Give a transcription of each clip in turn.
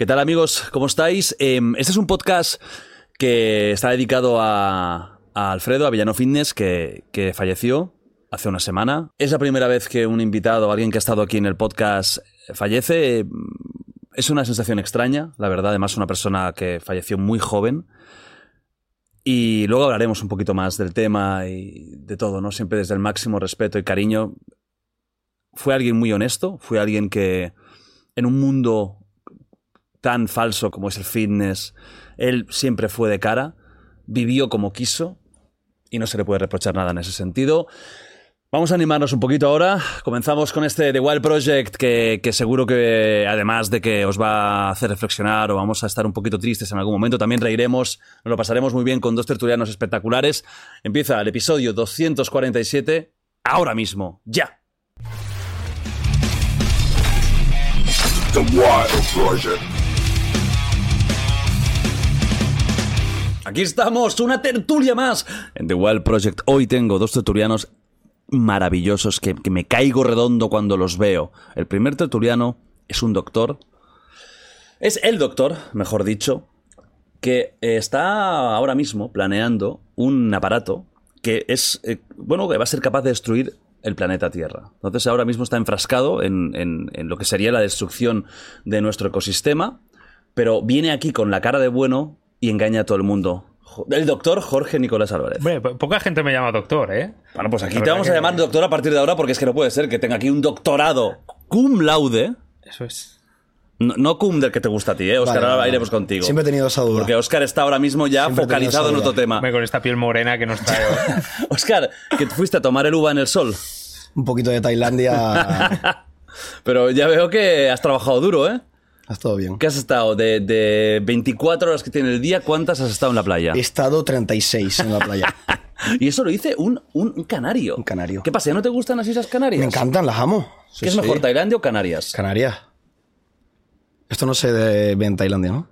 ¿Qué tal amigos? ¿Cómo estáis? Eh, este es un podcast que está dedicado a, a Alfredo, a Villano Fitness, que, que, falleció hace una semana. Es la primera vez que un invitado, alguien que ha estado aquí en el podcast, fallece. Es una sensación extraña, la verdad. Además, una persona que falleció muy joven. Y luego hablaremos un poquito más del tema y de todo, ¿no? Siempre desde el máximo respeto y cariño. Fue alguien muy honesto, fue alguien que en un mundo tan falso como es el fitness, él siempre fue de cara, vivió como quiso y no se le puede reprochar nada en ese sentido. Vamos a animarnos un poquito ahora. Comenzamos con este The Wild Project que, que, seguro que además de que os va a hacer reflexionar o vamos a estar un poquito tristes en algún momento, también reiremos, nos lo pasaremos muy bien con dos tertulianos espectaculares. Empieza el episodio 247 ahora mismo, ya. The Wild Project. Aquí estamos, una tertulia más en The Wild Project. Hoy tengo dos tertulianos maravillosos que, me caigo redondo cuando los veo. El primer tertuliano es un doctor. Es el doctor, mejor dicho, que está ahora mismo planeando un aparato que es, eh, bueno, que va a ser capaz de destruir el planeta Tierra. Entonces ahora mismo está enfrascado en, en, en lo que sería la destrucción de nuestro ecosistema, pero viene aquí con la cara de bueno y engaña a todo el mundo. El doctor Jorge Nicolás Álvarez. Hombre, poca gente me llama doctor, ¿eh? Bueno, pues aquí te vamos a llamar doctor a partir de ahora porque es que no puede ser que tenga aquí un doctorado cum laude. Eso es. No, no cum del que te gusta a ti, ¿eh? Oscar, vale, ahora vale. iremos contigo. Siempre he tenido esa duda. Porque Oscar está ahora mismo ya Siempre focalizado en otro tema. Hombre, con esta piel morena que nos trae. Oscar, que fuiste a tomar el uva en el sol. Un poquito de Tailandia. Pero ya veo que has trabajado duro, ¿eh? Has todo bien. ¿Qué has estado? De, de, 24 horas que tiene el día, ¿cuántas has estado en la playa? He estado 36 en la playa. y eso lo dice un, un, un, canario. Un canario. ¿Qué pasa? ¿No te gustan las Islas Canarias? Me encantan, las amo. Sí, ¿Qué es mejor. Tailandia o Canarias? Canarias. Esto no se ve en Tailandia, ¿no?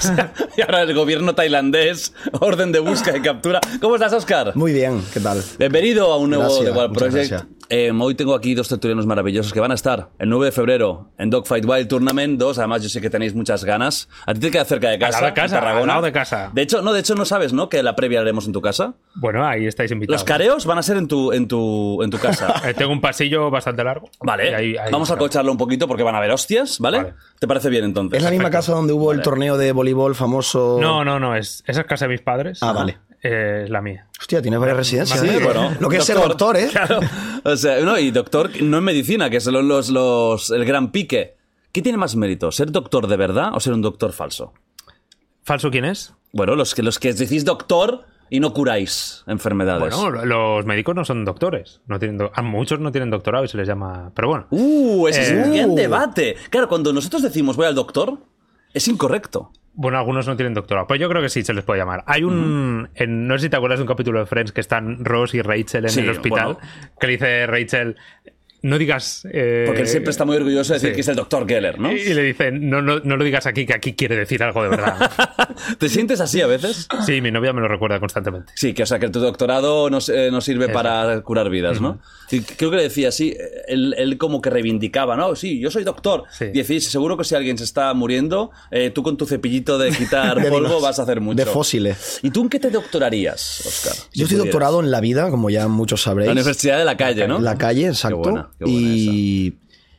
y ahora el gobierno tailandés, orden de búsqueda y captura. ¿Cómo estás, Oscar? Muy bien, ¿qué tal? Bienvenido a un nuevo gracias, The Wild Project. Eh, hoy tengo aquí dos tertulianos maravillosos que van a estar el 9 de febrero en Dogfight Wild Tournament 2. Además, yo sé que tenéis muchas ganas. A ti te queda cerca de casa. Al lado de casa, en Tarragona. Al lado de casa. De hecho, no, de hecho no sabes, ¿no? Que la previa haremos en tu casa. Bueno, ahí estáis invitados. Los careos van a ser en tu, en tu, en tu casa. eh, tengo un pasillo bastante largo. Vale. Ahí, ahí Vamos a colcharlo un poquito porque van a haber hostias, ¿vale? vale. ¿Te parece bien entonces? Es la misma casa donde hubo vale. el torneo de voleibol famoso. No, no, no. Es, esa es casa de mis padres. Ah, vale. Eh, es la mía. Hostia, tienes varias residencias. Sí, ¿eh? bueno. Lo que es ser doctor, ¿eh? Claro. O sea, no, y doctor no en medicina, que son los, los, el gran pique. ¿Qué tiene más mérito? ¿Ser doctor de verdad o ser un doctor falso? ¿Falso quién es? Bueno, los que, los que decís doctor y no curáis enfermedades. Bueno, los médicos no son doctores. No tienen do a muchos no tienen doctorado y se les llama. Pero bueno. Uh, ese eh... es un gran debate. Claro, cuando nosotros decimos voy al doctor, es incorrecto. Bueno, algunos no tienen doctorado. Pues yo creo que sí se les puede llamar. Hay un. Uh -huh. en, no sé si te acuerdas de un capítulo de Friends que están Ross y Rachel en sí, el hospital. Bueno. Que le dice Rachel. No digas. Eh, Porque él siempre está muy orgulloso de decir sí. que es el doctor Geller, ¿no? Y, y le dice, no, no, no, lo digas aquí, que aquí quiere decir algo de verdad. ¿Te sientes así a veces? Sí, mi novia me lo recuerda constantemente. Sí, que o sea, que tu doctorado no, eh, no sirve Eso. para curar vidas, ¿no? Uh -huh. sí, creo que le decía así, él, él, como que reivindicaba, ¿no? Sí, yo soy doctor. Sí. Y decís, seguro que si alguien se está muriendo, eh, tú con tu cepillito de quitar polvo vas a hacer mucho. De fósiles. ¿Y tú en qué te doctorarías, Oscar? Si yo estoy pudieras? doctorado en la vida, como ya muchos sabréis. La Universidad de la Calle, ¿no? La Calle, exacto. Qué buena, y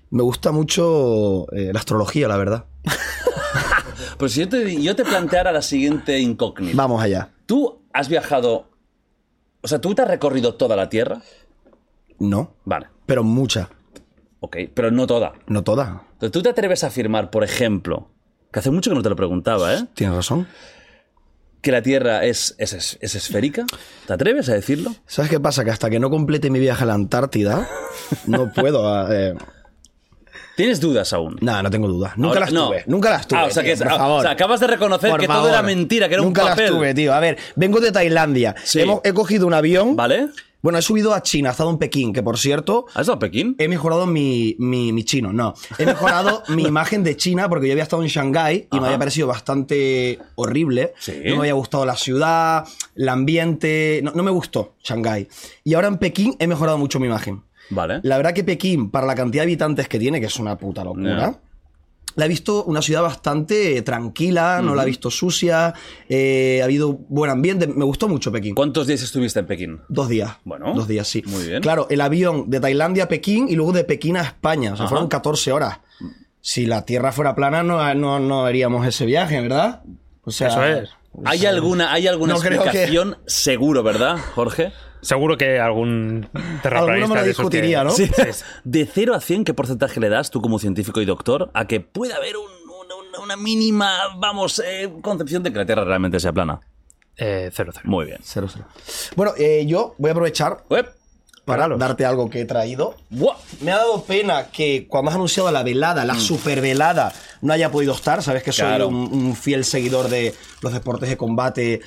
me gusta mucho eh, la astrología, la verdad. pues si yo te, yo te planteara la siguiente incógnita. Vamos allá. ¿Tú has viajado... O sea, ¿tú te has recorrido toda la Tierra? No. Vale. Pero mucha. Ok, pero no toda. No toda. Entonces, ¿tú te atreves a afirmar, por ejemplo, que hace mucho que no te lo preguntaba, ¿eh? Tienes razón. Que la Tierra es, es, es esférica. ¿Te atreves a decirlo? ¿Sabes qué pasa? Que hasta que no complete mi viaje a la Antártida, no puedo... Eh... ¿Tienes dudas aún? No, no tengo dudas. Nunca Ahora, las tuve. No. Nunca las tuve. Ah, o sea, tío, que, por ah, favor. o sea, acabas de reconocer por que favor. todo era mentira, que era Nunca un papel. las tuve, tío. A ver, vengo de Tailandia. Sí. Hemos, he cogido un avión. ¿Vale? Bueno, he subido a China, he estado en Pekín, que por cierto. ¿Has estado en Pekín? He mejorado mi, mi, mi chino, no. He mejorado mi imagen de China porque yo había estado en Shanghái y Ajá. me había parecido bastante horrible. Sí. No me había gustado la ciudad, el ambiente. No, no me gustó Shanghái. Y ahora en Pekín he mejorado mucho mi imagen. Vale. La verdad que Pekín, para la cantidad de habitantes que tiene, que es una puta locura. Yeah. la he visto una ciudad bastante tranquila, no la he visto sucia, eh, ha habido buen ambiente, me gustó mucho Pekín. ¿Cuántos días estuviste en Pekín? Dos días. Bueno, Dos días, sí. muy bien. Claro, el avión de Tailandia a Pekín y luego de Pekín a España. O sea, Ajá. fueron 14 horas. Si la Tierra fuera plana, no, no, no haríamos ese viaje, ¿verdad? O sea, Eso es. ¿Hay alguna, hay alguna No creo que- explicación seguro, verdad, Jorge? Seguro que algún terraplanista Alguno me lo discutiría, que- ¿no? Sí. De 0 a 100, ¿qué porcentaje le das tú como científico y doctor a que puede haber un- una, mínima, vamos, eh, concepción de que la Tierra realmente sea plana? Eh, cero, cero. Muy bien. Cero, cero. Bueno, eh, yo voy a aprovechar Uep. para darte algo que he traído. Buah. Me ha dado pena que cuando has anunciado la velada, la supervelada, no haya podido estar. Sabes que soy Claro. un, un fiel seguidor de los deportes de combate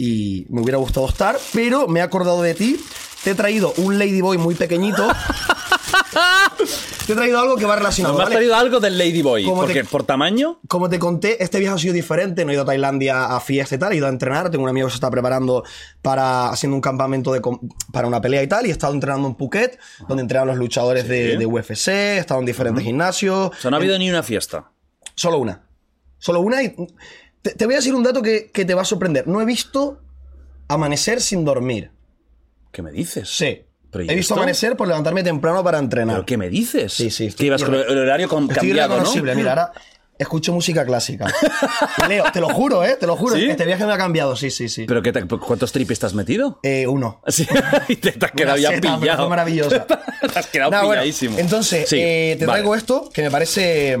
y me hubiera gustado estar, pero me he acordado de ti. Te he traído un Ladyboy muy pequeñito. te he traído algo que va relacionado. Nos has ¿vale? traído algo del Ladyboy. Porque te- por tamaño. Como te conté, este viaje ha sido diferente. No he ido a Tailandia a fiesta y tal, he ido a entrenar. Tengo un amigo que se está preparando para haciendo un campamento de, para una pelea y tal. Y he estado entrenando en Phuket, donde entrenan los luchadores de, de UFC. He estado en diferentes gimnasios. O sea, no ha habido ni una fiesta. Solo una. Solo una. Y te, te voy a decir un dato que, que te va a sorprender. No he visto amanecer sin dormir. ¿Qué me dices? Sí. ¿Pero y He visto amanecer por levantarme temprano para entrenar. ¿Pero qué me dices? Sí, sí, Que ibas con el, horario con- Estoy cambiado, ¿no? mira, ahora escucho música clásica. Leo, te lo juro, ¿eh? Te lo juro. ¿Sí? Este viaje me ha cambiado, sí, sí, sí. ¿Pero qué te- cuántos tripes te has metido? Eh, uno. Sí, y te, te has quedado Una ya seta, pillado. fue maravillosa. te has quedado Nah, bueno, pilladísimo. entonces, Sí, eh, te vale. traigo esto que me parece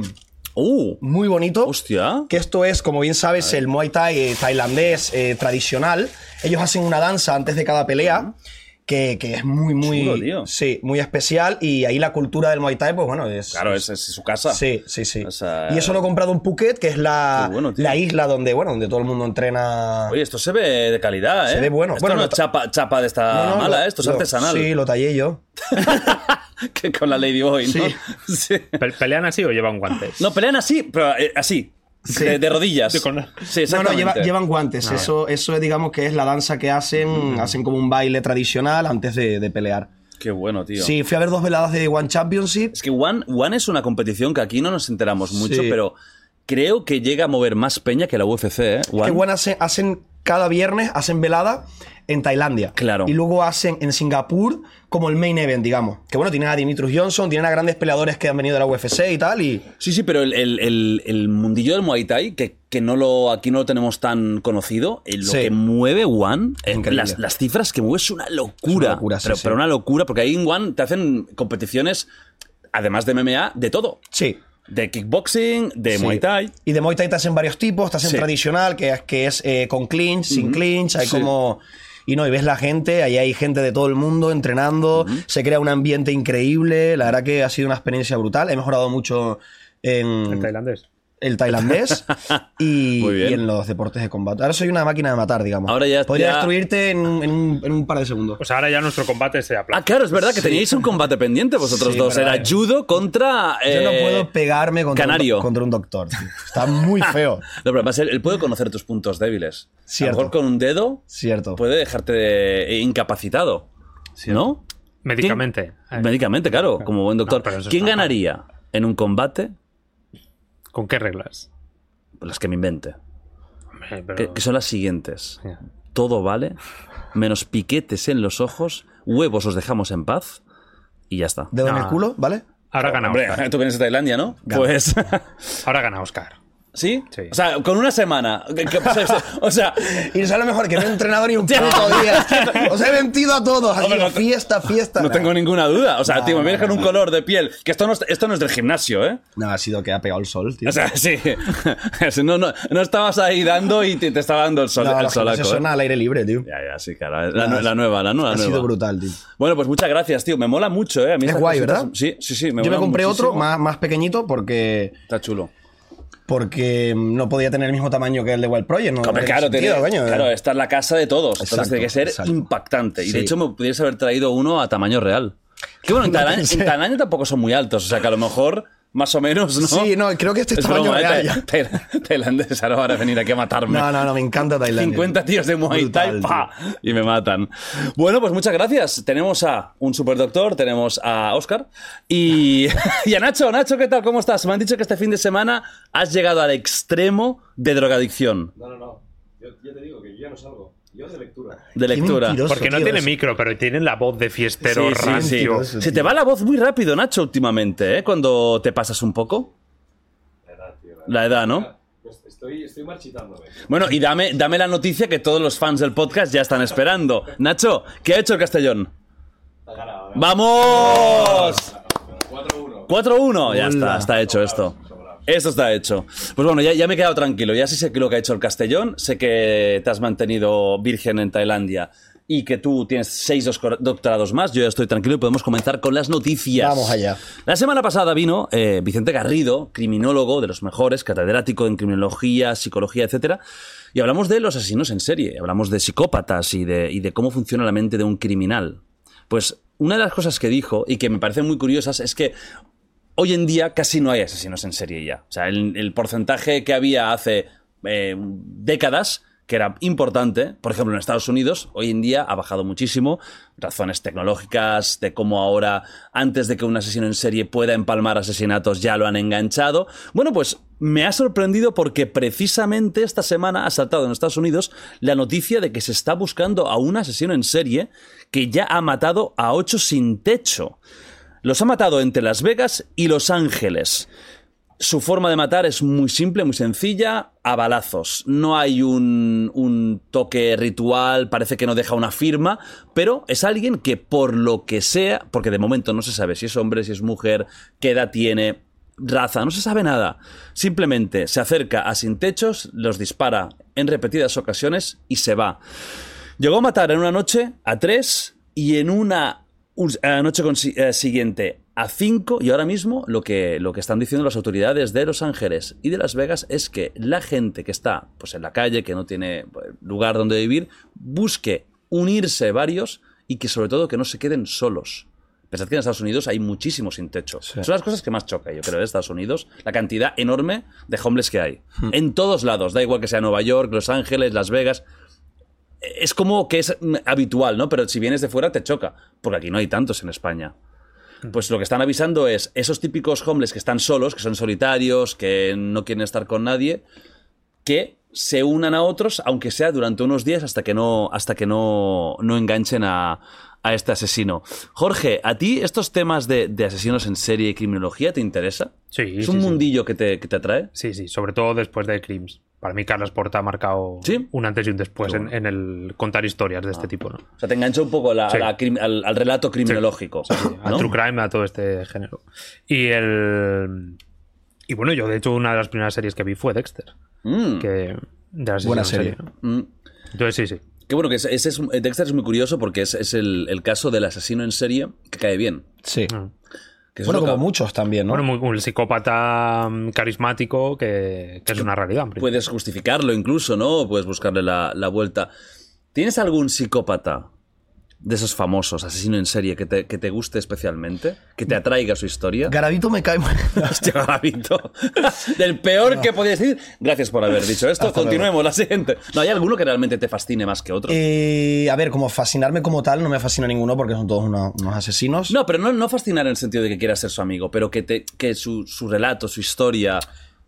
Uh, muy bonito. hostia. Que esto es, como bien sabes, el Muay Thai eh, tailandés eh, tradicional. Ellos hacen una danza antes de cada pelea. Que, que es muy, muy. Chulo. Sí, muy especial. Y ahí la cultura del Muay Thai, pues bueno, es. Claro, es, es su casa. Sí, sí, sí. O sea, y eso lo he comprado en Phuket, que es la, bueno, la isla donde, bueno, donde todo el mundo entrena. Oye, esto se ve de calidad, ¿eh? Se ve bueno. Esto Bueno, no es chapa, chapa de esta No, no, mala, lo- ¿eh? Esto es lo- artesanal. Sí, lo tallé yo. que con la Ladyboy, ¿no? Sí. Sí. Pe- ¿Pelean así o llevan guantes? No, pelean así, pero eh, así. Sí. De, de rodillas. Sí, con- Sí, No, no, lleva- llevan guantes. eso, eso es, digamos, que es la danza que hacen. Hacen como un baile tradicional antes de, de pelear. Qué bueno, tío. Sí, fui a ver dos veladas de One Championship. Es que One, One es una competición que aquí no nos enteramos mucho, Sí. pero creo que llega a mover más peña que la UFC, ¿eh? One. Que One hace- hacen cada viernes, hacen velada en Tailandia. Claro. Y luego hacen en Singapur como el main event, digamos. Que bueno, tienen a Dimitrius Johnson, tienen a grandes peleadores que han venido de la UFC y tal. Y Sí, sí, pero el, el- el- el mundillo del Muay Thai, que, que no lo, aquí no lo tenemos tan conocido, eh, lo Sí. que mueve One, eh, las, las cifras que mueve es una locura. Es una locura, sí, pero, sí. pero una locura, porque ahí en One te hacen competiciones, además de MMA, de todo. sí. De kickboxing, de Sí. Muay Thai. Y de Muay Thai te hacen varios tipos, te hacen tradicional, que es, que es eh, con clinch, sin clinch, hay como... Y no, y ves la gente, ahí hay gente de todo el mundo entrenando, se crea un ambiente increíble, la verdad que ha sido una experiencia brutal, he mejorado mucho en ¿En tailandés? El tailandés y, y en los deportes de combate. Ahora soy una máquina de matar, digamos. Ahora ya- Podría ya- destruirte en, un- en un, en un par de segundos. Pues ahora ya nuestro combate se aplasta. Ah, claro, es verdad que teníais un combate pendiente vosotros Sí, dos. Era vale. judo contra. Yo no eh, puedo pegarme contra, Canario. Un, contra un doctor. tío. Está muy feo. No, pero va a ser, él puede conocer tus puntos débiles. A lo mejor con un dedo Cierto. puede dejarte de- incapacitado. ¿No? Médicamente. ¿Quién- Médicamente, claro, como buen doctor. No, ¿Quién ganaría en un combate? ¿Con qué reglas? Las que me invente. Hombre, pero- Que, que son las siguientes. Todo vale, menos piquetes en los ojos, huevos os dejamos en paz y ya está. Dedo en No. el culo, ¿vale? Ahora gana Hombre, Oscar. tú vienes de Tailandia, ¿no? Pues. Ahora gana Oscar. ¿Sí? Sí. O sea, con una semana. ¿Qué- qué pasa? o sea, Y no lo mejor que no he entrenado ni un puto día. Os he mentido a todos. Así, no- fiesta, fiesta. no tengo ninguna duda. O sea, No, tío, me vienes con un color de piel. Que esto no, es- esto no es del gimnasio, ¿eh? No, ha sido que ha pegado el sol, tío. O sea, sí. No, no, no estabas ahí dando y te, te estaba dando el sol. no, el solaco, son ¿eh? al aire libre, tío. Ya, ya, sí, claro. La, la nueva, la nueva. ha nueva. sido brutal, tío. Bueno, pues muchas gracias, tío. Me mola mucho, ¿eh? A mí Es guay, cositas- ¿verdad? Sí, sí, sí. Yo me compré otro más, más pequeñito porque, Está chulo. Porque no podía tener el mismo tamaño que el de Wild Project. No, Hombre, claro, tiene tiene- sentido, coño. claro, esta es la casa de todos. Entonces Exacto, tiene que ser exacto. impactante. Y de hecho me pudieras haber traído uno a tamaño real. Que bueno, en No en Tailandia tampoco son muy altos. O sea que a lo mejor más o menos, ¿no? Sí, no, creo que este es tamaño broma, real ¿eh? Tailandés ahora van a venir aquí a matarme. No, no, no, me encanta Tailandia. 50 tíos de Muay Thai, ¡pa! y me matan. Bueno, pues muchas gracias. Tenemos a un superdoctor, tenemos a Oscar y, y a Nacho. Nacho, ¿qué tal? ¿Cómo estás? Me han dicho que este fin de semana has llegado al extremo de drogadicción, No, no, no. Yo, yo te digo que yo ya no salgo. Yo de lectura. de Porque no tío, tiene es- micro, pero tiene la voz de fiestero Sí, sí, sí. rancio. Se te va la voz muy rápido, Nacho, últimamente, ¿eh? Cuando te pasas un poco. La edad, tío. La edad, ¿no? Pues Estoy, estoy marchitándome. Bueno, y dame, dame la noticia que todos los fans del podcast ya están esperando. Nacho, ¿qué ha hecho el Castellón? Ha ganado. ¡Vamos! 4-1. 4-1, ya está, está hecho esto. Esto está hecho. Pues bueno, ya, ya me he quedado tranquilo. Ya sí sé lo que ha hecho el Castellón. Sé que te has mantenido virgen en Tailandia y que tú tienes seis dos- doctorados más. Yo ya estoy tranquilo y podemos comenzar con las noticias. Vamos allá. La semana pasada vino eh, Vicente Garrido, criminólogo de los mejores, catedrático en criminología, psicología, etcétera, y hablamos de los asesinos en serie, hablamos de psicópatas y de, y de cómo funciona la mente de un criminal. Pues una de las cosas que dijo y que me parecen muy curiosas es que hoy en día casi no hay asesinos en serie ya. O sea, el, porcentaje que había hace eh, décadas, que era importante, por ejemplo en Estados Unidos, hoy en día ha bajado muchísimo. Razones tecnológicas, de cómo ahora, antes de que un asesino en serie pueda empalmar asesinatos, ya lo han enganchado. Bueno, pues me ha sorprendido porque precisamente esta semana ha saltado en Estados Unidos la noticia de que se está buscando a un asesino en serie que ya ha matado a ocho sin techo. Los ha matado entre Las Vegas y Los Ángeles. Su forma de matar es muy simple, muy sencilla, a balazos. No hay un, un toque ritual, parece que no deja una firma, pero es alguien que por lo que sea, porque de momento no se sabe si es hombre, si es mujer, qué edad tiene, raza, no se sabe nada. Simplemente se acerca a sin techos, los dispara en repetidas ocasiones y se va. Llegó a matar en una noche a tres y en una eh, noche consi- eh, siguiente a cinco. Y ahora mismo lo que, lo que están diciendo las autoridades de Los Ángeles y de Las Vegas es que la gente que está pues, en la calle, que no tiene pues, lugar donde vivir, busque unirse varios y que sobre todo que no se queden solos. Pensad que en Estados Unidos hay muchísimos sin techo. Son las cosas que más choca, yo creo, de Estados Unidos. La cantidad enorme de homeless que hay. En todos lados. Da igual que sea Nueva York, Los Ángeles, Las Vegas es como que es mm, habitual, ¿no? Pero si vienes de fuera te choca, porque aquí no hay tantos en España. Pues lo que están avisando es esos típicos homeless que están solos, que son solitarios, que no quieren estar con nadie, que se unan a otros, aunque sea durante unos días hasta que no, hasta que no, no enganchen a, a este asesino. Jorge, ¿a ti estos temas de, de asesinos en serie y criminología te interesa? Sí, ¿Es sí, un sí. mundillo que te, que te atrae? Sí, sí, sobre todo después de Crims. Para mí, Carlos Porta ha marcado ¿Sí? un antes y un después en, en el contar historias de este tipo, ¿no? O sea, te engancha un poco la- Sí. la al, al relato criminológico. A ¿no? True Crime, a todo este género. Y el. Y bueno, yo de hecho, una de las primeras series que vi fue Dexter. Mm. Que, de las Buena serie. ¿no? Mm. Entonces, sí, sí. Qué bueno que ese es, Dexter es muy curioso porque es, es el, el caso del asesino en serie que cae bien. Sí. Ah. Que Bueno, como muchos también, ¿no? Bueno, un psicópata mm, carismático que, que es una realidad. Puedes justificarlo incluso, ¿no? Puedes buscarle la, la vuelta. ¿Tienes algún psicópata de esos famosos, asesino en serie, que te, que te guste especialmente? ¿Que te atraiga su historia? Garavito me cae mal. Hostia, Gavito. Del peor que podías decir. Gracias por haber dicho esto. Hasta Continuemos, la siguiente. ¿No hay alguno que realmente te fascine más que otro? Eh, a ver, como fascinarme como tal, no me fascina ninguno porque son todos unos, unos asesinos. No, pero no, no fascinar en el sentido de que quieras ser su amigo, pero que, te, que su, su relato, su historia,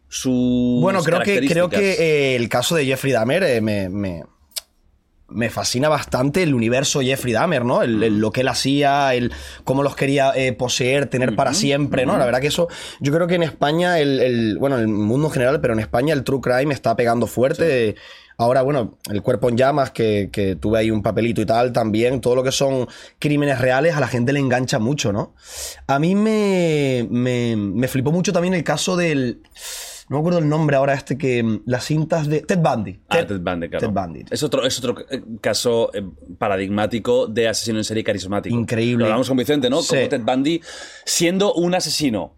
su. Bueno, creo que, creo que eh, el caso de Jeffrey Dahmer eh, me, me, me fascina bastante el universo Jeffrey Dahmer, ¿no? El, el- lo que él hacía, el cómo los quería eh, poseer, tener para siempre, ¿no? La verdad que eso, yo creo que en España, el, el- bueno, en el mundo en general, pero en España el true crime está pegando fuerte. Ahora, bueno, el cuerpo en llamas, que, que tuve ahí un papelito y tal, también, todo lo que son crímenes reales, a la gente le engancha mucho, ¿no? A mí me, me, me flipó mucho también el caso del... No me acuerdo el nombre ahora este que... mm, Las cintas de... Ted Bundy. Ah, Ted Bundy, claro. Ted Bundy. Es otro, es otro eh, caso eh, paradigmático de asesino en serie carismático. Increíble. Lo hablamos con Vicente, ¿no? Sí. Como Ted Bundy, siendo un asesino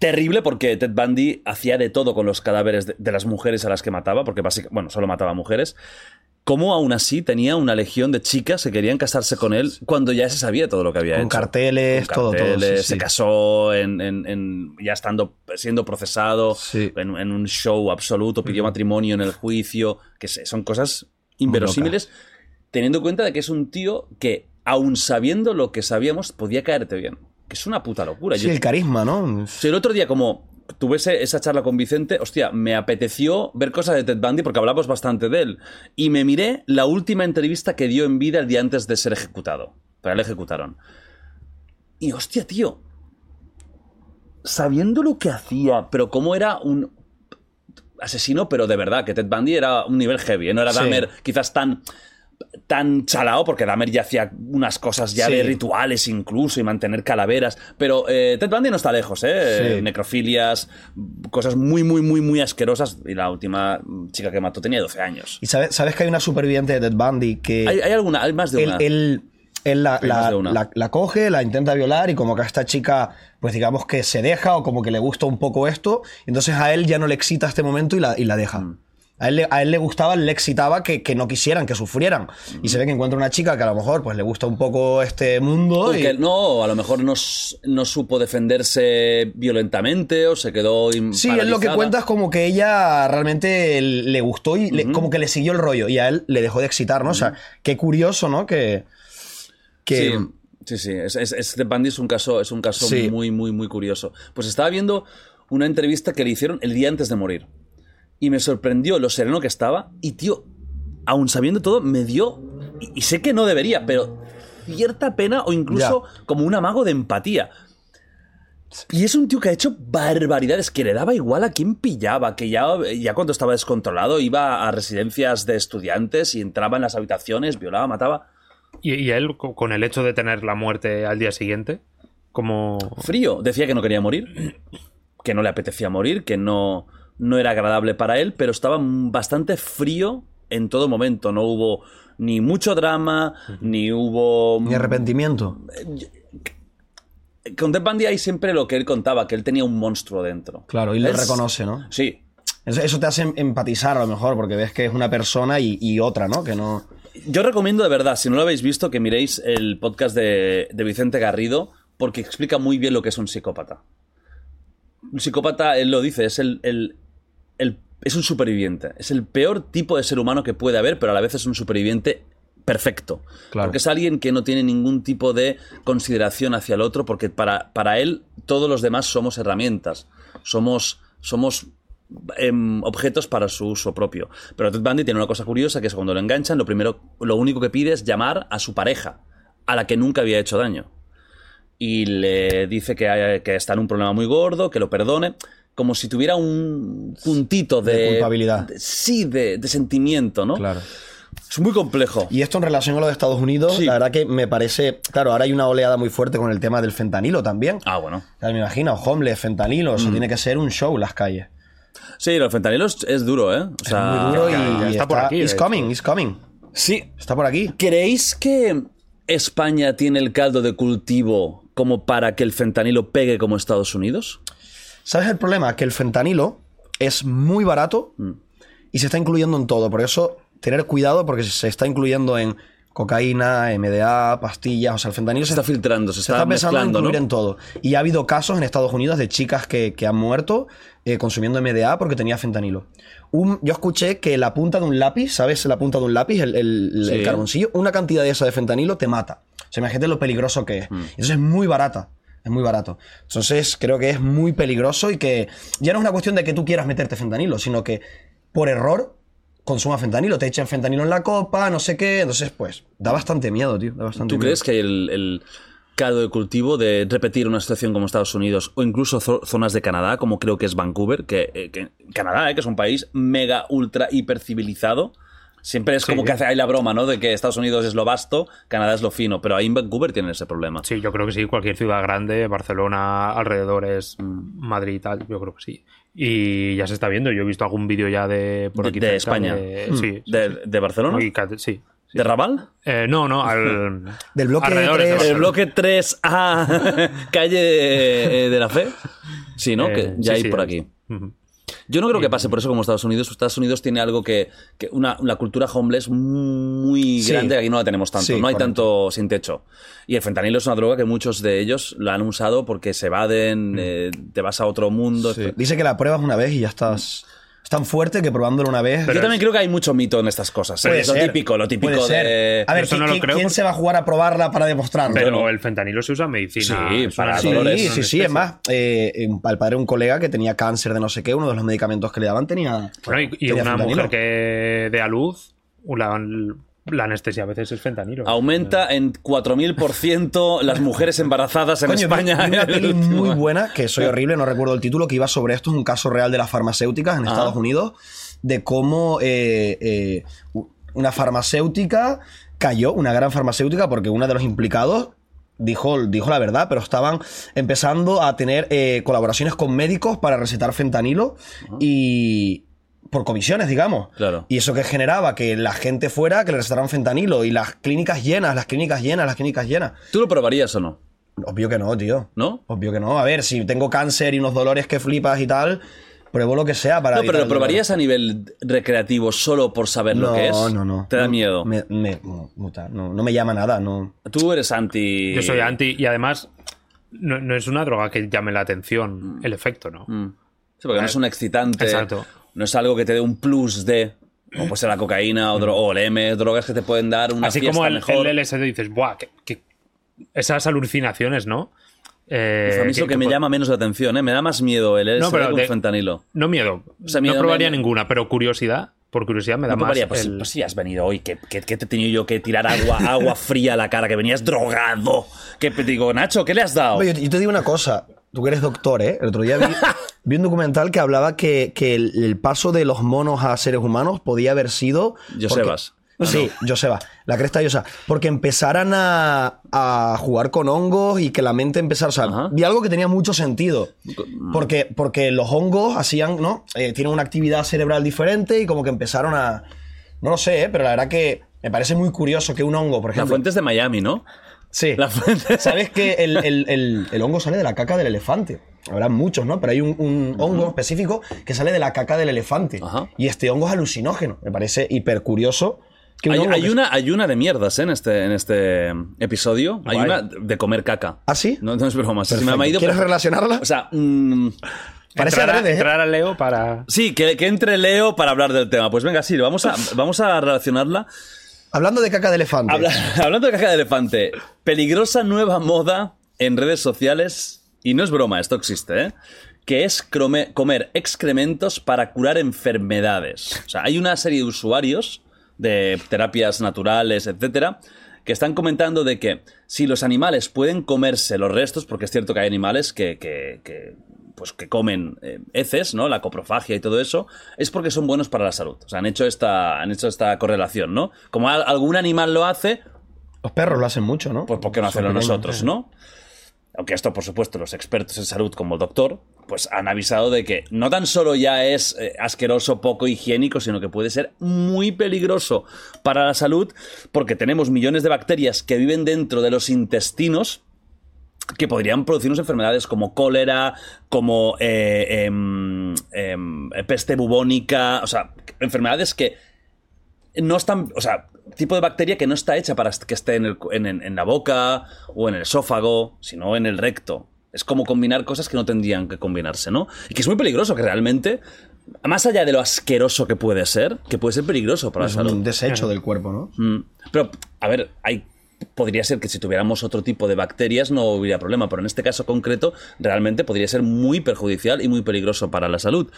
terrible porque Ted Bundy hacía de todo con los cadáveres de, de las mujeres a las que mataba, porque básicamente, bueno, solo mataba mujeres. Cómo aún así tenía una legión de chicas que querían casarse con él cuando ya se sabía todo lo que había Con hecho. carteles, Con todo, todo. carteles, sí, se sí. casó en, en- en- ya estando siendo procesado Sí. en, en un show absoluto, pidió matrimonio en el juicio, que sé, son cosas inverosímiles, teniendo en cuenta de que es un tío que, aun sabiendo lo que sabíamos, podía caerte bien. Que es una puta locura. Sí, Yo- el carisma, ¿no? si el otro día, como tuve esa charla con Vicente, hostia, me apeteció ver cosas de Ted Bundy porque hablamos bastante de él. Y me miré la última entrevista que dio en vida el día antes de ser ejecutado. Pero le ejecutaron. Y hostia, tío. Sabiendo lo que hacía, pero cómo era un asesino, pero de verdad, que Ted Bundy era un nivel heavy, ¿eh? no era Sí. Dahmer quizás tan tan chalao, porque Dahmer ya hacía unas cosas ya Sí. de rituales incluso y mantener calaveras, pero eh, Ted Bundy no está lejos, ¿eh? Sí. Necrofilias, cosas muy, muy, muy, muy asquerosas, y la última chica que mató tenía 12 años. Y sabes, sabes que hay una superviviente de Ted Bundy que ¿Hay, hay alguna? ¿Hay más de él, una? él- él la, la- coge, la intenta violar y como que a esta chica, pues digamos que se deja o como que le gusta un poco esto, entonces a él ya no le excita este momento y la, y la deja. Mm. A él, le, a él le gustaba, le excitaba que, que no quisieran, que sufrieran. Mm. Y se ve que encuentra una chica que a lo mejor pues le gusta un poco este mundo. Y- que no, a lo mejor no, supo defenderse violentamente o se quedó Sí, él lo que paralizada. cuenta es como que ella realmente le gustó y le- como que le siguió el rollo y a él le dejó de excitar, ¿no? O sea, qué curioso, ¿no? Que... que Sí, sí, sí. Es, es, es- Ted Bundy es un caso, es un caso Sí. muy, muy, muy curioso. Pues estaba viendo una entrevista que le hicieron el día antes de morir. Y me sorprendió lo sereno que estaba. Y, tío, aún sabiendo todo, me dio. Y, y sé que no debería, pero cierta pena o incluso como un amago de empatía. Y es un tío que ha hecho barbaridades, que le daba igual a quién pillaba, que ya, ya cuando estaba descontrolado iba a residencias de estudiantes y entraba en las habitaciones, violaba, mataba. Y, y él, co- con el hecho de tener la muerte al día siguiente, como... frío. Decía que no quería morir, que no le apetecía morir, que no, no era agradable para él, pero estaba bastante frío en todo momento. No hubo ni mucho drama, ni hubo... Ni arrepentimiento. Con Ted Bundy hay siempre lo que él contaba, que él tenía un monstruo dentro. Claro, y lo Es- reconoce, ¿no? Sí. Eso, te hace em, empatizar a lo mejor, porque ves que es una persona y, y otra, ¿no? Que no. Yo recomiendo de verdad, si no lo habéis visto, que miréis el podcast de, de Vicente Garrido, porque explica muy bien lo que es un psicópata. Un psicópata, él lo dice, es el, el- el- es un superviviente. Es el peor tipo de ser humano que puede haber, pero a la vez es un superviviente perfecto. Claro. Porque es alguien que no tiene ningún tipo de consideración hacia el otro, porque para, para él todos los demás somos herramientas. Somos, somos em, objetos para su uso propio. Pero Ted Bundy tiene una cosa curiosa, que es cuando lo enganchan, lo primero, lo único que pide es llamar a su pareja, a la que nunca había hecho daño. Y le dice que, hay- que está en un problema muy gordo, que lo perdone, como si tuviera un puntito de... De culpabilidad. de- sí, de, de sentimiento, ¿no? Claro. Es muy complejo. Y esto en relación a lo de Estados Unidos, Sí. la verdad que me parece. Claro, ahora hay una oleada muy fuerte con el tema del fentanilo también. Ah, bueno. O sea, me imagino, homeless, fentanilo, Mm. eso tiene que ser un show las calles. Sí, el fentanilo es, es duro, ¿eh? O sea, Muy duro y, y está por aquí, It's coming, it's coming. Sí. Está por aquí. ¿Creéis que España tiene el caldo de cultivo como para que el fentanilo pegue como Estados Unidos? ¿Sabes el problema? Que el fentanilo es muy barato Mm. y se está incluyendo en todo. Por eso, tener cuidado porque se está incluyendo en cocaína, MDA, pastillas. O sea, el fentanilo Se está filtrando, se, se está pensando en incluir ¿no? en todo. Y ha habido casos en Estados Unidos de chicas que, que han muerto eh, consumiendo MDA porque tenía fentanilo. Un- yo escuché que la punta de un lápiz, ¿sabes? La punta de un lápiz, el, el- el Sí. carboncillo, una cantidad de esa de fentanilo te mata. O sea, imagínate lo peligroso que es. Mm. Entonces es muy barata. Es muy barato. Entonces creo que es muy peligroso y que ya no es una cuestión de que tú quieras meterte fentanilo, sino que por error consuma fentanilo, te echan fentanilo en la copa, no sé qué. Entonces, pues, da bastante miedo, tío. Da bastante ¿Tú miedo. crees que hay el, el caldo de cultivo de repetir una situación como Estados Unidos o incluso zo- zonas de Canadá, como creo que es Vancouver, que, eh, que Canadá, eh, que es un país mega, ultra, hiper civilizado? Siempre es como que hace ahí la broma, ¿no? De que Estados Unidos es lo vasto, Canadá es lo fino, pero ahí en Vancouver tienen ese problema. Sí, yo creo que sí, cualquier ciudad grande, Barcelona, alrededores, Madrid y tal, yo creo que sí. Y ya se está viendo, yo he visto algún vídeo ya de por De- aquí de cerca España. de- Mm. sí, ¿De, sí. de Barcelona? Y sí. ¿De Raval? Eh, no, no, al, Del bloque alrededores de tres. El Barcelona. bloque 3A, calle eh, de la Fe. Sí, ¿no? Eh, que ya sí, hay sí, por aquí. Yo no creo que pase por eso como Estados Unidos. Estados Unidos tiene algo que, que una, una cultura homeless muy Sí. grande aquí no la tenemos tanto. Sí, no hay correcto. tanto sin techo. Y el fentanilo es una droga que muchos de ellos la han usado porque se evaden, eh, te vas a otro mundo. Dice que la pruebas una vez y ya estás. Es tan fuerte que probándolo una vez. Yo también es- creo que hay mucho mito en estas cosas. ¿eh? Es lo ser, típico, lo típico puede ser. de. A ver, ¿quién, no lo quién- creo quién porque- se va a jugar a probarla para demostrarlo? Pero No. el fentanilo se usa en medicina. Sí, para Sí, dolores, sí, sí, especie. es más, eh, el padre de un colega que tenía cáncer de no sé qué, uno de los medicamentos que le daban tenía. Bueno, y, una fentanilo. mujer que dé a luz, la, la anestesia a veces es fentanilo. Aumenta en 4.000% las mujeres embarazadas en Coño, España. vi una peli muy buena, que soy horrible, no recuerdo el título, que iba sobre esto, es un caso real de las farmacéuticas en Ajá. Estados Unidos, de cómo eh, eh, una farmacéutica cayó, una gran farmacéutica, porque uno de los implicados dijo, dijo la verdad, pero estaban empezando a tener eh, colaboraciones con médicos para recetar fentanilo y por comisiones, digamos. Claro. Y eso que generaba que la gente fuera, que le recetaran fentanilo y las clínicas llenas, las clínicas llenas, las clínicas llenas. ¿Tú lo probarías o no? Obvio que no, tío. ¿No? Obvio que no. A ver, si tengo cáncer y unos dolores que flipas y tal, pruebo lo que sea para. No, pero lo dolor. probarías a nivel recreativo solo por saber lo No, que es. no, no. ¿Te da No, miedo? Me, me- no, puta, no, no me llama nada, no. Tú eres anti. Yo soy anti y además no, no es una droga que llame la atención el efecto, ¿no? Mm. Sí, porque no es un excitante. Exacto. No es algo que te dé un plus de. Como puede ser la cocaína o, dro- o el M, drogas que te pueden dar una Así fiesta como el, mejor. el LSD dices, ¡buah! Que, que- esas alucinaciones, ¿no? Eh, a mí es lo que, me llama menos la atención, ¿eh? Me da más miedo el LSD No, pero que un de- fentanilo. No miedo. sea, miedo no probaría me- ninguna, pero curiosidad. Por curiosidad me da No más. probaría, pues, el- pues si has venido hoy, que, que te he tenido yo que tirar agua, agua fría a la cara, que venías drogado. Que te digo, Nacho, ¿qué le has dado? Oye, yo, yo te digo una cosa. Tú que eres doctor, ¿eh? El otro día vi, vi un documental que hablaba que, que el, el paso de los monos a seres humanos podía haber sido. Josebas. porque- Sí, Joseba, la cresta Josa. Porque empezaran a, a jugar con hongos y que la mente empezara. O sea, Ajá. vi algo que tenía mucho sentido. Porque, porque los hongos hacían, ¿no? Eh, tienen una actividad cerebral diferente y como que empezaron a. No lo sé, ¿eh? pero la verdad que me parece muy curioso que un hongo, por La ejemplo. fuente es de Miami, ¿no? Sí. La fuente. ¿Sabes que el, el- el- el hongo sale de la caca del elefante? Habrá muchos, ¿no? Pero hay un, un hongo específico que sale de la caca del elefante. Ajá. Y este hongo es alucinógeno. Me parece hiper curioso. Que Hay, hongo hay que- una, hay una de mierdas ¿eh? en, este, en este episodio. Hay una de comer caca. ¿Ah, sí? No, no es broma. me ha ido ¿Quieres relacionarla? O sea, mm, Parece entrar, a, adrede, ¿eh? entrar a Leo para. sí, que, que entre Leo para hablar del tema. Pues venga, sí, vamos a, vamos a relacionarla. Hablando de caca de elefante. Habla- hablando de caca de elefante, peligrosa nueva moda en redes sociales, y no es broma, esto existe, ¿eh? que es comer excrementos para curar enfermedades. O sea, hay una serie de usuarios de terapias naturales, etcétera, que están comentando de que si los animales pueden comerse los restos, porque es cierto que hay animales que, pues que comen eh, heces, ¿no? La coprofagia y todo eso, es porque son buenos para la salud. O sea, han hecho esta, han hecho esta correlación, ¿no? Como al- algún animal lo hace, Los perros lo hacen mucho, ¿no? pues ¿por qué no hacerlo nosotros, no? Aunque esto, por supuesto, los expertos en salud como el doctor, pues han avisado de que no tan solo ya es eh, asqueroso, poco higiénico, sino que puede ser muy peligroso para la salud, porque tenemos millones de bacterias que viven dentro de los intestinos que podrían producirnos enfermedades como cólera, como eh, em, em, peste bubónica, o sea, enfermedades que no están, o sea, tipo de bacteria que no está hecha para que esté en, el- en- en- en la boca o en el esófago, sino en el recto. Es como combinar cosas que no tendrían que combinarse, ¿no? Y que es muy peligroso, que realmente, más allá de lo asqueroso que puede ser, que puede ser peligroso para la Es salud. un desecho del cuerpo, ¿no? Mm. Pero, a ver, hay, podría ser que si tuviéramos otro tipo de bacterias no hubiera problema, pero en este caso concreto realmente podría ser muy perjudicial y muy peligroso para la salud.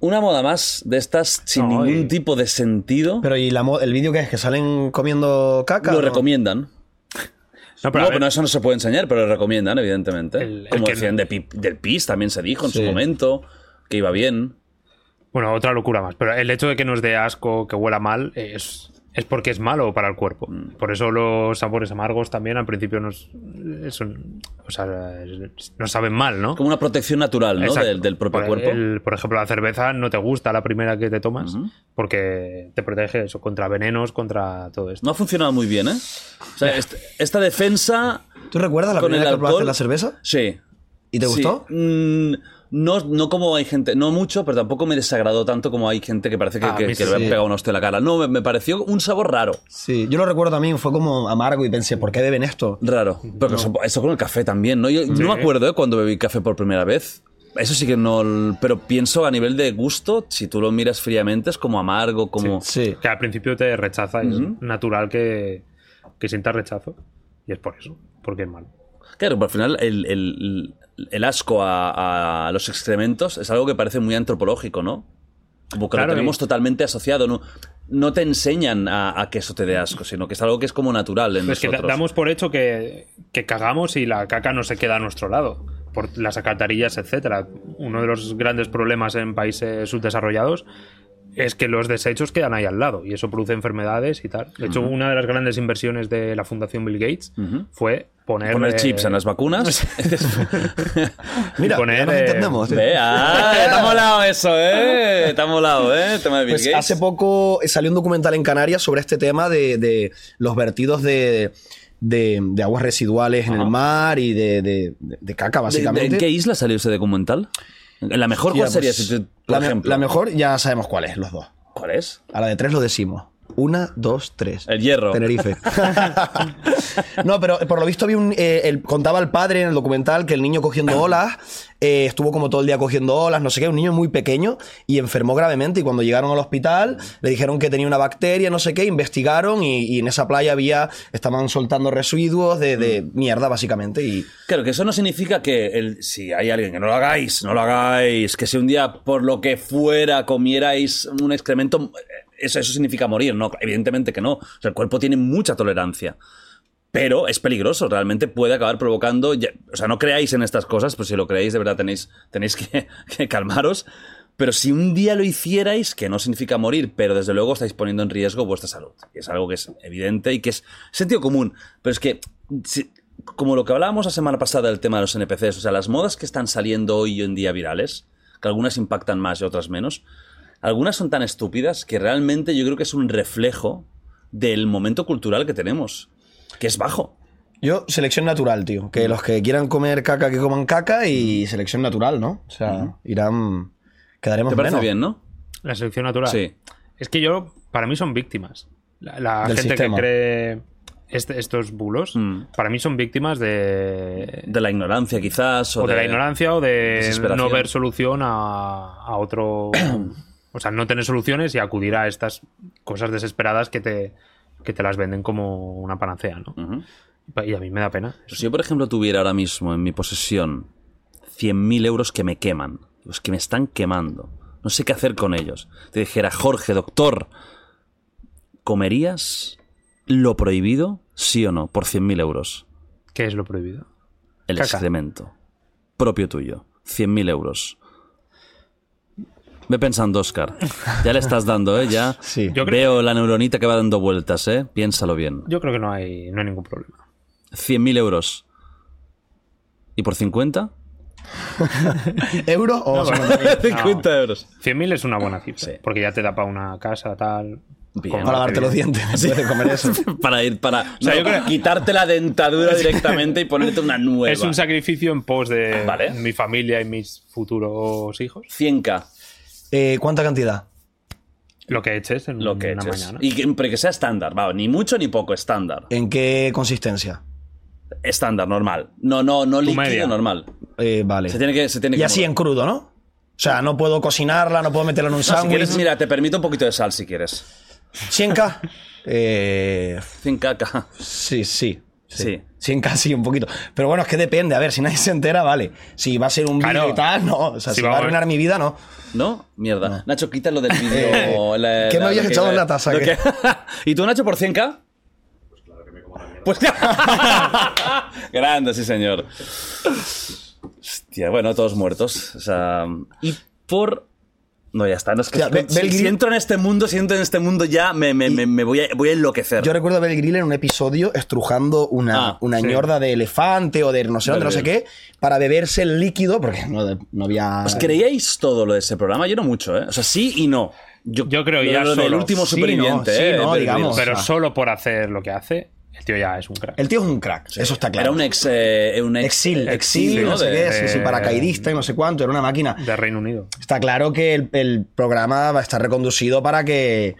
Una moda más de estas sin No, ningún y- tipo de sentido. Pero ¿y la el vídeo que es? ¿Que salen comiendo caca? lo no? recomiendan. No, no, a ver, pero eso no se puede enseñar, pero lo recomiendan, evidentemente. El- el Como que- decían de pi- del PIS, también se dijo en Sí. su momento, que iba bien. Bueno, otra locura más. Pero el hecho de que nos dé asco, que huela mal, es, es porque es malo para el cuerpo. Mm. Por eso los sabores amargos también al principio nos, son, o sea, nos saben mal, ¿no? Como una protección natural, ¿no? Del, del propio por, cuerpo. el- por ejemplo, la cerveza no te gusta la primera que te tomas porque te protege eso contra venenos, contra todo esto. No ha funcionado muy bien, ¿eh? O sea, est- esta defensa ¿Tú recuerdas la con primera que probaste la cerveza? Sí. ¿Y te Sí. gustó? Mm, no, no como hay gente, no mucho, pero tampoco me desagradó tanto como hay gente que parece que, Ah, que- que le sí. han pegado un hostia en la cara. No, me, me pareció un sabor raro. Sí, yo lo recuerdo también, fue como amargo y pensé, ¿por qué beben esto? Raro. Pero eso, eso con el café también, ¿no? Yo no me acuerdo ¿eh? cuando bebí café por primera vez. Eso sí que no. Pero pienso a nivel de gusto, si tú lo miras fríamente, es como amargo, como. Sí. Que al principio te rechaza, y es natural que, que sientas rechazo. Y es por eso, porque es malo. Claro, pero al final el, el- el asco a, a los excrementos es algo que parece muy antropológico, ¿no? Como que Claro, lo tenemos y- totalmente asociado. No, no te enseñan a, a que eso te dé asco, sino que es algo que es como natural en Es que da- nosotros. damos por hecho que, que cagamos y la caca no se queda a nuestro lado. Por las alcantarillas, etcétera. Uno de los grandes problemas en países subdesarrollados es que los desechos quedan ahí al lado y eso produce enfermedades y tal. De hecho, una de las grandes inversiones de la Fundación Bill Gates fue poner, Poner eh, chips en las vacunas. Mira, poner, ya nos eh, entendemos. ¿eh? Ah, te ha molado eso, ¿eh? Te ha molado, ¿eh? Tema de Bill Pues Gates. hace poco salió un documental en Canarias sobre este tema de, de los vertidos de, de- de aguas residuales en el mar y de, de- caca, ¿De- de- básicamente. ¿En qué isla salió ese documental? ¿En la mejor cuál sería? pues, si tú- por la, me- ejemplo. la mejor ya sabemos cuál es, los dos. ¿Cuál es? A la de tres lo decimos. Una, dos, tres. El hierro. Tenerife. no, pero por lo visto había un, eh, el- contaba el padre en el documental que el niño cogiendo olas, eh, estuvo como todo el día cogiendo olas, no sé qué, un niño muy pequeño y enfermó gravemente y cuando llegaron al hospital le dijeron que tenía una bacteria, no sé qué, investigaron y, y en esa playa había, estaban soltando residuos de, de mierda básicamente y Claro, que eso no significa que el- si hay alguien que no lo hagáis, no lo hagáis, que si un día por lo que fuera comierais un excremento, eso, eso significa morir, no, evidentemente que no. El cuerpo tiene mucha tolerancia. Pero es peligroso, realmente puede acabar provocando. ya- o sea, no creáis en estas cosas, pues si lo creéis, de verdad tenéis, tenéis que, calmaros. Pero si un día lo hicierais, que no significa morir, pero desde luego estáis poniendo en riesgo vuestra salud. Y es algo que es evidente y que es sentido común. Pero es que, como lo que hablábamos la semana pasada del tema de los NPCs, o sea, las modas que están saliendo hoy en día virales, que algunas impactan más y otras menos, algunas son tan estúpidas que realmente yo creo que es un reflejo del momento cultural que tenemos, que es bajo. yo selección natural, tío, que los que quieran comer caca que coman caca y selección natural, ¿no? O sea, irán quedaremos ¿Te parece menos. bien, no? La selección natural. Sí. Es que yo, para mí son víctimas. La, la Del gente sistema. que cree este- estos bulos, Mm. para mí son víctimas de, De la ignorancia, quizás. O, o de la ignorancia o de no ver solución a, a otro. o sea, no tener soluciones y acudir a estas cosas desesperadas que te, que te las venden como una panacea, ¿no? Y a mí me da pena. Si yo, por ejemplo, tuviera ahora mismo en mi posesión 100.000 euros que me queman, los que me están quemando, no sé qué hacer con ellos. Te dijera, Jorge, doctor, ¿comerías lo prohibido, sí o no, por 100.000 euros? ¿Qué es lo prohibido? El Caca. excremento. Propio tuyo. 100.000 euros. Ve pensando, Oscar. Ya le estás dando, ¿eh? Ya Sí. Yo creo- veo la neuronita que va dando vueltas, ¿eh? Piénsalo bien. Yo creo que no hay, no hay ningún problema. 100.000 euros. ¿Y por 50? ¿Euros o No, bueno, 50 euros. 100.000 es una buena cifra. Sí. Porque ya te da para una casa, tal. Bien. Para lavarte los dientes? ¿Me puedes comer eso? Para ir, para sea, no, yo creo- quitarte la dentadura directamente y ponerte una nueva. Es un sacrificio en pos de Vale. mi familia y mis futuros hijos. 100k, Eh, ¿Cuánta cantidad? Lo que eches en lo que una eches. mañana. Y que, pero que sea estándar, va, ni mucho ni poco, estándar. ¿En qué consistencia? Estándar, normal. No, no, no líquido, media. normal. Eh, vale. Se tiene que, se tiene y que así mover. en crudo, ¿no? O sea, no puedo cocinarla, no puedo meterla en un No, si sándwich. quieres, mira, te permito un poquito de sal si quieres. 100k. Eh, 100k. sí, sí. Sí. 100k sí, un poquito. Pero bueno, es que depende. A ver, si nadie se entera, vale. Si va a ser un Claro. vídeo y tal, no. O sea, Si si, va a arruinar mi vida, no. ¿No? Mierda. Nacho, quítalo del vídeo. La- ¿qué me la- habías que- echado en la taza? que- ¿Y tú, Nacho, por 100k? Pues Grande, sí, señor. Hostia, bueno, todos muertos. O sea, y por. No, ya está. No, es que si, si entro en este mundo, si entro en este mundo ya, me, me, me, me voy, a, voy a enloquecer. Yo recuerdo a Bel Grill en un episodio estrujando una, Ah, una sí. ñorda de elefante o de no sé dónde, no sé qué, para beberse el líquido, porque no, no había. ¿Os creíais todo lo de ese programa? Yo no mucho, ¿eh? O sea, sí y no. Yo, Yo creo lo- ya lo del último Sí, superviviente, no, sí, ¿eh? no, digamos. Pero o sea. solo por hacer lo que hace, el tío ya es un crack. El tío es un crack, eso está claro. Era un ex. eh, un ex Exil, exil, ¿no? no sé qué, sí, sí, paracaidista y no sé cuánto, era una máquina. De Reino Unido. Está claro que el, el programa va a estar reconducido para que,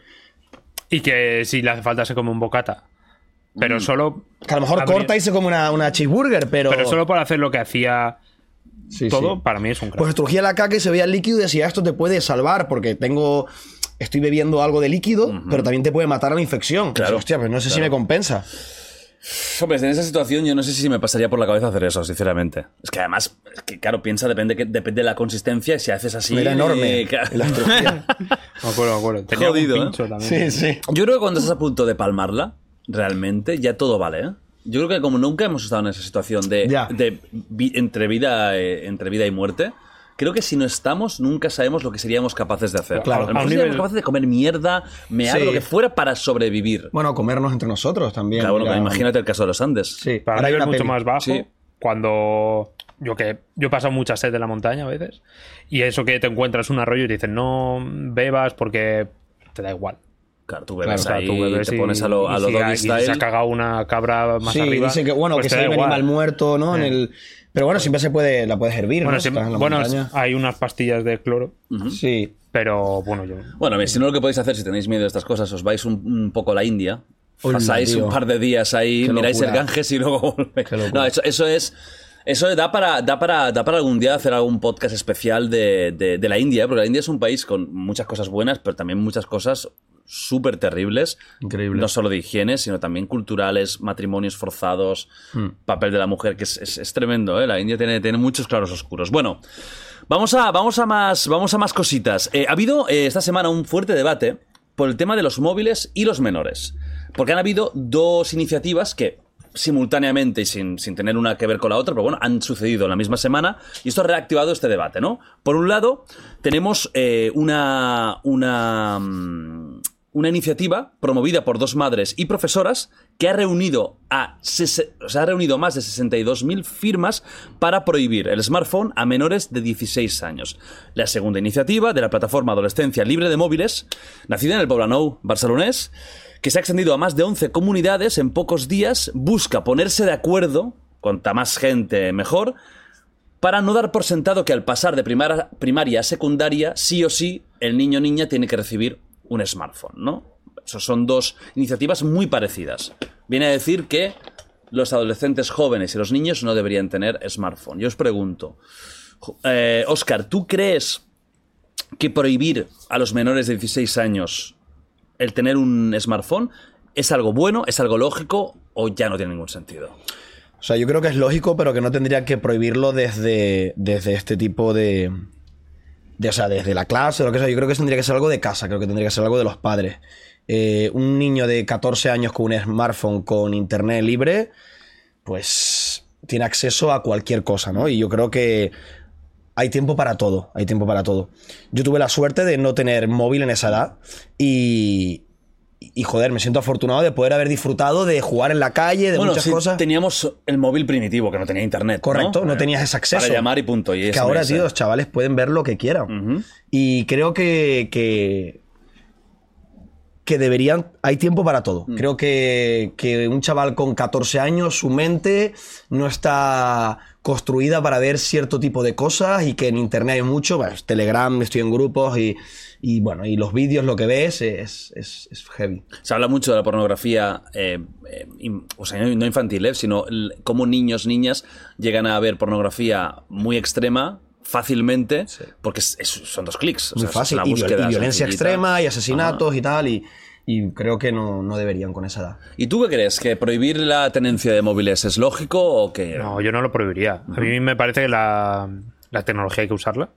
Y que si le hace falta se come un bocata. Pero solo. que a lo mejor corta y se come una, una cheeseburger, pero... Pero solo por hacer lo que hacía Sí, todo, sí. para mí es un crack. Pues estrujía la caca y se veía el líquido y decía, esto te puede salvar porque tengo... Estoy bebiendo algo de líquido, pero también te puede matar a la infección. Claro, Hostia, pues no sé si me compensa. Hombre, en esa situación yo no sé si me pasaría por la cabeza hacer eso, sinceramente. Es que además, es que claro, piensa, depende, que, depende de la consistencia y si haces así. Era enorme. eh, claro. la. Me acuerdo, me acuerdo. Tenía Jodido, un ¿eh? pincho también. sí, sí. Yo creo que cuando estás a punto de palmarla, realmente, ya todo vale, ¿eh? Yo creo que como nunca hemos estado en esa situación de, de vi- entre, vida, eh, entre vida y muerte, creo que si no estamos, nunca sabemos lo que seríamos capaces de hacer. Claro. A lo nivel- capaces de comer mierda, mear, Sí. lo que fuera para sobrevivir. Bueno, comernos entre nosotros también. Claro, bueno, imagínate el caso de los Andes. Sí, Para ahora nivel una mucho peli. más bajo, Sí. cuando yo que yo he pasado mucha sed en la montaña a veces, y eso que te encuentras un arroyo y te dicen no bebas porque te da igual. Claro, tú bebes O sea, ahí, tú bebes te y- pones a lo, a y lo si doggy y se ha cagado una cabra más sí, arriba. dice que bueno, pues que da hay un animal muerto, ¿no? En Eh. el... Pero bueno, siempre se puede, la puedes hervir, Bueno, ¿no? bueno, hay unas pastillas de cloro, Sí. pero bueno, yo Bueno, bien, si no lo que podéis hacer, si tenéis miedo de estas cosas, os vais un, un poco a la India, Hola, pasáis tío. un par de días ahí, Qué miráis el. Ganges y luego volvéis. No, eso, eso es... Eso da para, da, para, da para algún día hacer algún podcast especial de, de- de la India, porque la India es un país con muchas cosas buenas, pero también muchas cosas súper terribles. Increíble. No solo de higiene, sino también culturales, matrimonios forzados, Hmm. papel de la mujer, que es, es- es tremendo, ¿eh? La India tiene, tiene muchos claros oscuros. Bueno, vamos a, vamos a, más, vamos a más cositas. Eh, ha habido eh, esta semana un fuerte debate por el tema de los móviles y los menores. Porque han habido dos iniciativas que simultáneamente y sin, sin tener una que ver con la otra, pero bueno, han sucedido en la misma semana y esto ha reactivado este debate, ¿no? Por un lado, tenemos eh, una, una, mm, una iniciativa promovida por dos madres y profesoras que ha reunido a sea, ha reunido más de 62.000 firmas para prohibir el smartphone a menores de 16 años. La segunda iniciativa de la plataforma Adolescencia Libre de Móviles, nacida en el Poblenou barcelonés, que se ha extendido a más de 11 comunidades en pocos días, busca ponerse de acuerdo, cuanta más gente mejor, para no dar por sentado que al pasar de primar- primaria a secundaria, sí o sí, el niño o niña tiene que recibir un smartphone, ¿no? Esas son dos iniciativas muy parecidas. Viene a decir que los adolescentes jóvenes y los niños no deberían tener smartphone. Yo os pregunto, jo- eh, Oscar, ¿tú crees que prohibir a los menores de 16 años el tener un smartphone es algo bueno, es algo lógico o ya no tiene ningún sentido? O sea, yo creo que es lógico, pero que no tendría que prohibirlo desde, desde este tipo de, de. O sea, desde la clase o lo que sea. Yo creo que tendría que ser algo de casa, creo que tendría que ser algo de los padres. Eh, un niño de 14 años con un smartphone con internet libre, pues tiene acceso a cualquier cosa, ¿no? Y yo creo que hay tiempo para todo, hay tiempo para todo. Yo tuve la suerte de no tener móvil en esa edad y, y joder, me siento afortunado de poder haber disfrutado de jugar en la calle, de bueno, muchas sí, cosas. teníamos el móvil primitivo que no tenía internet. Correcto, no, Eh, tenías ese acceso. Para llamar y punto. Y que ahora, tío, los chavales pueden ver lo que quieran. Y creo que, que, que deberían... Hay tiempo para todo. Mm. Creo que, que un chaval con 14 años, su mente no está construida para ver cierto tipo de cosas y que en internet hay mucho. Bueno, Telegram, estoy en grupos y, y bueno, y los vídeos, lo que ves es, es, es heavy. Se habla mucho de la pornografía, eh, eh, in- o sea, no infantil, eh, sino cómo niños, niñas llegan a ver pornografía muy extrema fácilmente, porque es- es- son dos clics. o Muy sea, es fácil. Y, viol- búsqueda y violencia extrema y asesinatos y tal. Y, y creo que no, no deberían con esa edad. ¿Y tú qué crees? ¿Que prohibir la tenencia de móviles es lógico o que.? No, yo no lo prohibiría. A mí me parece que la, la tecnología hay que usarla,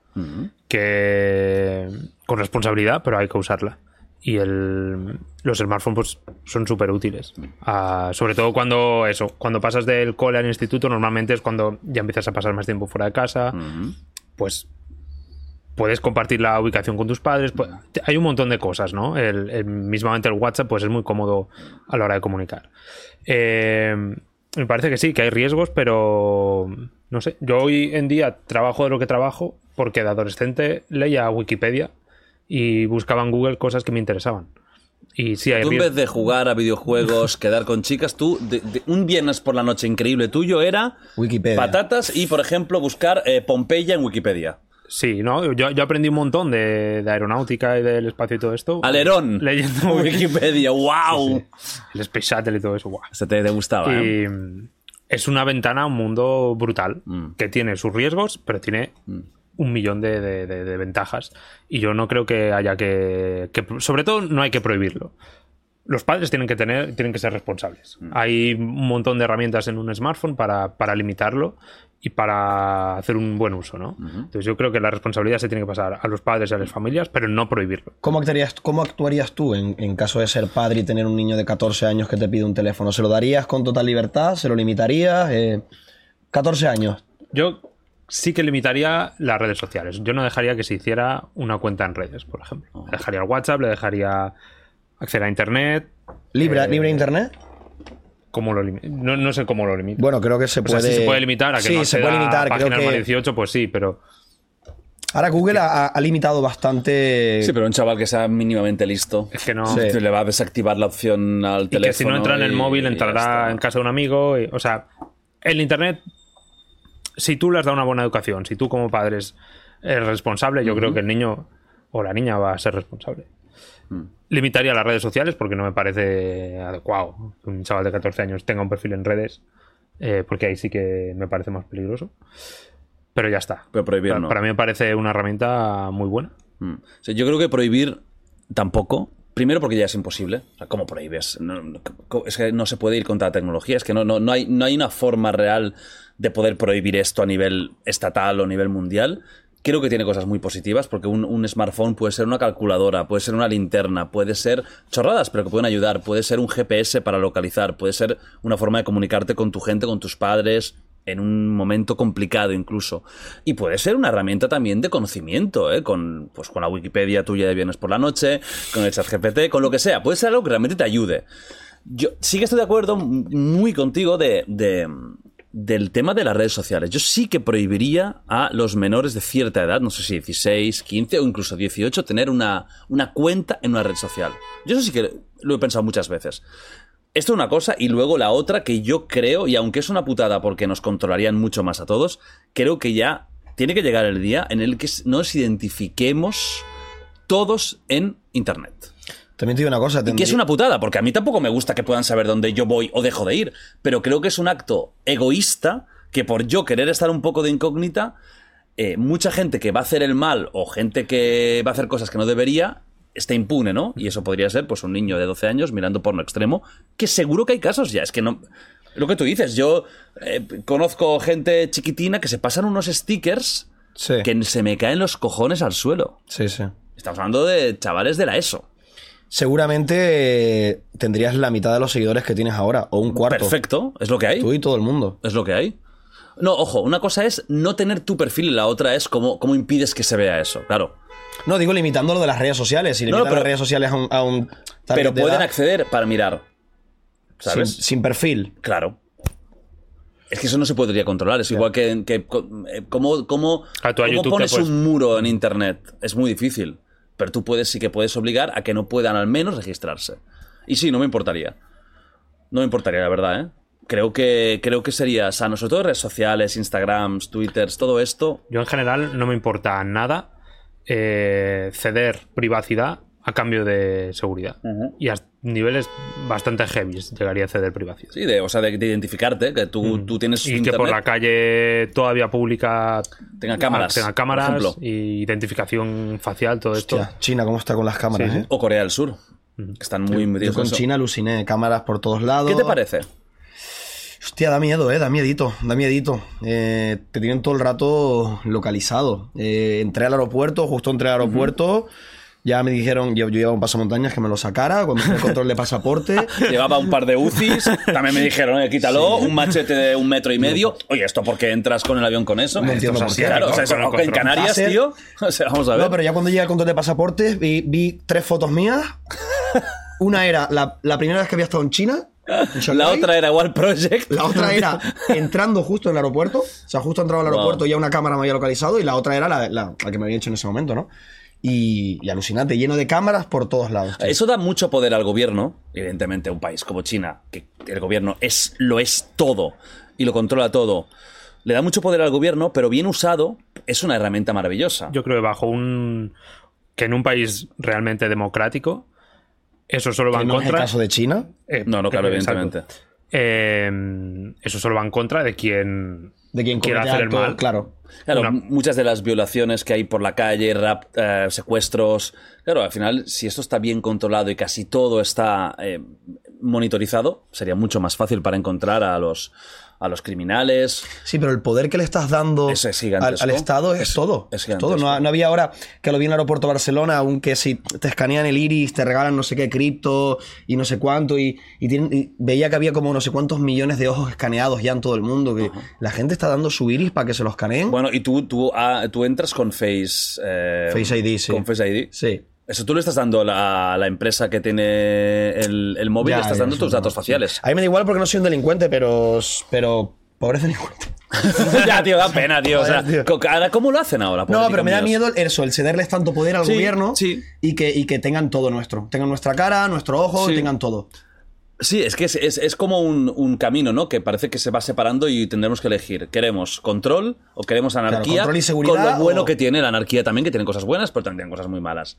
que con responsabilidad, pero hay que usarla. Y el, los smartphones pues, son súper útiles. Ah, sobre todo cuando eso, cuando pasas del cole al instituto, normalmente es cuando ya empiezas a pasar más tiempo fuera de casa. Pues puedes compartir la ubicación con tus padres. pues, hay un montón de cosas, ¿no? El, el- mismamente el WhatsApp pues es muy cómodo a la hora de comunicar. Eh, me parece que sí, que hay riesgos, pero no sé. Yo hoy en día trabajo de lo que trabajo porque de adolescente leía Wikipedia y buscaba en Google cosas que me interesaban. Y sí, hay Tú en vez de jugar a videojuegos, quedar con chicas, tú, de- de- un viernes por la noche increíble tuyo era Wikipedia. patatas y, por ejemplo, buscar eh, Pompeya en Wikipedia. Sí, ¿no? Yo, yo aprendí un montón de, de aeronáutica y del espacio y todo esto. Alerón. Leyendo Wikipedia, wow. el Space Shuttle y todo eso. guau. Se te, te gustaba, ¿eh? Y mm, es una ventana a un mundo brutal Mm. que tiene sus riesgos, pero tiene un millón de, de- de- de ventajas. Y yo no creo que haya que, que- Sobre todo, no hay que prohibirlo. Los padres tienen que tener, tienen que ser responsables. Mm. Hay un montón de herramientas en un smartphone para, para limitarlo y para hacer un buen uso, ¿no? Entonces yo creo que la responsabilidad se tiene que pasar a los padres y a las familias, pero no prohibirlo. ¿Cómo actuarías, cómo actuarías tú en, en caso de ser padre y tener un niño de 14 años que te pide un teléfono? ¿Se lo darías con total libertad? ¿Se lo limitarías? Eh, 14 años. Yo sí que limitaría las redes sociales. Yo no dejaría que se hiciera una cuenta en redes, por ejemplo. Le dejaría el WhatsApp, le dejaría acceder a Internet. ¿Libre, Eh, ¿libre internet? ¿Cómo lo no, no sé cómo lo limito. Bueno, creo que se o puede. sea, si se puede limitar a que sí, no se puede limitar. a Creo páginas más que 18, pues sí, pero ahora Google ha, ha limitado bastante. Sí, pero un chaval que sea mínimamente listo. es que no... Sí. Le va a desactivar la opción al Y teléfono. que si no entra en el móvil, entrará en casa de un amigo. y- o sea, el Internet, si tú le has dado una buena educación, si tú como padre eres eres responsable, yo creo que el niño o la niña va a ser responsable. Mm. Limitaría las redes sociales porque no me parece adecuado que un chaval de 14 años tenga un perfil en redes, eh, porque ahí sí que me parece más peligroso. Pero ya está. Pero prohibir para, no. para mí me parece una herramienta muy buena. Mm. O sea, yo creo que prohibir tampoco. Primero porque ya es imposible. ¿cómo prohíbes? Es que no se puede ir contra la tecnología. Es que no, no, no, hay, no hay una forma real de poder prohibir esto a nivel estatal o a nivel mundial. Creo que tiene cosas muy positivas porque un, un smartphone puede ser una calculadora, puede ser una linterna, puede ser chorradas, pero que pueden ayudar, puede ser un GPS para localizar, puede ser una forma de comunicarte con tu gente, con tus padres, en un momento complicado incluso. Y puede ser una herramienta también de conocimiento, ¿eh? con, pues, con la Wikipedia tuya de viernes por la noche, con el chat GPT, con lo que sea. Puede ser algo que realmente te ayude. Yo sí que estoy de acuerdo muy contigo de, de- del tema de las redes sociales. Yo sí que prohibiría a los menores de cierta edad, no sé si 16, 15 o incluso 18, tener una, una cuenta en una red social. Yo eso sí que lo he pensado muchas veces. Esto es una cosa y luego la otra que yo creo, y aunque es una putada porque nos controlarían mucho más a todos, creo que ya tiene que llegar el día en el que nos identifiquemos todos en Internet. También te digo una cosa. Que es una putada, porque a mí tampoco me gusta que puedan saber dónde yo voy o dejo de ir, pero creo que es un acto egoísta que por yo querer estar un poco de incógnita, eh, mucha gente que va a hacer el mal o gente que va a hacer cosas que no debería, está impune, ¿no? Y eso podría ser pues un niño de 12 años mirando porno extremo, que seguro que hay casos ya, es que no... Lo que tú dices, yo eh, conozco gente chiquitina que se pasan unos stickers Sí. que se me caen los cojones al suelo. Sí, sí. Estamos hablando de chavales de la ESO. Seguramente eh, tendrías la mitad de los seguidores que tienes ahora, o un cuarto. Perfecto, es lo que hay. Tú y todo el mundo. Es lo que hay. No, ojo, una cosa es no tener tu perfil y la otra es cómo, cómo impides que se vea eso, claro. No, digo limitando lo de las redes sociales. Si No, pero- las redes sociales a un, a un Pero de pueden edad, acceder para mirar. sin, ¿Sabes? sin perfil. Claro. Es que eso no se podría controlar. Es igual que, que eh, cómo, cómo, a cómo YouTube te pones puedes- un muro en internet. Es muy difícil. Pero tú puedes, sí que puedes obligar a que no puedan al menos registrarse. Y sí, no me importaría. No me importaría, la verdad, ¿eh? Creo que, creo que sería sano, sobre todo redes sociales, Instagrams, Twitters, todo esto. Yo en general no me importa nada eh, ceder privacidad a cambio de seguridad. Y a niveles bastante heavy llegaría a ceder privacidad. Sí, de, o sea, de, de identificarte, que tú, tú tienes Mm. Y internet, que por la calle todavía pública Tenga cámaras, tenga por cámaras ejemplo. y identificación facial, todo esto. China, ¿cómo está con las cámaras? Sí, eh? o Corea del Sur, que están muy Yo metidos en con eso. China aluciné, cámaras por todos lados. ¿Qué te parece? Hostia, da miedo, eh, da miedito, da miedito. Eh, te tienen todo el rato localizado. Eh, entré al aeropuerto, justo entré al aeropuerto. Ya me dijeron, yo, yo llevaba un pasamontañas que me lo sacara cuando hice el control de pasaporte. Llevaba un par de UCIs, también me dijeron, oye, quítalo, un machete de un metro y medio. Oye, ¿esto por qué entras con el avión con eso? No entiendo por qué. Claro, o sea, eso- en control. Canarias, tío. O sea, vamos a ver. No, pero ya cuando llegué al control de pasaporte vi, vi tres fotos mías. Una era la, la primera vez que había estado en China. La otra era igual Project. La otra era entrando justo en el aeropuerto. O sea, justo entrado al Wow. aeropuerto ya una cámara me había localizado y la otra era la, la- la que me había hecho en ese momento, ¿no? y, y alucinante, lleno de cámaras por todos lados. tío. Eso da mucho poder al gobierno, evidentemente, un país como China, que el gobierno es, lo es todo y lo controla todo. Le da mucho poder al gobierno, pero bien usado es una herramienta maravillosa. Yo creo que bajo un. que en un país realmente democrático, eso solo va en no es el contra. caso de China. Eh, No, no, claro, eh, evidentemente. Eh, eso solo va en contra de quien. De quien quiera comete hacer el mal. Claro. Claro, Una- muchas de las violaciones que hay por la calle, rap, eh, secuestros. Claro, al final, si esto está bien controlado y casi todo está eh, monitorizado, sería mucho más fácil para encontrar a los, a los criminales. Sí, pero el poder que le estás dando es al, Estado es, Es- todo. es Es gigantesco. todo. No, no había ahora que lo vi en el aeropuerto de Barcelona, aunque si te escanean el iris, te regalan no sé qué cripto y no sé cuánto. Y, y tienen- y veía que había como no sé cuántos millones de ojos escaneados ya en todo el mundo. Que la gente está dando su iris para que se lo escaneen. Bueno, y tú, tú, ah, tú entras con Face... eh, Face ID, sí. Con Face ID. sí. Eso tú le estás dando a la, empresa que tiene el, el móvil, Ya, le estás dando tus datos faciales. A mí me da igual porque no soy un delincuente, pero. Pero. Pobre delincuente. ya, tío, da pena, tío. O sea, tío. ¿cómo lo hacen ahora? No, pero me da miedo eso, el cederles tanto poder al Sí, gobierno sí. Y, que, y que tengan todo nuestro. Tengan nuestra cara, nuestro ojo, Sí. tengan todo. Sí, es que es, es- es como un, un camino, ¿no? Que parece que se va separando y tendremos que elegir. ¿Queremos control o queremos anarquía? control y seguridad Con lo bueno o- que tiene la anarquía también, que tiene cosas buenas, pero también tiene cosas muy malas.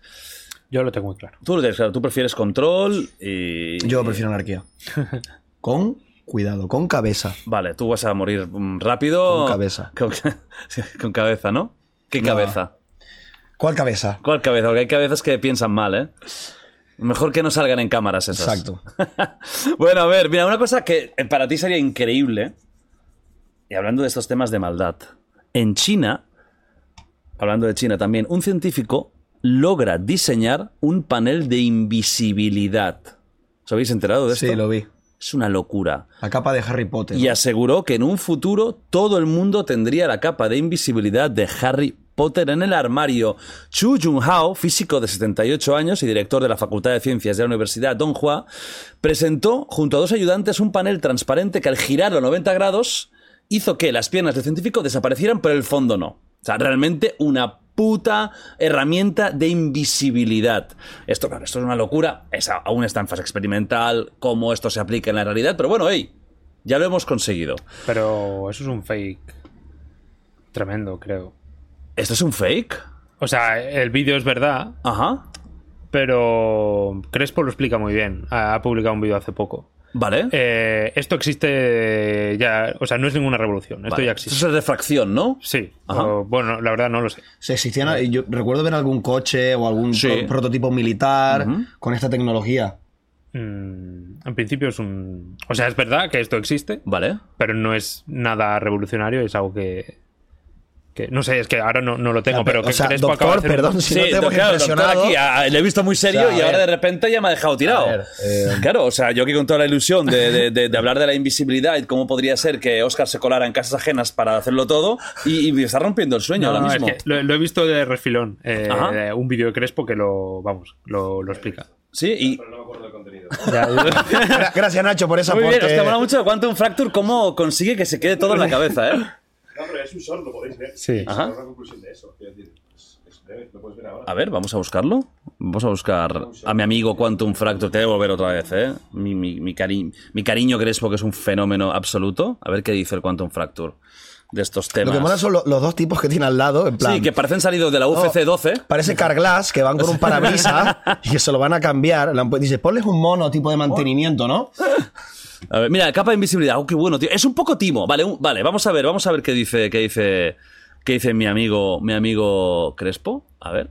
Yo lo tengo muy claro. Tú lo tienes claro, tú prefieres control y... Yo prefiero anarquía. con cuidado, con cabeza. Vale, tú vas a morir mm, rápido. Con cabeza. Con, con cabeza, ¿no? ¿Qué No. cabeza? ¿Cuál cabeza? ¿Cuál cabeza? Porque hay cabezas que piensan mal, ¿eh? Mejor que no salgan en cámaras esas. Exacto. bueno, a ver, mira, una cosa que para ti sería increíble, y hablando de estos temas de maldad, en China, hablando de China también, un científico logra diseñar un panel de invisibilidad. ¿Os habéis enterado de esto? Sí, lo vi. Es una locura. La capa de Harry Potter. Y aseguró que en un futuro todo el mundo tendría la capa de invisibilidad de Harry Potter en el armario. Chu Junhao, físico de 78 años y director de la Facultad de Ciencias de la Universidad Donghua, presentó junto a dos ayudantes un panel transparente que al girarlo a 90 grados hizo que las piernas del científico desaparecieran, pero el fondo no. O sea, realmente una puta herramienta de invisibilidad. Esto, claro, esto es una locura. Es, aún está en fase experimental, cómo esto se aplica en la realidad, pero bueno, hey, ya lo hemos conseguido. Pero eso es un fake tremendo, creo. ¿Esto es un fake? O sea, el vídeo es verdad, Ajá. pero Crespo lo explica muy bien. Ha ha publicado un vídeo hace poco. Vale. Eh, esto existe ya, o sea, no es ninguna revolución, esto Vale. ya Esto existe. es refracción, ¿no? Sí, Ajá. o- bueno, la verdad no lo sé. Se existían, yo recuerdo ver algún coche o algún Sí. pro- prototipo militar con esta tecnología. Mm, en principio es un... O sea, es verdad que esto existe, Vale. pero no es nada revolucionario, es algo que... que no sé, es que ahora no, no lo tengo, O sea, pero o que sea, Crespo doctor, acaba de hacer perdón, si no te hemos claro, impresionado. aquí, le he visto muy serio O sea, y ahora de repente ya me ha dejado tirado. Ver, eh, Claro, o sea, yo que con toda la ilusión de, de- de- de hablar de la invisibilidad y cómo podría ser que Oscar se colara en casas ajenas para hacerlo todo y, y me está rompiendo el sueño No, ahora mismo. es que lo, lo he visto de refilón, eh, de un vídeo de Crespo que lo, vamos, lo, lo explica. Sí, y... Pero no me acuerdo del contenido. gra- Gracias, Nacho, por ese Muy bien, aporte. hostia, mola mucho Quantum Fracture cómo consigue que se quede todo en la cabeza, ¿eh? No, pero es un short, lo podéis ver. Sí. Es Ajá. una conclusión de eso. Quiero decir, es, es breve, lo puedes ver ahora. A ver, vamos a buscarlo. Vamos a buscar a mi amigo Quantum Fracture. Te voy a volver otra vez, ¿eh? Mi, mi, mi, cari- mi cariño Crespo, que es un fenómeno absoluto. A ver qué dice el Quantum Fracture de estos temas. Lo que mola son lo- los dos tipos que tiene al lado, en plan. Sí, que parecen salidos de la UFC 12. Parece Carglass, que van con un parabrisas y que se lo van a cambiar. Le han pu- Dice, ponles un mono tipo de mantenimiento, ¿no? A ver, mira, capa de invisibilidad. Oh, qué bueno, tío. Es un poco timo. Vale, un- vale, vamos a ver, vamos a ver qué dice, qué dice, qué dice mi amigo, mi amigo Crespo. A ver.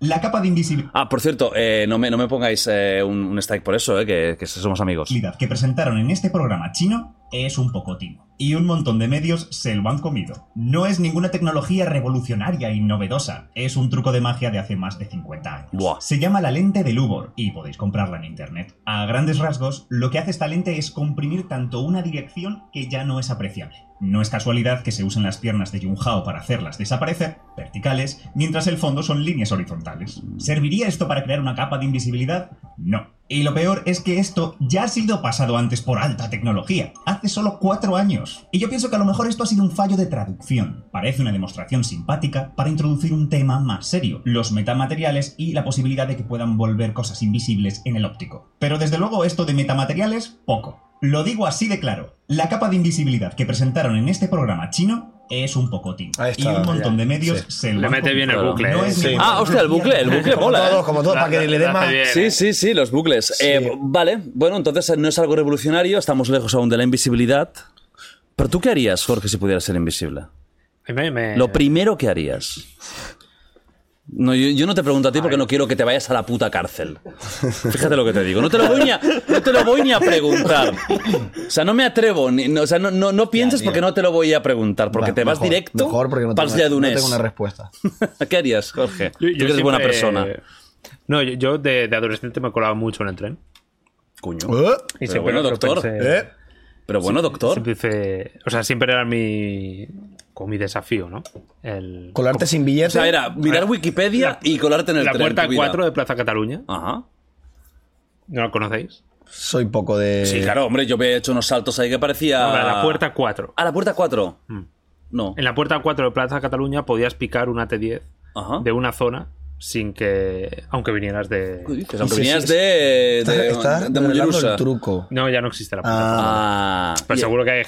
La capa de invisibilidad Ah, por cierto, eh, no, me, no me pongáis eh, un, un strike por eso, eh, que, que somos amigos. que presentaron en este programa chino es un poco timo. Y un montón de medios se lo han comido. No es ninguna tecnología revolucionaria y novedosa. Es un truco de magia de hace más de 50 años. Buah. Se llama la lente de Lubor y podéis comprarla en internet. A grandes rasgos, lo que hace esta lente es comprimir tanto una dirección que ya no es apreciable. No es casualidad que se usen las piernas de Junhao para hacerlas desaparecer, verticales, mientras el fondo son líneas horizontales. ¿Serviría esto para crear una capa de invisibilidad? No. Y lo peor es que esto ya ha sido pasado antes por alta tecnología, hace solo cuatro años. Y yo pienso que a lo mejor esto ha sido un fallo de traducción. Parece una demostración simpática para introducir un tema más serio, los metamateriales y la posibilidad de que puedan volver cosas invisibles en el óptico. Pero desde luego esto de metamateriales, poco. Lo digo así de claro. La capa de invisibilidad que presentaron en este programa chino es un pocotín. Ahí está, y un montón ya. de medios Sí. se lo Le mete bien el bucle, No ¿eh? es Sí. ninguna Ah, hostia, el bucle, el bucle Como mola. todos, ¿eh? como todos, para que le dé más. bien. Sí, sí, sí, los bucles. Eh, vale, bueno, entonces no es algo revolucionario, estamos lejos aún de la invisibilidad. Pero tú qué harías, Jorge, si pudieras ser invisible? Me- me- Lo primero que harías. No, yo, yo no te pregunto a ti porque no quiero que te vayas a la puta cárcel. Fíjate lo que te digo. No te lo voy ni a, no te lo voy ni a preguntar. O sea, no me atrevo. Ni, no, o sea, no, no, no pienses porque no te lo voy a preguntar. Porque Va, te vas mejor, directo Mejor porque no tengo, no tengo una respuesta. ¿Qué harías, Jorge? Yo- Tú que eres buena persona. No, yo, de, de adolescente me colaba mucho en el tren. Coño. ¿Eh? Y Pero bueno, doctor, pensé- ¿Eh? Pero bueno, doctor. siempre o sea, siempre era mi, como mi desafío, ¿no? El, Colarte sin billete. O sea, era mirar Wikipedia y colarte en el la tren. puerta tu vida. 4 de Plaza Cataluña. Ajá. ¿No la conocéis? Soy poco de. Sí, claro, hombre, yo había hecho unos saltos ahí que parecía. No, la puerta 4. Ah, la puerta 4. No. En la puerta 4 de Plaza Cataluña podías picar una T10 Ajá. de una zona sin que. Aunque vinieras de. ¿Qué dices? Aunque Sí, sí, sí. de. Estás, de, Mollerussa. el truco. No, ya no existe la puerta. Ah. Pero ¿Y, seguro que hay.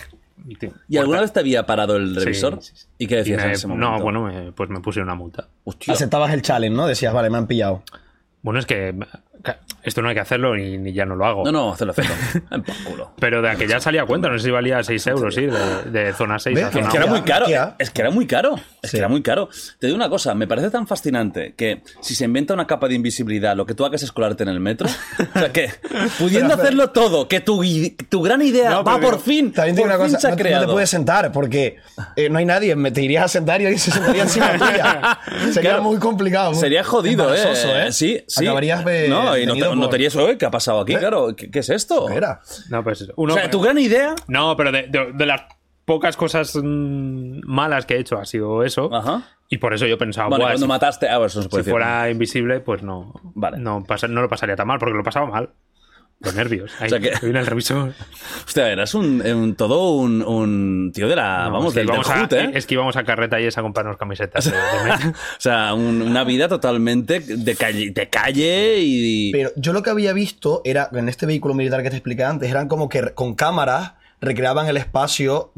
¿Y alguna vez te había parado el revisor? sí, sí. ¿Y qué decías Y me- en ese momento? No, bueno, me- pues me puse una multa. Hostia. Aceptabas el challenge, ¿no? Decías, vale, me han pillado. Bueno, es que esto no hay que hacerlo ni, ni ya no lo hago. No, no, hazlo, hazlo. En por culo. Pero de aquella salía a cuenta, no sé si valía 6 euros, sí, de, de zona 6 ¿Ves? a Es zona que era muy caro. Es que era muy caro. Es Sí. que era muy caro. Te digo una cosa, me parece tan fascinante que si se inventa una capa de invisibilidad, lo que tú hagas es colarte en el metro. O sea, que pudiendo Pero, pero- hacerlo todo, que tu, tu gran idea No, va por fin. También te digo por una cosa, se ha no, te- no te puedes sentar porque eh, no hay nadie. Me te irías a sentar y alguien se sentaría encima tuya. Sería Claro. muy complicado. muy Sería jodido, ¿eh? ¿eh? Sí, sí. Acabarías de. No, y no, te, detenido no por- "Oye, ¿qué ha pasado aquí? ¿Eh? Claro, ¿qué, qué es esto? Era. No, pues eso. O sea, tu gran idea. No, pero de, de- de las pocas cosas mm, malas que he hecho ha sido eso. Ajá. Y por eso yo pensaba, Bueno, "Buah, cuando si, mataste. Ah, eso no se puede si decir. fuera invisible, pues no, Vale. no, pasa- no lo pasaría tan mal, porque lo pasaba mal. Los nervios. Ahí, O sea que- viene el revisor. Hostia, eras un, un- todo un, un tío de la. No, vamos, es que del, a- ¿eh? Es que íbamos a carreta y es a comprarnos camisetas. de- de Meta. O sea, un- una vida totalmente de calle, de calle y. Pero yo lo que había visto era, en este vehículo militar que te expliqué antes, eran como que con cámaras recreaban el espacio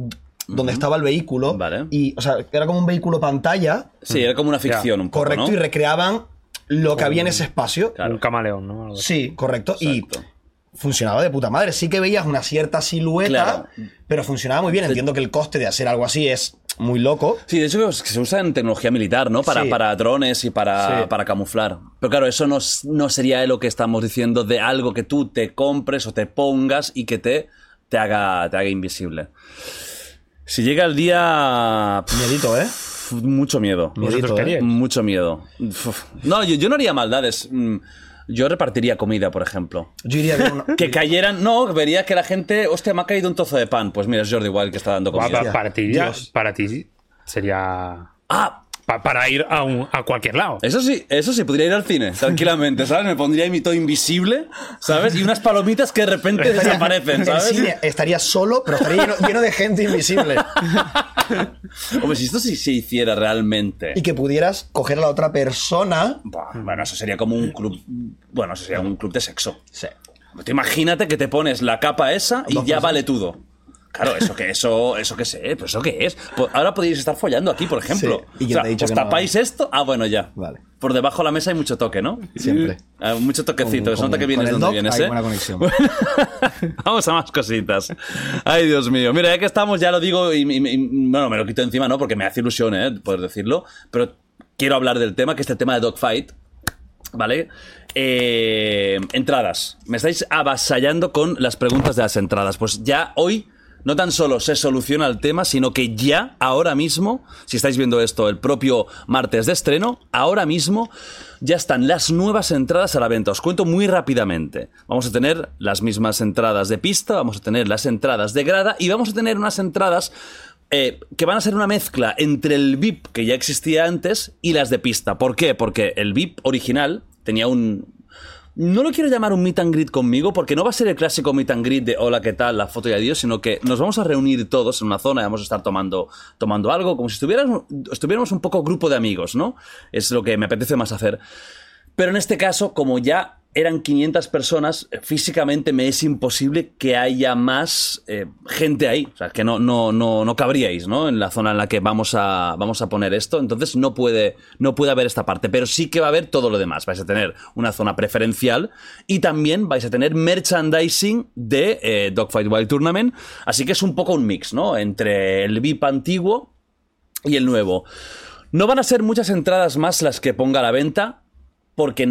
donde estaba el vehículo. Vale. Y, o sea, era como un vehículo pantalla, Sí, era como una ficción un poco. correcto, ¿no? y recreaban lo que había en ese espacio. Claro. Un camaleón, ¿no? Algo. Sí, correcto. Exacto. Y funcionaba de puta madre. Sí que veías una cierta silueta, Claro. pero funcionaba muy bien. Entiendo que el coste de hacer algo así es muy loco. Sí, de hecho es que se usa en tecnología militar, ¿no? Para, Sí. para drones y para, Sí. para camuflar. Pero claro, eso no, no sería lo que estamos diciendo de algo que tú te compres o te pongas y que te, te, haga, te haga invisible. Si llega el día... Miedito, ¿eh? mucho miedo. Miedito, ¿Vosotros ¿eh? Mucho miedo. No, yo, yo no haría maldades. Yo repartiría comida, por ejemplo. Yo diría que una- Que cayeran, no, vería que la gente, hostia, me ha caído un trozo de pan. Pues mira, es Jordi Wild que está dando comida. pa- para, ti, ya- para ti sería. Ah, pa- para ir a, un- a cualquier lado. Eso sí, eso sí, podría ir al cine, tranquilamente, ¿sabes? Me pondría ahí mi todo invisible, ¿sabes? Y unas palomitas que de repente desaparecen, el ¿sabes? cine estaría solo, pero estaría lleno, lleno de gente invisible. Hombre, si esto sí se hiciera realmente. Y que pudieras coger a la otra persona. Bueno, eso sería como un club. Bueno, eso sería un club de sexo. Sí. Imagínate que te pones la capa esa y Dos ya vale todo. Claro, eso que eso, eso que sé, pues eso qué es. Pues ahora podéis estar follando aquí, por ejemplo. Sí, ¿y quién O sea, te ha dicho ¿Os que no? tapáis esto? Ah, bueno, ya. Vale. Por debajo de la mesa hay mucho toque, ¿no? Siempre. Ah, mucho toquecito, Con- se nota que vienes donde doc vienes, hay ¿eh? buena conexión. Vamos a más cositas. Ay, Dios mío. Mira, ya que estamos, ya lo digo y, y- y- bueno, me lo quito encima, ¿no? Porque me hace ilusión, ¿eh? Poder decirlo. Pero quiero hablar del tema, que es el tema de Dogfight. ¿Vale? Eh, entradas. Me estáis avasallando con las preguntas de las entradas. Pues ya hoy no tan solo se soluciona el tema, sino que ya, ahora mismo, si estáis viendo esto el propio martes de estreno, ahora mismo ya están las nuevas entradas a la venta. Os cuento muy rápidamente. Vamos a tener las mismas entradas de pista, vamos a tener las entradas de grada y vamos a tener unas entradas eh, que van a ser una mezcla entre el VIP que ya existía antes y las de pista. ¿Por qué? Porque el VIP original tenía un, no lo quiero llamar un meet and greet conmigo porque no va a ser el clásico meet and greet de hola, ¿qué tal? La foto y adiós, sino que nos vamos a reunir todos en una zona y vamos a estar tomando, tomando algo, como si estuviéramos, estuviéramos un poco grupo de amigos, ¿no? Es lo que me apetece más hacer. Pero en este caso, como ya eran 500 personas, eh, físicamente me es imposible que haya más eh, gente ahí. O sea, que no, no, no, no cabríais, ¿no? En la zona en la que vamos a, vamos a poner esto. Entonces no puede, no puede haber esta parte. Pero sí que va a haber todo lo demás. Vais a tener una zona preferencial y también vais a tener merchandising de eh, Dogfight Wild Tournament. Así que es un poco un mix, ¿no? Entre el VIP antiguo y el nuevo. No van a ser muchas entradas más las que ponga a la venta, porque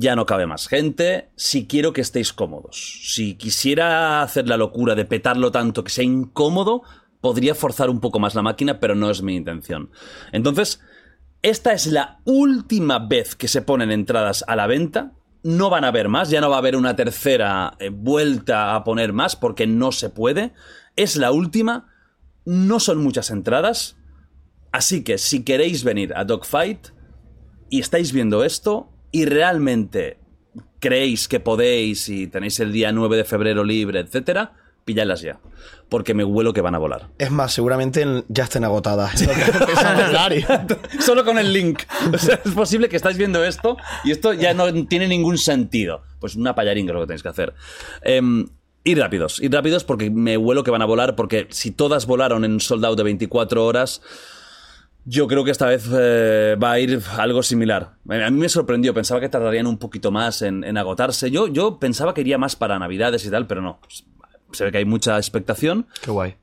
ya no cabe más gente, si quiero que estéis cómodos. Si quisiera hacer la locura de petarlo tanto que sea incómodo, podría forzar un poco más la máquina, pero no es mi intención. Entonces, esta es la última vez que se ponen entradas a la venta. No van a haber más, ya no va a haber una tercera eh, vuelta a poner más porque no se puede. Es la última, no son muchas entradas. Así que si queréis venir a Dogfight y estáis viendo esto, y realmente creéis que podéis y tenéis el día 9 de febrero libre, etcétera, pilladlas ya. Porque me huelo que van a volar. Es más, seguramente ya estén agotadas. Solo con el link. O sea, es posible que estáis viendo esto y esto ya no tiene ningún sentido. Pues una payaringa lo que tenéis que hacer. Em, ir rápidos, ir rápidos porque me huelo que van a volar, porque si todas volaron en un soldado de 24 horas, yo creo que esta vez eh, va a ir algo similar. A mí me sorprendió, pensaba que tardarían un poquito más en, agotarse. Yo, yo pensaba que iría más para Navidades y tal, pero no. Se ve que hay mucha expectación. Qué guay.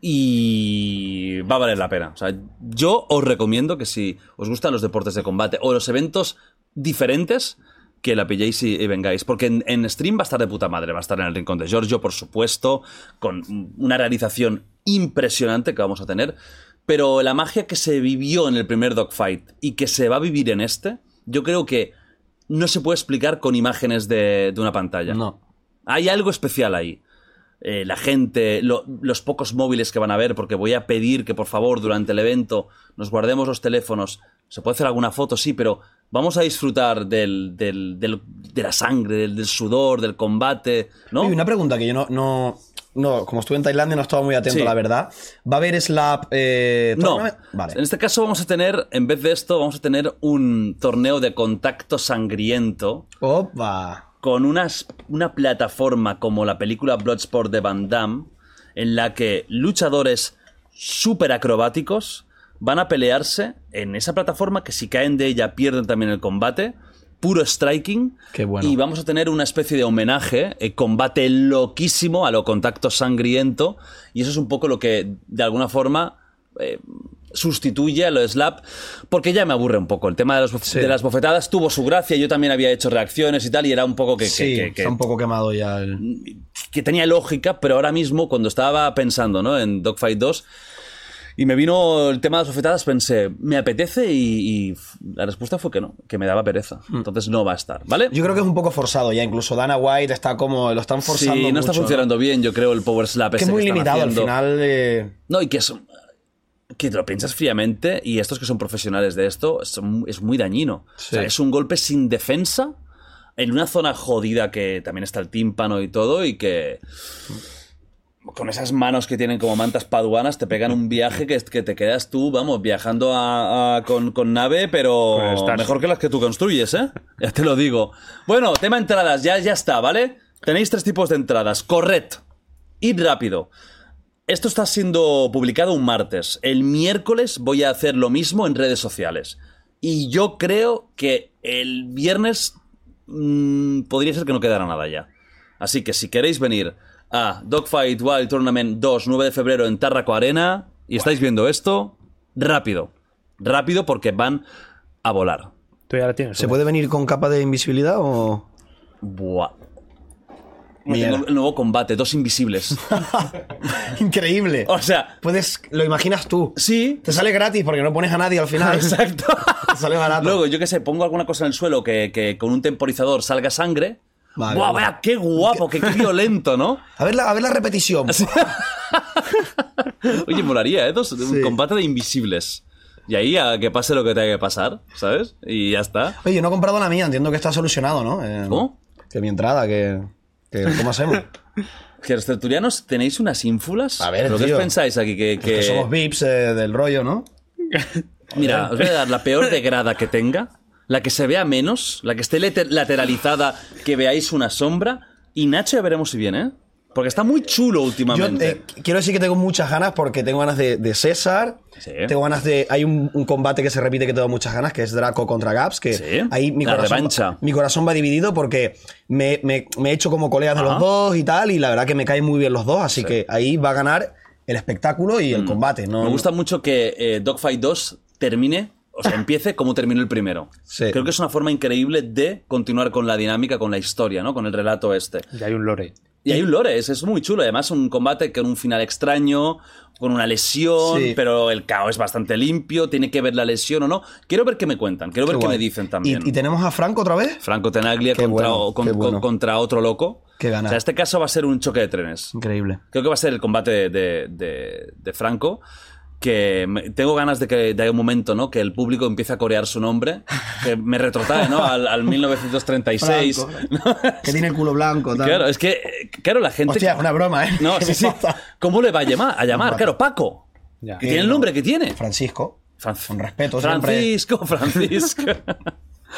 Y va a valer la pena. O sea, yo os recomiendo que si os gustan los deportes de combate o los eventos diferentes, que la pilléis y, vengáis. Porque en, en, stream va a estar de puta madre, va a estar en el rincón de Giorgio, por supuesto, con una realización impresionante que vamos a tener. Pero la magia que se vivió en el primer Dogfight y que se va a vivir en este, yo creo que no se puede explicar con imágenes de, una pantalla. No. Hay algo especial ahí. Eh, la gente, los pocos móviles que van a ver, porque voy a pedir que por favor durante el evento nos guardemos los teléfonos. Se puede hacer alguna foto, sí, pero vamos a disfrutar del, del, de la sangre, del, sudor, del combate, ¿no? una pregunta que yo no, no, no, como estuve en Tailandia no estaba muy atento, la verdad. ¿Va a haber Slap eh, No. Vale. En este caso vamos a tener, en vez de esto, vamos a tener un torneo de contacto sangriento. ¡Opa! Con una, una plataforma como la película Bloodsport de Van Damme, en la que luchadores súper acrobáticos van a pelearse en esa plataforma que si caen de ella pierden también el combate puro striking. Qué bueno. Y vamos a tener una especie de homenaje, eh, combate loquísimo a lo contacto sangriento. Y eso es un poco lo que, de alguna forma, eh, sustituye a lo de Slap, porque ya me aburre un poco. El tema de, de, las bofetadas tuvo su gracia, yo también había hecho reacciones y tal, y era un poco que... Sí, que, está un poco quemado ya. Que tenía lógica, pero ahora mismo, cuando estaba pensando ¿no? en Dogfight 2, y me vino el tema de las bofetadas, pensé, ¿me apetece? Y, la respuesta fue que no, que me daba pereza. Mm. Entonces no va a estar, ¿vale? Yo creo que es un poco forzado ya, incluso Dana White está como, lo están forzando. Sí, no está funcionando bien, yo creo, el Power Slap. Que es muy limitado al final. No, y que es que te lo piensas fríamente y estos que son profesionales de esto es, es muy dañino. O sea, es un golpe sin defensa en una zona jodida que también está el tímpano y todo y que con esas manos que tienen como mantas paduanas, te pegan un viaje que, que te quedas tú, vamos, viajando con, nave, pero pues mejor que las que tú construyes, ¿eh? Ya te lo digo. Bueno, tema entradas, ya, ya está, ¿vale? Tenéis tres tipos de entradas. Corred. Id rápido. Esto está siendo publicado un martes. El miércoles voy a hacer lo mismo en redes sociales. Y yo creo que el viernes mm, podría ser que no quedara nada ya. Así que si queréis venir a Dogfight Wild Tournament 2, 9 de febrero en Tarraco Arena, y estáis viendo esto, rápido. Rápido porque van a volar. Tú ya la tienes. ¿Se puede venir con capa de invisibilidad o.? Buah. tengo el nuevo combate, dos invisibles. Increíble. O sea. Puedes. Lo imaginas tú. Sí. Te sale gratis porque no pones a nadie al final. Exacto. Te sale barato. Luego, yo qué sé, pongo alguna cosa en el suelo que, que con un temporizador salga sangre ¡Guau, vaya, qué guapo, qué, violento, ¿no? A ver la, a ver la repetición. Oye, molaría, ¿eh? un combate de invisibles. Y ahí a que pase lo que tenga que pasar, ¿sabes? Y ya está. Oye, yo no he comprado la mía, entiendo que está solucionado, ¿no? Eh, ¿Cómo? Que mi entrada, que, que ¿cómo hacemos? Que los tertulianos tenéis unas ínfulas. A ver, ¿Pero qué tío. os pensáis aquí? Que, Que, que- somos VIPs eh, del rollo, ¿no? Mira, os voy a dar la peor de grada que tenga, la que se vea menos, la que esté later- lateralizada, que veáis una sombra. Y Nacho ya veremos si viene, ¿eh? Porque está muy chulo Yo últimamente. eh, quiero decir que tengo muchas ganas porque tengo ganas de, de César. Sí. Tengo ganas de. Hay un, un combate que se repite que tengo muchas ganas, que es Draco contra Gaps. Que Sí. ahí mi La corazón, revancha. mi corazón va dividido porque me, me- me he hecho como colegas de los dos y tal. Y la verdad que me caen muy bien los dos. Así que ahí va a ganar el espectáculo y el combate. ¿no? Mm. Me gusta mucho que eh, Dogfight 2 termine, o sea, empiece como terminó el primero. Sí. Creo que es una forma increíble de continuar con la dinámica, con la historia, ¿no? Con el relato este. Y hay un lore. Y hay un lore, es, es muy chulo. Además, un combate con un final extraño, con una lesión, Sí. pero el caos es bastante limpio. Tiene que ver la lesión o no. Quiero ver qué me cuentan, quiero ver qué guay. me dicen también. ¿Y, y tenemos a Franco otra vez? Franco Tenaglia Qué contra, bueno, con- qué bueno. con- contra otro loco. Qué ganas. O sea, este caso va a ser un choque de trenes. Increíble. Creo que va a ser el combate de, de- de- de Franco. Que me- tengo ganas de que de un momento, ¿no? Que el público empiece a corear su nombre. Que me retrotrae, ¿no? Al, al 1936. Franco. Que tiene el culo blanco. Tal. Claro, es que, eh, claro, la gente. Hostia, una broma, ¿eh? No, ¿Qué sí, sí. ¿Cómo le va a llamar? A llamar, claro, Paco. Ya. Que tiene el nombre que tiene. Francisco. Fran- Con respeto, siempre. Francisco, Francisco.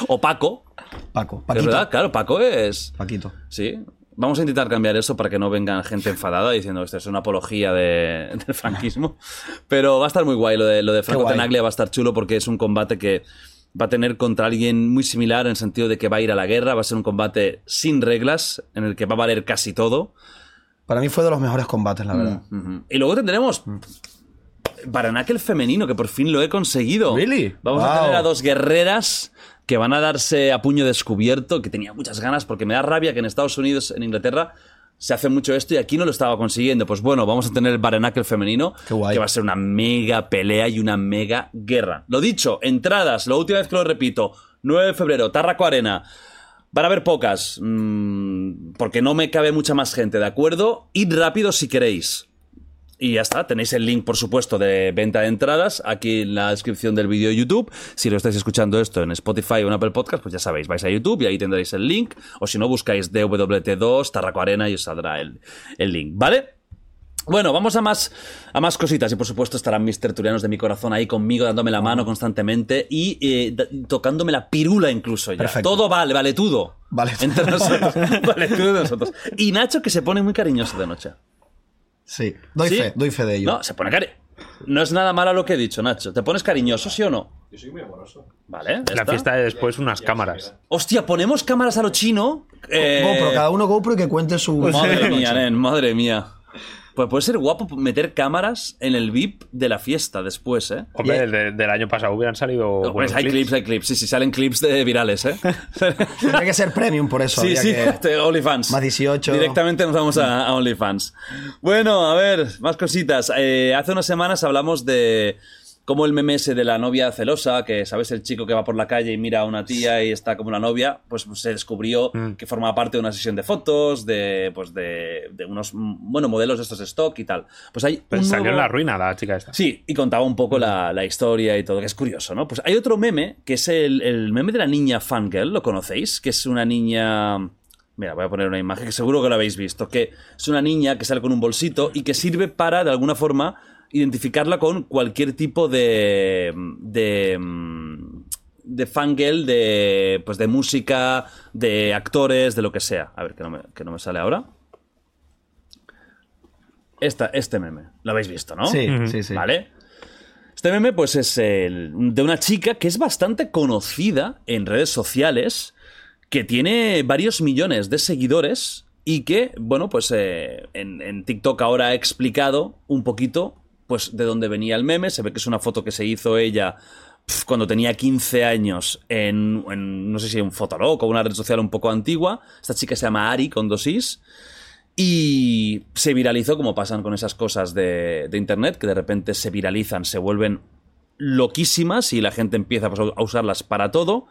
o Paco. Paco. Es Paquito. verdad, claro, Paco es. Paquito. Sí. Vamos a intentar cambiar eso para que no vengan gente enfadada diciendo esto es una apología de- del franquismo. Pero va a estar muy guay. Lo de, lo de Franco. Tenaglia va a estar chulo porque es un combate que va a tener contra alguien muy similar en el sentido de que va a ir a la guerra. Va a ser un combate sin reglas, en el que va a valer casi todo. Para mí fue de los mejores combates, la verdad. Ujú. Y luego tendremos Baranakel femenino, que por fin lo he conseguido. Really? Vamos a tener a dos guerreras que van a darse a puño descubierto, que tenía muchas ganas, porque me da rabia que en Estados Unidos, en Inglaterra, se hace mucho esto y aquí no lo estaba consiguiendo. Pues bueno, vamos a tener el Baranakel femenino, que va a ser una mega pelea y una mega guerra. Lo dicho, entradas, la última vez que lo repito, 9 de febrero, Tarraco Arena. Van a haber pocas, mm, porque no me cabe mucha más gente, ¿de acuerdo? Id rápido si queréis. Y ya está, tenéis el link, por supuesto, de venta de entradas aquí en la descripción del vídeo de YouTube. Si lo estáis escuchando esto en Spotify o en Apple Podcast, pues ya sabéis, vais a YouTube y ahí tendréis el link. O si no, buscáis DWT2, Tarraco Arena y os saldrá el, el link, ¿vale? Bueno, vamos a más, a más cositas y por supuesto estarán mis tertulianos de mi corazón ahí conmigo dándome la mano constantemente y eh, tocándome la pirula incluso ya. Perfecto. Todo vale, vale todo. Vale. Entre nosotros. vale todo de nosotros. Y Nacho que se pone muy cariñoso de noche. Sí. Doy ¿Sí? fe, doy fe de ello. No, se pone cari... No es nada malo lo que he dicho, Nacho. ¿Te pones cariñoso, sí o no? Yo soy muy amoroso. Vale. La está. fiesta de después unas cámaras. Hostia, ponemos cámaras a lo chino. Eh, GoPro, cada uno GoPro y que cuente su. Madre mía, nen, madre mía. Pues puede ser guapo meter cámaras en el VIP de la fiesta después, ¿eh? Hombre, el de- del año pasado hubieran salido. Pues hay clips. clips, hay clips. Sí, sí, salen clips de virales, ¿eh? Tendría que ser premium por eso. Sí, sí, que- OnlyFans. Más 18. Directamente nos vamos a, a OnlyFans. Bueno, a ver, más cositas. Eh, hace unas semanas hablamos de cómo el meme ese de la novia celosa, que sabes el chico que va por la calle y mira a una tía y está como una novia, pues se descubrió Mm. que formaba parte de una sesión de fotos, de pues de, de unos mm, bueno modelos de estos stock y tal. Pues hay Pues salió en la ruina la chica esta. Sí, y contaba un poco la, la historia y todo, que es curioso, ¿no? Pues hay otro meme, que es el, el meme de la niña fangirl, ¿lo conocéis? Que es una niña... Mira, voy a poner una imagen que seguro que lo habéis visto, que es una niña que sale con un bolsito y que sirve para, de alguna forma, identificarla con cualquier tipo de... de mm, de fangirl, de, pues de música, de actores, de lo que sea. A ver, que no me, que no me sale ahora. Esta, este meme, lo habéis visto, ¿no? Sí, sí, sí. ¿Vale? Este meme, pues, es el de una chica que es bastante conocida en redes sociales, que tiene varios millones de seguidores y que, bueno, pues eh, en, en TikTok ahora ha explicado un poquito, pues, de dónde venía el meme. Se ve que es una foto que se hizo ella cuando tenía 15 años en, no sé si un Fotolog o una red social un poco antigua. Esta chica se llama Ari, con dos is. Y se viralizó, como pasan con esas cosas de, internet, que de repente se viralizan, se vuelven loquísimas y la gente empieza pues, a usarlas para todo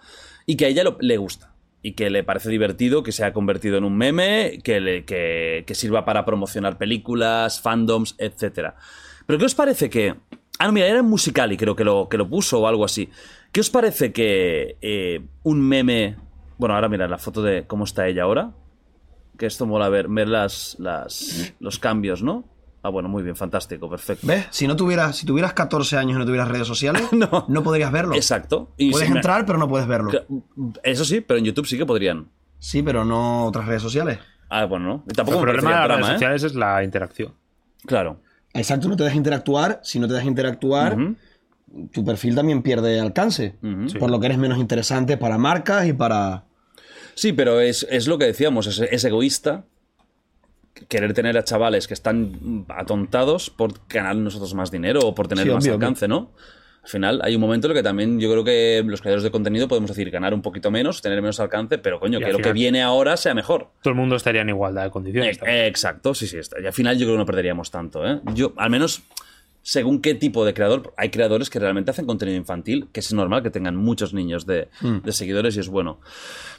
y que a ella le gusta y que le parece divertido, que se ha convertido en un meme, que, le- que, que sirva para promocionar películas, fandoms, etc. Pero ¿qué os parece que Ah, no, mira, era en Musicali, creo que lo, que lo puso o algo así. ¿Qué os parece que eh, un meme. Bueno, ahora mira la foto de cómo está ella ahora. Que esto mola ver, ver las, las, los cambios, ¿no? Ah, bueno, muy bien, fantástico, perfecto. ¿Ves? Si no tuvieras, si tuvieras 14 años y no tuvieras redes sociales, No. no, podrías verlo. Exacto. Y Puedes si me- entrar, pero no puedes verlo. Eso sí, pero en YouTube sí que podrían. Sí, pero no otras redes sociales. Ah, bueno, no. Tampoco el problema de las redes ¿eh? sociales es la interacción. Claro. Exacto, no te dejas interactuar. Si no te dejas interactuar, tu perfil también pierde alcance. Por lo que eres menos interesante para marcas y para. Sí, pero es, es lo que decíamos, es, es egoísta querer tener a chavales que están atontados por ganar nosotros más dinero o por tener Sí, más obvio, alcance, ¿no? Al final hay un momento en el que también yo creo que los creadores de contenido podemos decir ganar un poquito menos, tener menos alcance, pero coño, Y que lo que viene ahora sea mejor. Todo el mundo estaría en igualdad de condiciones. Eh, eh, exacto, sí, sí. está. Y al final yo creo que no perderíamos tanto, ¿eh? Yo, al menos, según qué tipo de creador, hay creadores que realmente hacen contenido infantil, que es normal que tengan muchos niños de, de seguidores y es bueno.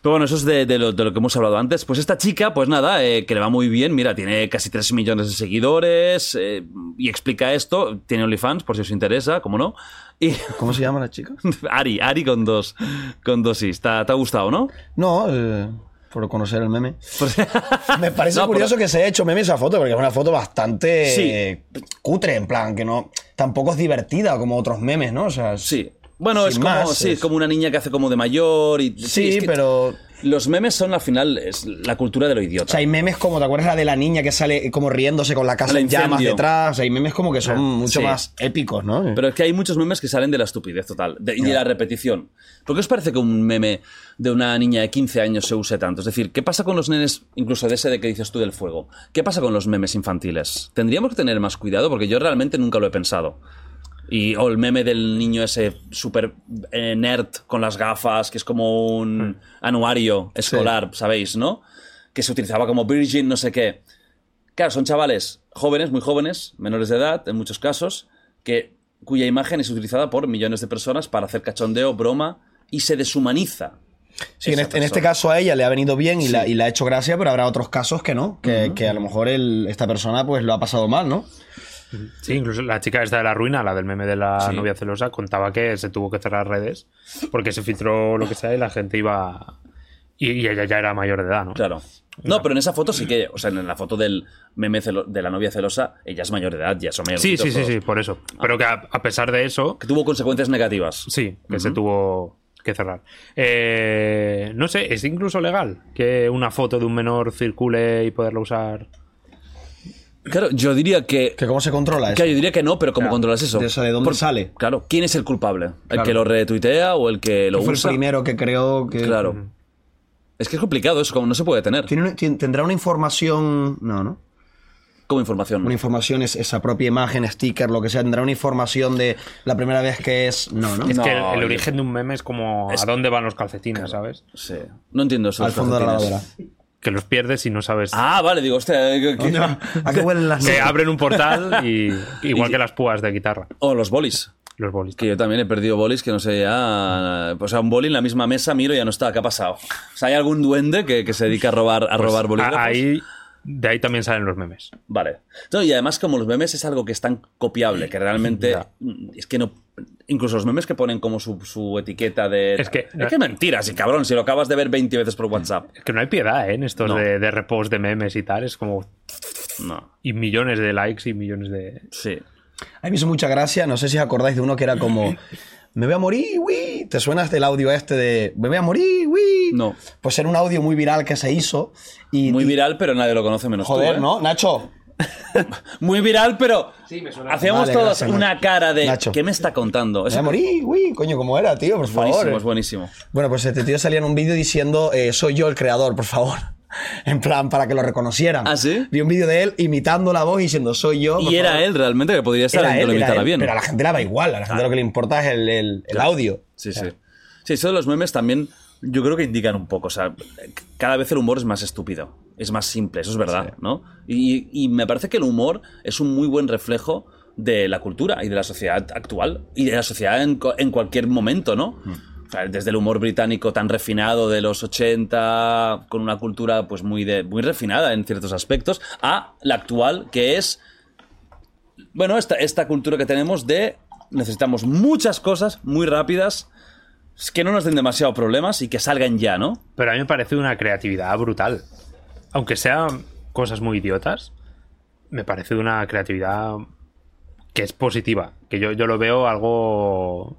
Pero bueno, eso es de, de lo, de lo que hemos hablado antes. Pues esta chica, pues nada, eh, que le va muy bien, mira, tiene casi 3 millones de seguidores eh, y explica esto, tiene OnlyFans, por si os interesa, como no. Y ¿Cómo se llama la chica? Ari, Ari con dos, con dos sí. ¿Te te ha gustado, no? No, eh, por conocer el meme. Me parece No, curioso que se haya hecho meme esa foto, porque es una foto bastante Sí. cutre, en plan, que no. Tampoco es divertida como otros memes, ¿no? O sea, Sí. Bueno, es como, más, sí, es- como una niña que hace como de mayor y... Sí, es que pero. Los memes son al final es la cultura de lo O idiota. sea, hay memes como, ¿te acuerdas la de la niña que sale como riéndose con la casa en llamas detrás? O sea, hay memes como que son mucho sí. más épicos, ¿no? Pero es que hay muchos memes que salen de la estupidez total de- y de la repetición. ¿Por qué os parece que un meme de una niña de 15 años se use tanto? Es decir, ¿qué pasa con los nenes, incluso de ese de que dices tú del fuego? ¿Qué pasa con los memes infantiles? Tendríamos que tener más cuidado porque yo realmente nunca lo he pensado. Y, o el meme del niño ese súper eh, nerd con las gafas, que es como un anuario escolar, ¿sabéis, no? Que se utilizaba como virgin, no sé qué. Claro, son chavales jóvenes, muy jóvenes, menores de edad, en muchos casos, que, cuya imagen es utilizada por millones de personas para hacer cachondeo, broma, y se deshumaniza. Sí, en este, en este caso a ella le ha venido bien y, la, y le ha hecho gracia, pero habrá otros casos que no, que, que a lo mejor el- esta persona pues lo ha pasado mal, ¿no? Sí, incluso la chica esta de la ruina, la del meme de la Sí. novia celosa, contaba que se tuvo que cerrar redes porque se filtró lo que sea y la gente iba. Y, y ella ya era mayor de edad, ¿no? Claro. No, pero en esa foto sí que, o sea, en la foto del meme celo- de la novia celosa, ella es mayor de edad, ya son Sí, sí, sí, todos. sí, por eso. Pero que a, a pesar de eso, Que tuvo consecuencias negativas. sí, que se tuvo que cerrar. Eh, no sé, es incluso legal que una foto de un menor circule y poderla usar. Claro, yo diría que. Que cómo se controla eso. Claro, yo diría que no, pero ¿cómo Claro. controlas eso? De eso, ¿de dónde sale? Claro, ¿quién es el culpable? ¿El Claro. que lo retuitea o el que lo fue usa? el primero que creó que... Claro. Es que es complicado eso, como no se puede tener ¿Tiene un- tien- ¿Tendrá una información...? No, ¿no? Como información. Una información es esa propia imagen, sticker, lo que sea. ¿Tendrá una información de la primera vez que es...? No, ¿no? Es No, que el, el yo- origen de un meme es como Es- a dónde van los calcetines, ¿sabes? Sí. No entiendo eso. Al fondo de la lavadora. Que los pierdes y no sabes. Ah, vale, digo, hostia. eh, que- ¿Dónde va? ¿A qué huelen las que notas? abren un portal y igual que las púas de guitarra, O los bolis. los bolis. Que yo también he perdido bolis que no sé ya. O sea, un boli en la misma mesa, miro y ya no está. ¿Qué ha pasado? O sea, ¿hay algún duende que, que se dedica a robar, a robar bolígrafos? A- Ahí, de ahí también salen los memes. Vale. No, y además, como los memes es algo que es tan copiable que realmente. Ya. mm, Es que no. Incluso los memes que ponen como su, su etiqueta de. Es que- Es que es mentira, sí, cabrón. Si lo acabas de ver 20 veces por WhatsApp. Es que no hay piedad ¿eh? en estos No. de, de repost de memes y tal. Es como. No. Y millones de likes y millones de. Sí. A mí me hizo mucha gracia, no sé si os acordáis de uno que era como... Me voy a morir, uy. ¿Te suenas del audio este de... Me voy a morir, uy? No. Pues era un audio muy viral que se hizo y... Muy y- viral, pero nadie lo conoce menos tú. Joder, ¿eh? ¿no? Nacho, Muy viral, pero. Hacíamos Vale, todos gracias, una Nacho. cara de. Nacho. ¿Qué me está contando? me Es voy a morir, uy. Coño, ¿cómo era, tío? Por favor. buenísimo, es buenísimo. Bueno, pues este tío salía en un vídeo diciendo, eh, soy yo el creador, por favor. En plan, para que lo reconocieran. ¿Ah, sí? Vi un vídeo de él imitando la voz y diciendo, soy yo. Y era favor". él realmente, que podría estar él, lo imitara él, bien. Pero a la gente le daba igual. A la gente lo que le importa es el, el- el audio. Sí, sí. Sí, eso de los memes también yo creo que indican un poco. O sea, cada vez el humor es más estúpido, es más simple, eso es verdad, ¿no? Y, y me parece que el humor es un muy buen reflejo de la cultura y de la sociedad actual y de la sociedad en, en cualquier momento, ¿no? Sea, desde el humor británico tan refinado de los 80, con una cultura pues muy, de, muy refinada en ciertos aspectos, a la actual que es bueno, esta, esta cultura que tenemos de necesitamos muchas cosas muy rápidas que no nos den demasiado problemas y que salgan ya, ¿no? Pero a mí me parece una creatividad brutal. Aunque sean cosas muy idiotas, me parece una creatividad que es positiva. Que yo, yo lo veo algo.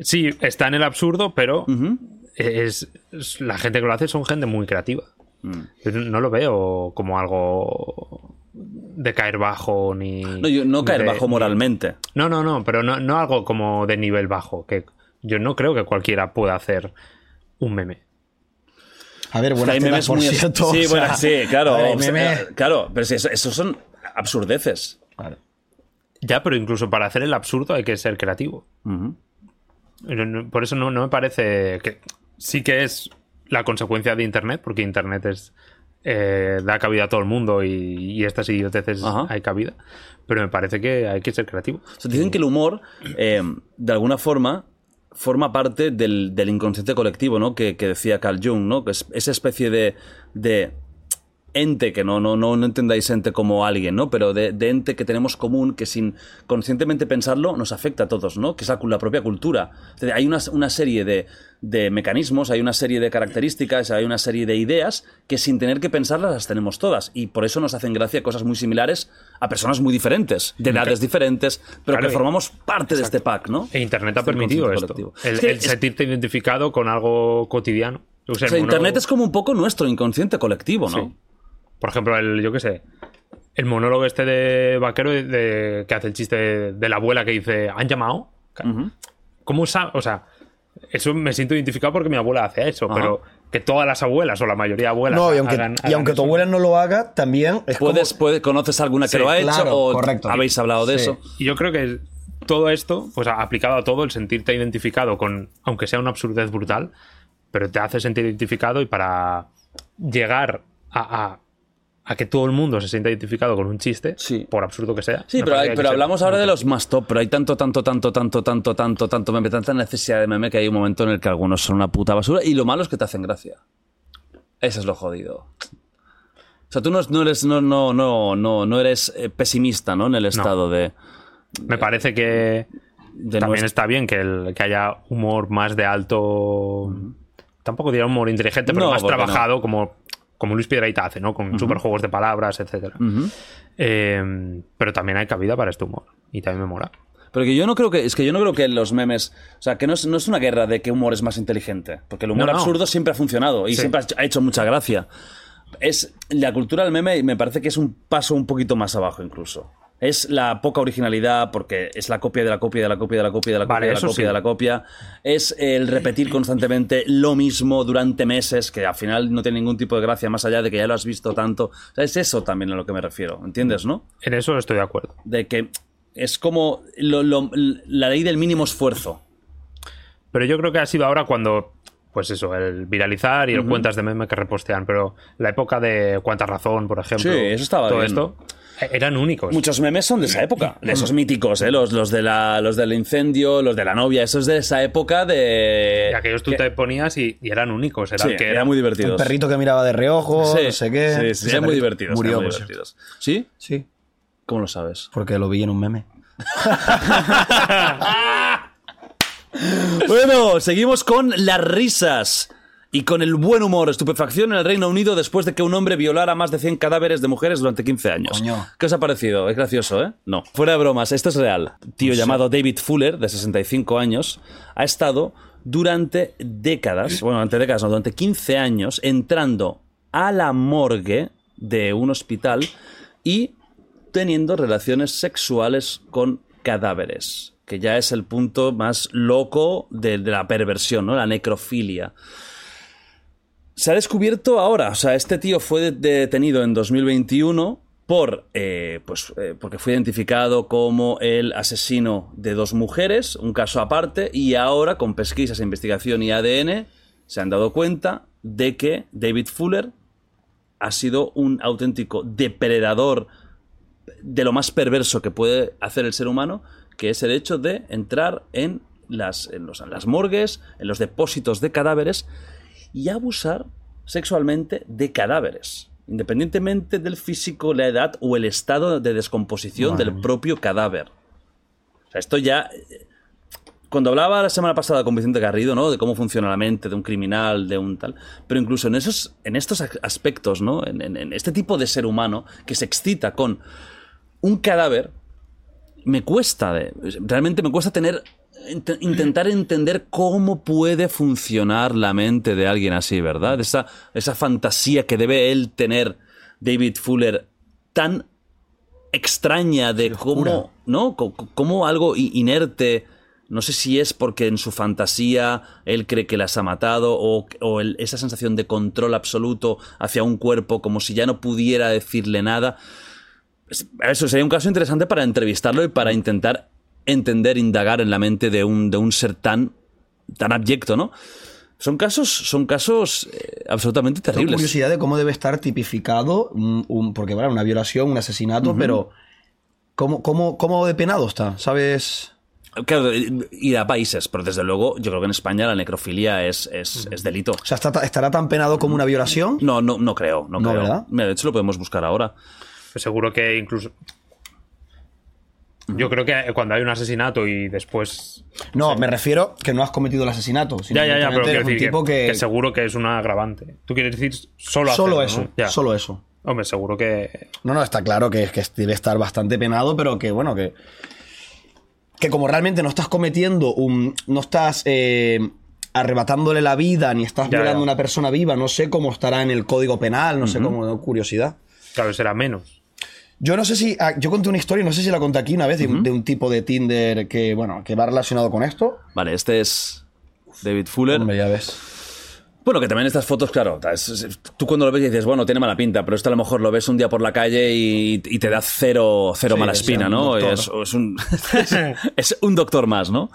Sí, está en el absurdo, pero es, es- la gente que lo hace son gente muy creativa. Mm. Yo no lo veo como algo de caer bajo ni. No, yo- no caer de- bajo ni- moralmente. No, no, no, pero no, no algo como de nivel bajo. Que yo no creo que cualquiera pueda hacer un meme. A ver, buenas Hay memes por muy... cierto, Sí, o sea, bueno, sí, claro. ver, Claro, pero sí, eso, eso son absurdeces. Ya, pero incluso para hacer el absurdo hay que ser creativo. Por eso no, no me parece que sí que es la consecuencia de Internet, porque Internet es eh, da cabida a todo el mundo y, y estas idioteces Ajá. hay cabida. Pero me parece que hay que ser creativo. O sea, dicen que el humor, eh, de alguna forma, forma parte del, del inconsciente colectivo, ¿no? Que, que decía Carl Jung, ¿no? Que es esa especie de, de ente, que no, no, no, no entendáis ente como alguien, ¿no? Pero de, de ente que tenemos común, que sin conscientemente pensarlo nos afecta a todos, ¿no? Que es la, la propia cultura. Hay una, una serie de, de mecanismos, hay una serie de características, hay una serie de ideas que sin tener que pensarlas las tenemos todas. Y por eso nos hacen gracia cosas muy similares a personas muy diferentes, de edades diferentes, pero Claro, que formamos parte de este pack, ¿no? E Internet ha Este permitido esto. colectivo. El, Es que el es- sentirte identificado con algo cotidiano. O sea, o sea, el mono- Internet es como un poco nuestro inconsciente colectivo, ¿no? Sí. Por ejemplo, el, yo qué sé, el monólogo este de vaquero de, de- que hace el chiste de, de la abuela que dice, ¿han llamado? ¿Cómo sabe? O sea, eso me siento identificado porque mi abuela hace eso, Ajá. pero que todas las abuelas o la mayoría de abuelas No, y aunque, hagan- y hagan aunque tu abuela no lo haga, también es como- Puedes, puede- ¿Conoces alguna que Sí, lo ha hecho claro, o correcto. habéis hablado de Sí. eso? Y yo creo que todo esto, pues aplicado a todo, el sentirte identificado con, aunque sea una absurdez brutal, pero te hace sentir identificado y para llegar a, a- a que todo el mundo se sienta identificado con un chiste, Sí. por absurdo que sea. Sí, pero, hay- pero hablamos ahora de los más top, pero hay tanto, tanto, tanto, tanto, tanto, tanto, tanto meme, tanta necesidad de meme que hay un momento en el que algunos son una puta basura y lo malo es que te hacen gracia. Eso es lo jodido. O sea, tú no, no eres, no, no, no, no, no eres eh, pesimista, ¿no? En el estado de, Me parece que también nuestro- está bien que, el- que haya humor más de alto. Tampoco diría humor inteligente, pero No, más no. trabajado, como, como Luis Piedrahita hace, ¿no? Con superjuegos de palabras, etcétera. Ujú. Eh, pero también hay cabida para este humor. Y también me mola. Pero que yo no creo que, es que yo no creo que los memes, o sea, que no es, no es una guerra de que humor es más inteligente, porque el humor No, no. absurdo siempre ha funcionado y Sí. siempre ha hecho, ha hecho mucha gracia. Es la cultura del meme me parece que es un paso un poquito más abajo incluso. Es la poca originalidad porque es la copia de la copia de la copia de la copia de la copia Vale, de la copia sí. de la copia. Es el repetir constantemente lo mismo durante meses que al final no tiene ningún tipo de gracia más allá de que ya lo has visto tanto. O sea, es eso también a lo que me refiero, ¿entiendes, no? En eso estoy de acuerdo. de que es como lo- lo- la ley del mínimo esfuerzo. Pero yo creo que ha sido ahora cuando, pues eso, el viralizar y el cuentas de meme que repostean. Pero la época de Cuánta Razón, por ejemplo. Sí, eso estaba Todo bien. esto eran únicos. Muchos memes son de esa época, de esos míticos, ¿eh? los, los, de la, los del incendio, los de la novia, esos de esa época de... Y aquellos tú que- te ponías y, y eran únicos. Sí, que eran era muy El divertidos. perrito que miraba de reojo, Sí, no sé qué. Sí, sí, Ese eran muy divertidos. Murió, eran muy cierto. divertidos. ¿Sí? Sí, ¿Cómo lo sabes? porque lo vi en un meme. Bueno, seguimos con las risas y con el buen humor. Estupefacción en el Reino Unido después de que un hombre violara más de 100 cadáveres de mujeres durante 15 años. Coño. ¿Qué os ha parecido? Es gracioso, ¿eh? No. Fuera de bromas, esto es real. Tío llamado David Fuller, de 65 años, ha estado durante décadas, bueno, durante décadas, no, durante 15 años, entrando a la morgue de un hospital y teniendo relaciones sexuales con cadáveres, que ya es el punto más loco de, de la perversión, ¿no? La necrofilia. Se ha descubierto ahora, o sea, este tío fue de- detenido en 2021 por, eh, pues, eh, porque fue identificado como el asesino de dos mujeres, un caso aparte, y ahora con pesquisas, investigación y ADN se han dado cuenta de que David Fuller ha sido un auténtico depredador de lo más perverso que puede hacer el ser humano, que es el hecho de entrar en las, en los- en las morgues, en los depósitos de cadáveres y abusar sexualmente de cadáveres, independientemente del físico, la edad o el estado de descomposición Madre del mía. propio cadáver. O sea, esto ya. Cuando hablaba la semana pasada con Vicente Garrido, ¿no? De cómo funciona la mente de un criminal, de un tal. Pero incluso en esos, en estos aspectos, ¿no? En, en- en este tipo de ser humano que se excita con un cadáver, me cuesta. realmente me cuesta tener. Int- Intentar entender cómo puede funcionar la mente de alguien así, ¿verdad? Esa, esa fantasía que debe él tener, David Fuller, tan extraña de cómo, ¿no? Cómo algo inerte, no sé si es porque en su fantasía él cree que las ha matado o, o el- esa sensación de control absoluto hacia un cuerpo como si ya no pudiera decirle nada. Es- Eso sería un caso interesante para entrevistarlo y para intentar entender, indagar en la mente de un, de un ser tan, tan abyecto, ¿no? Son casos, son casos eh, absolutamente Tengo terribles. curiosidad de cómo debe estar tipificado, un, un- porque bueno, una violación, un asesinato, pero ¿cómo, cómo, ¿cómo de penado está? ¿Sabes? Claro, ir a países, pero desde luego yo creo que en España la necrofilia es, es, es delito. O sea, ¿está- ¿estará tan penado como una violación? No, no, no creo, no, No, creo. ¿verdad? Mira, de hecho lo podemos buscar ahora. Pues seguro que incluso. Yo creo que cuando hay un asesinato y después. No, me refiero que no has cometido el asesinato. sino Ya, ya, ya, pero quiero decir tipo que, que, que seguro que es un agravante. Tú quieres decir solo solo hacerlo, eso, solo eso. Hombre, seguro que. No, no, está claro que, que debe estar bastante penado, pero que bueno, que. Que como realmente no estás cometiendo un. No estás eh, arrebatándole la vida, ni estás Ya, violando a una persona viva, no sé cómo estará en el código penal, no sé cómo, curiosidad. Claro, será menos. Yo no sé si. ah, Yo conté una historia, no sé si la conté aquí una vez, de, un- de un tipo de Tinder que, bueno, que va relacionado con esto. Vale, este es David Fuller. Hombre, ya ves. Bueno, que también estas fotos, claro, es- es- tú cuando lo ves dices, bueno, tiene mala pinta, pero esto a lo mejor lo ves un día por la calle y, y te da cero, cero Sí, mala espina, un ¿no? Es, es un, es un doctor más, ¿no?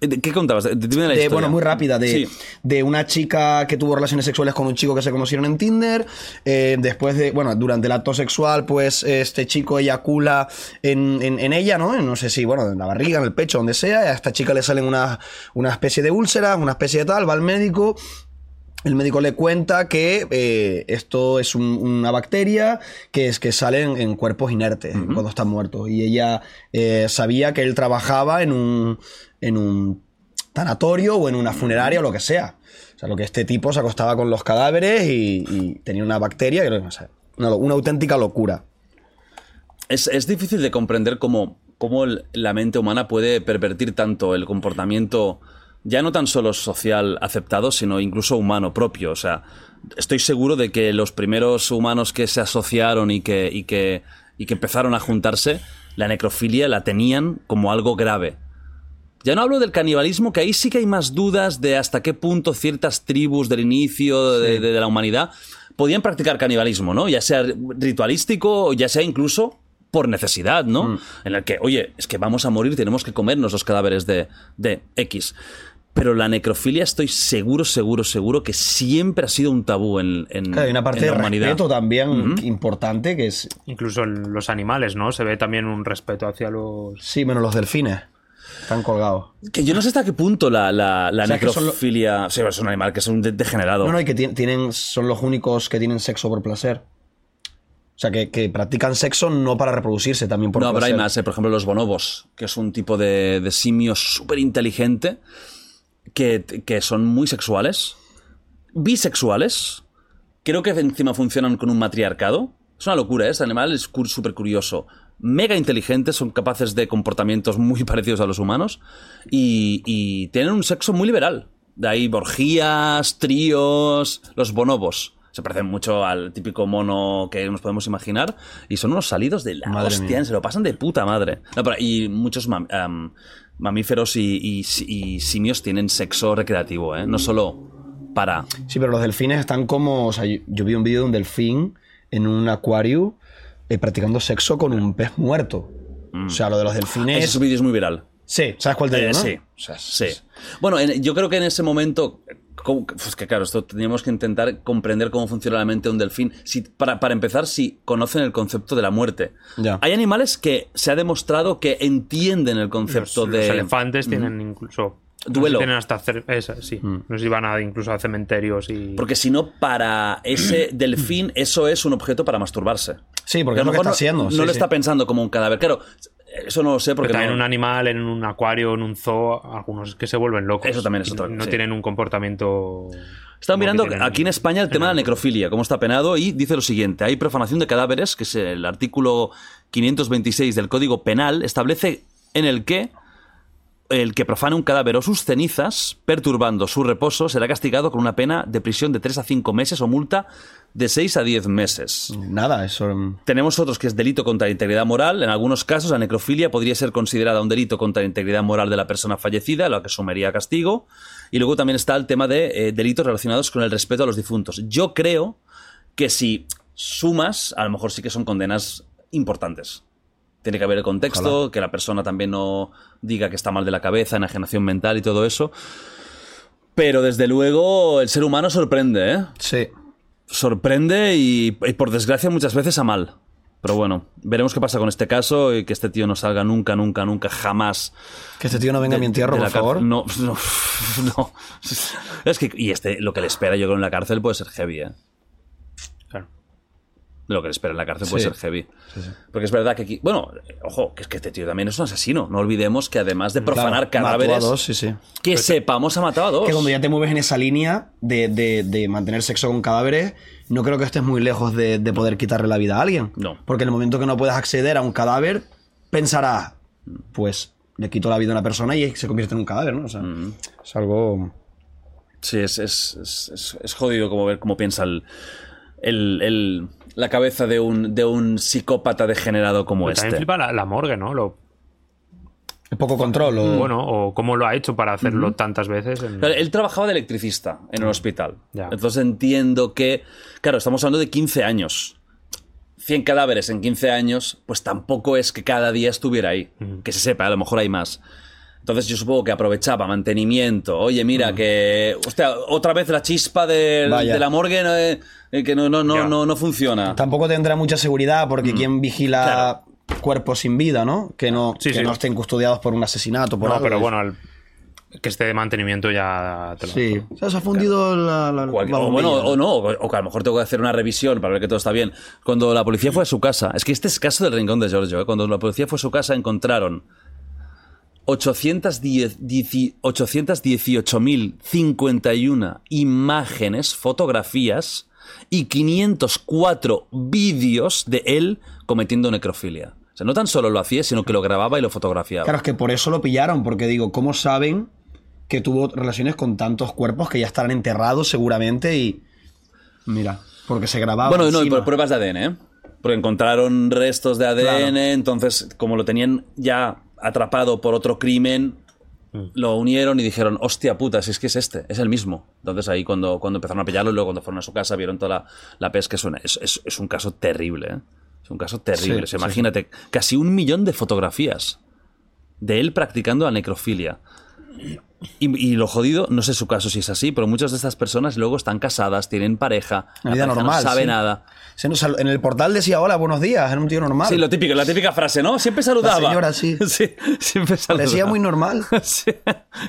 ¿De ¿Qué contabas? Dime la De- bueno, muy rápida, de, Sí. de una chica que tuvo relaciones sexuales con un chico que se conocieron en Tinder. eh, después de, bueno, durante el acto sexual, pues este chico eyacula en, en- en ella, ¿no? No sé si, bueno, en la barriga, en el pecho, donde sea. y a esta chica le salen una, una especie de úlceras, una especie de tal, va al médico. El médico le cuenta que eh, esto es un- una bacteria que es que sale en, en cuerpos inertes cuando están muertos. Y ella eh, sabía que él trabajaba en un, en un tanatorio o en una funeraria o lo que sea. O sea, lo que este tipo se acostaba con los cadáveres y, tenía una bacteria que no sé, una, una auténtica locura. Es, es difícil de comprender cómo, cómo la mente humana puede pervertir tanto el comportamiento, ya no tan solo social aceptado, sino incluso humano propio. O sea, estoy seguro de que los primeros humanos que se asociaron y que, y que, y que empezaron a juntarse, la necrofilia la tenían como algo grave. Ya no hablo del canibalismo, que ahí sí que hay más dudas de hasta qué punto ciertas tribus del inicio de, de- de la humanidad podían practicar canibalismo, ¿no? Ya sea ritualístico o ya sea incluso por necesidad, ¿no? En el que, oye, es que vamos a morir, tenemos que comernos los cadáveres de, de X. Pero la necrofilia estoy seguro, seguro, seguro que siempre ha sido un tabú en, en, Claro, hay una parte en la de humanidad. respeto también importante que es. Incluso en los animales, ¿no? Se ve también un respeto hacia los. Sí, menos los delfines. Están colgados. Que yo no sé hasta qué punto la, la, O sea, necrofilia... Sí, es un animal que es un de- degenerado. No, no, y que ti- tienen, son los únicos que tienen sexo por placer. O sea, que, que practican sexo no para reproducirse, también por no, pero placer. hay más, eh, por ejemplo, los bonobos, que es un tipo de, de simio súper inteligente, que, que son muy sexuales, bisexuales, creo que encima funcionan con un matriarcado. Es una locura, ¿eh? este animal es súper curioso. Mega inteligentes, son capaces de comportamientos muy parecidos a los humanos y, y tienen un sexo muy liberal. De ahí orgías, tríos, los bonobos. Se parecen mucho al típico mono que nos podemos imaginar y son unos salidos de la Madre hostia, mía. se lo pasan de puta madre. No, pero- y muchos mam- am, mamíferos y, y- y simios tienen sexo recreativo, ¿eh? no solo para... Sí, pero los delfines están como. O sea, yo, yo vi un vídeo de un delfín en un acuario eh, practicando sexo con un pez muerto. O sea, lo de los delfines. Ese vídeo es muy viral. Sí, ¿sabes cuál te Eh, digo, no? Sí, O sea, sí. Bueno, en- yo creo que en ese momento, pues que claro, esto teníamos que intentar comprender cómo funciona la mente de un delfín. Si, para, para empezar, si conocen el concepto de la muerte. Ya. Hay animales que se ha demostrado que entienden el Los, concepto los de... elefantes tienen incluso. no sé Duelo. si tienen hasta. esa, sí. No sé si van a, incluso a cementerios y. Porque si no, para ese delfín, eso es un objeto para masturbarse. Sí, porque a es lo que mejor está no, haciendo. No sí, lo sí. está pensando como un cadáver. Claro, Eso no lo sé porque también no- un animal en un acuario, en un zoo, algunos que se vuelven locos. Eso también es otra- No sí. tienen un comportamiento. Estaba como mirando tienen aquí en España el tema de la necrofilia, cómo está penado, y dice lo siguiente: hay profanación de cadáveres, que es el artículo 526 del Código Penal, establece en el que el que profane un cadáver o sus cenizas, perturbando su reposo, será castigado con una pena de prisión de 3 a 5 meses o multa de 6 a 10 meses. Nada, eso. mm, Tenemos otros que es delito contra la integridad moral. En algunos casos, la necrofilia podría ser considerada un delito contra la integridad moral de la persona fallecida, lo que sumaría castigo. Y luego también está el tema de eh, delitos relacionados con el respeto a los difuntos. Yo creo que si sumas, a lo mejor sí que son condenas importantes. Tiene que haber el contexto, que la persona también no diga que está mal de la cabeza, enajenación mental y todo eso. Pero desde luego el ser humano sorprende, ¿eh? Sí. sorprende y, y por desgracia muchas veces a mal. Pero bueno, veremos qué pasa con este caso y que este tío no salga nunca, nunca, nunca, jamás. Que este tío no venga a mi entierro, por favor. No, no, no. Es que, y este, lo que le espera yo creo en la cárcel puede ser heavy, ¿eh? Lo que le espera en la cárcel puede Sí. ser heavy. Porque es verdad que aquí. Bueno, ojo, que es que este tío también es un asesino. No olvidemos que además de profanar Claro, mató a cadáveres, dos, sí, sí. que sepamos ha matado a dos. Que cuando ya te mueves en esa línea de, de- de mantener sexo con cadáveres, no creo que estés muy lejos de, de poder quitarle la vida a alguien. No. Porque en el momento que no puedas acceder a un cadáver, pensarás, pues le quito la vida a una persona y se convierte en un cadáver, ¿no? O sea, Mm. es algo. Sí, es, es, es- es- es jodido como ver cómo piensa el, el- el- la cabeza de un, de un psicópata degenerado como Pero También este. flipa la, la morgue, ¿no? Lo, Es poco control. o- Bueno, o cómo lo ha hecho para hacerlo tantas veces. en- Claro, Él trabajaba de electricista en el hospital. Ya. Entonces entiendo que, claro, estamos hablando de 15 años. 100 cadáveres en 15 años, pues tampoco es que cada día estuviera ahí. Que se sepa, a lo mejor hay más. Entonces yo supongo que aprovechaba mantenimiento. Oye, mira, que... Hostia, otra vez la chispa del- de la morgue no, eh, que no, no, no, no, no funciona. Tampoco tendrá mucha seguridad Mm. porque quien vigila cuerpos sin vida, ¿no? Que no, Sí, que sí. no estén custodiados por un asesinato, por no, algo. pero bueno, al- que esté de mantenimiento ya te lo Sí. O sea, se ha fundido la, la- Cualquier- la o bueno, bombilla. o no, o, o que a lo mejor tengo que hacer una revisión para ver que todo está bien. Cuando la policía fue a su casa, es que este es caso del rincón de Giorgio, ¿eh? cuando la policía fue a su casa encontraron 810 dieci- 818.051 imágenes, fotografías y 504 vídeos de él cometiendo necrofilia. O sea, no tan solo lo hacía, sino que lo grababa y lo fotografiaba. Claro, es que por eso lo pillaron, porque digo, ¿cómo saben que tuvo relaciones con tantos cuerpos que ya estarán enterrados seguramente y... Mira, porque se grababa Bueno, no, y por pruebas de ADN, ¿eh? Porque encontraron restos de ADN, Claro. entonces, como lo tenían ya atrapado por otro crimen, lo unieron y dijeron, hostia puta, si es que es este, es el mismo. Entonces ahí cuando, cuando empezaron a pillarlo y luego cuando fueron a su casa vieron toda la, la pesca, es, una- es, es- es un caso terrible, ¿eh? Es un caso terrible. Sí, sí, imagínate, casi un millón de fotografías de él practicando la necrofilia. Y, y lo jodido, no sé su caso si es así, pero muchas de estas personas luego están casadas, tienen pareja, la vida pareja normal, no sabe sí. nada. Se nos en el portal decía, hola, buenos días, era un tío normal. Sí, lo típico, la típica frase, ¿no? Siempre saludaba. La señora, sí. sí, siempre saludaba. Parecía muy normal. Sí.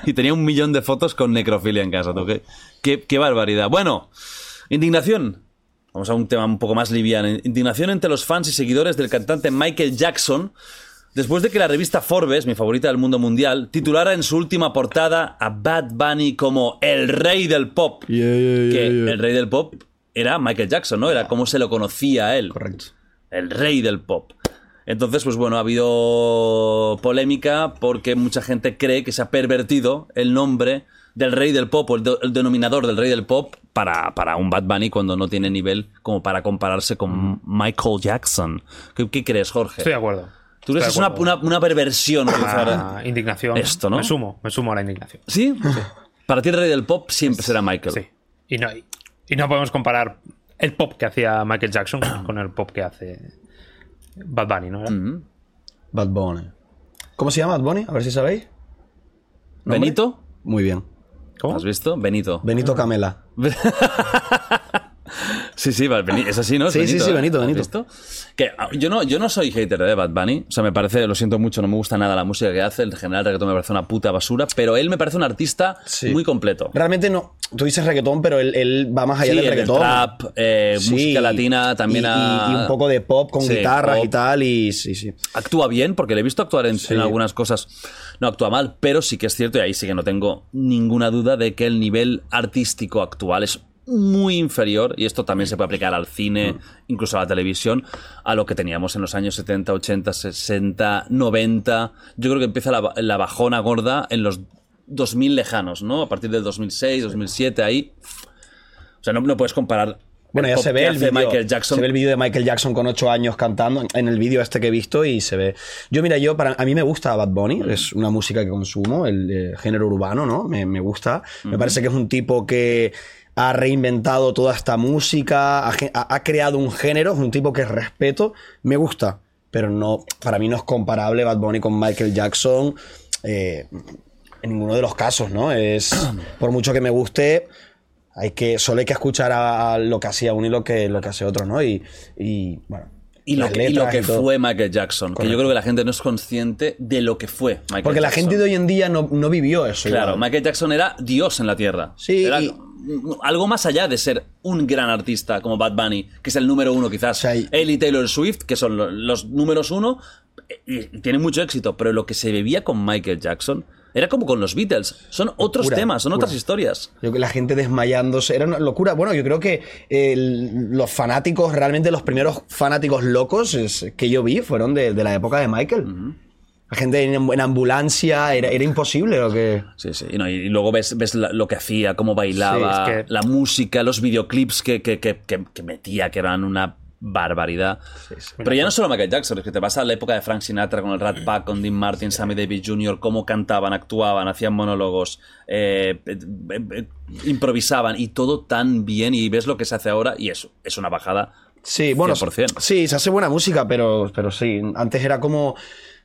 Y tenía un millón de fotos con necrofilia en casa. ¿tú? Qué, qué, qué barbaridad. Bueno, indignación. Vamos a un tema un poco más liviano. Indignación entre los fans y seguidores del cantante Michael Jackson después de que la revista Forbes, mi favorita del mundo mundial, titulara en su última portada a Bad Bunny como el rey del pop. que el rey del pop era Michael Jackson, ¿no? Era como se lo conocía a él Correcto. el rey del pop. Entonces, pues bueno, ha habido polémica porque mucha gente cree que se ha pervertido el nombre del rey del pop o el, de- el denominador del rey del pop para, para un Bad Bunny cuando no tiene nivel como para compararse con Michael Jackson. ¿Qué, qué crees, Jorge? Estoy de acuerdo. ¿Tú crees que es Estoy una, una, una perversión Ah, indignación. esto, ¿no? Me sumo, me sumo a la indignación. ¿Sí? Para ti el rey del pop siempre será Michael. Sí. Y no, y no podemos comparar el pop que hacía Michael Jackson con el pop que hace Bad Bunny, ¿no? Mm. Bad Bunny. ¿Cómo se llama Bad Bunny? A ver si sabéis. ¿Nombre? ¿Benito? Muy bien. ¿Cómo? ¿Has visto? Benito. Benito Camela. Sí, sí, es así, ¿no? Es Sí, sí, sí, ¿eh? Benito, ¿Has Benito. visto? Que ah, yo no, yo no soy hater de Bad Bunny. O sea, me parece, lo siento mucho, no me gusta nada la música que hace. En general, el reggaetón me parece una puta basura. Pero él me parece un artista Sí. muy completo. Realmente no. Tú dices reggaetón, pero él, él va más allá Sí, del el reggaetón. trap, eh, música latina, también y, a- y- y un poco de pop con guitarras pop. y tal. Y sí, sí. Actúa bien, porque le he visto actuar en, en algunas cosas. No actúa mal, pero sí que es cierto, y ahí sí que no tengo ninguna duda de que el nivel artístico actual es muy inferior, y esto también se puede aplicar al cine, incluso a la televisión, a lo que teníamos en los años 70, 80, 60, 90. Yo creo que empieza la, la bajona gorda en los 2000 lejanos, ¿no? A partir del 2006, 2007, ahí. O sea, no, no puedes comparar. Bueno, ya se ve el vídeo. Michael Jackson. Se ve el vídeo de Michael Jackson con ocho años cantando en el vídeo este que he visto y se ve. Yo, mira, yo, para, a mí me gusta Bad Bunny, es una música que consumo, el eh, género urbano, ¿no? Me, me gusta. Me parece que es un tipo que ha reinventado toda esta música, ha, creado un género, es un tipo que respeto, me gusta. Pero no, para mí no es comparable Bad Bunny con Michael Jackson. eh, en ninguno de los casos, ¿no? Es, por mucho que me guste, hay que, solo hay que escuchar a, a lo que hacía uno y lo que, lo que hace otro, ¿no? Y, y, bueno. Y lo, que, y lo letras que todo. fue Michael Jackson. Que yo creo que la gente no es consciente de lo que fue Michael Porque la Jackson. gente de hoy en día no, no vivió eso. Claro, igual. Michael Jackson era Dios en la tierra. Sí, Era y- algo más allá de ser un gran artista como Bad Bunny, que es el número uno quizás. O sea, y- Él y Taylor Swift, que son lo- los números uno, y, y tienen mucho éxito. Pero lo que se bebía con Michael Jackson era como con los Beatles. Son otros Locura, temas, son locura. otras historias. La gente desmayándose, era una locura. Bueno, yo creo que los fanáticos, realmente los primeros fanáticos locos que yo vi fueron de, de la época de Michael. La gente en, en ambulancia, era, era imposible lo que... Sí, sí. Y, no, y luego ves, ves la- lo que hacía, cómo bailaba, Sí, es que- la música, los videoclips que, que, que, que- que metía, que eran una barbaridad. Pero ya no solo Michael Jackson, es que te vas a la época de Frank Sinatra con el Rat Pack, con Dean Martin, Sammy Davis Jr., cómo cantaban, actuaban, hacían monólogos, eh, eh, eh, improvisaban y todo tan bien. Y ves lo que se hace ahora y eso es una bajada. Sí, bueno, 100%. sí, se hace buena música, pero, pero sí, antes era como,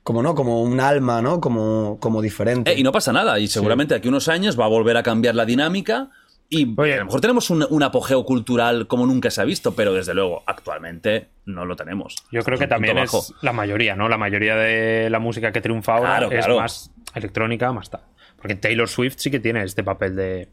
como no, como un alma, ¿no? Como, como diferente. Eh, y no pasa nada. Y seguramente aquí unos años va a volver a cambiar la dinámica. Y Oye. a lo mejor tenemos un, un apogeo cultural como nunca se ha visto, pero desde luego, actualmente no lo tenemos. Yo creo Es que también bajo. es la mayoría, ¿no? La mayoría de la música que triunfa ahora Claro, es claro. más electrónica, más tal. Porque Taylor Swift sí que tiene este papel de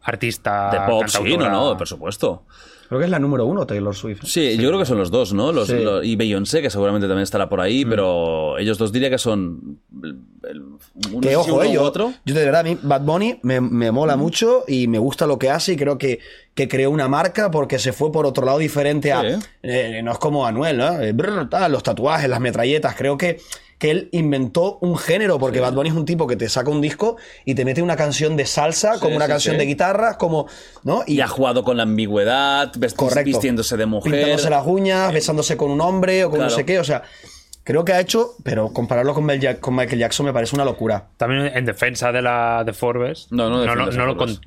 artista. De pop, sí, no, no, por supuesto. Creo que es la número uno, Taylor Swift. Sí, yo creo que son los dos, ¿no? Los, Sí. los- y Beyoncé, que seguramente también estará por ahí, pero ellos dos diría que son. el- el- Que ojo, uno eh, yo, otro. yo de verdad, a mí Bad Bunny me, me mola mucho y me gusta lo que hace y creo que, que creó una marca porque se fue por otro lado diferente a... Sí. eh, no es como Anuel, ¿no? Eh, brr, tal, los tatuajes, las metralletas, creo que, que él inventó un género porque Bad Bunny es un tipo que te saca un disco y te mete una canción de salsa, Sí, como una sí, canción de guitarra, como... ¿no? Y ha jugado con la ambigüedad, vest- Correcto. vistiéndose de mujer. Pintándose las uñas, besándose con un hombre o con no sé qué, o sea... Creo que ha hecho, pero compararlo con, Mel Jack- con Michael Jackson me parece una locura. También en defensa de la de Forbes. No, no no, defiendes a lo, Forbes.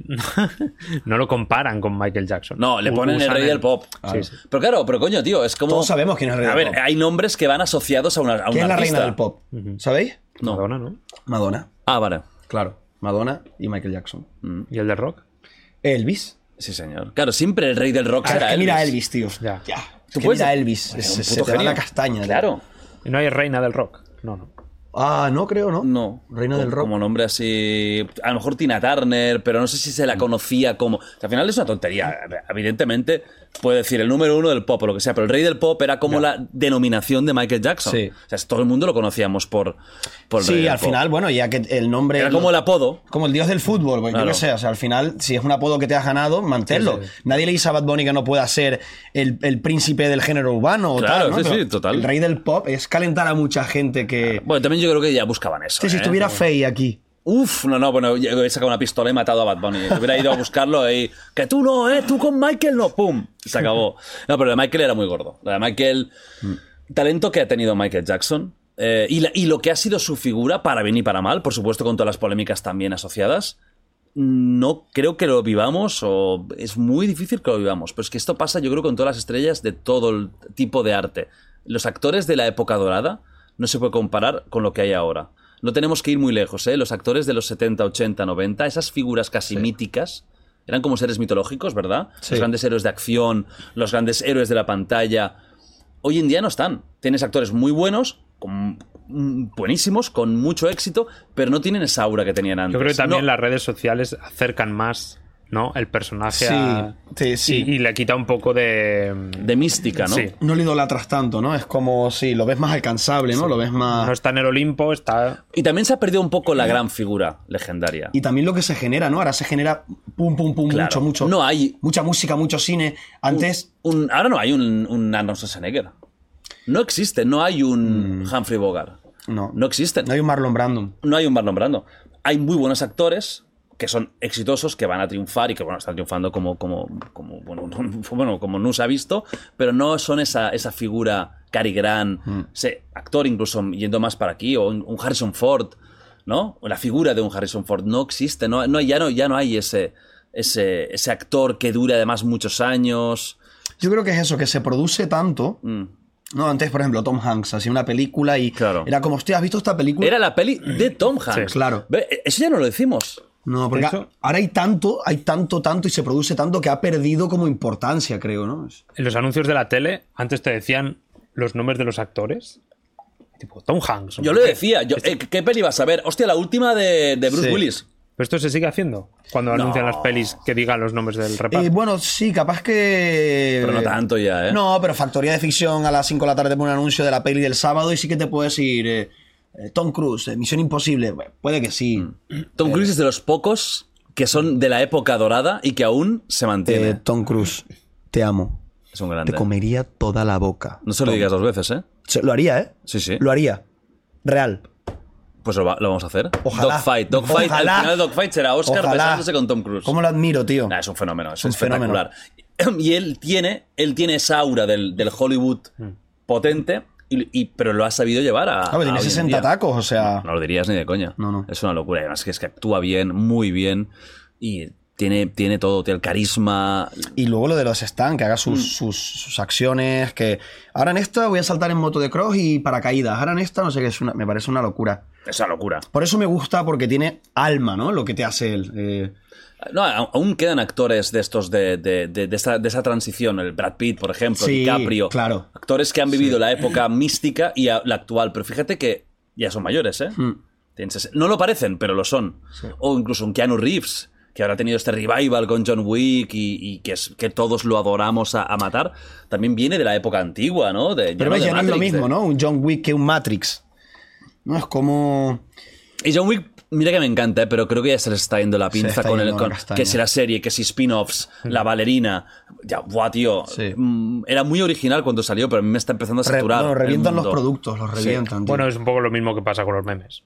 con- no lo comparan con Michael Jackson. No, le ponen el usan rey del pop. Sí, sí. Pero claro, pero coño, tío, es como. Todos sabemos quién es el rey A del ver, pop. hay nombres que van asociados a una. A ¿Quién es la artista. reina del pop? ¿Sabéis? No. Madonna, ¿no? Madonna. Ah, vale. Claro. Madonna y Michael Jackson. ¿Y el de rock? Elvis. Sí, señor. Claro, siempre el rey del rock Ah, será es que mira a Elvis. Elvis, tío. Ya. Es Tú que puedes- mira a Elvis. Bueno, un se te va la castaña. tío. ¿Y no hay reina del rock? No, no. Ah, no creo, ¿no? No. Reina Como- del rock. Como nombre así. A lo mejor Tina Turner, pero no sé si se la conocía como. Al final es una tontería. Evidentemente, puede decir el número uno del pop o lo que sea, pero el rey del pop era como la denominación de Michael Jackson. Sí. O sea, todo el mundo lo conocíamos por, por el rey Sí, del al pop. final, bueno, ya que el nombre. Era como el apodo. Como el dios del fútbol, pues, yo Claro. qué sé, o sea, al final, si es un apodo que te has ganado, manténlo. Nadie le dice a Bad Bunny que no pueda ser el, el príncipe del género urbano o Claro, tal, ¿no? sí, sí, total. El rey del pop es calentar a mucha gente que. Bueno, también yo creo que ya buscaban eso. Sí, si ¿eh? estuviera Faye aquí. Uf, no, no, bueno, yo he sacado una pistola y matado a Bad Bunny. Hubiera ido a buscarlo y. Que tú no, ¿eh? Tú con Michael no. ¡Pum! Se acabó. No, pero lo de Michael era muy gordo. Lo de Michael. Talento que ha tenido Michael Jackson. eh, y, la- y lo que ha sido su figura, para bien y para mal, por supuesto, con todas las polémicas también asociadas. No creo que lo vivamos, o es muy difícil que lo vivamos. Pero es que esto pasa, yo creo, con todas las estrellas de todo el tipo de arte. Los actores de la época dorada no se puede comparar con lo que hay ahora. No tenemos que ir muy lejos, ¿eh? Los actores de los 70, 80, 90, esas figuras casi míticas, eran como seres mitológicos, ¿verdad? Sí. Los grandes héroes de acción, los grandes héroes de la pantalla. Hoy en día no están. Tienes actores muy buenos, con- mm, buenísimos, con mucho éxito, pero no tienen esa aura que tenían antes. Yo creo que también No, las redes sociales acercan más ¿no? el personaje Sí, a- sí, sí. Y, y le quita un poco de... De mística, ¿no? Sí. No lo idolatras tanto, ¿no? Es como, sí, lo ves más alcanzable, ¿no? Lo ves más... No está en el Olimpo, está... Y también se ha perdido un poco la gran figura legendaria. Y también lo que se genera, ¿no? Ahora se genera pum, pum, pum, Claro. mucho, mucho. No hay Mucha música, mucho cine. Antes, un, ahora no hay un, un Arnold Schwarzenegger. No existe, no hay un Humphrey Bogart. no. No existen. No hay un Marlon Brandon. no hay un Marlon Brando. Hay muy buenos actores que son exitosos, que van a triunfar y que bueno, están triunfando como, como, como, bueno, bueno, como no se ha visto, pero no son esa, esa figura Cary Grant, ese actor incluso yendo más para aquí, o un, un Harrison Ford, ¿no? O la figura de un Harrison Ford no existe, no, no, ya, no, ya no hay ese, ese, ese actor que dure además muchos años. Yo creo que es eso, que se produce tanto. Mm. No, antes, por ejemplo, Tom Hanks hacía una película y Claro. era como, hostia, ¿has visto esta película? Era la peli de Tom Hanks. claro. Ve, Eso ya no lo decimos. No, porque hecho- ahora hay tanto, hay tanto, tanto y se produce tanto que ha perdido como importancia, creo, ¿no? En los anuncios de la tele, antes te decían los nombres de los actores. Tipo, Tom Hanks. Yo le decía, yo, eh, ¿qué peli vas a ver? Hostia, la última de, de Bruce Sí. Willis. ¿Pero esto se sigue haciendo? Cuando No. anuncian las pelis que digan los nombres del reparto. Eh, bueno, sí, capaz que. Pero no tanto ya, ¿eh? No, pero Factoría de Ficción a las 5 de la tarde pone un anuncio de la peli del sábado y sí que te puedes eh, eh, Tom Cruise, eh, Misión Imposible. Puede que sí. Tom Cruise es de los pocos que son de la época dorada y que aún se mantiene. Eh, Tom Cruise, te amo. es un grande. Te comería toda la boca. No se lo Tom. digas dos veces, ¿eh? Lo haría, ¿eh? Sí, sí. Lo haría. Real. Pues lo, va- lo vamos a hacer. Ojalá. Dogfight. Dogfight. Al Ojalá. final de Dogfight será Oscar Ojalá. besándose con Tom Cruise. ¿Cómo lo admiro, tío? Nah, es un fenómeno, es, un espectacular. Y él tiene, él tiene esa aura del, del Hollywood potente, y, y- pero lo ha sabido llevar a. Ah, tiene hoy en 60 día. tacos, o sea. No lo dirías ni de coña. No, no. Es una locura. Además que es que actúa bien, muy bien. Y tiene, tiene todo, tiene el carisma. Y luego lo de los stands, que haga Mm. sus, sus, sus acciones, que ahora en esta voy a saltar en moto de cross y paracaídas, ahora en esta no sé qué, es una, me parece una locura. Es una locura. Por eso me gusta, porque tiene alma, ¿no? Lo que te hace él. Eh, No, aún quedan actores de estos de, de, de- de esa, de esa transición. El Brad Pitt, por ejemplo, Sí, DiCaprio. claro. Actores que han vivido la época mística y la actual. Pero fíjate que ya son mayores, ¿eh? Hmm. No lo parecen, pero lo son. O incluso un Keanu Reeves, que ahora ha tenido este revival con John Wick y, y que, es, que todos lo adoramos a, a matar. También viene de la época antigua, ¿no? De, Pero de ya no es lo mismo, de- ¿no? Un John Wick que un Matrix. No es como. Y John Wick, mira que me encanta, ¿eh? pero creo que ya se les está yendo la pinza con el. con- que si la serie, que si spin-offs, la ballerina. Ya, buah, tío. Sí. Mm, Era muy original cuando salió, pero a mí me está empezando a Re- saturar. no, el revientan los productos, los revientan. Bueno, es un poco lo mismo que pasa con los memes.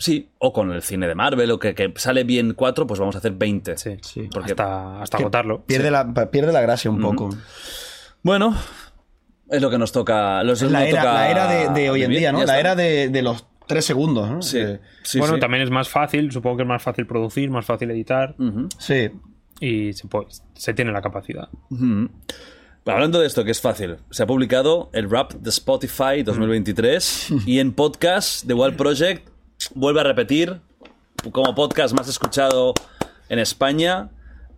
Sí, o con el cine de Marvel, o que, que sale bien cuatro, pues vamos a hacer 20. Sí. Sí. Porque- Hasta, hasta agotarlo. pierde, la, pierde la gracia un poco. Bueno, es lo que nos toca. Los la nos era, toca la era de, de hoy en vivir, día, ¿no? La está. era de, de los tres segundos, ¿no? Sí, Eh, sí, bueno, sí. también es más fácil, supongo que es más fácil producir, más fácil editar sí. y se, puede- se tiene la capacidad. Hablando de esto, que es fácil, se ha publicado el rap de Spotify 2023 y en podcast The Wild Project vuelve a repetir como podcast más escuchado en España.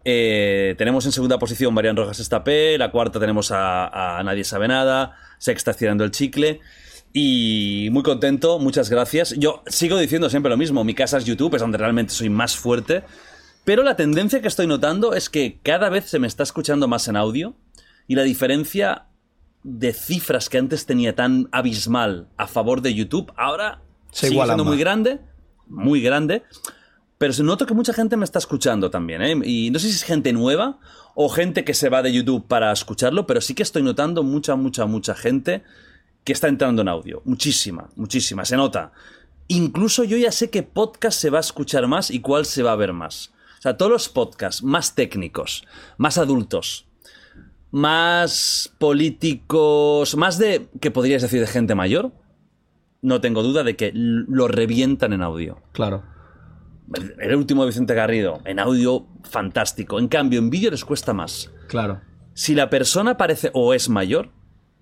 Eh, tenemos en segunda posición Marian Rojas Estapé, la cuarta tenemos a, a Nadie Sabe Nada, sexta Estirando el Chicle. Y muy contento, muchas gracias. Yo sigo diciendo siempre lo mismo, mi casa es YouTube, es donde realmente soy más fuerte. Pero la tendencia que estoy notando es que cada vez se me está escuchando más en audio y la diferencia de cifras que antes tenía tan abismal a favor de YouTube, ahora Se sigue siendo muy grande, muy grande, pero se noto que mucha gente me está escuchando también, ¿eh? Y no sé si es gente nueva o gente que se va de YouTube para escucharlo, pero sí que estoy notando mucha, mucha, mucha gente que está entrando en audio. Muchísima, muchísima, se nota. Incluso yo ya sé qué podcast se va a escuchar más y cuál se va a ver más. O sea, todos los podcasts más técnicos, más adultos, más políticos, más de, que podrías decir, de gente mayor, no tengo duda de que lo revientan en audio. Claro. El- El último de Vicente Garrido, en audio, fantástico. En cambio, en vídeo les cuesta más. Claro. Si la persona parece o es mayor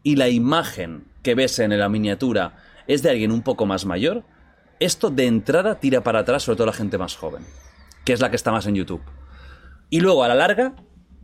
y la imagen que ves en la miniatura es de alguien un poco más mayor, esto de entrada tira para atrás sobre todo la gente más joven, que es la que está más en YouTube. Y luego, a la larga,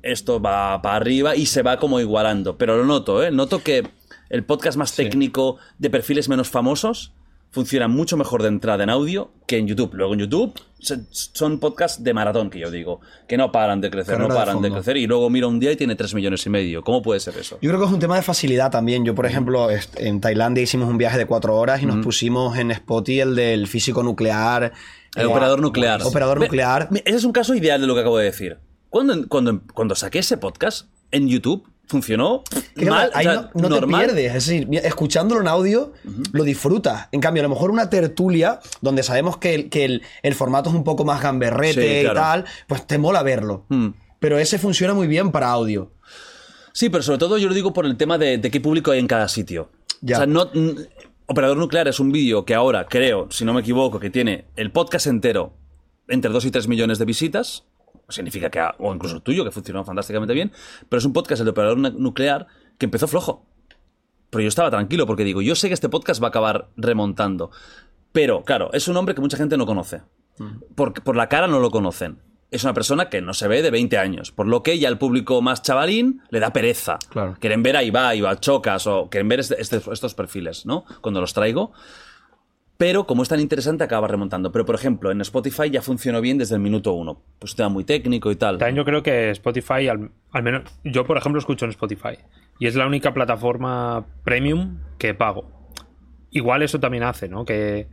esto va para arriba y se va como igualando. Pero lo noto, ¿eh? Noto que el podcast más técnico de perfiles menos famosos funciona mucho mejor de entrada en audio que en YouTube. Luego en YouTube son podcasts de maratón, que yo digo, que no paran de crecer, Carrera no paran de, crecer. Y luego mira un día y tiene 3 millones y medio. ¿Cómo puede ser eso? Yo creo que es un tema de facilidad también. Yo, por ejemplo, est- en Tailandia hicimos un viaje de cuatro horas y nos pusimos en Spotify el del físico nuclear. El eh, operador nuclear. Operador nuclear. me- Ese es un caso ideal de lo que acabo de decir. Cuando, cuando, cuando saqué ese podcast en YouTube, funcionó Que mal, ahí o sea, no, no te pierdes, es decir, escuchándolo en audio lo disfrutas. En cambio, a lo mejor una tertulia donde sabemos que el, que el, el formato es un poco más gamberrete Sí, claro. y tal, pues te mola verlo. Mm. Pero ese funciona muy bien para audio. Sí, pero sobre todo yo lo digo por el tema de, de qué público hay en cada sitio. Ya. O sea, no, Operador Nuclear es un vídeo que ahora creo, si no me equivoco, que tiene el podcast entero entre 2 y 3 millones de visitas. Significa que, ha- o incluso el tuyo, que funcionó fantásticamente bien. Pero es un podcast, el de Operador Nu- Nuclear, que empezó flojo. Pero yo estaba tranquilo porque digo, yo sé que este podcast va a acabar remontando. Pero, claro, es un hombre que mucha gente no conoce. Por, por la cara no lo conocen. Es una persona que no se ve de 20 años. Por lo que ya el público más chavalín le da pereza. Claro. Quieren ver a Ibai o a Chocas o quieren ver este- este- estos perfiles, ¿no? Cuando los traigo. Pero como es tan interesante, acaba remontando. Pero, por ejemplo, en Spotify ya funcionó bien desde el minuto uno. Pues tema muy técnico y tal. También yo creo que Spotify, al, al menos yo por ejemplo escucho en Spotify y es la única plataforma premium que pago. Igual eso también hace, ¿no? Que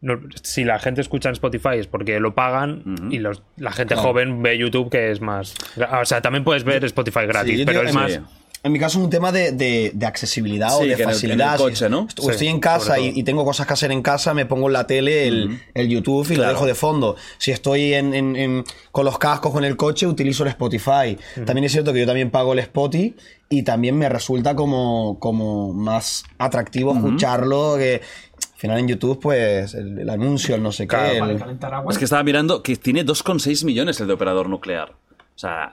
no- si la gente escucha en Spotify es porque lo pagan y los- la gente joven ve YouTube que es más... O sea, también puedes ver Spotify gratis, Sí, pero es más... En mi caso es un tema de, de- de accesibilidad o de que en el- facilidad. en el coche, Si ¿no? est- Sí, estoy en casa y, tengo cosas que hacer en casa, me pongo en la tele el, el YouTube y lo dejo de fondo. Si estoy en- en- en- con los cascos con el coche, utilizo el Spotify. También es cierto que yo también pago el Spotify y también me resulta como, como más atractivo escucharlo que... Al final en YouTube, pues, el, el anuncio, el no sé Claro, qué. para el- Calentar agua. Es que estaba mirando que tiene 2,6 millones el de Operador Nuclear. O sea,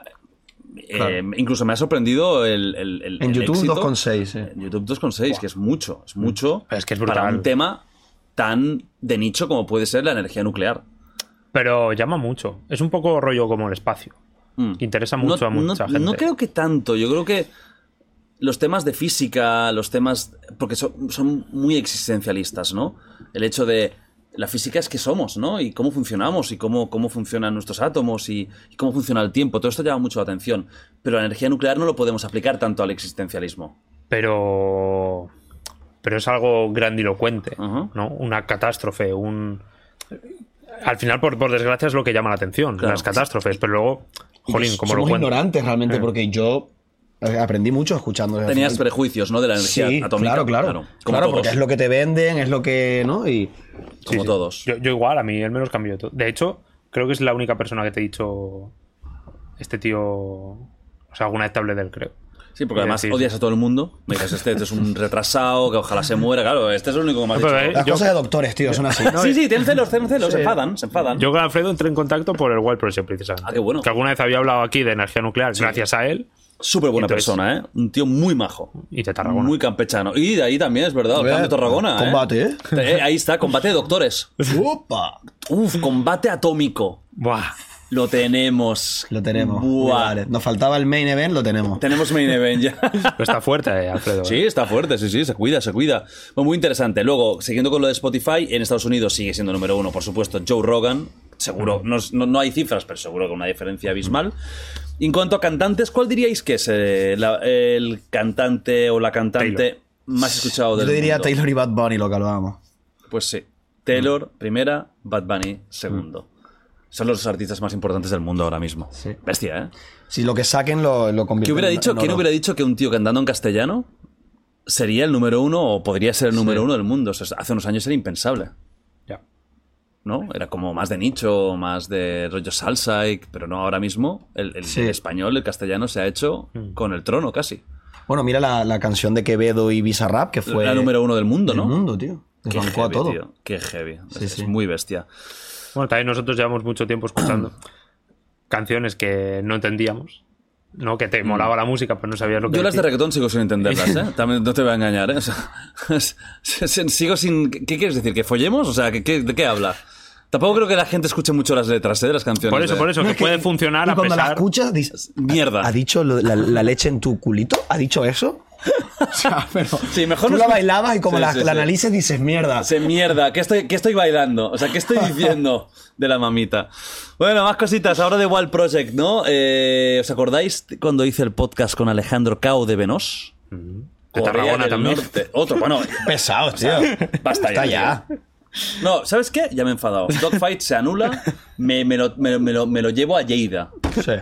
eh, incluso me ha sorprendido el, el- el- En el YouTube éxito. 2,6, eh. En YouTube 2,6, que es mucho. Es mucho Es que es para brutal. un tema tan de nicho como puede ser la energía nuclear. Pero llama mucho. Es un poco rollo como el espacio. Mm. Interesa mucho no, a mucha no- gente. no creo que tanto. Yo creo que los temas de física, los temas. Porque son, son muy existencialistas, ¿no? El hecho de. La física es que somos, ¿no? Y cómo funcionamos, y cómo, cómo funcionan nuestros átomos, y, y cómo funciona el tiempo. Todo esto llama mucho la atención. Pero la energía nuclear no lo podemos aplicar tanto al existencialismo. pero pero es algo grandilocuente. ¿no? Una catástrofe, un al final por, por desgracia es lo que llama la atención, Claro. las catástrofes, pero luego jolín, como lo somos cuento. ignorantes realmente Eh. porque yo eh, aprendí mucho escuchando. Tenías prejuicios, ¿no? De la energía Sí, atómica. claro, claro. Como Claro, porque es lo que te venden, es lo que, ¿no? Y Como Sí, sí. todos. Yo, yo igual, a mí él me los cambió todo. De hecho, creo que es la única persona que te he dicho este tío, o sea, alguna vez te hablé de él, creo. Sí, porque además Sí, sí. odias a todo el mundo. Me dices, este, este es un retrasado, que ojalá se muera. Claro, este es el único que me has pero, eh, las yo- cosas de doctores, tío, son así. sí, sí, tienen celos, tienen celos, se enfadan, se enfadan. Yo con Alfredo entré en contacto por el Wild Project precisamente. Ah, qué bueno. Que alguna vez había hablado aquí de energía nuclear gracias a él Súper buena Entonces- persona, ¿eh? Un tío muy majo. y de Tarragona. Muy campechano. Y de ahí también, es verdad, el de Tarragona. ¿eh? combate, ¿eh? Eh, Ahí está, combate de doctores. ¡Upa! Uf, combate atómico. Buah. Lo tenemos. Lo tenemos. Buah. Vale. Nos faltaba el main event, lo tenemos. Tenemos main event ya. Pero está fuerte, eh, Alfredo. Sí, eh. está fuerte, sí, sí, se cuida, se cuida. Bueno, muy interesante. Luego, siguiendo con lo de Spotify, en Estados Unidos sigue siendo número uno, por supuesto, Joe Rogan. Seguro, no, no- no hay cifras, pero seguro que una diferencia abismal. Y en cuanto a cantantes, ¿cuál diríais que es eh, el cantante o la cantante Taylor. más escuchado Yo del te diría mundo? Taylor y Bad Bunny, lo que hablábamos. Pues sí. Taylor, primera, Bad Bunny, segundo. Son los artistas más importantes del mundo ahora mismo. Sí. Bestia, ¿eh? Si lo que saquen lo, lo convierten ¿Qué hubiera dicho, en ¿Quién hubiera dicho que un tío cantando en castellano sería el número uno o podría ser el número uno del mundo? O sea, hace unos años era impensable, Ya. ¿no? Era como más de nicho, más de rollo salsa, y- pero no ahora mismo. El, el- Sí. el español, el castellano se ha hecho con el trono casi. Bueno, mira la, la canción de Quevedo y Bizarrap, que fue. la número uno del mundo, del ¿no? mundo, tío. Qué Desbancó a heavy, todo. tío. Qué heavy. Sí, es, sí. es muy bestia. Bueno, también nosotros llevamos mucho tiempo escuchando canciones que no entendíamos, ¿no? Que te molaba la música, pero no sabías lo que. Yo las de reggaetón sigo sin entenderlas, ¿eh? También no te voy a engañar, ¿eh? O sea, sigo sin... ¿Qué quieres decir? ¿Que follemos? O sea, ¿qué, qué- de qué habla? Tampoco creo que la gente escuche mucho las letras ¿eh? de las canciones. Por eso, de- por eso, No, que es que- puede funcionar y a cuando la pesar... escuchas, dices, Mierda. ¿Ha dicho lo la, la leche en tu culito? ¿Ha dicho eso? O sea, pero Sí, mejor tú no la bailabas y como Sí, la, sí, la sí. analices dices mierda. Se mierda, ¿qué estoy, ¿qué estoy bailando? O sea, ¿qué estoy diciendo de la mamita? Bueno, más cositas. Ahora de Wild Project, ¿no? Eh, ¿Os acordáis cuando hice el podcast con Alejandro Cao de Venos? De Tarragona también. Otro, bueno, Pesados, tío. basta Está ya. ya. No, ¿sabes qué? Ya me he enfadado. Dogfight se anula, me, me lo, me, me lo, me lo llevo a Lleida. Sí.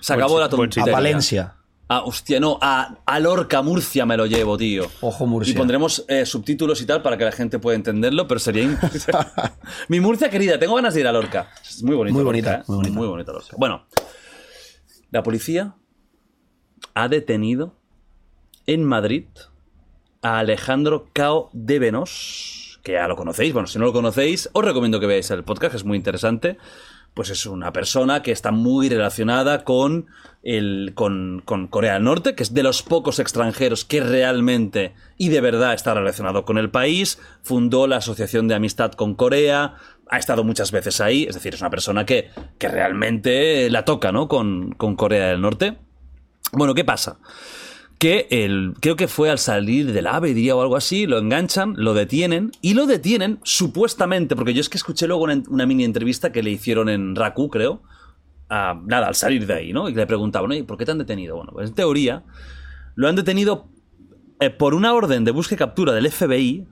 Se acabó la buen tontería. A Valencia. Ah, hostia, no, a, a Lorca, Murcia me lo llevo, tío. Ojo, Murcia. Y pondremos eh, subtítulos y tal para que la gente pueda entenderlo, pero sería... Mi Murcia querida, tengo ganas de ir a Lorca. Es muy bonita. Muy Lorca, bonita, ¿eh? muy bonita. Muy bonita Lorca. Bueno, la policía ha detenido en Madrid a Alejandro Cao de Venos, que ya lo conocéis. Bueno, si no lo conocéis, os recomiendo que veáis el podcast, que es muy interesante. Pues es una persona que está muy relacionada con, el, con, con Corea del Norte, que es de los pocos extranjeros que realmente y de verdad está relacionado con el país. Fundó la Asociación de Amistad con Corea, ha estado muchas veces ahí, es decir, es una persona que, que realmente la toca, ¿no? Con, con Corea del Norte. Bueno, ¿qué pasa? Que el, creo que fue al salir del AVE, diría, o algo así, lo enganchan, lo detienen, y lo detienen supuestamente, porque yo es que escuché luego una, una mini entrevista que le hicieron en Raku, creo, nada, al salir de ahí, ¿no? Y le preguntaban, oye, ¿por qué te han detenido? Bueno, pues en teoría, lo han detenido eh, por una orden de búsqueda y captura del FBI,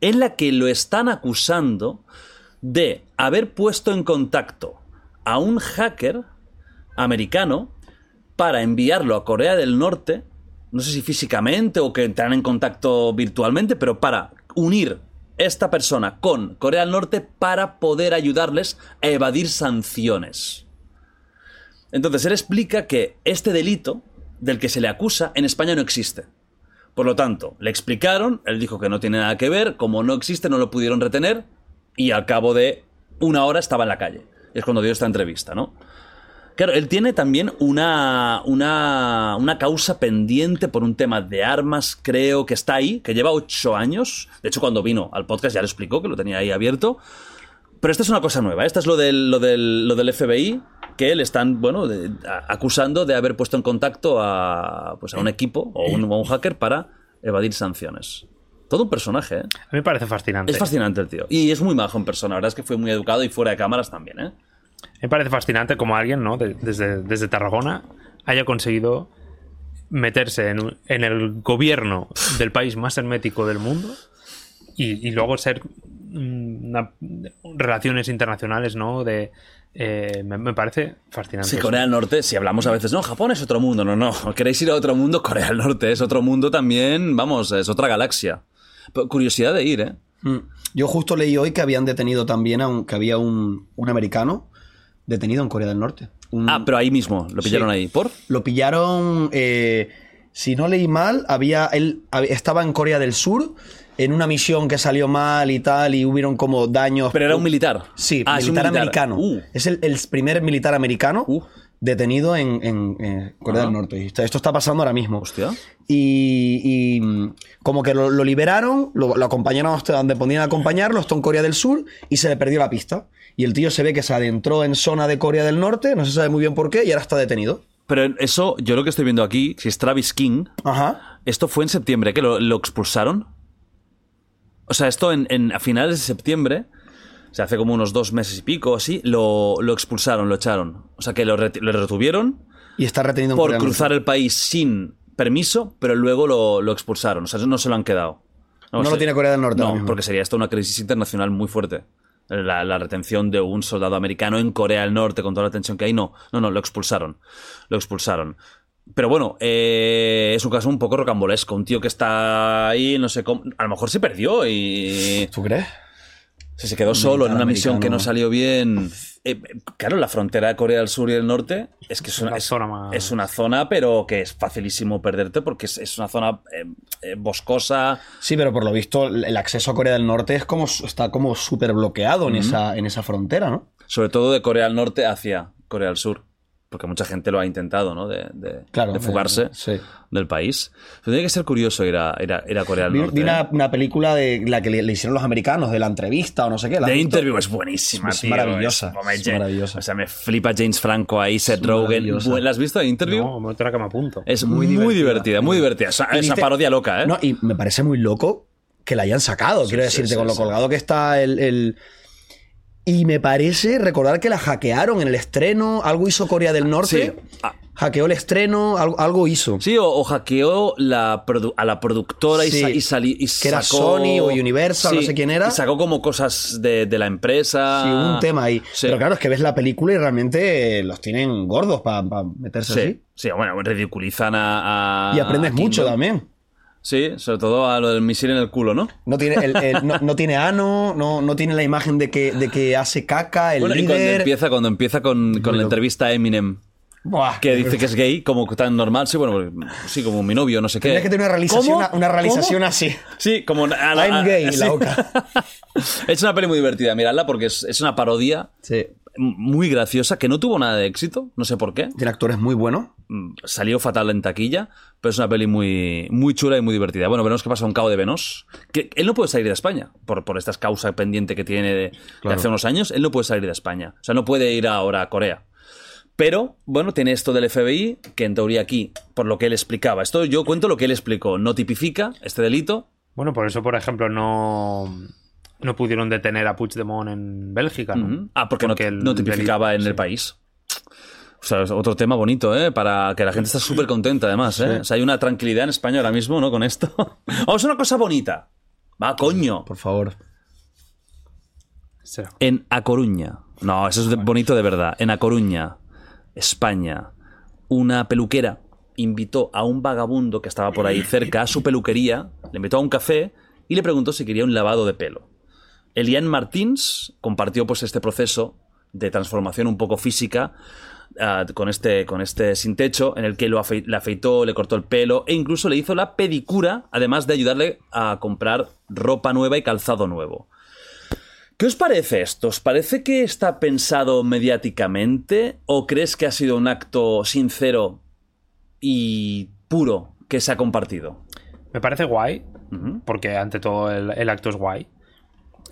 en la que lo están acusando de haber puesto en contacto a un hacker americano para enviarlo a Corea del Norte, no sé si físicamente o que entraran en contacto virtualmente, pero para unir esta persona con Corea del Norte para poder ayudarles a evadir sanciones. Entonces él explica que este delito del que se le acusa en España no existe. Por lo tanto, le explicaron, él dijo que no tiene nada que ver, como no existe no lo pudieron retener y al cabo de una hora estaba en la calle. Es cuando dio esta entrevista, ¿no? Claro, él tiene también una, una, una causa pendiente por un tema de armas, creo que está ahí, que lleva ocho años. De hecho, cuando vino al podcast ya lo explicó, que lo tenía ahí abierto. Pero esta es una cosa nueva. Esta es lo del, lo del, lo del FBI, que le están, bueno, de- a- acusando de haber puesto en contacto a, pues a un equipo o un, o un hacker para evadir sanciones. Todo un personaje, ¿eh? A mí me parece fascinante. Es fascinante el tío. Y es muy majo en persona. La verdad es que fue muy educado y fuera de cámaras también, ¿eh? Me parece fascinante como alguien, ¿no? De- desde, desde Tarragona haya conseguido meterse en, en el gobierno del país más hermético del mundo y, y luego ser mm, una- relaciones internacionales, ¿no? De, eh, me, me parece fascinante. Sí, Corea del Norte, si hablamos a veces, no, Japón es otro mundo, no, no, queréis ir a otro mundo, Corea del Norte es otro mundo también, vamos, es otra galaxia. Pero curiosidad de ir, ¿eh? Mm. Yo justo leí hoy que habían detenido también a un, que había un, un americano detenido en Corea del Norte. Un- Ah, pero ahí mismo, lo pillaron Sí. ahí. ¿Por? Lo pillaron, eh, si no leí mal, había él estaba en Corea del Sur en una misión que salió mal y tal y hubieron como daños. Pero era un militar. Sí, Ah, es un militar, militar. americano. Uh. Es el, el primer militar americano Uh. detenido en, en, Corea Ah. del Norte. Y esto esto está pasando ahora mismo. Hostia. Y, y, mm, como que lo, lo liberaron, lo, lo acompañaron hasta donde podían acompañarlo, esto en Corea del Sur, y se le perdió la pista. Y el tío se ve que se adentró en zona de Corea del Norte, no se sabe muy bien por qué, y ahora está detenido. Pero eso, yo lo que estoy viendo aquí, si es Travis King, Ajá. esto fue en septiembre, que lo, lo expulsaron. O sea, esto en, en- a finales de septiembre, o sea, hace como unos dos meses y pico o así, lo, lo expulsaron, lo echaron. O sea, que lo, retuvieron Y está retenido en por cruzar el país sin permiso, pero luego lo, lo expulsaron. O sea, no se lo han quedado. No lo tiene Corea del Norte No, porque sería esto una crisis internacional muy fuerte. La, la retención de un soldado americano en Corea del Norte con toda la tensión que hay, no. No, no, lo expulsaron. Lo expulsaron. Pero bueno, eh, es un caso un poco rocambolesco. Un tío que está ahí, no sé cómo. A lo mejor se perdió y. ¿Tú crees? Se, se quedó solo en una misión que no salió bien. Eh, claro, la frontera de Corea del Sur y el Norte es que es una, es- zona más- es una zona, pero que es facilísimo perderte porque es, es una zona eh, eh, boscosa. Sí, pero por lo visto el el acceso a Corea del Norte es como está como súper bloqueado en, esa, en esa frontera, ¿no? Sobre todo de Corea del Norte hacia Corea del Sur. Porque mucha gente lo ha intentado, ¿no? De, de- Claro, de fugarse eh, sí. del país. Pero tiene que ser curioso ir a, ir a, ir a Corea del Vi, Norte. vi ¿eh? una, una película de la que le, le hicieron los americanos, de la entrevista o no sé qué. ¿la The? Interview es buenísima, Es tío. maravillosa, es maravillosa. O sea, me flipa James Franco ahí, Seth Rogen. ¿La has visto The Interview? No, otra que me apunto. Es muy, Muy divertida, divertida. muy divertida. Es una, Y es una viste- parodia loca, ¿eh? No, y me parece muy loco que la hayan sacado, quiero decirte, sí, con lo sí. colgado que está el, el- Y me parece recordar que la hackearon en el estreno, algo hizo Corea del Norte, Sí. Ah. hackeó el estreno, algo, algo hizo. Sí, o, o hackeó la a la productora y, sa- y Que era sacó- Sony o Universal, no sé quién era. Y sacó como cosas de, de la empresa. Sí, un tema ahí. Pero claro, es que ves la película y realmente los tienen gordos para meterse Sí, así. sí, bueno, ridiculizan a. a- Y aprendes a mucho también. Sí, sobre todo a lo del misil en el culo, ¿no? No tiene, el- el- no, no tiene ano, no, no tiene la imagen de que, de que hace caca, el Bueno, y cuando líder. empieza, cuando empieza con, con la entrevista a Eminem, Buah, que dice que es gay, como tan normal, sí, bueno, sí, como mi novio, no sé qué. Tendrías que tener una realización, una, una realización así. Sí, como. a la- a- I'm gay, sí. la boca. es una peli muy divertida, miradla, porque es, es una parodia Sí. Muy graciosa que no tuvo nada de éxito, no sé por qué. Tiene actores muy buenos. Mm, Salió fatal en taquilla, pero es una peli muy, muy chula y muy divertida. Bueno, veremos qué pasa con Cabo de Venos. Que él no puede salir de España por, por esta causa pendiente que tiene de, de hace unos años. Él no puede salir de España. O sea, no puede ir ahora a Corea. Pero, bueno, tiene esto del FBI, que en teoría aquí, por lo que él explicaba, esto yo cuento lo que él explicó, no tipifica este delito. Bueno, por eso, por ejemplo, no, no pudieron detener a Puigdemont en Bélgica, ¿no? Ah, porque, no- no, tipificaba delito- en el país. O sea, es otro tema bonito, ¿eh? Para que la gente está súper contenta, además, ¿eh? O sea, hay una tranquilidad en España ahora mismo, ¿no? Con esto. Vamos a una cosa bonita. Va, coño. Por favor. En A Coruña. No, eso es bonito de verdad. En A Coruña, España, una peluquera invitó a un vagabundo que estaba por ahí cerca a su peluquería, le invitó a un café y le preguntó si quería un lavado de pelo. Elian Martins compartió pues este proceso de transformación un poco física ah, con, este, con este sin techo en el que lo afe- le afeitó, le cortó el pelo e incluso le hizo la pedicura, además de ayudarle a comprar ropa nueva y calzado nuevo. ¿Qué os parece esto? ¿Os parece que está pensado mediáticamente o crees que ha sido un acto sincero y puro que se ha compartido? Me parece guay, porque ante todo el, el acto es guay.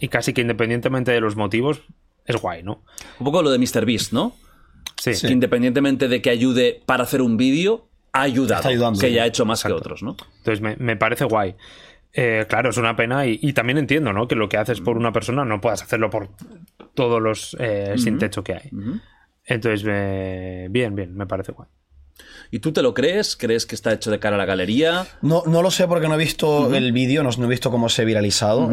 Y casi que independientemente de los motivos, es guay, ¿no? Un poco lo de MrBeast, ¿no? Sí. Que independientemente de que ayude para hacer un vídeo, ha ayudado. Está ayudando, que ya ha hecho más que otros, ¿no? Entonces me, me parece guay. Eh, claro, es una pena y, y también entiendo, ¿no? Que lo que haces por una persona no puedas hacerlo por todos los eh, sin techo que hay. Entonces, bien, bien, me parece guay. ¿Y tú te lo crees? ¿Crees que está hecho de cara a la galería? No, no lo sé porque no he visto el vídeo, no, no he visto cómo se ha viralizado.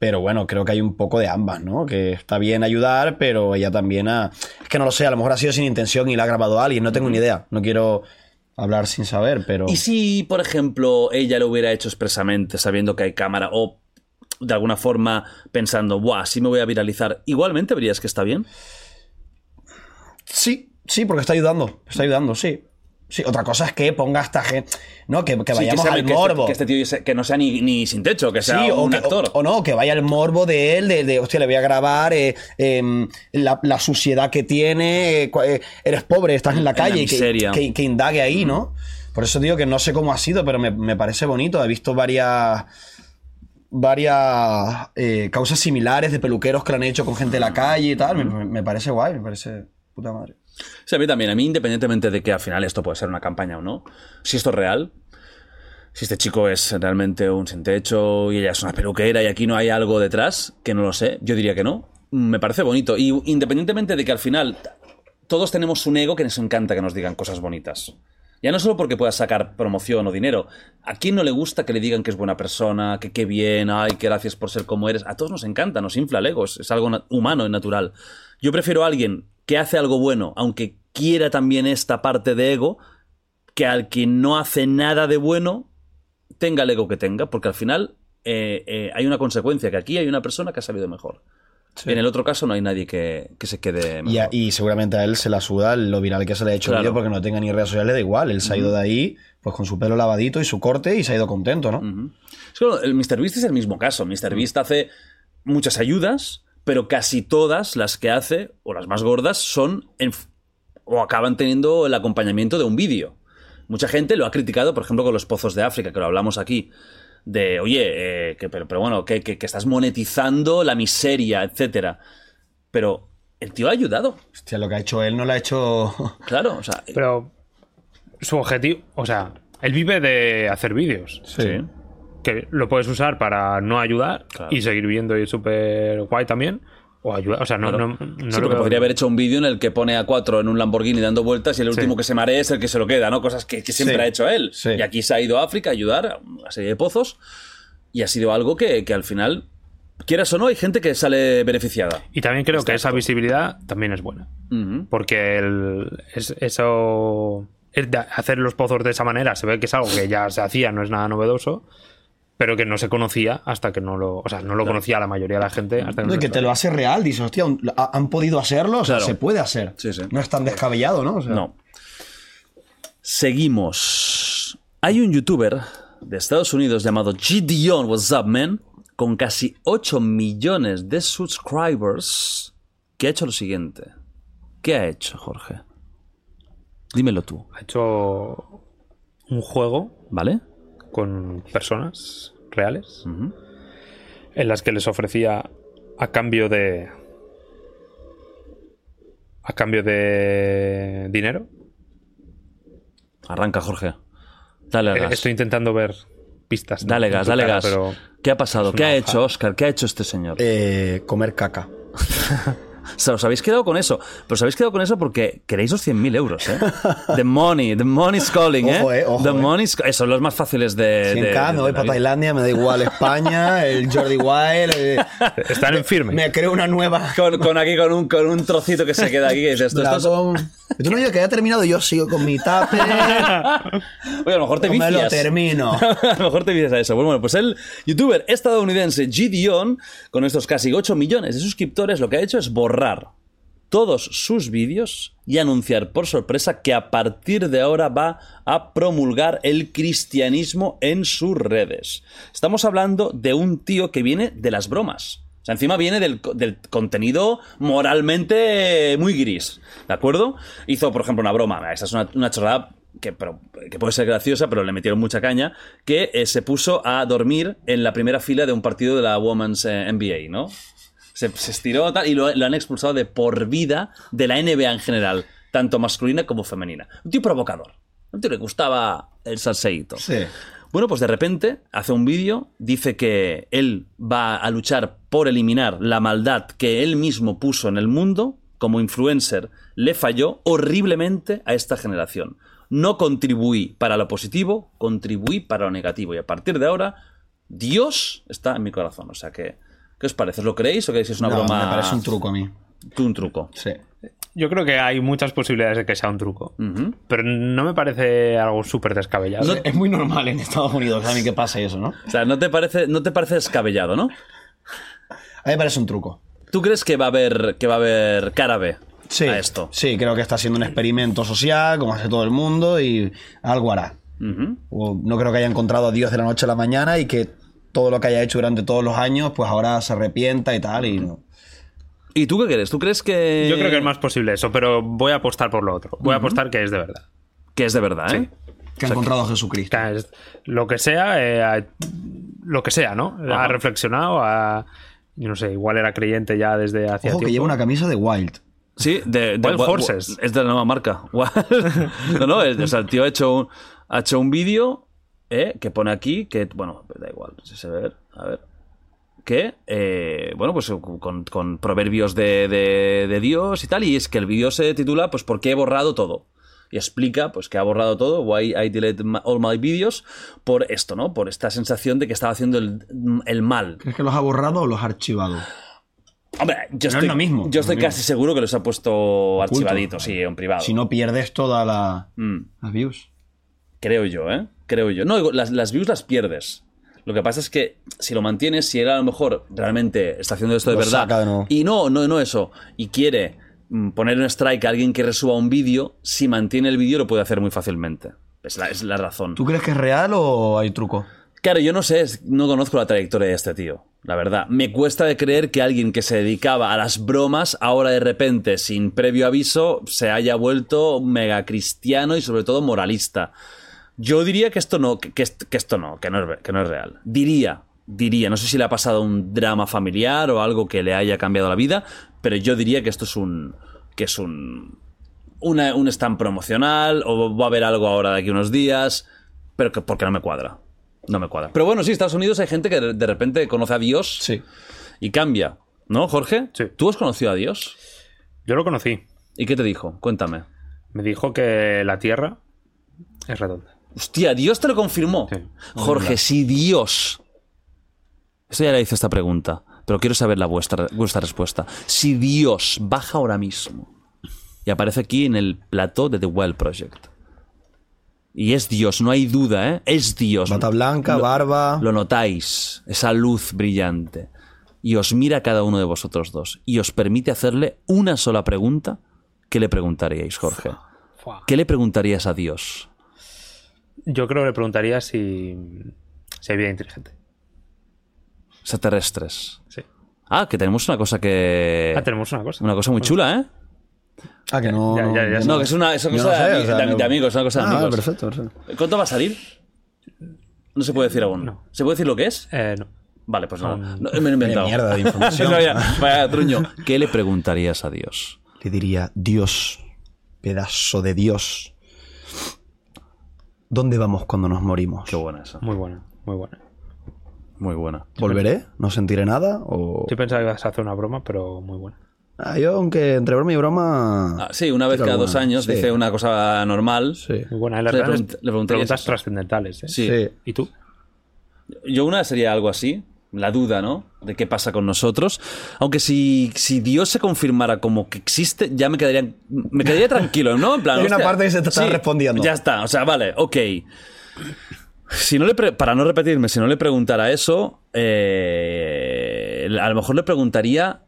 Pero bueno, creo que hay un poco de ambas, ¿no? Que está bien ayudar, pero ella también ha. Es que no lo sé, a lo mejor ha sido sin intención y la ha grabado alguien, no tengo ni idea. No quiero hablar sin saber, pero. ¿Y si, por ejemplo, ella lo hubiera hecho expresamente, sabiendo que hay cámara, o de alguna forma pensando, ¡buah, sí me voy a viralizar! ¿Igualmente verías que está bien? Sí, sí, porque está ayudando. Está ayudando, sí. Sí, otra cosa es que ponga esta gente. No, que, que Sí, vayamos sea- al que morbo. Este, que este tío que no sea ni, ni sin techo, que sea Sí, o, un actor. o- o no, que vaya el morbo de él, de, de, hostia, le voy a grabar eh, em, la, la suciedad que tiene, eh, eh, eres pobre, estás en la En la calle, y que, indague ahí, ¿no? Por eso digo que no sé cómo ha sido, pero me, me parece bonito. He visto varias varias causas similares de peluqueros que lo han hecho con gente de la calle y tal. Me parece guay, me parece puta madre. Sí, a mí también. A mí, independientemente de que al final esto puede ser una campaña o no, si esto es real, si este chico es realmente un sin techo y ella es una peluquera y aquí no hay algo detrás, que no lo sé, yo diría que no, me parece bonito. Y independientemente de que al final todos tenemos un ego que nos encanta que nos digan cosas bonitas. Ya no solo porque puedas sacar promoción o dinero. ¿A quién no le gusta que le digan que es buena persona, que qué bien, ay, que gracias por ser como eres? A todos nos encanta, nos infla el es, es algo humano y natural. Yo prefiero a alguien que hace algo bueno, aunque quiera también esta parte de ego, que al que no hace nada de bueno tenga el ego que tenga, porque al final eh, eh, hay una consecuencia, que aquí hay una persona que ha sabido mejor. En el otro caso no hay nadie que, que se quede Y, a- y seguramente a él se la suda lo viral que se le ha hecho el Claro. vídeo porque no tenga ni redes sociales, le da igual. Él se ha ido de ahí pues con su pelo lavadito y su corte y se ha ido contento, ¿no? Ujú. Es que bueno, el MrBeast es el mismo caso. MrBeast hace muchas ayudas, pero casi todas las que hace, o las más gordas, son en o acaban teniendo el acompañamiento de un vídeo. Mucha gente lo ha criticado, por ejemplo, con los pozos de África, que lo hablamos aquí, de, oye, eh, que, pero, pero bueno, que, que- que estás monetizando la miseria, etcétera. Pero el tío ha ayudado, Hostia, lo que ha hecho él no lo ha hecho. claro, o sea, Pero su objetivo, o sea, él vive de hacer vídeos. sí. Que lo puedes usar para no ayudar Claro. y seguir viendo y súper guay también. O ayudar, o sea, no, Claro. no, no Sí, porque podría haber hecho un vídeo en el que pone a cuatro en un Lamborghini dando vueltas y el último que se marea es el que se lo queda, ¿no? Cosas que, que siempre Sí, ha hecho él. sí. Y aquí se ha ido a África a ayudar a una serie de pozos y ha sido algo que, que al final, quieras o no, hay gente que sale beneficiada. Y también creo que esa visibilidad también es buena. Porque el- es- eso. es hacer los pozos de esa manera se ve que es algo que ya se hacía, no es nada novedoso, pero que no se conocía hasta que no lo. O sea, no lo conocía la mayoría de la gente hasta que no No, que te lo hace real, dices, hostia, han podido hacerlo, o sea, Claro. se puede hacer. Sí, sí. No es tan descabellado, ¿no? O sea, No. Seguimos. Hay un youtuber de Estados Unidos llamado Gideon What's Up Man con casi 8 millones de subscribers que ha hecho lo siguiente. ¿Qué ha hecho, Jorge? Dímelo tú, Ha hecho un juego ¿vale? Con personas reales en las que les ofrecía a cambio de. a cambio de dinero. Arranca, Jorge. Dale Eh, gas. Estoy intentando ver pistas. Dale gas, dale cara, gas. pero- ¿Qué ha pasado? ¿Qué ha hoja. hecho Oscar? ¿Qué ha hecho este señor? Eh, comer caca. O sea, os habéis quedado con eso. Pero os habéis quedado con eso porque queréis los 100.000 euros, ¿eh? The money, the money's calling, ¿eh? Ojo, eh, ojo, the eh. money's... Son los más fáciles de... 100k, de- me de voy la para vida. Tailandia, me da igual España, el Jordi Wild. eh, Están en firme. me creo una nueva. Con, con aquí, con un, con un trocito que se queda aquí. Que dices, Tú no digas que ya he terminado, yo sigo con mi tape. Oye, a lo mejor te no me lo vicias. termino. a lo mejor te vicias a eso. Bueno, bueno, pues el youtuber estadounidense G. Dion, con estos casi 8 millones de suscriptores, lo que ha hecho es borrar todos sus vídeos y anunciar por sorpresa que a partir de ahora va a promulgar el cristianismo en sus redes. Estamos hablando de un tío que viene de las bromas. O sea, encima viene del, co- del contenido moralmente muy gris. ¿De acuerdo? Hizo, por ejemplo, una broma. Esta es una, una chorrada que puede ser graciosa, pero le metieron mucha caña. Que eh, se puso a dormir en la primera fila de un partido de la Women's eh, NBA, ¿no? Se, se estiró tal, y lo, lo han expulsado de por vida de la NBA en general, tanto masculina como femenina. Un tío provocador. Un tío le gustaba el salseíto. Sí. Bueno, pues de repente hace un vídeo, dice que él va a luchar por eliminar la maldad que él mismo puso en el mundo, como influencer, le falló horriblemente a esta generación. No contribuí para lo positivo, contribuí para lo negativo. Y a partir de ahora, Dios está en mi corazón. O sea que, ¿qué os parece? ¿Os lo creéis o creéis que es una No, broma? Me parece un truco a mí. Tú un truco. Sí. Yo creo que hay muchas posibilidades de que sea un truco. Pero no me parece algo súper descabellado. Es muy normal en Estados Unidos también que pase eso, ¿no? O sea, no te parece, no te parece descabellado, ¿no? A mí me parece un truco. ¿Tú crees que va a haber, que va a haber cara B Sí, a esto? sí, creo que está haciendo un experimento social, como hace todo el mundo, y algo hará. O no creo que haya encontrado a Dios de la noche a la mañana y que todo lo que haya hecho durante todos los años, pues ahora se arrepienta y tal, y no. ¿Y tú qué crees? ¿Tú crees que.? Yo creo que es más posible eso, pero voy a apostar por lo otro. Voy a apostar que es de verdad. Que es de verdad, ¿eh? Que ha encontrado a Jesucristo. Que es- lo que sea, eh, lo que sea, ¿no? Ajá. Ha reflexionado, ha, yo no sé, igual era creyente ya desde hacía Ojo que tiempo. lleva una camisa de Wild. Sí, de, de Wild Horses. Es de la nueva marca. no, no, es- o sea, el tío ha hecho un, ha hecho un vídeo eh, que pone aquí que, bueno, da igual, si se ve, a ver. Que, eh, bueno, pues con, con proverbios de, de- de Dios y tal, y es que el vídeo se titula, pues, ¿por qué he borrado todo? Y explica, pues, que ha borrado todo, why I delete my- all my videos, por esto, ¿no? Por esta sensación de que estaba haciendo el, el mal. ¿Crees que los ha borrado o los ha archivado? Hombre, yo es estoy, lo mismo, yo no es estoy lo casi seguro que los ha puesto archivaditos, sí, en privado. Si no pierdes todas la, Mm, las views. creo yo, ¿eh? Creo yo. No, las, las views las pierdes. Lo que pasa es que si lo mantienes, si él a lo mejor realmente está haciendo esto de Lo verdad saca nuevo. y no, no, no eso, y quiere mm, poner un strike a alguien que resuba un vídeo, si mantiene el vídeo lo puede hacer muy fácilmente. Es la, es la razón. ¿Tú crees que es real o hay truco? Claro, yo no sé, no conozco la trayectoria de este tío, la verdad. Me cuesta de creer que alguien que se dedicaba a las bromas, ahora de repente, sin previo aviso, se haya vuelto mega cristiano y sobre todo moralista. Yo diría que esto no, que, que est- que esto no, que no, es, re- que no es real. Diría, diría, no sé si le ha pasado un drama familiar o algo que le haya cambiado la vida, pero yo diría que esto es un, que es un, una- un stand promocional o va a haber algo ahora de aquí unos días, pero que porque no me cuadra. No me cuadra. Pero bueno, sí, Estados Unidos hay gente que de de repente conoce a Dios Sí. y cambia. ¿No, Jorge? Sí. ¿Tú has conocido a Dios? Yo lo conocí. ¿Y qué te dijo? Cuéntame. Me dijo que la Tierra es redonda. Hostia, Dios te lo confirmó. Sí. Jorge, si Dios. Esto ya le hice esta pregunta, pero quiero saber la vuestra, vuestra respuesta. Si Dios baja ahora mismo y aparece aquí en el plató de The Well Project. Y es Dios, no hay duda, ¿eh? Es Dios. Bata blanca, Lo- barba. Lo notáis, esa luz brillante. Y os mira a cada uno de vosotros dos. Y os permite hacerle una sola pregunta. ¿Qué le preguntaríais, Jorge? ¿Qué le preguntarías a Dios? Yo creo que le preguntaría si, si hay vida inteligente. Extraterrestres. Sí. Ah, que tenemos una cosa que. Ah, tenemos una cosa. Una cosa muy chula, ¿eh? Ah, que no. Ya, ya, ya yo sé. No, que es una, es una cosa no sé, de, o sea, ami- de- no- de amigos, una cosa de Ah, amigos. perfecto, perfecto. ¿Cuánto va a salir? No se puede decir aún. No. ¿Se puede decir lo que es? Eh, no. Vale, pues no. No, me lo he inventado. Mierda de información. vaya truño. ¿Qué le preguntarías a Dios? Le diría, Dios, pedazo de Dios. ¿Dónde vamos cuando nos morimos? Qué buena esa. Muy buena, muy buena. Muy buena. ¿Volveré? ¿No sentiré nada? O... Yo pensaba que ibas a hacer una broma, pero muy buena. Ah, yo, aunque entre broma y broma. Ah, sí, una vez cada dos Sí. dice una cosa normal. Sí. Muy buena. ¿eh? Le grandes pregunt- le preguntas eso. trascendentales. ¿eh? Sí. Sí. ¿Y tú? Yo una sería algo así, la duda, ¿no? De qué pasa con nosotros. Aunque si, si Dios se confirmara como que existe, ya me quedaría, me quedaría tranquilo, ¿no? En plan, Hay una hostia, parte que se te está respondiendo. Ya está, o sea, vale, ok. Si no le para no repetirme, si no le preguntara eso, eh, a lo mejor le preguntaría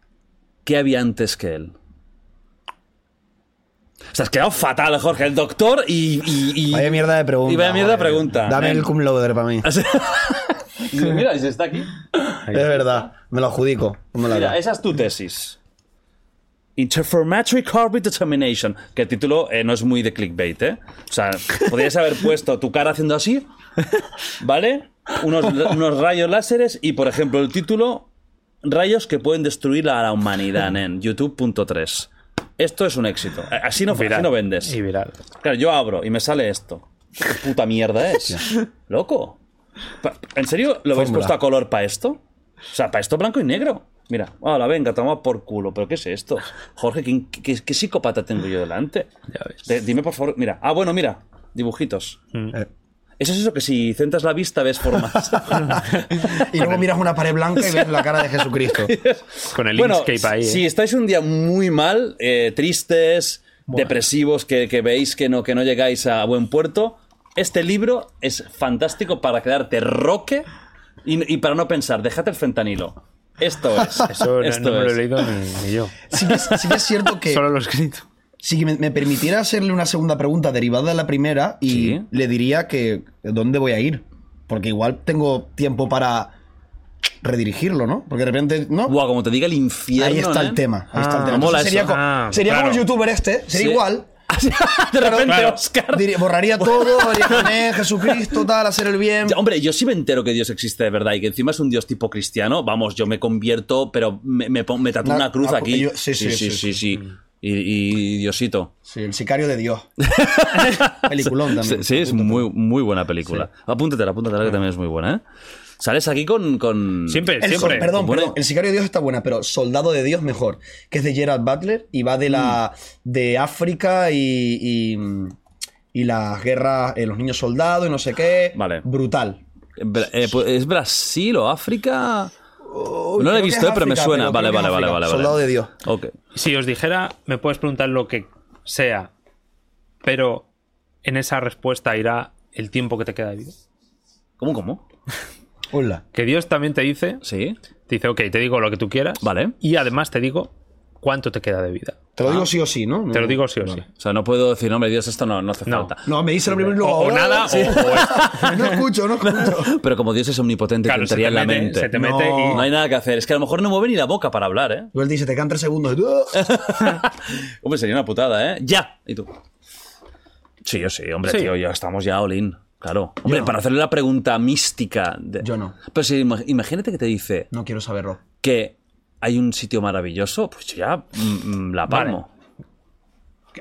qué había antes que él. O sea, has quedado fatal, Jorge. El doctor y. y- y- Vaya mierda de pregunta. Y vaya mierda de pregunta. Dame el cum laude para mí. Mira, si está aquí. Es verdad, me lo adjudico. Mira, esa es tu tesis. Interferometric Orbit Determination. Que el título eh, no es muy de clickbait, ¿eh? O sea, podrías haber puesto tu cara haciendo así, ¿vale? Unos, unos rayos láseres y, por ejemplo, el título: Rayos que pueden destruir a la humanidad en YouTube.3. Esto es un éxito. Así no, así no vendes. Y viral. Claro, yo abro y me sale esto. ¿Qué puta mierda es? Loco. ¿En serio lo habéis puesto a color para esto? O sea, para esto blanco y negro. Mira, hola, venga, toma por culo. ¿Pero qué es esto? Jorge, ¿qué, qué, qué psicópata tengo yo delante? Ya ves. De- dime, por favor. Mira. Ah, bueno, mira. Dibujitos. Eh, Eso es eso que si centras la vista ves formas. Y luego miras una pared blanca y ves la cara de Jesucristo. Con el bueno, Inkscape ahí. ¿eh? si estáis un día muy mal, eh, tristes, depresivos, que, que veis que no, que no llegáis a buen puerto, este libro es fantástico para quedarte roque y, y para no pensar, déjate el fentanilo. Esto es. Eso no, esto no me lo es. he leído ni, ni yo. Sí que, es, sí que es cierto que Solo lo he escrito. si me, me permitiera hacerle una segunda pregunta derivada de la primera y Sí. le diría que dónde voy a ir. Porque igual tengo tiempo para redirigirlo, ¿no? Porque de repente, ¿no? Buah, como te diga el infierno. Ahí está ¿eh? el tema. Ahí está el Ah, tema. mola sería, eso. co- Ah, sería como el claro. youtuber este, sería Sí. igual. de repente, Claro. Oscar. Diría- borraría todo, haría Jesucristo, tal, hacer el bien. Ya, Hombre, yo sí me entero que Dios existe de verdad y que encima es un Dios tipo cristiano. Vamos, yo me convierto, pero me, me, me tatúo una cruz la- aquí. yo- sí, sí, sí, sí. sí. Y, y Diosito. Sí, el sicario de Dios. Peliculón Sí, también. sí, es muy, muy buena película. Apúntatela, apúntatela que también es muy buena, ¿eh? Sales aquí con. con... Siempre, El siempre. perdón, Bueno. perdón. El sicario de Dios está buena, pero Soldado de Dios mejor. Que es de Gerald Butler y va de la de África y, y, y las guerras, eh, los niños soldados y no sé qué. Vale. Brutal. Bra- eh, pues, ¿Es Brasil o África? no creo lo he visto, eh, pero me África, suena. pero Vale, vale, vale, África. vale, vale. Soldado de Dios. Ok. Si os dijera, me puedes preguntar lo que sea, pero en esa respuesta irá el tiempo que te queda de vida. ¿Cómo, cómo? Hola. Que Dios también te dice, Sí. te dice, ok, te digo lo que tú quieras. Vale. Y además te digo cuánto te queda de vida. Te lo digo sí o sí, ¿no? Te lo digo sí o sí. O sea, no puedo decir, hombre, Dios, esto no, no hace No. falta. No, me dice lo primero y luego. O, o nada, Sí. o, o esto. no escucho, no escucho. Pero como Dios es omnipotente, Claro, te se entraría te, en la mete, mente. se te No. mete y... No hay nada que hacer. Es que a lo mejor no mueve ni la boca para hablar, ¿eh? Luego él dice, te quedan tres segundos. ¡Ah! Hombre, sería una putada, ¿eh? ¡Ya! ¿Y tú? Sí, yo sí, hombre, Sí. tío, ya estamos ya all in. Claro. Hombre, no. para hacerle la pregunta mística. de- Yo no. Pero si ima- imagínate que te dice No quiero saberlo. que hay un sitio maravilloso, pues yo ya mm, mm, la palmo.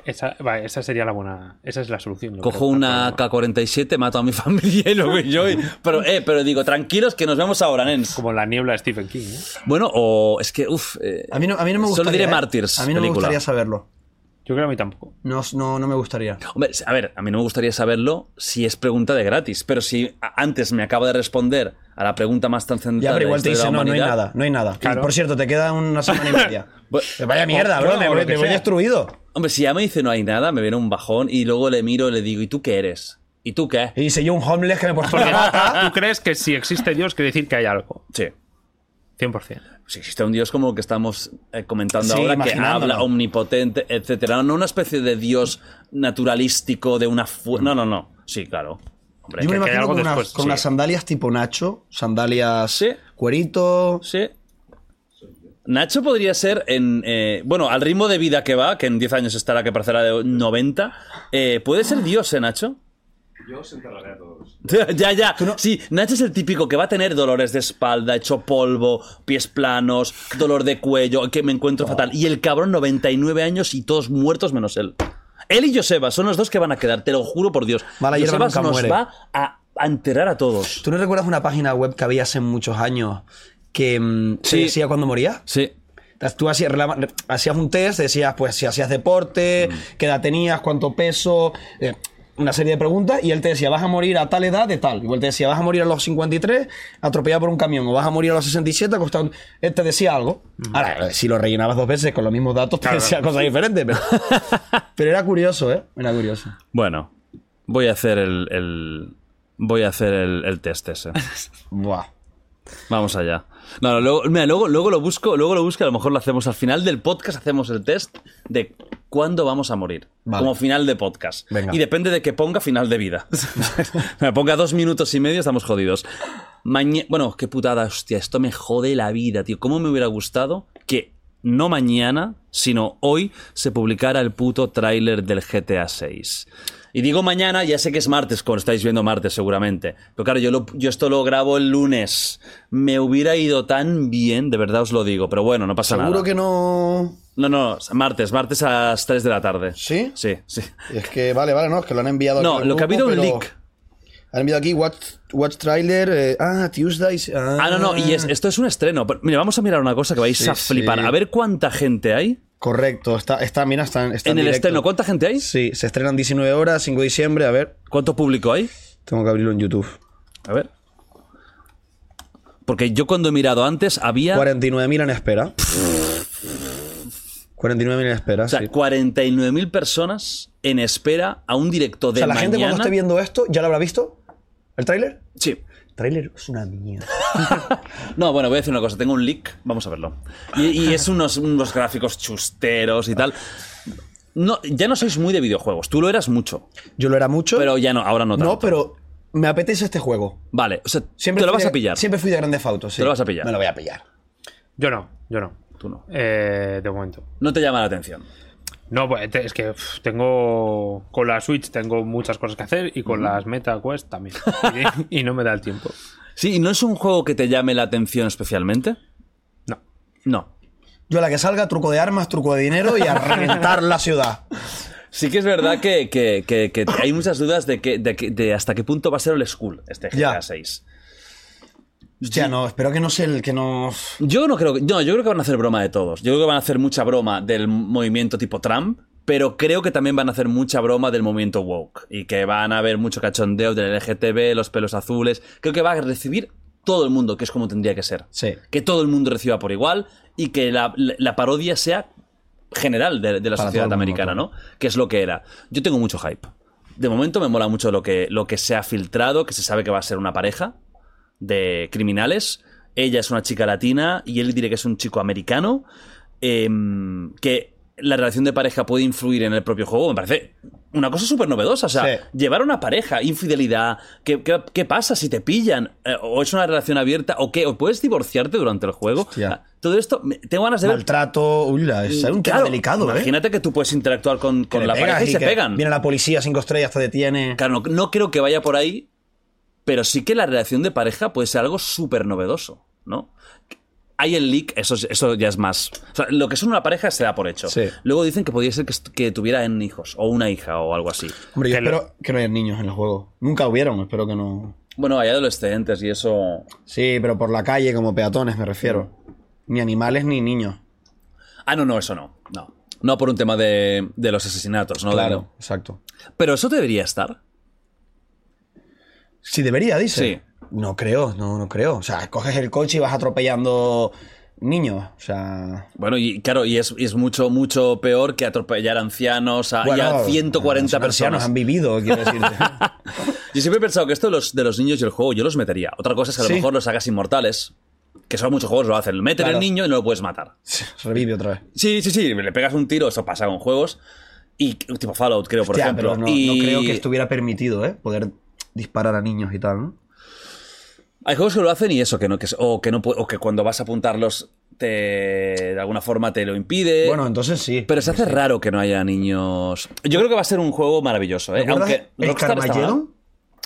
Esa, vale, esa sería la buena... Esa es la solución. Cojo creo, una al problema. K-47, mato a mi familia y luego yo. Pero, eh, pero digo, tranquilos que nos vemos ahora, nens. Como la niebla de Stephen King. ¿eh? Bueno, o es que, uff. A mí no, a mí no me gustaría. Solo diré ¿eh? Martyrs. A mí no me película. gustaría saberlo. Yo creo que a mí tampoco. No, no, no me gustaría. Hombre, a ver, a mí no me gustaría saberlo si es pregunta de gratis, pero si antes me acaba de responder a la pregunta más trascendental Ya, pero de la igual te historia dice, de la no, no hay nada, no hay nada. Claro. por cierto, te queda una semana y media. Bueno, Vaya mierda, bro, me me voy destruido. Hombre, si ya me dice no hay nada, me viene un bajón y luego le miro y le digo, ¿y tú qué eres? ¿Y tú qué? Y dice yo un homeless que me he puesto bata. tú crees que si existe Dios quiere decir que hay algo. Sí. 100%. Si existe un dios como el que estamos eh, comentando Sí, ahora, que habla omnipotente, etcétera. No una especie de dios naturalístico de una No, no, no. Sí, claro. Hombre, Yo me que- que hay imagino algo con, unas, después, con sí. unas sandalias tipo Nacho, sandalias Sí. cuerito. Sí. Nacho podría ser en. eh, bueno, al ritmo de vida que va, que en 10 años estará que parecerá de 90. eh, ¿Puede ser Dios, eh, Nacho? Yo os enterraré a todos. ya, ya. Sí, Nacho es el típico que va a tener dolores de espalda, hecho polvo, pies planos, dolor de cuello, que me encuentro fatal. Y el cabrón, 99 años y todos muertos menos él. Él y Joseba son los dos que van a quedar, te lo juro por Dios. Mala Joseba nunca nos muere. va a, a enterrar a todos. ¿Tú no recuerdas una página web que había hace muchos años que mm, decía cuando moría? Sí. Tú hacías, hacías un test, decías pues si hacías deporte, Mm. qué edad tenías, cuánto peso, eh, una serie de preguntas, y él te decía, vas a morir a tal edad de tal. Igual te decía, vas a morir a los 53 atropellado por un camión, o vas a morir a los 67 acostado. en- Él te decía algo. Ahora, eh, si lo rellenabas dos veces con los mismos datos, te Claro, decía claro. cosas diferentes. Pero, pero era curioso, ¿eh? Era curioso. Bueno, voy a hacer el. el- voy a hacer el, el test ese. Buah. Vamos allá. No, no, luego, mira, luego, luego lo busco, luego lo busco, a lo mejor lo hacemos al final del podcast, hacemos el test de cuándo vamos a morir. Vale. Como final de podcast. Venga. Y depende de que ponga final de vida. me ponga dos minutos y medio, estamos jodidos. Bueno, qué putada, hostia, esto me jode la vida, tío. ¿Cómo me hubiera gustado que no mañana, sino hoy, se publicara el puto tráiler del GTA 6? Y digo mañana, ya sé que es martes, como estáis viendo martes seguramente. Pero claro, yo, lo- yo esto lo grabo el lunes. Me hubiera ido tan bien, de verdad os lo digo. Pero bueno, no pasa Seguro nada. que no. No, no, martes, martes a las 3 de la tarde. ¿Sí? Sí, sí. Es que, vale, vale, no, es que lo han enviado No, aquí lo que ha habido un leak. Han enviado aquí Watch, watch Trailer. eh, ah, Tuesday. Ah, Ah, no, no, y es- esto es un estreno. Pero, mira, vamos a mirar una cosa que vais Sí, a flipar. sí. A ver cuánta gente hay Correcto, está, está mira, está, está en el directo. estreno. ¿Cuánta gente hay? Sí, se estrenan 19 horas, 5 de diciembre. A ver, ¿Cuánto público hay? tengo que abrirlo en YouTube. A ver. Porque yo cuando he mirado antes había... 49.000 en espera. 49.000 en espera, O sea, sí. 49.000 personas en espera a un directo O de sea, la gente cuando esté viendo esto, ¿ya lo habrá visto? ¿El tráiler? Sí. El tráiler es una mierda. No, bueno, voy a decir una cosa. Tengo un leak. Vamos a verlo. Y, y es unos, unos gráficos chusteros y tal. No, ya no sois muy de videojuegos. Tú lo eras mucho. Yo lo era mucho. Pero ya no, ahora no tanto. no, pero me apetece este juego. Vale, o sea, Siempre te lo vas de- a pillar. Siempre fui de Grande Auto, sí. Te lo vas a pillar. Me lo voy a pillar. Yo no, yo no. Tú no. Eh, de momento. No te llama la atención. No, pues es que uf, tengo. Con la Switch tengo muchas cosas que hacer y con las Meta Quest también. Y, y no me da el tiempo. Sí, ¿y no es un juego que te llame la atención especialmente? No. No. Yo a la que salga, truco de armas, truco de dinero y a reventar la ciudad. Sí que es verdad que, que- que- que hay muchas dudas de, que, de, que- de hasta qué punto va a ser el school este GTA Ya. 6. Hostia, no, espero que no sea el que no. Yo no creo que. No, yo creo que van a hacer broma de todos. Yo creo que van a hacer mucha broma del movimiento tipo Trump, pero creo que también van a hacer mucha broma del movimiento woke. Y que van a haber mucho cachondeo del LGTB, los pelos azules. Creo que va a recibir todo el mundo, que es como tendría que ser. Sí. Que todo el mundo reciba por igual y que la, la parodia sea general de, de la Para sociedad mundo, americana, ¿no? Que es lo que era. Yo tengo mucho hype. De momento me mola mucho lo que, lo que se ha filtrado, que se sabe que va a ser una pareja de criminales. Ella es una chica latina y él diré que es un chico americano. em, que la relación de pareja puede influir en el propio juego, me parece una cosa súper novedosa. O sea, Sí. llevar a una pareja, infidelidad, ¿qué, qué, qué pasa si te pillan? Eh, ¿O es una relación abierta? ¿O qué? ¿O puedes divorciarte durante el juego? Hostia. Todo esto, tengo ganas de ver. Maltrato, uy, es un tema delicado, ¿eh? Imagínate que tú puedes interactuar con, con la pareja y, se pegan. Viene la policía, cinco estrellas, te detiene. Claro, no, no creo que vaya por ahí, pero sí que la relación de pareja puede ser algo súper novedoso, ¿no? Hay el leak, eso, es- eso ya es más. O sea, lo que son una pareja se da por hecho. Sí. Luego dicen que podría ser que, que tuvieran hijos, o una hija, o algo así. Hombre, yo Que lo- espero que no haya niños en el juego. Nunca hubieron, espero que no. Bueno, hay adolescentes y eso. Sí, pero por la calle, como peatones, me refiero. Ni animales ni niños. Ah, no, no, eso no. No. No por un tema de, de los asesinatos, ¿no? claro, De- exacto. Pero eso debería estar. Si debería, dice. Sí. No creo, no, no creo. O sea, coges el coche y vas atropellando niños. O sea. Bueno, y claro, y es, y es mucho, mucho peor que atropellar ancianos a, y a 140 los ancianos personas. han vivido, quiero decirte. Yo siempre he pensado que esto de los, de los niños y el juego yo los metería. Otra cosa es que a lo Sí. mejor los hagas inmortales, que son muchos juegos lo hacen. Meten Claro. el niño y no lo puedes matar. Revive otra vez. Sí, sí, sí, le pegas un tiro, eso pasa con juegos. Y tipo Fallout, creo, por Hostia, ejemplo. pero no, y no creo que estuviera permitido, ¿eh? Poder disparar a niños y tal, ¿no? Hay juegos que lo hacen y eso, que no, que, o, que no, o que cuando vas a apuntarlos te, de alguna forma te lo impide. Bueno, entonces sí. pero se hace raro que no haya niños. Yo creo que va a ser un juego maravilloso, ¿eh? ¿Recuerdas Aunque el. Carmageddon?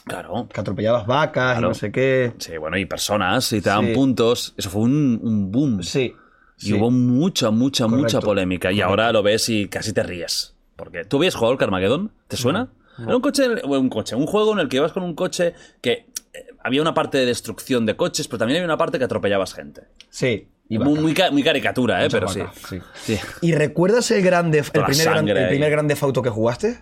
Claro. Que atropellabas vacas Claro. y no sé qué. Sí, bueno, y personas, y te dan Sí. puntos. Eso fue un, un boom. Sí. Y sí. hubo mucha, mucha, mucha polémica. Y ahora lo ves y casi te ríes. Porque tú habías jugado el Carmageddon, ¿te suena? Era un coche, bueno, un coche, un juego en el que ibas con un coche que eh, había una parte de destrucción de coches, pero también había una parte que atropellabas gente. Sí. y Muy, muy, ca- muy caricatura, ¿eh? Pero sí. sí. Sí. ¿Y recuerdas el grande, el primer, gran, el primer grande fauto que jugaste?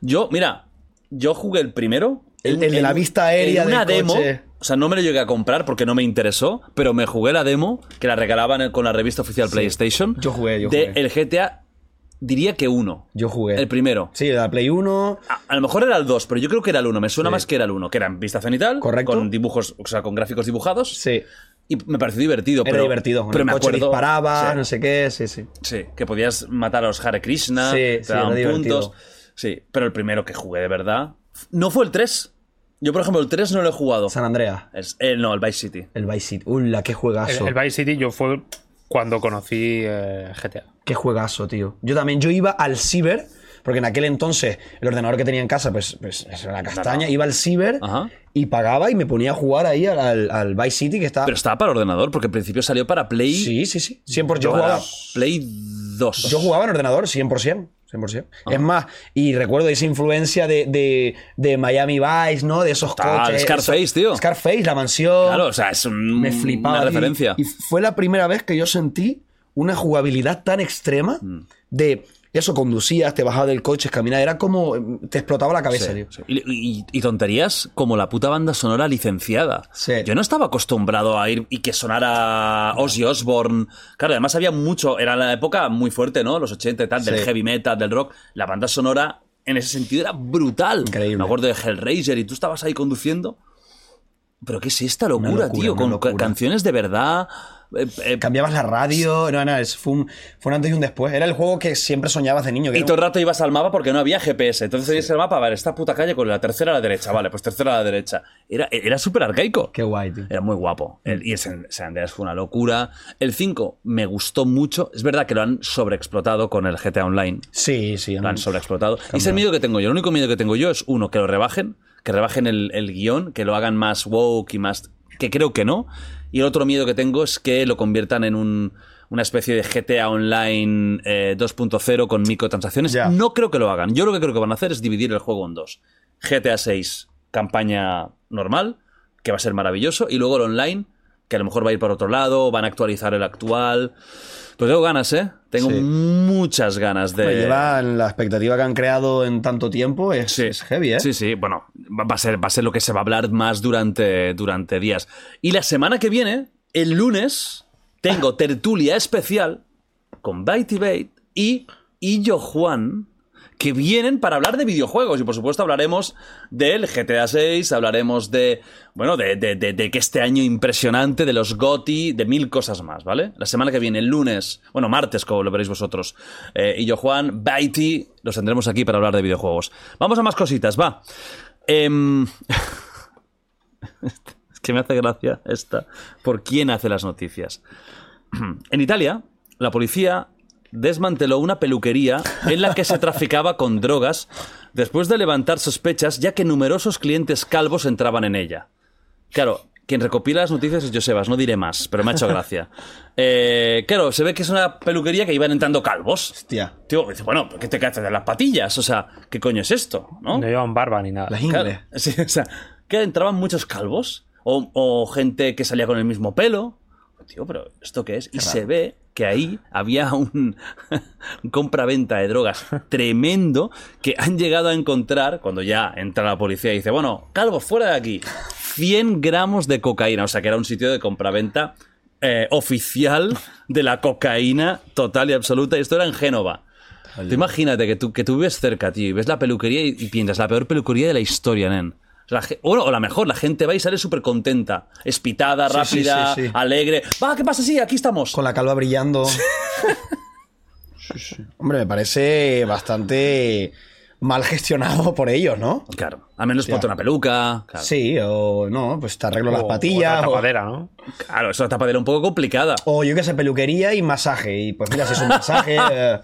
Yo, mira, yo jugué el primero. El- el de la vista aérea en una del demo. coche. O sea, no me lo llegué a comprar porque no me interesó, pero me jugué la demo que la regalaban con la revista oficial PlayStation. Yo jugué, yo de jugué. el GTA, diría que uno. Yo jugué. El primero. Sí, la Play 1. A, a lo mejor era el 2, pero yo creo que era el 1. Me suena Sí. más que era el 1, que era en vista cenital, Correcto. con dibujos, o sea, con gráficos dibujados. Sí. Y me pareció divertido. Era pero, divertido. Pero el me coche acuerdo. disparaba, sí, no sé qué. Sí, sí. sí, que podías matar a los Hare Krishna, Sí, sí, daban era puntos. divertido. Sí, pero el primero que jugué de verdad no fue el 3. Yo, por ejemplo, el 3 no lo he jugado. San Andreas. Es- eh, no, el Vice City. El Vice City. Uy, qué juegazo. El, el Vice City yo fue cuando conocí eh, GTA. Qué juegazo, tío. Yo también, yo iba al ciber, porque en aquel entonces el ordenador que tenía en casa, pues, pues era la castaña, iba al ciber Ajá. y pagaba y me ponía a jugar ahí al, al, al Vice City que estaba... Pero estaba para ordenador, porque al principio salió para Play. Sí, sí, sí. 100%. Yo jugaba, Play 2. yo jugaba en ordenador, 100%. 100%. Es más, y recuerdo esa influencia de, de, de Miami Vice, ¿no? De esos Total, coches. Scarface, eso- tío. Scarface, la mansión. Claro, o sea, es un- me flipaba. una referencia. Y fue la primera vez que yo sentí una jugabilidad tan extrema Mm. de eso, conducías, te bajabas del coche, caminabas, era como eh, te explotaba la cabeza, Sí, tío. sí. Y, y- y tonterías como la puta banda sonora licenciada. Sí. Yo no estaba acostumbrado a ir y que sonara Ozzy Osbourne. Claro, además había mucho, era la época muy fuerte, ¿no? Los 80 y tal, del heavy metal, del rock. La banda sonora en ese sentido era brutal. Increíble. Me acuerdo de Hellraiser y tú estabas ahí conduciendo. ¿Pero qué es esta locura, locura, tío? Con locura. ca- canciones de verdad. Eh, eh, Cambiabas la radio, no, no, es- fue un, fue un antes y un después. Era el juego que siempre soñabas de niño. Que Y todo el rato ibas al mapa porque no había GPS. Entonces veías el mapa, vale, esta puta calle con la tercera a la derecha. Vale, pues tercera a la derecha. Era, era súper arcaico. Qué guay, tío. Era muy guapo. El, y el San San Andreas fue una locura. El 5 me gustó mucho. Es verdad que lo han sobreexplotado con el GTA Online. Sí, sí. Lo han sobreexplotado. Y es el miedo que tengo yo. El único miedo que tengo yo es, uno, que lo rebajen. Que rebajen el, el guion. Que lo hagan más woke y más... Que creo que no. Y el otro miedo que tengo es que lo conviertan en un- una especie de GTA Online eh, 2.0 con microtransacciones. No creo que lo hagan. Yo lo que creo que van a hacer es dividir el juego en dos. GTA 6, campaña normal, que va a ser maravilloso. Y luego el online, que a lo mejor va a ir por otro lado. Van a actualizar el actual. Pues tengo ganas, ¿eh? Tengo Sí. muchas ganas de... Me llevan la expectativa que han creado en tanto tiempo, es, Sí. es heavy, ¿eh? Sí, sí, bueno, va a ser, va a ser lo que se va a hablar más durante, durante días. Y la semana que viene, el lunes, tengo tertulia especial con Baity Bait y Illo Juan que vienen para hablar de videojuegos. Y por supuesto hablaremos del GTA 6, hablaremos de, bueno, de, de, de, que este año impresionante, de los GOTI, de mil cosas más, ¿vale? La semana que viene, el lunes, bueno, martes, como lo veréis vosotros, eh, y yo, Juan, Baiti, los tendremos aquí para hablar de videojuegos. Vamos a más cositas, va. Em, es que me hace gracia esta. ¿Por quién hace las noticias? En Italia, la policía desmanteló una peluquería en la que se traficaba con drogas después de levantar sospechas ya que numerosos clientes calvos entraban en ella. Claro, quien recopila las noticias es Josebas, no diré más, pero me ha hecho gracia. Eh, claro, se ve que es una peluquería que iban entrando calvos. Hostia. Tío, dice, bueno, ¿qué te haces de las patillas? O sea, ¿qué coño es esto? ¿No? No llevan barba ni nada. Las Claro, ingles. sí, o sea, que entraban muchos calvos o, o gente que salía con el mismo pelo. Tío, pero ¿esto qué es? Y se ve que ahí había un, un compra-venta de drogas tremendo que han llegado a encontrar cuando ya entra la policía y dice, bueno, calvo, fuera de aquí. 100 gramos de cocaína, o sea que era un sitio de compraventa eh, oficial de la cocaína total y absoluta. Y esto era en Génova. Tú imagínate que tú, que tú vives cerca, tío, y ves la peluquería y, y piensas, la peor peluquería de la historia, nen. O, sea, la o, o la mejor, la gente va y sale súper contenta, espitada, sí, rápida, sí, sí. alegre. Va, ¿qué pasa? Sí, aquí estamos. Con la calva brillando. Sí, sí. Hombre, me parece bastante mal gestionado por ellos, ¿no? Claro, al menos ponte una peluca. Claro, Sí, o no, pues te arreglo las O- patillas. O, tapadera, ¿no? claro es una tapadera un poco complicada. o yo qué sé, peluquería y masaje. Y pues mira, si es un masaje, eh,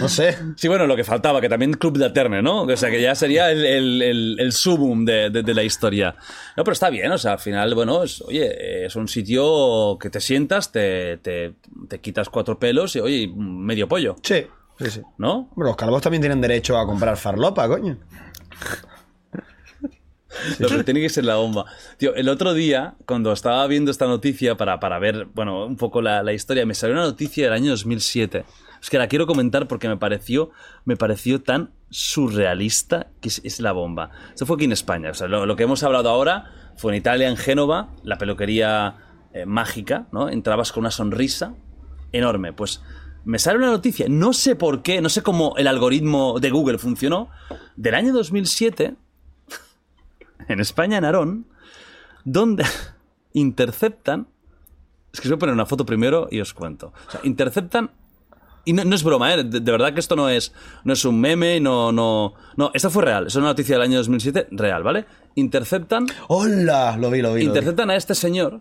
no sé. Sí, bueno, lo que faltaba, que también Club de Alterne, ¿no? O sea, que ya sería el, el, el, el sumum de, de- de la historia. No, pero está bien, o sea, al final, bueno, es, oye, es un sitio que te sientas, te, te, te quitas cuatro pelos y, oye, medio pollo, Sí, sí, sí. ¿no? Hombre, los calvos también tienen derecho a comprar farlopa, coño. No, pero tiene que ser la bomba. Tío, el otro día, cuando estaba viendo esta noticia para, para ver, bueno, un poco la, la historia, me salió una noticia del año 2007. Es que la quiero comentar porque me pareció, me pareció tan surrealista que es, la bomba. Esto fue aquí en España. O sea, lo, lo que hemos hablado ahora fue en Italia, en Génova, la peluquería eh, mágica, ¿no? Entrabas con una sonrisa enorme. Pues me sale una noticia, no sé por qué, no sé cómo el algoritmo de Google funcionó, del año 2007 en España, en Arón, donde interceptan. Es que os voy a poner una foto primero y os cuento. O sea, interceptan. Y no, no es broma, ¿eh? De, de verdad que esto no es, no es un meme, no, no. No, esto fue real. Es una noticia del año 2007, real, ¿vale? Interceptan, ¡Hola! Lo vi, lo vi. lo vi. interceptan a este señor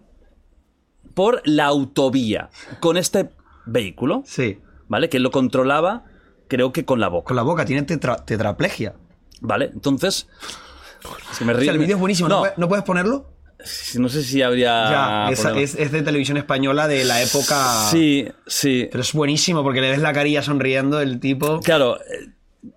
por la autovía con este vehículo, Sí. ¿vale? Que lo controlaba, creo que con la boca. Con la boca, tiene tetra- tetraplegia. ¿Vale? Entonces. es que me O río- sea, el vídeo es buenísimo. ¿No, no puedes ponerlo? No sé si habría. ya, es, problema. es- es de televisión española de la época. Sí, sí. Pero es buenísimo porque le ves la carilla sonriendo el tipo. Claro, eh,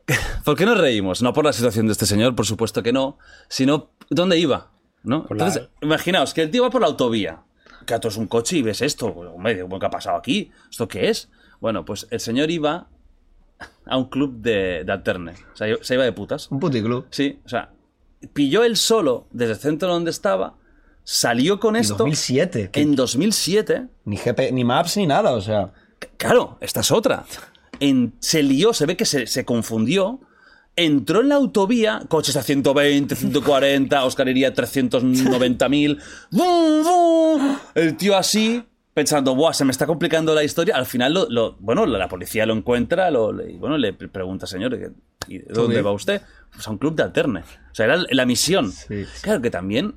¿por qué nos reímos? No por la situación de este señor, por supuesto que no, sino ¿dónde iba? ¿No? Por la- Entonces, imaginaos que el tío va por la autovía. Que es un coche y ves esto. Hombre, ¿qué ha pasado aquí? ¿Esto qué es? Bueno, pues el señor iba a un club de, de alterne. O sea, se iba de putas. Un puticlub. Sí, o sea, pilló él solo desde el centro donde estaba, salió con En esto 2007. que en 2007. Ni GP, ni Maps, ni nada, o sea. Claro, esta es otra. En- se lió, se ve que se, se confundió. Entró en la autovía, coches a 120, 140, Oscar iría a 390.000. ¡Bum, bum! El tío así, pensando, Buah, se me está complicando la historia. Al final, lo, lo- bueno, la policía lo encuentra lo- y bueno, le pre- pregunta, señor, ¿y de dónde va usted? Pues a un club de alterne. O sea, era la misión. Sí. Claro que también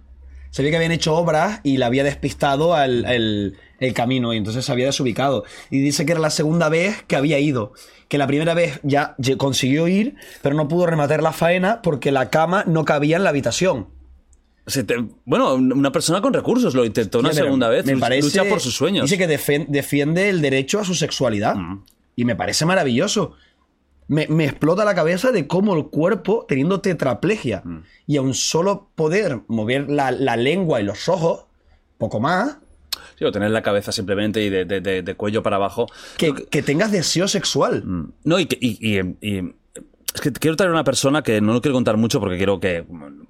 Se ve que habían hecho obras y le había despistado al, el, el camino y entonces se había desubicado. Y dice que era la segunda vez que había ido. Que la primera vez ya consiguió ir, pero no pudo rematar la faena porque la cama no cabía en la habitación. se te- bueno, una persona con recursos lo intentó una Sí, segunda vez. Me parece, lucha por sus sueños. Dice que defen- defiende el derecho a su sexualidad. Mm. Y me parece maravilloso. Me, me explota la cabeza de cómo el cuerpo, teniendo tetraplegia Mm. y aún solo poder mover la, la lengua y los ojos, poco más, Sí, o tener la cabeza simplemente y de, de- de- de cuello para abajo. que, que tengas deseo sexual. Mm. No, y, que- y- y- y- es que quiero traer una persona que no lo quiero contar mucho porque quiero que,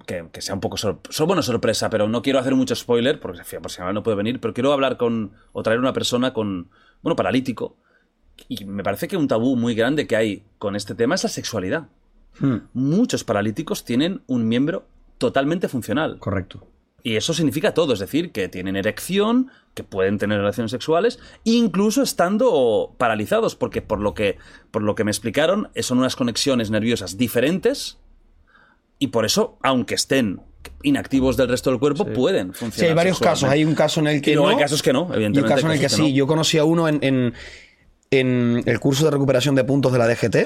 que- que sea un poco sor- so- bueno, sorpresa, pero no quiero hacer mucho spoiler porque por si no puede venir, pero quiero hablar con o traer una persona con, bueno, paralítico y me parece que un tabú muy grande que hay con este tema es la sexualidad. Hmm, Muchos paralíticos tienen un miembro totalmente funcional. correcto. Y eso significa todo, es decir, que tienen erección, que pueden tener relaciones sexuales, incluso estando paralizados, porque por lo que, por lo que me explicaron, son unas conexiones nerviosas diferentes, y por eso, aunque estén inactivos del resto del cuerpo, pueden funcionar. Sí, hay varios casos. Hay un caso en el que Y no. hay casos que no, Y un evidentemente. caso en el que sí. no. Yo conocí a uno en, en, en el curso de recuperación de puntos de la DGT.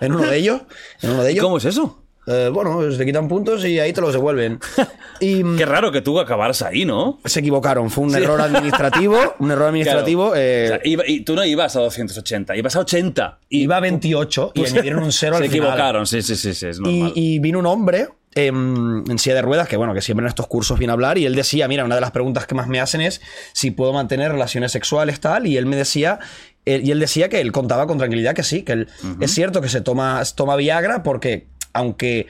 en uno de ellos. En uno de ¿Y ellos. cómo es eso? Eh, bueno, se te quitan puntos y ahí te los devuelven. Y mm, Qué raro que tú acabaras ahí, ¿no? se equivocaron. Fue un error administrativo. Un error administrativo. Claro. eh, O sea, iba- y tú no ibas a 280, ibas a 80. Y iba a 28 y añadieron un cero se al final. equivocaron, sí, sí, sí, sí, es normal. Y, y vino un hombre em, en silla de ruedas, que bueno, que siempre en estos cursos viene a hablar, y él decía, mira, una de las preguntas que más me hacen es si puedo mantener relaciones sexuales, tal, y él me decía, y él decía que él contaba con tranquilidad que sí, que él, es cierto que se toma, toma Viagra porque, aunque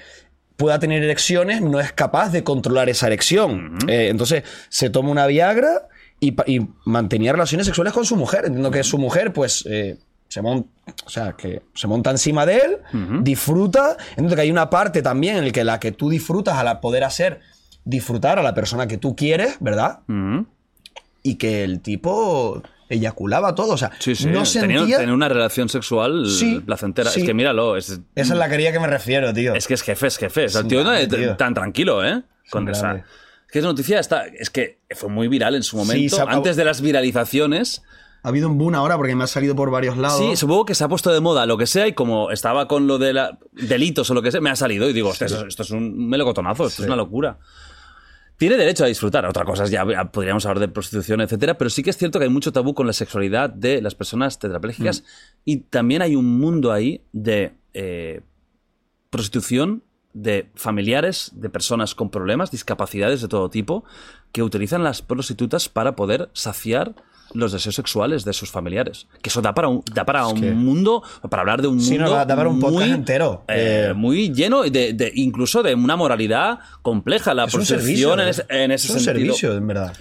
pueda tener erecciones, no es capaz de controlar esa erección. Eh, entonces, se toma una Viagra y, y mantenía relaciones sexuales con su mujer. Entiendo que su mujer, pues, eh, se monta, o sea, que se monta encima de él, disfruta. Entiendo que hay una parte también en la que la que tú disfrutas a la poder hacer disfrutar a la persona que tú quieres, ¿verdad? Y que el tipo eyaculaba todo. O sea, Sí, sí. no tenía, sentía. tenía una relación sexual Sí, placentera. Es que míralo, es, Esa es la quería que me refiero, tío. es que es jefe, es jefe. Es el tío, no es tan tranquilo, ¿eh? Con esa. Es que esa noticia está. Es que fue muy viral en su momento. Antes de las viralizaciones. Ha habido un boom ahora porque me ha salido por varios lados. Sí, supongo que se ha puesto de moda lo que sea y como estaba con lo de la, delitos o lo que sea, me ha salido y digo, esto, esto es un melocotonazo, esto es una locura. Tiene derecho a disfrutar. Otra cosa ya podríamos hablar de prostitución, etcétera, pero sí que es cierto que hay mucho tabú con la sexualidad de las personas tetraplégicas Mm. y también hay un mundo ahí de eh, prostitución de familiares de personas con problemas, discapacidades de todo tipo, que utilizan las prostitutas para poder saciar los deseos sexuales de sus familiares. Que eso da para un, da para un que- mundo, para hablar de un Sí, no, mundo da- da para un podcast muy, entero. eh, Eh, muy lleno de, de- incluso de una moralidad compleja. La es un servicio. en, ese- en ese es un sentido. servicio, en verdad.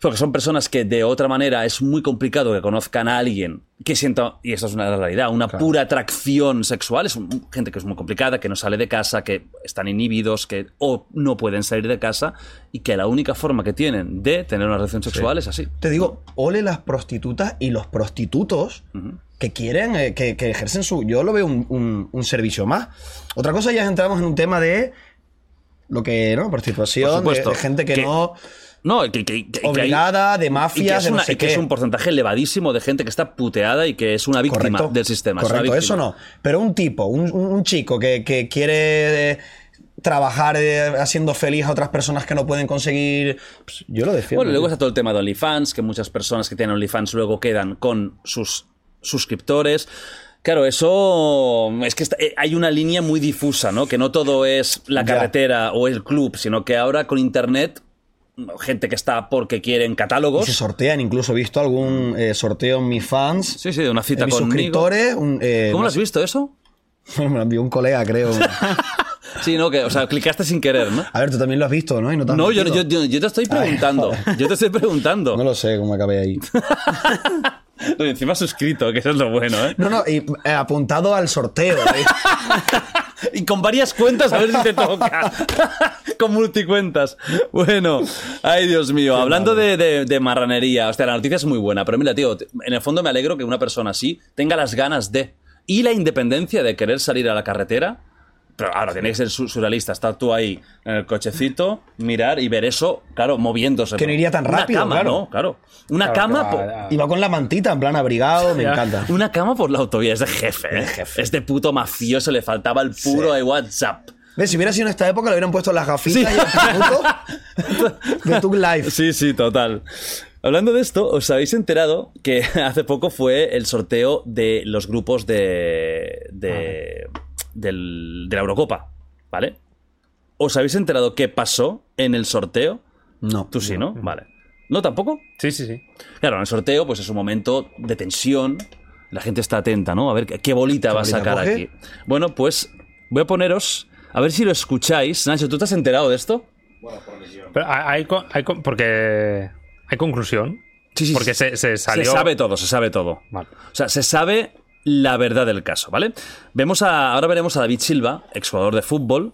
Porque son personas que de otra manera es muy complicado que conozcan a alguien que sienta, y esto es una realidad, una pura atracción sexual. Es un- gente que es muy complicada, que no sale de casa, que están inhibidos, que o no pueden salir de casa y que la única forma que tienen de tener una relación sexual es así. Te digo, ole las prostitutas y los prostitutos que quieren, eh, que, que ejercen su. Yo lo veo un, un- un servicio más. Otra cosa, ya entramos en un tema de lo que, ¿no? Prostitución, Por de, de gente que, Que- no. No, que, que- que- que hay- Obligada, de que, mafias, es de no una- sé y que qué. es un porcentaje elevadísimo de gente que está puteada y que es una víctima Correcto. del sistema. es Correcto, eso no. Pero un tipo, un, chico que, que quiere eh, trabajar eh, haciendo feliz a otras personas que no pueden conseguir. pues, yo lo defiendo. Bueno, luego está todo el tema de OnlyFans, que muchas personas que tienen OnlyFans luego quedan con sus suscriptores. Claro, eso es que está- eh, hay una línea muy difusa, ¿no? Que no todo es la Ya. carretera o el club, sino que ahora con internet gente que está porque quieren Y catálogos. se sortean, incluso he visto algún eh, sorteo en mis fans. Sí, sí, de una cita conmigo. suscriptores. un, eh, ¿Cómo lo has visto eso? Me lo envió un colega, creo. Sí, no, que, o sea, clicaste sin querer, ¿no? A ver, tú también lo has visto, ¿no? Y no, te No, yo, metido. yo, yo- yo te estoy preguntando. Yo te estoy preguntando. No lo sé cómo acabé ahí. No, y encima suscrito, que eso es lo bueno, ¿eh? No, no, y eh, apuntado al sorteo. ¿eh? Y con varias cuentas a ver si te toca. con multicuentas. Bueno, ay Dios mío, hablando de, de- de marranería, hostia, la noticia es muy buena, pero mira, tío, en el fondo me alegro que una persona así tenga las ganas de y la independencia de querer salir a la carretera. Pero ahora tiene que ser su- surrealista, estar tú ahí en el cochecito, mirar y ver eso, claro, moviéndose. Que no iría tan Una rápido, cama, claro. ¿no? Claro. Una Claro, cama. por- va con la mantita, en plan abrigado, me encanta. una cama por la autovía, es de jefe, ¿eh? Es de puto mafioso, le faltaba el puro de WhatsApp. ¿Ves? Si hubiera sido en esta época, le hubieran puesto las gafitas y el puto de Tug Life. Sí, sí, total. Hablando de esto, os habéis enterado que hace poco fue el sorteo de los grupos de, de, del- de la Eurocopa, ¿vale? ¿Os habéis enterado qué pasó en el sorteo? No. Tú sí, ¿no? Vale. ¿No tampoco? Sí, sí, sí. Claro, en el sorteo, pues es un momento de tensión. La gente está atenta, ¿no? A ver qué, qué bolita va a sacar coge? aquí. Bueno, pues voy a poneros, a ver si lo escucháis. Nacho, ¿tú te has enterado de esto? Pero hay, hay co- hay co- porque hay conclusión. Sí, sí, Porque se, se salió. Se sabe todo, se sabe todo. Vale. O sea, se sabe la verdad del caso, ¿vale? Vemos a, ahora veremos a David Silva, exjugador de fútbol,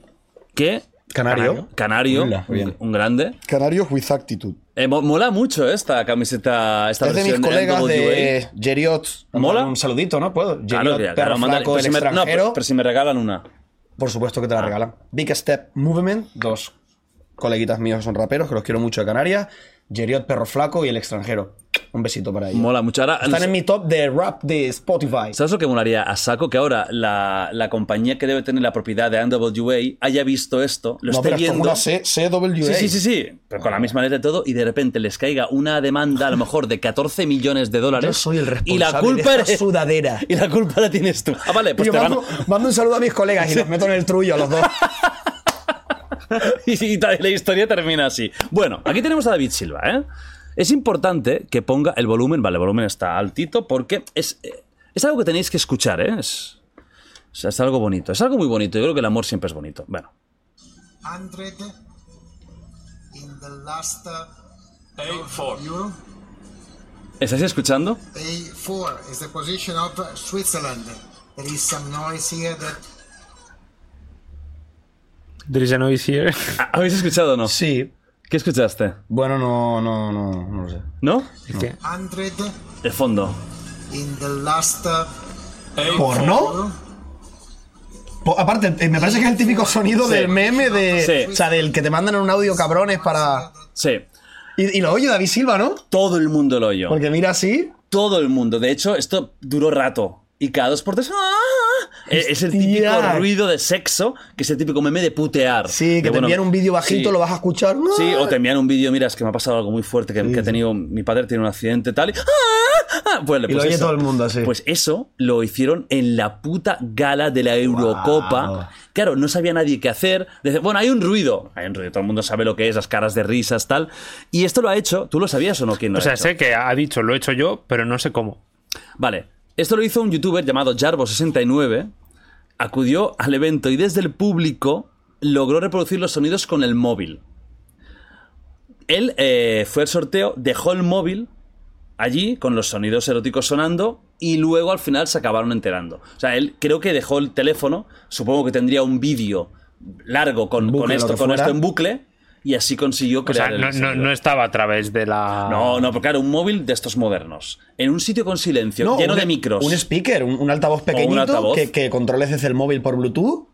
que Canario. canario, Mira, un, grande. Canarios with actitud. Eh, mo- mola mucho esta camiseta, esta Es de mis colegas NWA. de Geriot. ¿Mola? Un saludito, ¿no? ¿Puedo? Geriot, Claro, flaco, pero el si me- no, extranjero. pero- pero si me regalan una. Por supuesto que te la regalan. Big Step Movement, dos coleguitas míos que son raperos, que los quiero mucho de Canarias. Geriot, perro flaco y el extranjero. Un besito para ellos. Mola mucho. Ahora, Están en mi top de rap de Spotify. ¿Sabes lo que molaría a saco? Que ahora la, la compañía que debe tener la propiedad de NWA haya visto esto, lo no, esté pero viendo. una C CWA. Sí, sí, sí, sí. Pero con la misma letra y todo, y de repente les caiga una demanda a lo mejor de 14 millones de dólares. Yo soy el responsable y la culpa de esta eres- sudadera. Y la culpa la tienes tú. Ah, vale, pues Yo te van- mando, mando un saludo a mis colegas y los meto en el trullo a los dos. y, la historia termina así. Bueno, aquí tenemos a David Silva, ¿eh? Es importante que ponga el volumen, vale, el volumen está altito, porque es, eh, es algo que tenéis que escuchar, ¿eh? Es, o sea, es algo bonito, es algo muy bonito. Yo creo que el amor siempre es bonito. Bueno, 100 in the last uh, A4. euro. ¿estáis escuchando? A4 is the position of uh, Switzerland. There is some noise here that There is a noise here. Ah, ¿Habéis escuchado o no? Sí. ¿Qué escuchaste? Bueno, no, no, no, no lo sé. ¿No? Es que- 100 El fondo. in the last uh, ¿Porno? Po- aparte, eh, me parece que es el típico sonido del meme de. Sí. O sea, del que te mandan en un audio cabrones para. Sí. Y, y lo oye David Silva, ¿no? Todo el mundo lo oyó. Porque mira así. Todo el mundo. De hecho, esto duró rato. Y cada dos por tres. ¡ah! Es es el típico ruido de sexo, que es el típico meme de putear. Sí, De, que te bueno, envían un vídeo bajito, sí. lo vas a escuchar. ¡No! Sí, o te envían un vídeo, mira, es que me ha pasado algo muy fuerte, que, que ha tenido, mi padre tiene un accidente tal, y... ¡ah! ¡ah! Pues, Y lo oye todo el mundo, sí. Pues eso lo hicieron en la puta gala de la Eurocopa. Wow. Claro, no sabía nadie qué hacer. Dice, bueno, hay un ruido. Hay un ruido, todo el mundo sabe lo que es, las caras de risas, tal. Y esto lo ha hecho, ¿tú lo sabías o no? ¿Quién lo O ha sea, hecho? sé que ha dicho, lo he hecho yo, pero no sé cómo. Vale, esto lo hizo un youtuber llamado Jarbo69. Acudió al evento y desde el público logró reproducir los sonidos con el móvil. Él eh, fue al sorteo, dejó el móvil allí con los sonidos eróticos sonando y luego al final se acabaron enterando. O sea, él creo que dejó el teléfono, supongo que tendría un vídeo largo con, Bucle, con lo esto, que con fuera. esto en bucle y así consiguió O crear sea, el no, no- no estaba a través de la. No, no, porque claro, un móvil de estos modernos, en un sitio con silencio, No, lleno un- de micros. Un speaker, un, un altavoz pequeñito altavoz. Que, que controles desde el móvil por Bluetooth.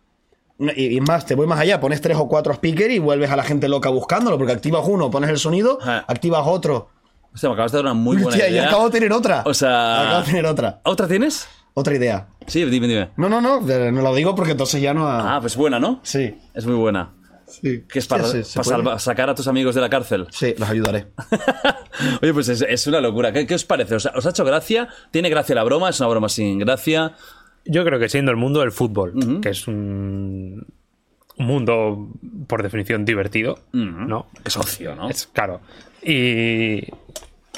Y, y más, te voy más allá, pones tres o cuatro speakers y vuelves a la gente loca buscándolo, porque activas uno, pones el sonido, Ah. activas otro. Hostia, me acabas de dar una muy buena Hostia, y idea. acabo de tener otra. O sea- Acabo de tener otra. ¿Otra tienes? Otra idea. Sí, dime, dime. No, no, no, no lo digo porque entonces ya no. ha- Ah, pues buena, ¿no? Sí. Es muy buena. Sí. ¿Qué es para, Sí, sí, se para puede. salva- sacar a tus amigos de la cárcel? Sí, los ayudaré. Oye, pues es, es una locura. ¿Qué, qué os parece? ¿Os ha, os ha hecho gracia? ¿Tiene gracia la broma? ¿Es una broma sin gracia? Yo creo que siendo el mundo del fútbol, que es un, un mundo por definición divertido, ¿no? Es ocio, ¿no? Es claro. Y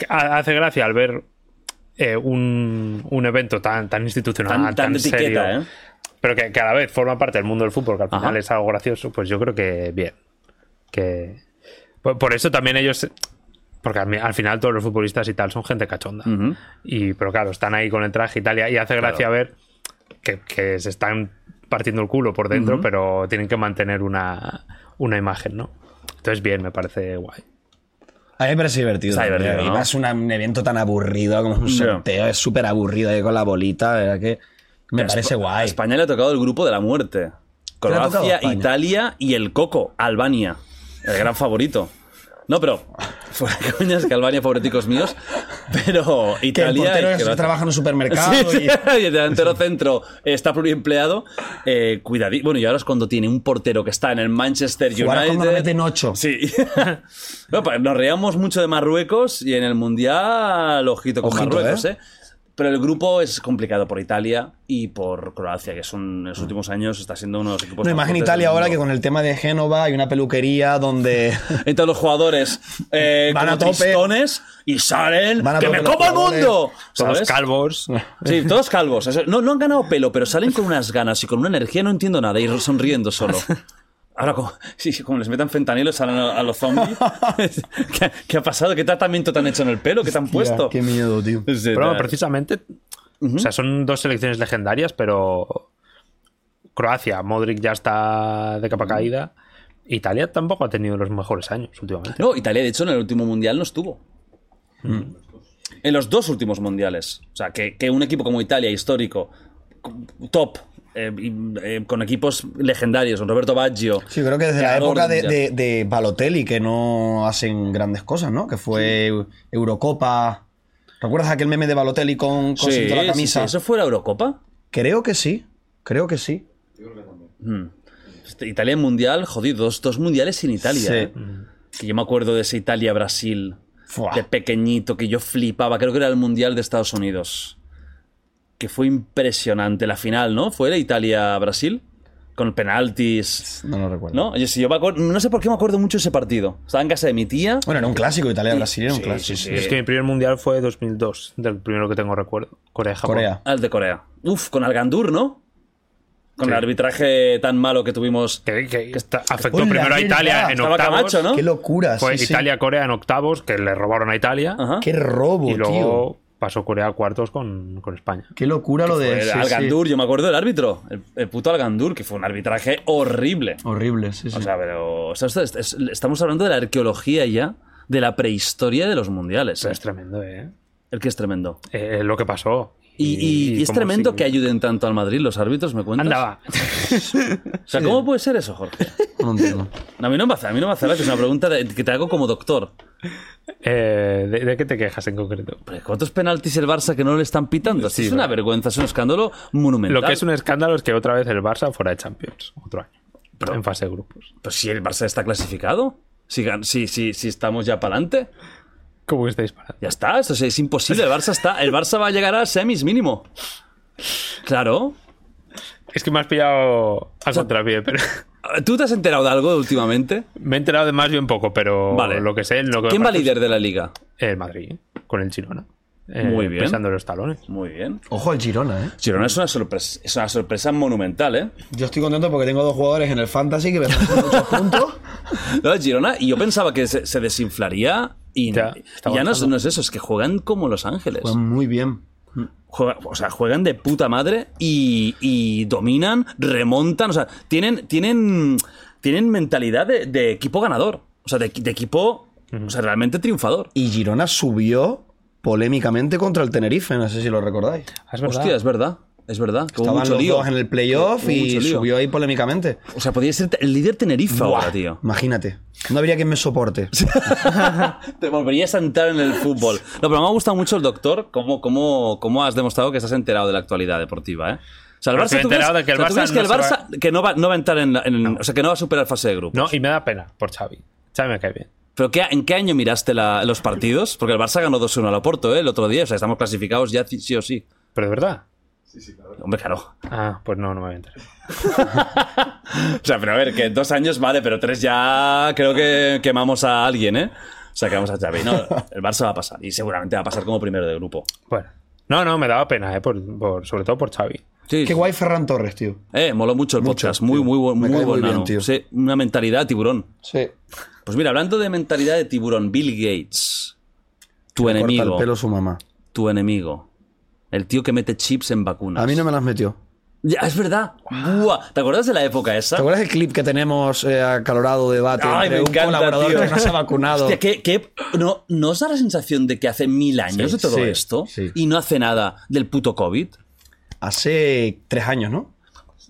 ha- hace gracia al ver eh, un, un evento tan, tan institucional, Tan- tan, tan de etiqueta, serio, ¿eh? Pero que cada vez forma parte del mundo del fútbol, que al final Ajá. es algo gracioso, pues yo creo que bien. Que por, por eso también ellos porque al, final todos los futbolistas y tal son gente cachonda. Ujú. y Pero claro, están ahí con el traje y tal, y, y hace gracia ver que, que se están partiendo el culo por dentro, pero tienen que mantener una, una imagen, ¿no? Entonces, bien, me parece guay. A mí me parece divertido. Está divertido, Y ¿no? más una- un evento tan aburrido como un sorteo. Es súper aburrido ahí con la bolita. ¿verdad? que me parece A guay. España le ha tocado el grupo de la muerte. Croacia? Italia y el Coco, Albania. El gran favorito. No, pero fuera de coñas que Albania favoriticos míos, pero Que el Italia portero trabaja en un supermercado. Sí, sí, y- y el delantero centro está pluriempleado. Eh, cuidadí- Bueno, y ahora es cuando tiene un portero que está en el Manchester United. cuando le meten ocho. Sí. Pues nos reíamos mucho de Marruecos y en el Mundial, ojito con Ojito, Marruecos, ¿eh? ¿eh? Pero el grupo es complicado por Italia y por Croacia, que son en los últimos años está siendo uno de los equipos No, fuertes Italia ahora que con el tema de Génova hay una peluquería donde. Entran los jugadores eh, Van como a tope. y salen Van a ¡Que me como el mundo! Todos ¿Sabes? calvos. Sí, todos calvos. No, no han ganado pelo, pero salen con unas ganas y con una energía, no entiendo nada, y sonriendo solo. Ahora, como, sí, sí, como les metan fentanilo, salen a, a los zombies. ¿Qué, qué ha pasado? ¿Qué tratamiento te han hecho en el pelo? ¿Qué te han puesto? Qué miedo, tío. Sí, Pero te- precisamente, o sea, son dos selecciones legendarias, pero Croacia, Modric ya está de capa caída. Italia tampoco ha tenido los mejores años últimamente. No, Italia, de hecho, en el último mundial no estuvo. En los dos últimos mundiales. O sea, que, que un equipo como Italia, histórico, top, eh, eh, con equipos legendarios, con Roberto Baggio. Sí, creo que desde la época de, mundial. de, de Balotelli que no hacen grandes cosas, ¿no? Que fue Eurocopa. ¿Recuerdas aquel meme de Balotelli con, con Sí, la camisa? sí. ¿Eso fue la Eurocopa? Creo que sí. Creo que sí. Este, Italia en mundial, jodido, dos, dos mundiales sin Italia. Sí. ¿eh? Que yo me acuerdo de ese Italia-Brasil, de pequeñito, que yo flipaba. Creo que era el mundial de Estados Unidos. Que fue impresionante la final, ¿no? Fue la Italia-Brasil, con penaltis. No lo recuerdo. ¿No? Yo, sí, yo me acuerdo- no sé por qué me acuerdo mucho de ese partido. Estaba en casa de mi tía. Bueno, era un clásico. Italia-Brasil era un Sí, clásico. sí, sí. Es que mi primer mundial fue 2002, del primero que tengo recuerdo. Corea-Japón. Corea. Al de Corea. Uf, con Algandur, ¿no? Con Sí. el arbitraje tan malo que tuvimos. Que, que está- afectó Hola, primero a Italia en octavos. Camacho, ¿no? Qué locura. Fue sí, sí. Italia-Corea en octavos, que le robaron a Italia. Ajá. Qué robo, y luego tío. Pasó Corea a cuartos con, con España. Qué locura lo de. El sí, sí. Algandur, yo me acuerdo del árbitro. El, el puto Algandur, que fue un arbitraje horrible. Horrible, sí, sí. O sea, pero. o sea, esto es- es- estamos hablando de la arqueología ya, de la prehistoria de los mundiales. ¿eh? Es tremendo, ¿eh? El que es tremendo. Eh, lo que pasó. Y, y- y es tremendo sí. que ayuden tanto al Madrid los árbitros, ¿me cuentas? Andaba. O sea, ¿cómo puede ser eso, Jorge? No entiendo. A mí no me hace, a mí no me hace gracia, es una pregunta de- que te hago como doctor. Eh, ¿de, de qué te quejas en concreto? Pero, ¿Cuántos penaltis el Barça que no le están pitando? Esto es una vergüenza, es un escándalo monumental. Lo que es un escándalo es que otra vez el Barça fuera de Champions. Otro año. en fase de grupos. Pues si el Barça está clasificado, si, si, si, si estamos ya para adelante, ¿Cómo que estáis parando? ya está, esto es, es imposible. El Barça está, el Barça va a llegar a semis mínimo. Claro. Es que me has pillado a contrapié, pero ¿Tú te has enterado de algo últimamente? me he enterado de más bien poco, pero Vale. lo que sé, lo que me ¿Quién va líder de la liga? El Madrid, con el Girona. Eh, Muy bien. Pisando los talones. Muy bien. Ojo al Girona, ¿eh? Girona es una sorpresa, es una sorpresa monumental, ¿eh? Yo estoy contento porque tengo dos jugadores en el Fantasy que me haciendo muchos puntos. No, Girona, y yo pensaba que se, se desinflaría y Ya, y ya no es, no es eso, es que juegan como Los Ángeles. Juegan muy bien. Juega- o sea, juegan de puta madre y, y dominan, remontan, o sea, tienen, tienen, tienen mentalidad de, de equipo ganador, o sea, de, de equipo o sea, realmente triunfador. Y Girona subió polémicamente contra el Tenerife, no sé si lo recordáis. Ah, Es verdad. Hostia, es verdad, es verdad. que hubo Estaban mucho los lío. dos en el playoff Hubo y mucho lío. subió ahí polémicamente. O sea, podría ser el líder Tenerife ahora, tío. Imagínate. No habría quien me soporte. Te volverías a entrar en el fútbol. No, pero me ha gustado mucho el doctor, cómo, cómo, cómo has demostrado que estás enterado de la actualidad deportiva, ¿eh? O sea, el Pero Barça, ¿tú crees, enterado de que el o sea, ¿tú Barça crees que, el no se Barça que no va, no va a entrar en, la- en- O sea, que no va a superar fase de grupos? No, y me da pena por Xavi. Xavi me cae bien. ¿Pero qué, en qué año miraste la- los partidos? Porque el Barça ganó 2-1 al Oporto, ¿eh? El otro día. O sea, estamos clasificados ya sí sí o sí. Pero de verdad. Hombre, claro. Ah, pues no, no me voy a enterar. O sea, pero a ver, que dos años vale, pero tres ya creo que quemamos a alguien, ¿eh? O sea, quemamos a Xavi. No, el Barça va a pasar. Y seguramente va a pasar como primero de grupo. Bueno. No, no, me daba pena, eh, por, por- sobre todo por Xavi. Sí. Qué guay Ferran Torres, tío. Eh, moló mucho el Mucho, podcast. Muy, tío. muy, muy, muy bueno. bien, tío. Sí, una mentalidad de tiburón. Sí. Pues mira, hablando de mentalidad de tiburón, Bill Gates. Tu Corta enemigo. el pelo su mamá. Tu enemigo. El tío que mete chips en vacunas. A mí no me las metió. Ya, es verdad. Buah. ¿Te acuerdas de la época esa? ¿Te acuerdas el clip que tenemos eh, acalorado debate Ay, entre me un encanta, colaborador tío. que no se ha vacunado? Hostia, ¿qué- qué- no, ¿No os da la sensación de que hace mil años Sí, de todo sí, esto sí. y no hace nada del puto COVID? Hace tres años, ¿no?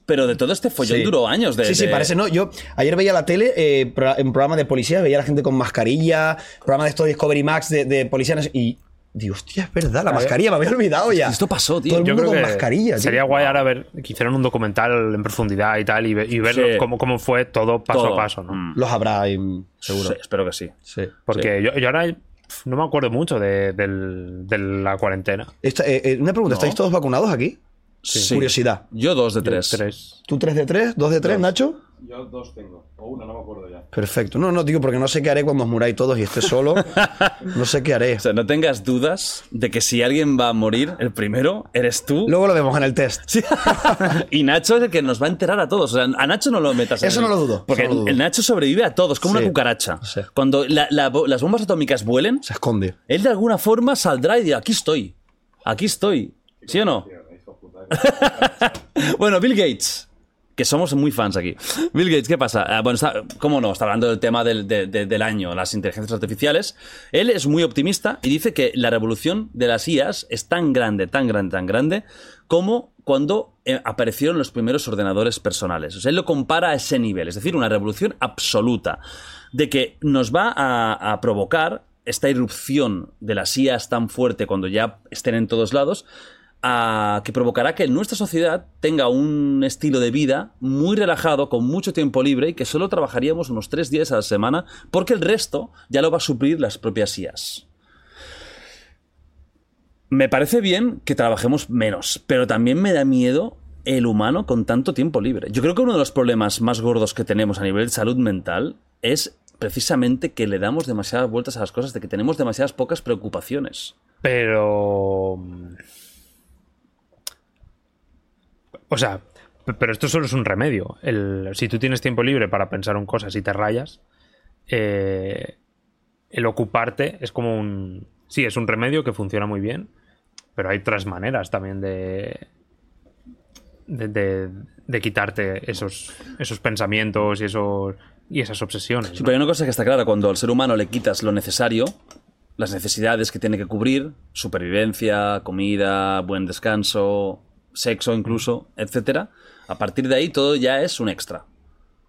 Pero de todo este follón Sí. duró años. De, sí, sí, de- parece, ¿no? Yo ayer veía la tele, eh, en programa de policía, veía a la gente con mascarilla, programa de esto de Discovery Max de, de policías, y digo, hostia, es verdad, la mascarilla, me había olvidado ya. Esto pasó, tío. Todo el Yo mundo creo con que mascarilla, tío. sería guay ahora ver que hicieran un documental en profundidad y tal y, ve- y ver Sí. cómo, cómo fue todo paso Todo. a paso, ¿no? Mm. Los habrá, seguro. Sí, espero que sí. Sí. Porque yo, yo ahora no me acuerdo mucho de, de la cuarentena. Esta- eh, eh, una pregunta, No. ¿estáis todos vacunados aquí? Sí. Curiosidad. Yo dos de tres. Tres. ¿Tú 3 de 3? ¿2 de 3, Nacho? Yo dos tengo. O una, no me acuerdo ya. Perfecto. No, no, digo, porque no sé qué haré cuando os muráis todos y esté solo. no sé qué haré. O sea, no tengas dudas de que si alguien va a morir, el primero eres tú. Luego lo vemos en el test. Sí. y Nacho es el que nos va a enterar a todos. O sea, a Nacho no lo metas. en Eso el- no lo dudo, Porque eso no lo dudo. el Nacho sobrevive a todos, como Sí. una cucaracha. Sí. Cuando la- la bo- las bombas atómicas vuelen, Se esconde. él de alguna forma saldrá y dirá, aquí estoy. Aquí estoy. ¿Sí o no? bueno, Bill Gates. Somos muy fans aquí. Bill Gates, ¿qué pasa? Ah, bueno, está, ¿cómo no? Está hablando del tema del, de- de- del año, las inteligencias artificiales. Él es muy optimista y dice que la revolución de las IAs es tan grande, tan grande, tan grande, como cuando eh, aparecieron los primeros ordenadores personales. O él lo compara a ese nivel, es decir, una revolución absoluta, de que nos va a provocar esta irrupción de las IAs tan fuerte cuando ya estén en todos lados, que provocará que nuestra sociedad tenga un estilo de vida muy relajado, con mucho tiempo libre y que solo trabajaríamos unos tres días a la semana, porque el resto ya lo va a suplir las propias IAs. Me parece bien que trabajemos menos, pero también me da miedo el humano con tanto tiempo libre. Yo creo que uno de los problemas más gordos que tenemos a nivel de salud mental es precisamente que le damos demasiadas vueltas a las cosas, de que tenemos demasiadas pocas preocupaciones. Pero. O sea, pero esto solo es un remedio. El, si tú tienes tiempo libre para pensar en cosas y te rayas, eh, el ocuparte es como un. Sí, es un remedio que funciona muy bien, pero hay otras maneras también de. de, de- de quitarte esos, esos pensamientos y esos y esas obsesiones. Sí, ¿no? pero hay una cosa que está clara, cuando al ser humano le quitas lo necesario, las necesidades que tiene que cubrir, supervivencia, comida, buen descanso, sexo incluso, etcétera, a partir de ahí todo ya es un extra.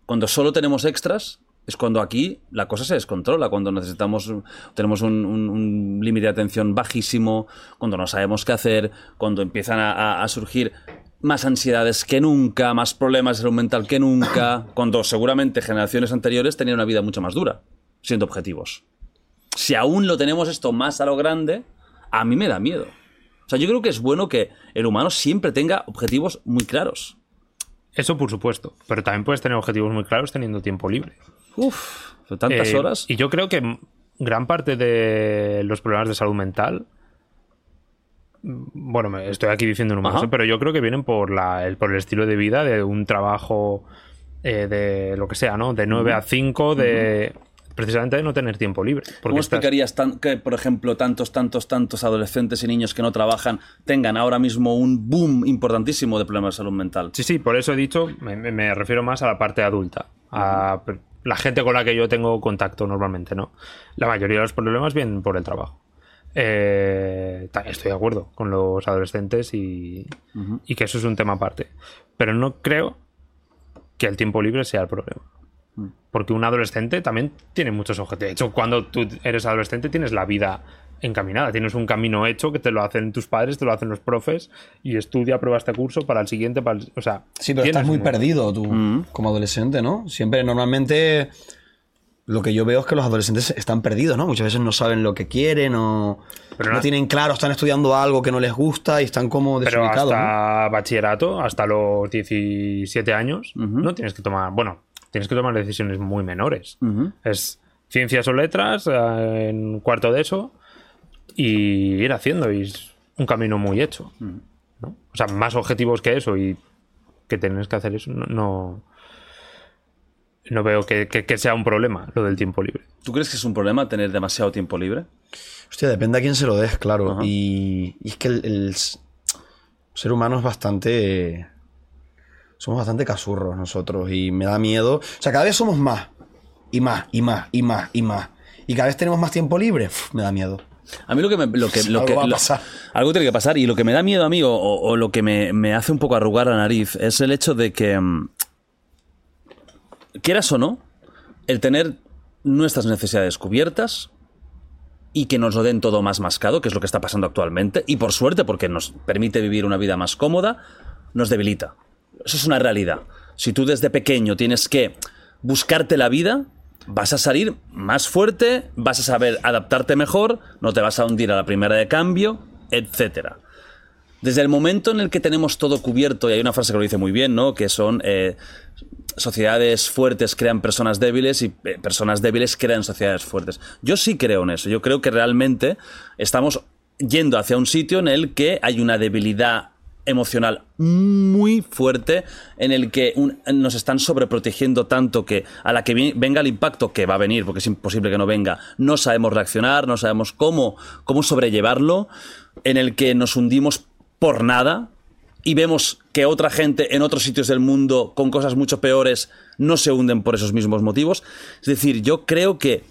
Cuando solo tenemos extras, es cuando aquí la cosa se descontrola, cuando necesitamos, tenemos un, límite de atención bajísimo, cuando no sabemos qué hacer, cuando empiezan a surgir más ansiedades que nunca, más problemas de salud mental que nunca, cuando seguramente generaciones anteriores tenían una vida mucho más dura, siendo objetivos. Si aún lo tenemos esto más a lo grande, a mí me da miedo. O sea, yo creo que es bueno que el humano siempre tenga objetivos muy claros. Eso por supuesto, pero también puedes tener objetivos muy claros teniendo tiempo libre. Uf, tantas Eh, horas. Y yo creo que gran parte de los problemas de salud mental. mm, Bueno, estoy aquí diciendo Ajá. ¿eh? pero yo creo que vienen por, la, el, por el estilo de vida de un trabajo eh, de lo que sea, ¿no? De 9 a 5, de. Precisamente de no tener tiempo libre. ¿Cómo estás- explicarías tan- que, por ejemplo, tantos, tantos, tantos adolescentes y niños que no trabajan tengan ahora mismo un boom importantísimo de problemas de salud mental? Sí, sí, por eso he dicho, me, refiero más a la parte adulta, a la gente con la que yo tengo contacto normalmente, ¿no? La mayoría de los problemas vienen por el trabajo. Eh, estoy de acuerdo con los adolescentes y, y que eso es un tema aparte. Pero no creo que el tiempo libre sea el problema. Porque un adolescente también tiene muchos objetivos. De hecho, cuando tú eres adolescente tienes la vida encaminada, tienes un camino hecho que te lo hacen tus padres, te lo hacen los profes y estudia, prueba este curso para el siguiente, para el- o sea, Sí, pero estás muy un- perdido tú como adolescente, ¿no? Siempre, normalmente, lo que yo veo es que los adolescentes están perdidos, ¿no? Muchas veces no saben lo que quieren o Pero no no- tienen claro, están estudiando algo que no les gusta y están como Pero desubicados. ¿no? hasta bachillerato, hasta los 17 años, no tienes que tomar, bueno, tienes que tomar decisiones muy menores. Es ciencias o letras eh, en cuarto de eso y ir haciendo y es un camino muy hecho. ¿no? O sea, más objetivos que eso y que tienes que hacer eso, no, no, no veo que, que- que sea un problema lo del tiempo libre. ¿Tú crees que es un problema tener demasiado tiempo libre? Hostia, depende a quién se lo des, claro. Y, y es que el, ser humano es bastante. Somos bastante casurros nosotros y me da miedo. O sea, cada vez somos más. Y más, y más, y más, y más. Y cada vez tenemos más tiempo libre. Uf, me da miedo. A mí lo que me, lo que, lo Algo que- va a lo- pasar. algo tiene que pasar y lo que me da miedo a mí o, o- o lo que me, me hace un poco arrugar la nariz es el hecho de que mm, quieras o no el tener nuestras necesidades cubiertas y que nos lo den todo más mascado, que es lo que está pasando actualmente, y por suerte, porque nos permite vivir una vida más cómoda, nos debilita. Eso es una realidad. Si tú desde pequeño tienes que buscarte la vida, vas a salir más fuerte, vas a saber adaptarte mejor, no te vas a hundir a la primera de cambio, etcétera. Desde el momento en el que tenemos todo cubierto, y hay una frase que lo dice muy bien, ¿no? Que son eh, sociedades fuertes crean personas débiles y eh, personas débiles crean sociedades fuertes. Yo sí creo en eso. Yo creo que realmente estamos yendo hacia un sitio en el que hay una debilidad emocional muy fuerte en el que nos están sobreprotegiendo tanto que a la que venga el impacto que va a venir porque es imposible que no venga. No sabemos reaccionar no sabemos cómo cómo sobrellevarlo en el que nos hundimos por nada y vemos que otra gente en otros sitios del mundo con cosas mucho peores no se hunden por esos mismos motivos. Es decir yo creo que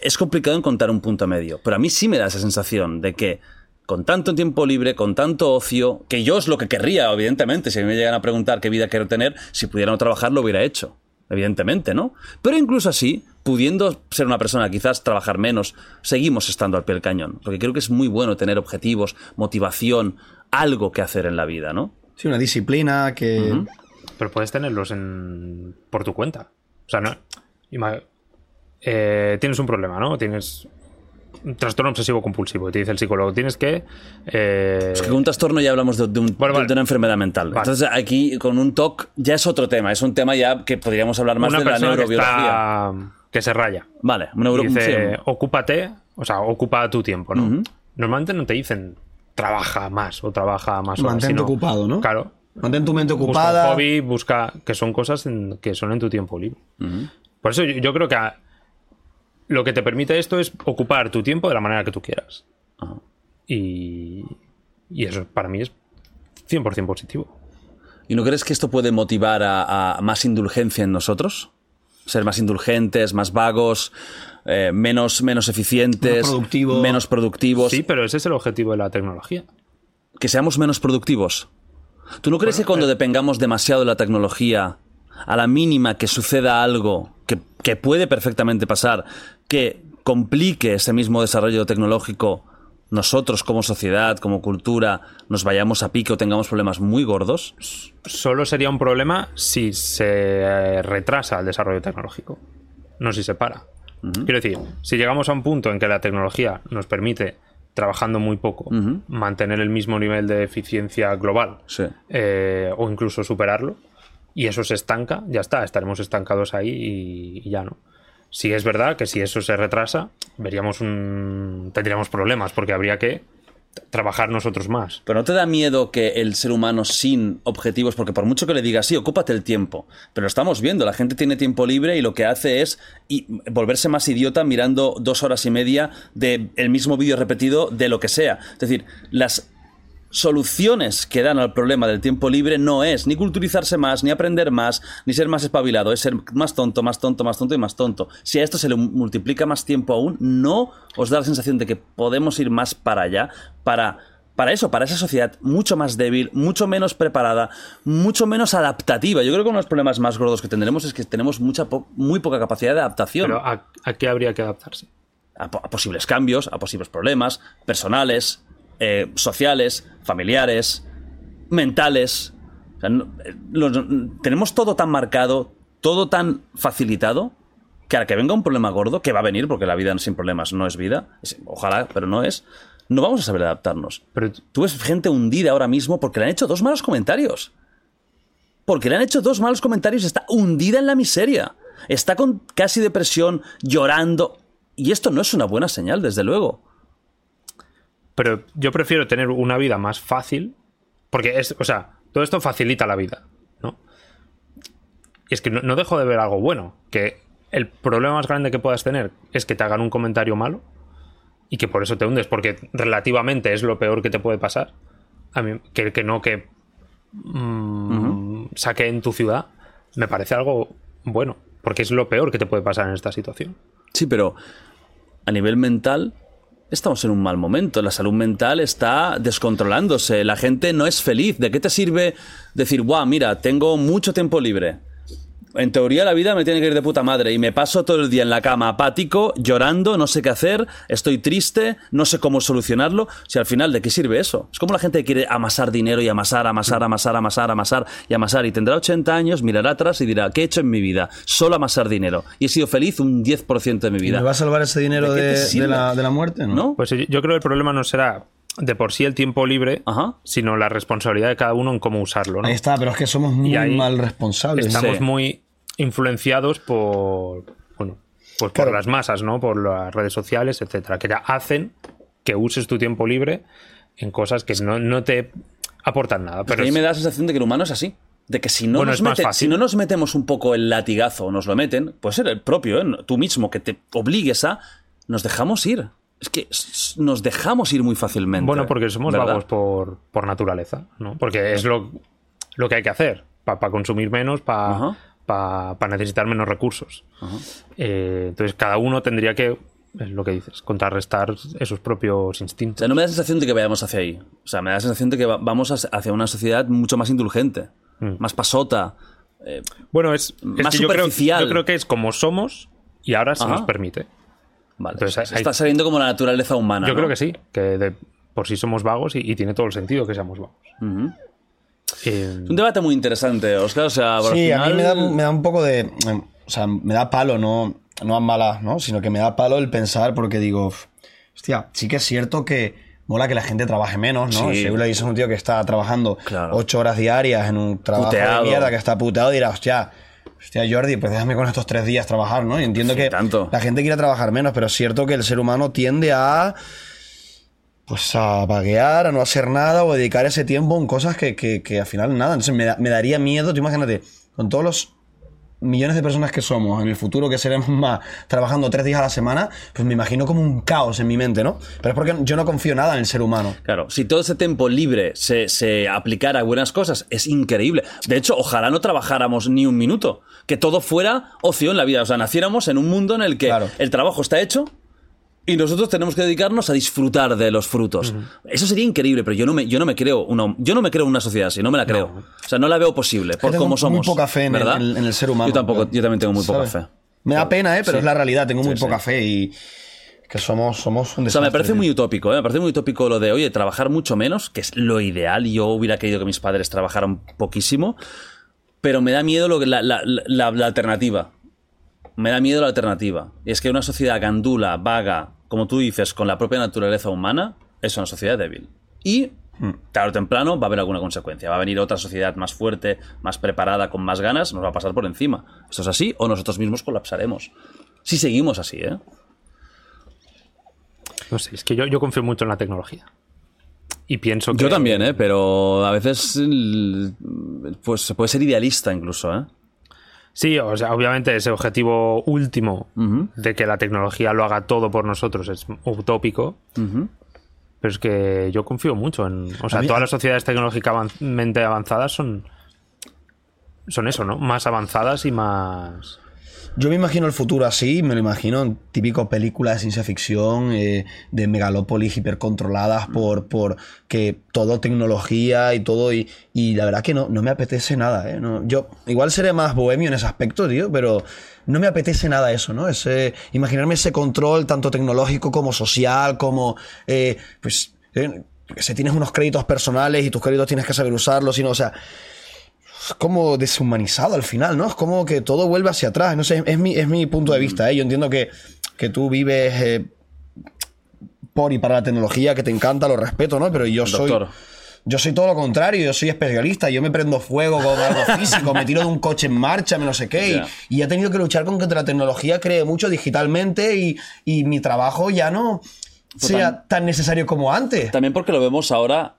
es complicado encontrar un punto medio, pero a mí sí me da esa sensación de que con tanto tiempo libre, con tanto ocio, que yo es lo que querría, evidentemente, si a mí me llegan a preguntar qué vida quiero tener, si pudiera no trabajar lo hubiera hecho, evidentemente, ¿no? Pero incluso así, pudiendo ser una persona quizás trabajar menos, seguimos estando al pie del cañón, porque creo que es muy bueno tener objetivos, motivación, algo que hacer en la vida, ¿no? Sí, una disciplina que. Pero puedes tenerlos en... por tu cuenta. O sea, no. ima- eh, tienes un problema, ¿no? Tienes trastorno obsesivo compulsivo. Te dice el psicólogo, tienes que. eh, Es que con un trastorno ya hablamos de, de un- vale. de una enfermedad mental. Vale. Entonces aquí con un TOC ya es otro tema, es un tema ya que podríamos hablar más una de la que, neurobiología. está- que se raya. Vale, una dice, sí. ocúpate, o sea, ocupa tu tiempo, ¿no? Normalmente no te dicen trabaja más o trabaja más horas, Mantente sino- ocupado, ¿no? Claro. Mantén tu mente Busca ocupada. un hobby, busca que son cosas en- que son en tu tiempo libre. Por eso yo, yo creo que a- lo que te permite esto es ocupar tu tiempo de la manera que tú quieras. Y, y eso para mí es 100% positivo. ¿Y no crees que esto puede motivar a, a más indulgencia en nosotros? Ser más indulgentes, más vagos, eh, menos, menos eficientes, Más productivos. menos productivos. Sí, pero ese es el objetivo de la tecnología. Que seamos menos productivos. ¿Tú no crees que cuando depengamos demasiado de la tecnología, a la mínima que suceda algo que, que puede perfectamente pasar, que complique ese mismo desarrollo tecnológico, nosotros como sociedad, como cultura, nos vayamos a pique o tengamos problemas muy gordos? Solo sería un problema si se eh, retrasa el desarrollo tecnológico, no si se para. Quiero decir, si llegamos a un punto en que la tecnología nos permite, trabajando muy poco, mantener el mismo nivel de eficiencia global Sí. eh, o incluso superarlo, y eso se estanca, ya está, estaremos estancados ahí y, ya no. Si es verdad que si eso se retrasa, veríamos un, tendríamos problemas porque habría que trabajar nosotros más. Pero no te da miedo que el ser humano sin objetivos, porque por mucho que le digas, sí, ocúpate el tiempo, pero lo estamos viendo, la gente tiene tiempo libre y lo que hace es volverse más idiota mirando dos horas y media del mismo vídeo repetido de lo que sea. Es decir, las soluciones que dan al problema del tiempo libre no es ni culturizarse más, ni aprender más, ni ser más espabilado, es ser más tonto, más tonto, más tonto y más tonto. Si a esto se le multiplica más tiempo aún, ¿no os da la sensación de que podemos ir más para allá? Para, para eso, para esa sociedad mucho más débil, mucho menos preparada, mucho menos adaptativa. Yo creo que uno de los problemas más gordos que tendremos es que tenemos mucha po- muy poca capacidad de adaptación Pero ¿a, a qué habría que adaptarse? a, po- a posibles cambios, a posibles problemas personales, eh, sociales, familiares, mentales. O sea, no- eh, tenemos todo tan marcado, todo tan facilitado, que a la que venga un problema gordo, que va a venir, porque la vida sin problemas no es vida, es- ojalá, pero no es, no vamos a saber adaptarnos. Pero Tú ves gente hundida ahora mismo porque le han hecho dos malos comentarios. Porque le han hecho dos malos comentarios, está hundida en la miseria. Está con casi depresión, llorando. Y esto no es una buena señal, desde luego. Pero yo prefiero tener una vida más fácil, porque es, o sea, todo esto facilita la vida, ¿no? Y es que no, no dejo de ver algo bueno, que el problema más grande que puedas tener es que te hagan un comentario malo y que por eso te hundes, porque relativamente es lo peor que te puede pasar. A mí, que, que no que mm, saque en tu ciudad, me parece algo bueno, porque es lo peor que te puede pasar en esta situación. Sí, pero a nivel mental estamos en un mal momento. La salud mental está descontrolándose. La gente no es feliz. ¿De qué te sirve decir, guau, mira, tengo mucho tiempo libre? En teoría la vida me tiene que ir de puta madre y me paso todo el día en la cama apático, llorando, no sé qué hacer, estoy triste, no sé cómo solucionarlo. Si al final, ¿de qué sirve eso? Es como la gente que quiere amasar dinero y amasar, amasar, amasar, amasar, amasar y amasar y tendrá 80 años, mirará atrás y dirá, ¿qué he hecho en mi vida? Solo amasar dinero. Y he sido feliz un 10% de mi vida. ¿Me va a salvar ese dinero ¿De de, la, de la muerte? ¿no? ¿No? Pues yo creo que el problema no será de por sí el tiempo libre, Ajá. sino la responsabilidad de cada uno en cómo usarlo. ¿no? Ahí está, pero es que somos muy mal responsables. Estamos Sí. muy influenciados por, bueno, pues Claro. por las masas, ¿no? Por las redes sociales, etcétera, que ya hacen que uses tu tiempo libre en cosas que no, no te aportan nada. Pero a mí me da la sensación de que el humano es así. De que si no, Bueno, nos meten- si no nos metemos un poco el latigazo o nos lo meten, puede ser el propio, ¿eh? tú mismo, que te obligues a. Nos dejamos ir. Es que nos dejamos ir muy fácilmente. bueno, porque somos ¿verdad? vagos por, por naturaleza, ¿no? Porque es lo, lo que hay que hacer para consumir menos, Ajá. Para necesitar menos recursos. Eh, entonces, cada uno tendría que, es lo que dices, contrarrestar esos propios O instintos. sea, no me da la sensación de que vayamos hacia ahí. O sea, me da la sensación de que va- vamos hacia- una sociedad mucho más indulgente, Mm. más pasota. Bueno, es, es Más que yo creo, superficial. yo creo que es como somos y ahora se Ajá. nos permite. Vale, Entonces, hay- está saliendo como la naturaleza humana. Yo ¿no? creo que sí, que de por sí somos vagos y, y tiene todo el sentido que seamos vagos. Eh, Es un debate muy interesante, Oscar. O sea, Sí, a mí me da, me da un poco de. eh, O sea, me da palo, no, no a malas, ¿no? Sino que me da palo el pensar porque digo, "Uf, hostia, sí que es cierto que mola que la gente trabaje menos, ¿no? Sí. Si le dices a un tío que está trabajando Claro. ocho horas diarias en un trabajo Puteado. de mierda que está puteado, dirá, hostia. Hostia, Jordi, pues déjame con estos tres días trabajar, ¿no? Y entiendo Sí, que tanto. la gente quiere trabajar menos, pero es cierto que el ser humano tiende a pues a vaguear, a no hacer nada o dedicar ese tiempo en cosas que, que, que al final nada. Entonces me, da- me daría miedo, tú imagínate, con todos los millones de personas que somos, en el futuro que seremos más, trabajando tres días a la semana, pues me imagino como un caos en mi mente, ¿no? Pero es porque yo no confío nada en el ser humano. Claro, si todo ese tiempo libre se, se aplicara a buenas cosas, es increíble. De hecho, ojalá no trabajáramos ni un minuto. Que todo fuera ocio en la vida. O sea, naciéramos en un mundo en el que Claro. el trabajo está hecho y nosotros tenemos que dedicarnos a disfrutar de los frutos. Eso sería increíble, pero yo no me, yo no me creo una, yo no me creo una sociedad así, no me la creo. O sea, no la veo posible por tengo cómo muy somos. poca fe en el- ser humano, Yo tampoco, yo también tengo muy poca fe. Me da pena, ¿eh? Pero Sí. es la realidad, tengo muy poca sí. fe y que somos, somos un O sea, me desastre, parece muy utópico, ¿eh? Me parece muy utópico lo de, oye, trabajar mucho menos, que es lo ideal. Yo hubiera querido que mis padres trabajaran poquísimo, pero me da miedo lo que, la, la- la- la alternativa. Me da miedo la alternativa. Y es que una sociedad gandula, vaga, como tú dices, con la propia naturaleza humana, es una sociedad débil. Y, tarde o temprano, va a haber alguna consecuencia. Va a venir otra sociedad más fuerte, más preparada, con más ganas, nos va a pasar por encima. ¿Esto es así? ¿O nosotros mismos colapsaremos? Si seguimos así, ¿eh? no sé, es que yo, yo confío mucho en la tecnología. Y pienso que. Yo también, ¿eh? Pero a veces el- pues se puede ser idealista incluso, ¿eh? Sí, o sea, obviamente ese objetivo último de que la tecnología lo haga todo por nosotros es utópico. Pero es que yo confío mucho en. O sea, mí- todas las sociedades tecnológicamente avanzadas son. Son eso, ¿no? Más avanzadas y más. Yo me imagino el futuro así, me lo imagino en típico película de ciencia ficción, eh, de megalópolis hipercontroladas por, por que todo tecnología y todo, y, y la verdad que no, no me apetece nada, ¿eh? No, yo igual seré más bohemio en ese aspecto, tío, pero no me apetece nada eso, ¿no? Ese, imaginarme ese control tanto tecnológico como social, como, eh, pues, eh, si tienes unos créditos personales y tus créditos tienes que saber usarlos, sino, o sea, es como deshumanizado al final, ¿no? Es como que todo vuelve hacia atrás. No sé, es mi, es mi punto de vista, ¿eh? Yo entiendo que, que tú vives eh, por y para la tecnología, que te encanta, lo respeto, ¿no? Pero yo soy... Doctor. Yo soy todo lo contrario, yo soy especialista, yo me prendo fuego con algo físico, me tiro de un coche en marcha, me no sé qué, y- y, he tenido que luchar con que la tecnología cree mucho digitalmente y, y mi trabajo ya no sea tan necesario como antes. También porque lo vemos ahora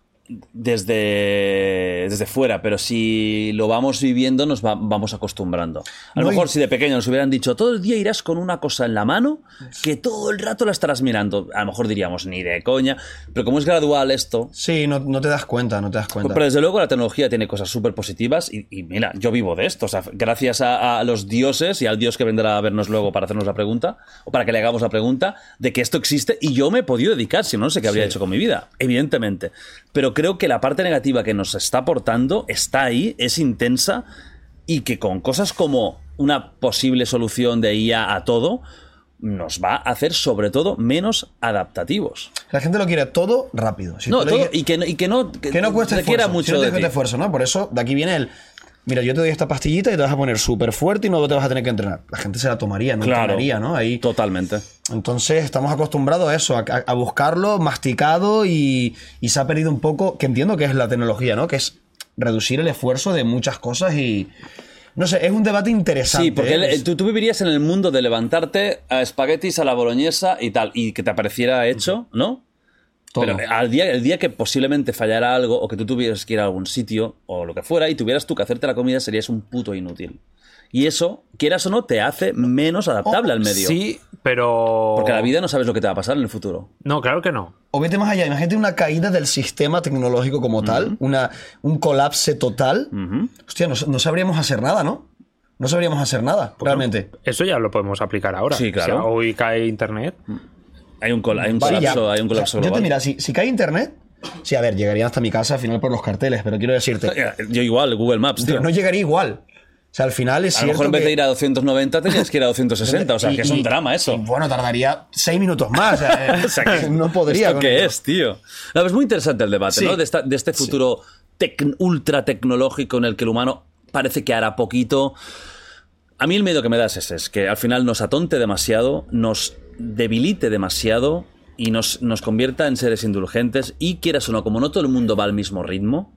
desde, desde fuera, pero si lo vamos viviendo nos va- vamos acostumbrando. A lo No, mejor si de pequeño nos hubieran dicho todo el día irás con una cosa en la mano que todo el rato la estarás mirando, a lo mejor diríamos ni de coña, pero como es gradual esto, Sí, no, no te das cuenta, no te das cuenta. pero desde luego la tecnología tiene cosas súper positivas y, y mira, yo vivo de esto. O sea, gracias a, a los dioses y al dios que vendrá a vernos luego para hacernos la pregunta, o para que le hagamos la pregunta, de que esto existe y yo me he podido dedicar, si no, no sé qué habría hecho con mi vida, evidentemente. Pero creo que la parte negativa que nos está aportando está ahí, es intensa y que con cosas como una posible solución de IA a todo, nos va a hacer sobre todo menos adaptativos. La gente lo quiere todo rápido. Si No, le todo- y que, no- y que no, que no cueste esfuerzo. mucho si no de te esfuerzo, ¿no? Por eso, de aquí viene el. Mira, yo te doy esta pastillita y te vas a poner súper fuerte y no te vas a tener que entrenar. La gente se la tomaría, no Claro. entrenaría, ¿no? Ahí, Totalmente. entonces estamos acostumbrados a eso, a, a buscarlo masticado y, y se ha perdido un poco, que entiendo que es la tecnología, ¿no? Que es reducir el esfuerzo de muchas cosas y... No sé, es un debate interesante. Sí, porque ¿eh? el- tú, tú vivirías en el mundo de levantarte a espaguetis, a la boloñesa y tal, y que te apareciera hecho, ¿no? Todo. Pero al día, el día que posiblemente fallara algo o que tú tuvieras que ir a algún sitio o lo que fuera y tuvieras tú que hacerte la comida, serías un puto inútil. Y eso, quieras o no, te hace menos adaptable al medio. Sí, pero. Porque la vida no sabes lo que te va a pasar en el futuro. No, claro que no. O vete más allá, imagínate una caída del sistema tecnológico como tal, una, un colapse total. Hostia, no, no sabríamos hacer nada, ¿no? No sabríamos hacer nada, realmente. Eso ya lo podemos aplicar ahora. Sí, claro. O sea, hoy cae internet. Hay un, col- hay un colapso, hay un colapso O sea, yo te global. mira, si, si cae internet, sí, a ver, llegarían hasta mi casa al final por los carteles, pero quiero decirte, Yo igual, Google Maps, tío. no llegaría igual. O sea, al final es a lo mejor en vez que- de ir a 290 tenías que ir a 260, o sea, y- que es y- un drama eso. y, bueno, tardaría seis minutos más. O sea, O sea, que- no podría. ¿Esto con qué esto. es, tío? No, es muy interesante el debate, Sí. ¿no? De, esta- de este futuro tec- ultra tecnológico en el que el humano parece que hará poquito. A mí el miedo que me da es es que al final nos atonte demasiado, nos debilite demasiado y nos, nos convierta en seres indulgentes y quieras o no, como no todo el mundo va al mismo ritmo,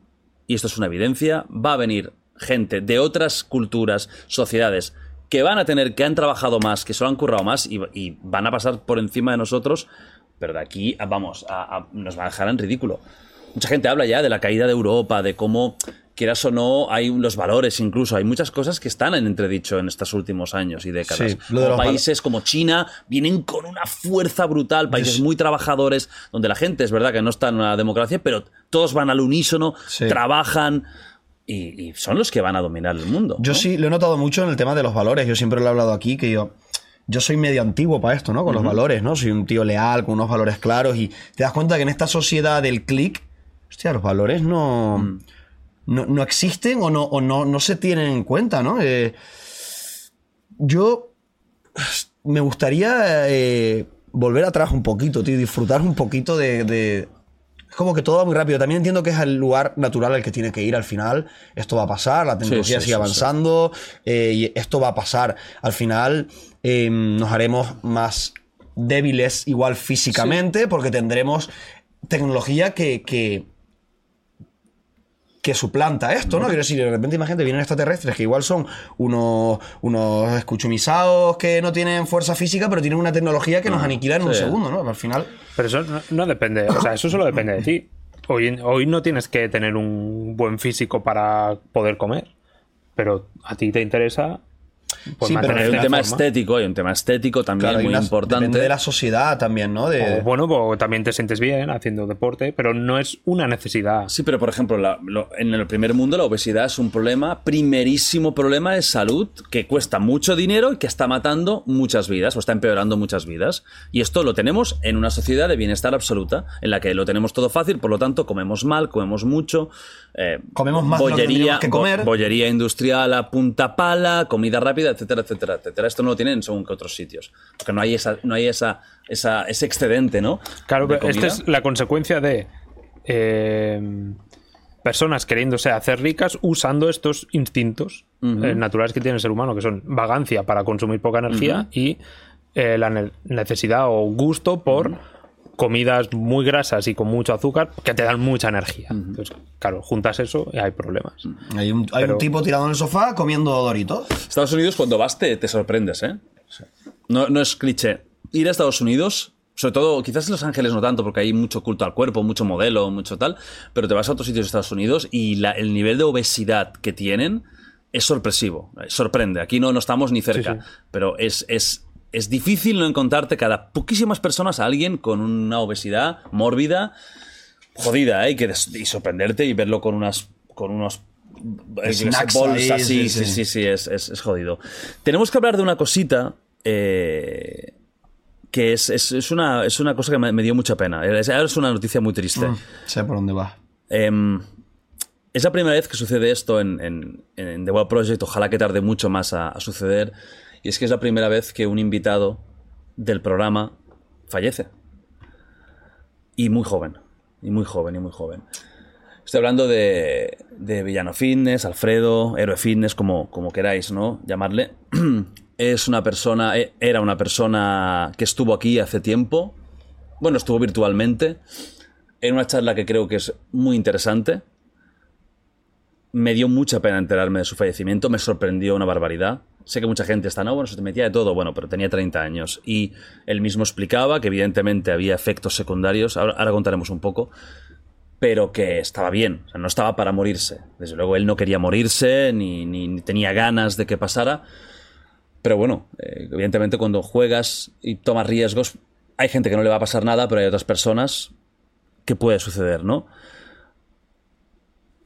y esto es una evidencia, va a venir gente de otras culturas, sociedades, que van a tener, que han trabajado más, que se han currado más y, van a pasar por encima de nosotros, pero de aquí, vamos, a- a- nos van a dejar en ridículo. Mucha gente habla ya de la caída de Europa, de cómo, quieras o no, hay los valores incluso, hay muchas cosas que están en entredicho en estos últimos años y décadas. Sí, lo de Como países como China vienen con una fuerza brutal, países muy trabajadores, donde la gente es verdad que no está en una democracia, pero todos van al unísono, Sí. trabajan y, y son los que van a dominar el mundo. Yo ¿no? sí lo he notado mucho en el tema de los valores. Yo siempre lo he hablado aquí, que yo, yo soy medio antiguo para esto, ¿no? Con los valores, ¿no? Soy un tío leal, con unos valores claros. Y te das cuenta que en esta sociedad del click, hostia, los valores no, no, no existen o, no, o no, no se tienen en cuenta, ¿no? Eh, yo me gustaría eh, volver atrás un poquito, tío, disfrutar un poquito de, de- Es como que todo va muy rápido. También entiendo que es el lugar natural al que tiene que ir al final. Esto va a pasar, la tecnología sí, sigue sí, avanzando eh, y esto va a pasar. Al final eh, nos haremos más débiles igual físicamente porque tendremos tecnología que... que que suplanta esto, ¿no? Quiero decir, de repente imagínate, vienen extraterrestres que igual son unos, unos escuchumizados que no tienen fuerza física, pero tienen una tecnología que nos aniquila en un segundo, ¿no? Al final... Pero eso no, no depende. O sea, eso solo depende de ti. Hoy, hoy no tienes que tener un buen físico para poder comer. Pero a ti te interesa. Pues Sí, pero Hay un tema forma. estético, hay un tema estético también Claro, muy unas- importante. Depende de la sociedad también, ¿no? De, O bueno, pues también te sientes bien haciendo deporte, pero no es una necesidad. Sí, pero por ejemplo, la- lo- en el primer mundo la obesidad es un problema, primerísimo problema de salud que cuesta mucho dinero y que está matando muchas vidas o está empeorando muchas vidas. Y esto lo tenemos en una sociedad de bienestar absoluta, en la que lo tenemos todo fácil, por lo tanto comemos mal, comemos mucho. eh, Comemos más de lo que que bo- comer. bollería industrial a punta pala, comida rápida, etcétera, etcétera, etcétera. Esto no lo tienen según que otros sitios. Porque no hay, esa, no hay esa, esa- ese excedente, ¿no? Claro, pero esta es la consecuencia de eh, personas queriéndose hacer ricas usando estos instintos eh, naturales que tiene el ser humano, que son vagancia para consumir poca energía y eh, la ne- necesidad o gusto por comidas muy grasas y con mucho azúcar que te dan mucha energía. Entonces, claro, juntas eso y hay problemas. Hay un, hay Pero- un tipo tirado en el sofá comiendo doritos. Estados Unidos, cuando vas, te, te sorprendes, ¿eh? No, no es cliché. Ir a Estados Unidos, sobre todo, quizás en Los Ángeles no tanto, porque hay mucho culto al cuerpo, mucho modelo, mucho tal, pero te vas a otros sitios de Estados Unidos y la- el nivel de obesidad que tienen es sorpresivo, sorprende. Aquí no, no estamos ni cerca, Sí, sí. pero es, es, es difícil no encontrarte cada poquísimas personas a alguien con una obesidad mórbida, jodida, ¿eh? Y, que y sorprenderte y verlo con unas con unos eh, Snacks bolsas, sí, sí, sí, es, jodido. Tenemos que hablar de una cosita eh, que es, es- es una, es una cosa que me, me dio mucha pena. Es, es una noticia muy triste. Sé por dónde va. Em, es la primera vez que sucede esto en, en- en The Web Project. Ojalá que tarde mucho más a, a suceder. Y es que es la primera vez que un invitado del programa fallece. Y muy joven. Y muy joven, y muy joven. Estoy hablando de, de Villano Fitness, Alfredo, Héroe Fitness, como, como queráis, ¿no? Llamarle. Es una persona, e- era una persona que estuvo aquí hace tiempo. Bueno, estuvo virtualmente. En una charla que creo que es muy interesante. Me dio mucha pena enterarme de su fallecimiento, me sorprendió una barbaridad. Sé que mucha gente está, no, bueno, se te metía de todo, bueno, pero tenía 30 años. Y él mismo explicaba que evidentemente había efectos secundarios, ahora, contaremos un poco, pero que estaba bien, no estaba para morirse. Desde luego él no quería morirse, ni tenía ganas de que pasara. Pero bueno, eh, evidentemente cuando juegas y tomas riesgos, hay gente que no le va a pasar nada, pero hay otras personas que puede suceder, ¿no?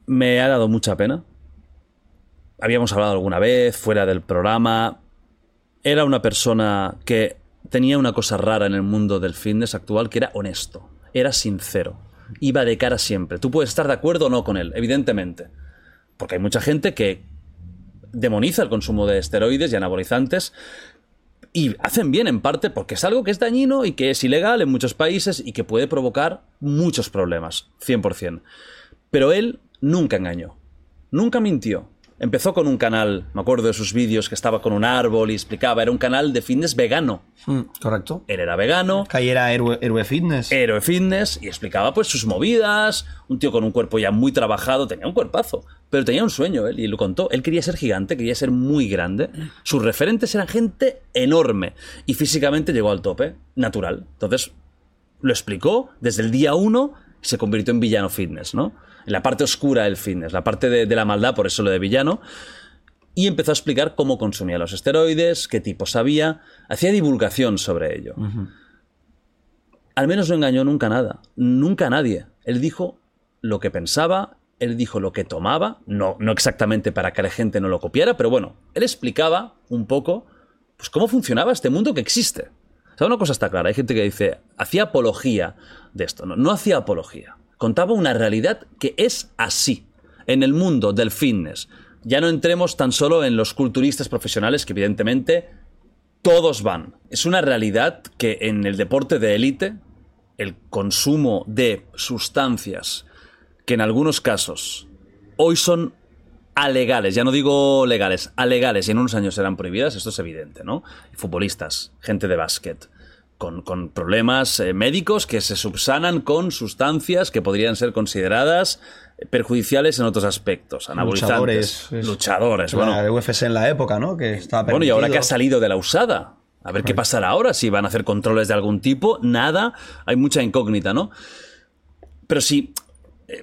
Me ha dado mucha pena. Habíamos hablado alguna vez fuera del programa. Era una persona que tenía una cosa rara en el mundo del fitness actual, que era honesto, era sincero, iba de cara siempre. Tú puedes estar de acuerdo o no con él, evidentemente. Porque hay mucha gente que demoniza el consumo de esteroides y anabolizantes y hacen bien en parte porque es algo que es dañino y que es ilegal en muchos países y que puede provocar muchos problemas, 100%. Pero él nunca engañó, nunca mintió. Empezó con un canal, me acuerdo de sus vídeos que estaba con un árbol y explicaba, era un canal de fitness vegano. Mm, correcto. Él era vegano, Que ahí era héroe, héroe fitness. héroe fitness y explicaba pues sus movidas, un tío con un cuerpo ya muy trabajado, tenía un cuerpazo, pero tenía un sueño él y lo contó, él quería ser gigante, quería ser muy grande, sus referentes eran gente enorme y físicamente llegó al tope, natural. Entonces lo explicó desde el día uno y se convirtió en villano fitness, ¿no? En la parte oscura del fitness, la parte de, de la maldad, por eso lo de villano. Y empezó a explicar cómo consumía los esteroides, qué tipos había, hacía divulgación sobre ello. Al menos no engañó nunca nada, nunca a nadie. Él dijo lo que pensaba, él dijo lo que tomaba, no, no exactamente para que la gente no lo copiara, pero bueno, él explicaba un poco pues, cómo funcionaba este mundo que existe. O sea, una cosa está clara, hay gente que dice, hacía apología de esto, no, no hacía apología, contaba una realidad que es así, en el mundo del fitness. Ya no entremos tan solo en los culturistas profesionales, que evidentemente todos van. Es una realidad que en el deporte de élite, el consumo de sustancias que en algunos casos hoy son alegales, ya no digo legales, alegales y en unos años serán prohibidas, esto es evidente, ¿no? Futbolistas, gente de básquet, con, con problemas eh, médicos que se subsanan con sustancias que podrían ser consideradas eh, perjudiciales en otros aspectos, anabolizantes, Luchadores, es- luchadores, bueno, el UFC en la época, ¿no? Que estaba bueno, y ahora que ha salido de la usada. A ver qué pasará ahora, si van a hacer controles de algún tipo, nada, hay mucha incógnita, ¿no? Pero si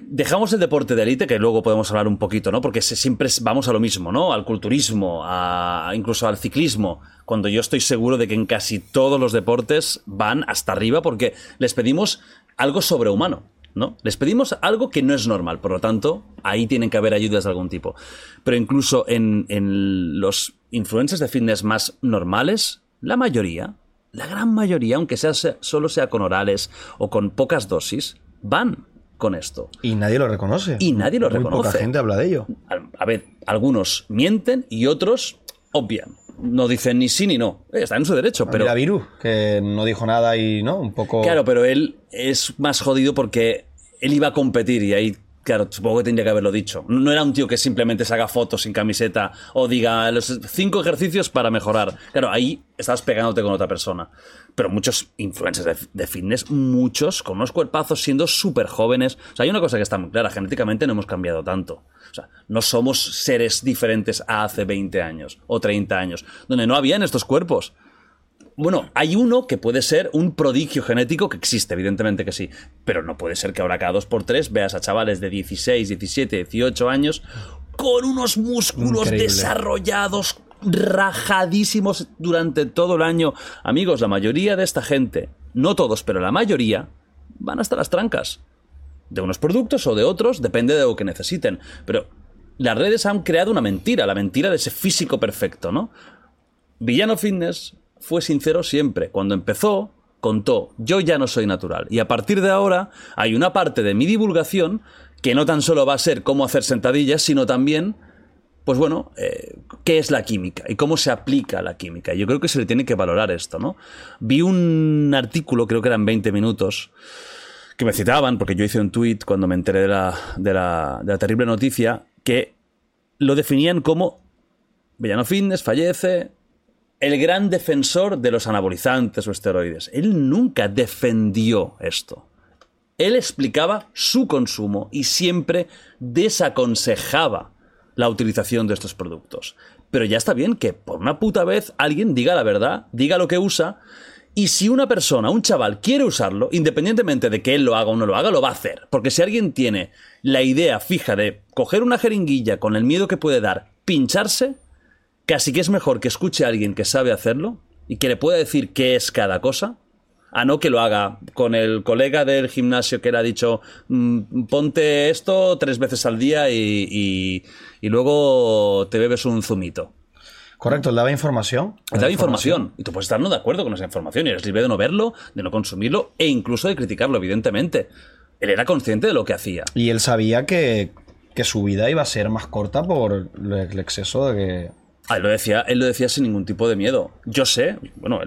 dejamos el deporte de élite, que luego podemos hablar un poquito, ¿no? Porque siempre vamos a lo mismo, ¿no? Al culturismo, a, incluso al ciclismo, cuando yo estoy seguro de que en casi todos los deportes van hasta arriba porque les pedimos algo sobrehumano. ¿no? Les pedimos algo que no es normal, por lo tanto, ahí tienen que haber ayudas de algún tipo. Pero incluso en, en los influencers de fitness más normales, la mayoría, la gran mayoría, aunque sea- solo sea con orales o con pocas dosis, van con esto. Y nadie lo reconoce. Y nadie lo Muy reconoce. poca gente habla de ello. A, a ver, algunos mienten y otros obvian. No dicen ni sí ni no. Eh, Está en su derecho, pero... Mira Viru, que no dijo nada y, ¿no? Un poco... Claro, pero él es más jodido porque él iba a competir y ahí, claro, supongo que tendría que haberlo dicho. No era un tío que simplemente se haga fotos sin camiseta o diga los cinco ejercicios para mejorar. Claro, ahí estabas pegándote con otra persona. Pero muchos influencers de, de fitness, muchos con unos cuerpazos siendo súper jóvenes. O sea, hay una cosa que está muy clara, genéticamente no hemos cambiado tanto. O sea, no somos seres diferentes a hace 20 años o 30 años, donde no habían estos cuerpos. Bueno, hay uno que puede ser un prodigio genético que existe, evidentemente que sí. Pero no puede ser que ahora cada dos por tres veas a chavales de 16, 17, 18 años con unos músculos Increíble. desarrollados, rajadísimos durante todo el año. Amigos, la mayoría de esta gente, no todos, pero la mayoría, van hasta las trancas. De unos productos o de otros, depende de lo que necesiten. Pero las redes han creado una mentira, la mentira de ese físico perfecto, ¿no? Villano Fitness fue sincero siempre. Cuando empezó, contó, yo ya no soy natural. Y a partir de ahora hay una parte de mi divulgación que no tan solo va a ser cómo hacer sentadillas, sino también, pues bueno, eh, qué es la química y cómo se aplica la química. Yo creo que se le tiene que valorar esto, ¿no? Vi un artículo, creo que eran 20 minutos, que me citaban, porque yo hice un tuit cuando me enteré de la, de la, de la terrible noticia, que lo definían como Villano Fitness fallece, el gran defensor de los anabolizantes o esteroides. Él nunca defendió esto. Él explicaba su consumo y siempre desaconsejaba la utilización de estos productos. Pero ya está bien que por una puta vez alguien diga la verdad, diga lo que usa, y si una persona, un chaval, quiere usarlo, independientemente de que él lo haga o no lo haga, lo va a hacer. Porque si alguien tiene la idea fija de coger una jeringuilla con el miedo que puede dar, pincharse, casi que es mejor que escuche a alguien que sabe hacerlo y que le pueda decir qué es cada cosa, a no que lo haga con el colega del gimnasio que le ha dicho "Mm, ponte esto tres veces al día y, y- y luego te bebes un zumito. Correcto, él daba información. Te da información. Y tú puedes estar no de acuerdo con esa información y eres libre de no verlo, de no consumirlo e incluso de criticarlo, evidentemente. Él era consciente de lo que hacía. Y él sabía que, que su vida iba a ser más corta por el, el exceso de que. Ah, él lo decía, él lo decía sin ningún tipo de miedo. Yo sé, bueno,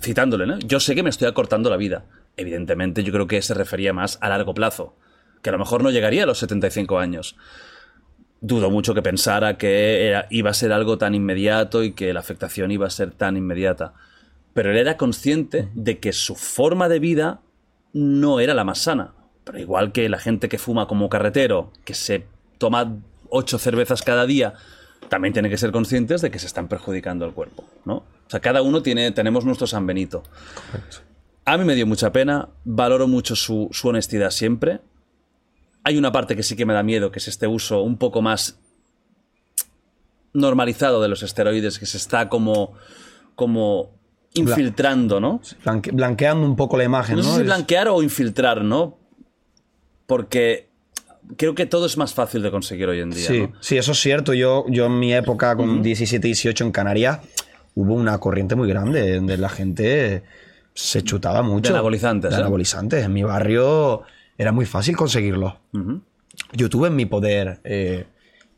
citándole, ¿no? Yo sé que me estoy acortando la vida. Evidentemente, yo creo que se refería más a largo plazo, que a lo mejor no llegaría a los 75 años. Dudo mucho que pensara que era- iba a ser algo tan inmediato y que la afectación iba a ser tan inmediata. Pero él era consciente de que su forma de vida no era la más sana. Pero igual que la gente que fuma como carretero, que se toma ocho cervezas cada día, también tiene que ser conscientes de que se están perjudicando al cuerpo, ¿no? O sea, cada uno tiene, tenemos nuestro San Benito. A mí me dio mucha pena, valoro mucho su, su honestidad siempre. Hay una parte que sí que me da miedo, que es este uso un poco más normalizado de los esteroides, que se está como, como infiltrando, ¿no? blanque- blanqueando un poco la imagen, No ¿no? sé si Es- blanquear o infiltrar, ¿no? Porque creo que todo es más fácil de conseguir hoy en día. Sí, ¿no? sí, eso es cierto. Yo, yo en mi época, con 17, 18 en Canarias, hubo una corriente muy grande donde la gente se chutaba mucho. De anabolizantes, De ¿eh? anabolizantes. En mi barrio era muy fácil conseguirlo. Yo tuve en mi poder, eh,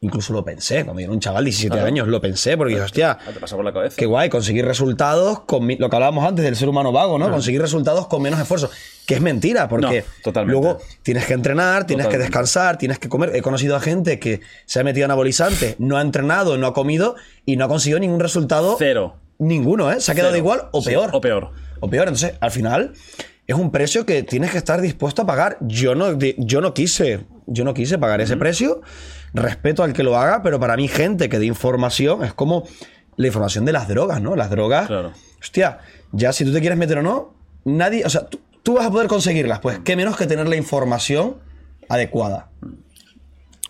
incluso lo pensé, cuando yo era un chaval de 17 Claro. años, lo pensé, porque dije, hostia, Ah, te por la cabeza. Qué guay, conseguir resultados con mi- lo que hablábamos antes del ser humano vago, ¿no? Conseguir resultados con menos esfuerzo. Que es mentira, porque No, luego tienes que entrenar, tienes que Totalmente. descansar, tienes que comer. He conocido a gente que se ha metido en anabolizantes, no ha entrenado, no ha comido y no ha conseguido ningún resultado. Cero. Ninguno, ¿eh? Se ha quedado Cero. igual o Sí, peor. o peor. O peor. Entonces, al final, es un precio que tienes que estar dispuesto a pagar. Yo no, yo no quise. Yo no quise pagar ese precio. Respeto al que lo haga, pero para mí, gente que dé información es como la información de las drogas, ¿no? Las drogas. Claro. Hostia, ya si tú te quieres meter o no, nadie. O sea, tú, tú vas a poder conseguirlas. Pues qué menos que tener la información adecuada.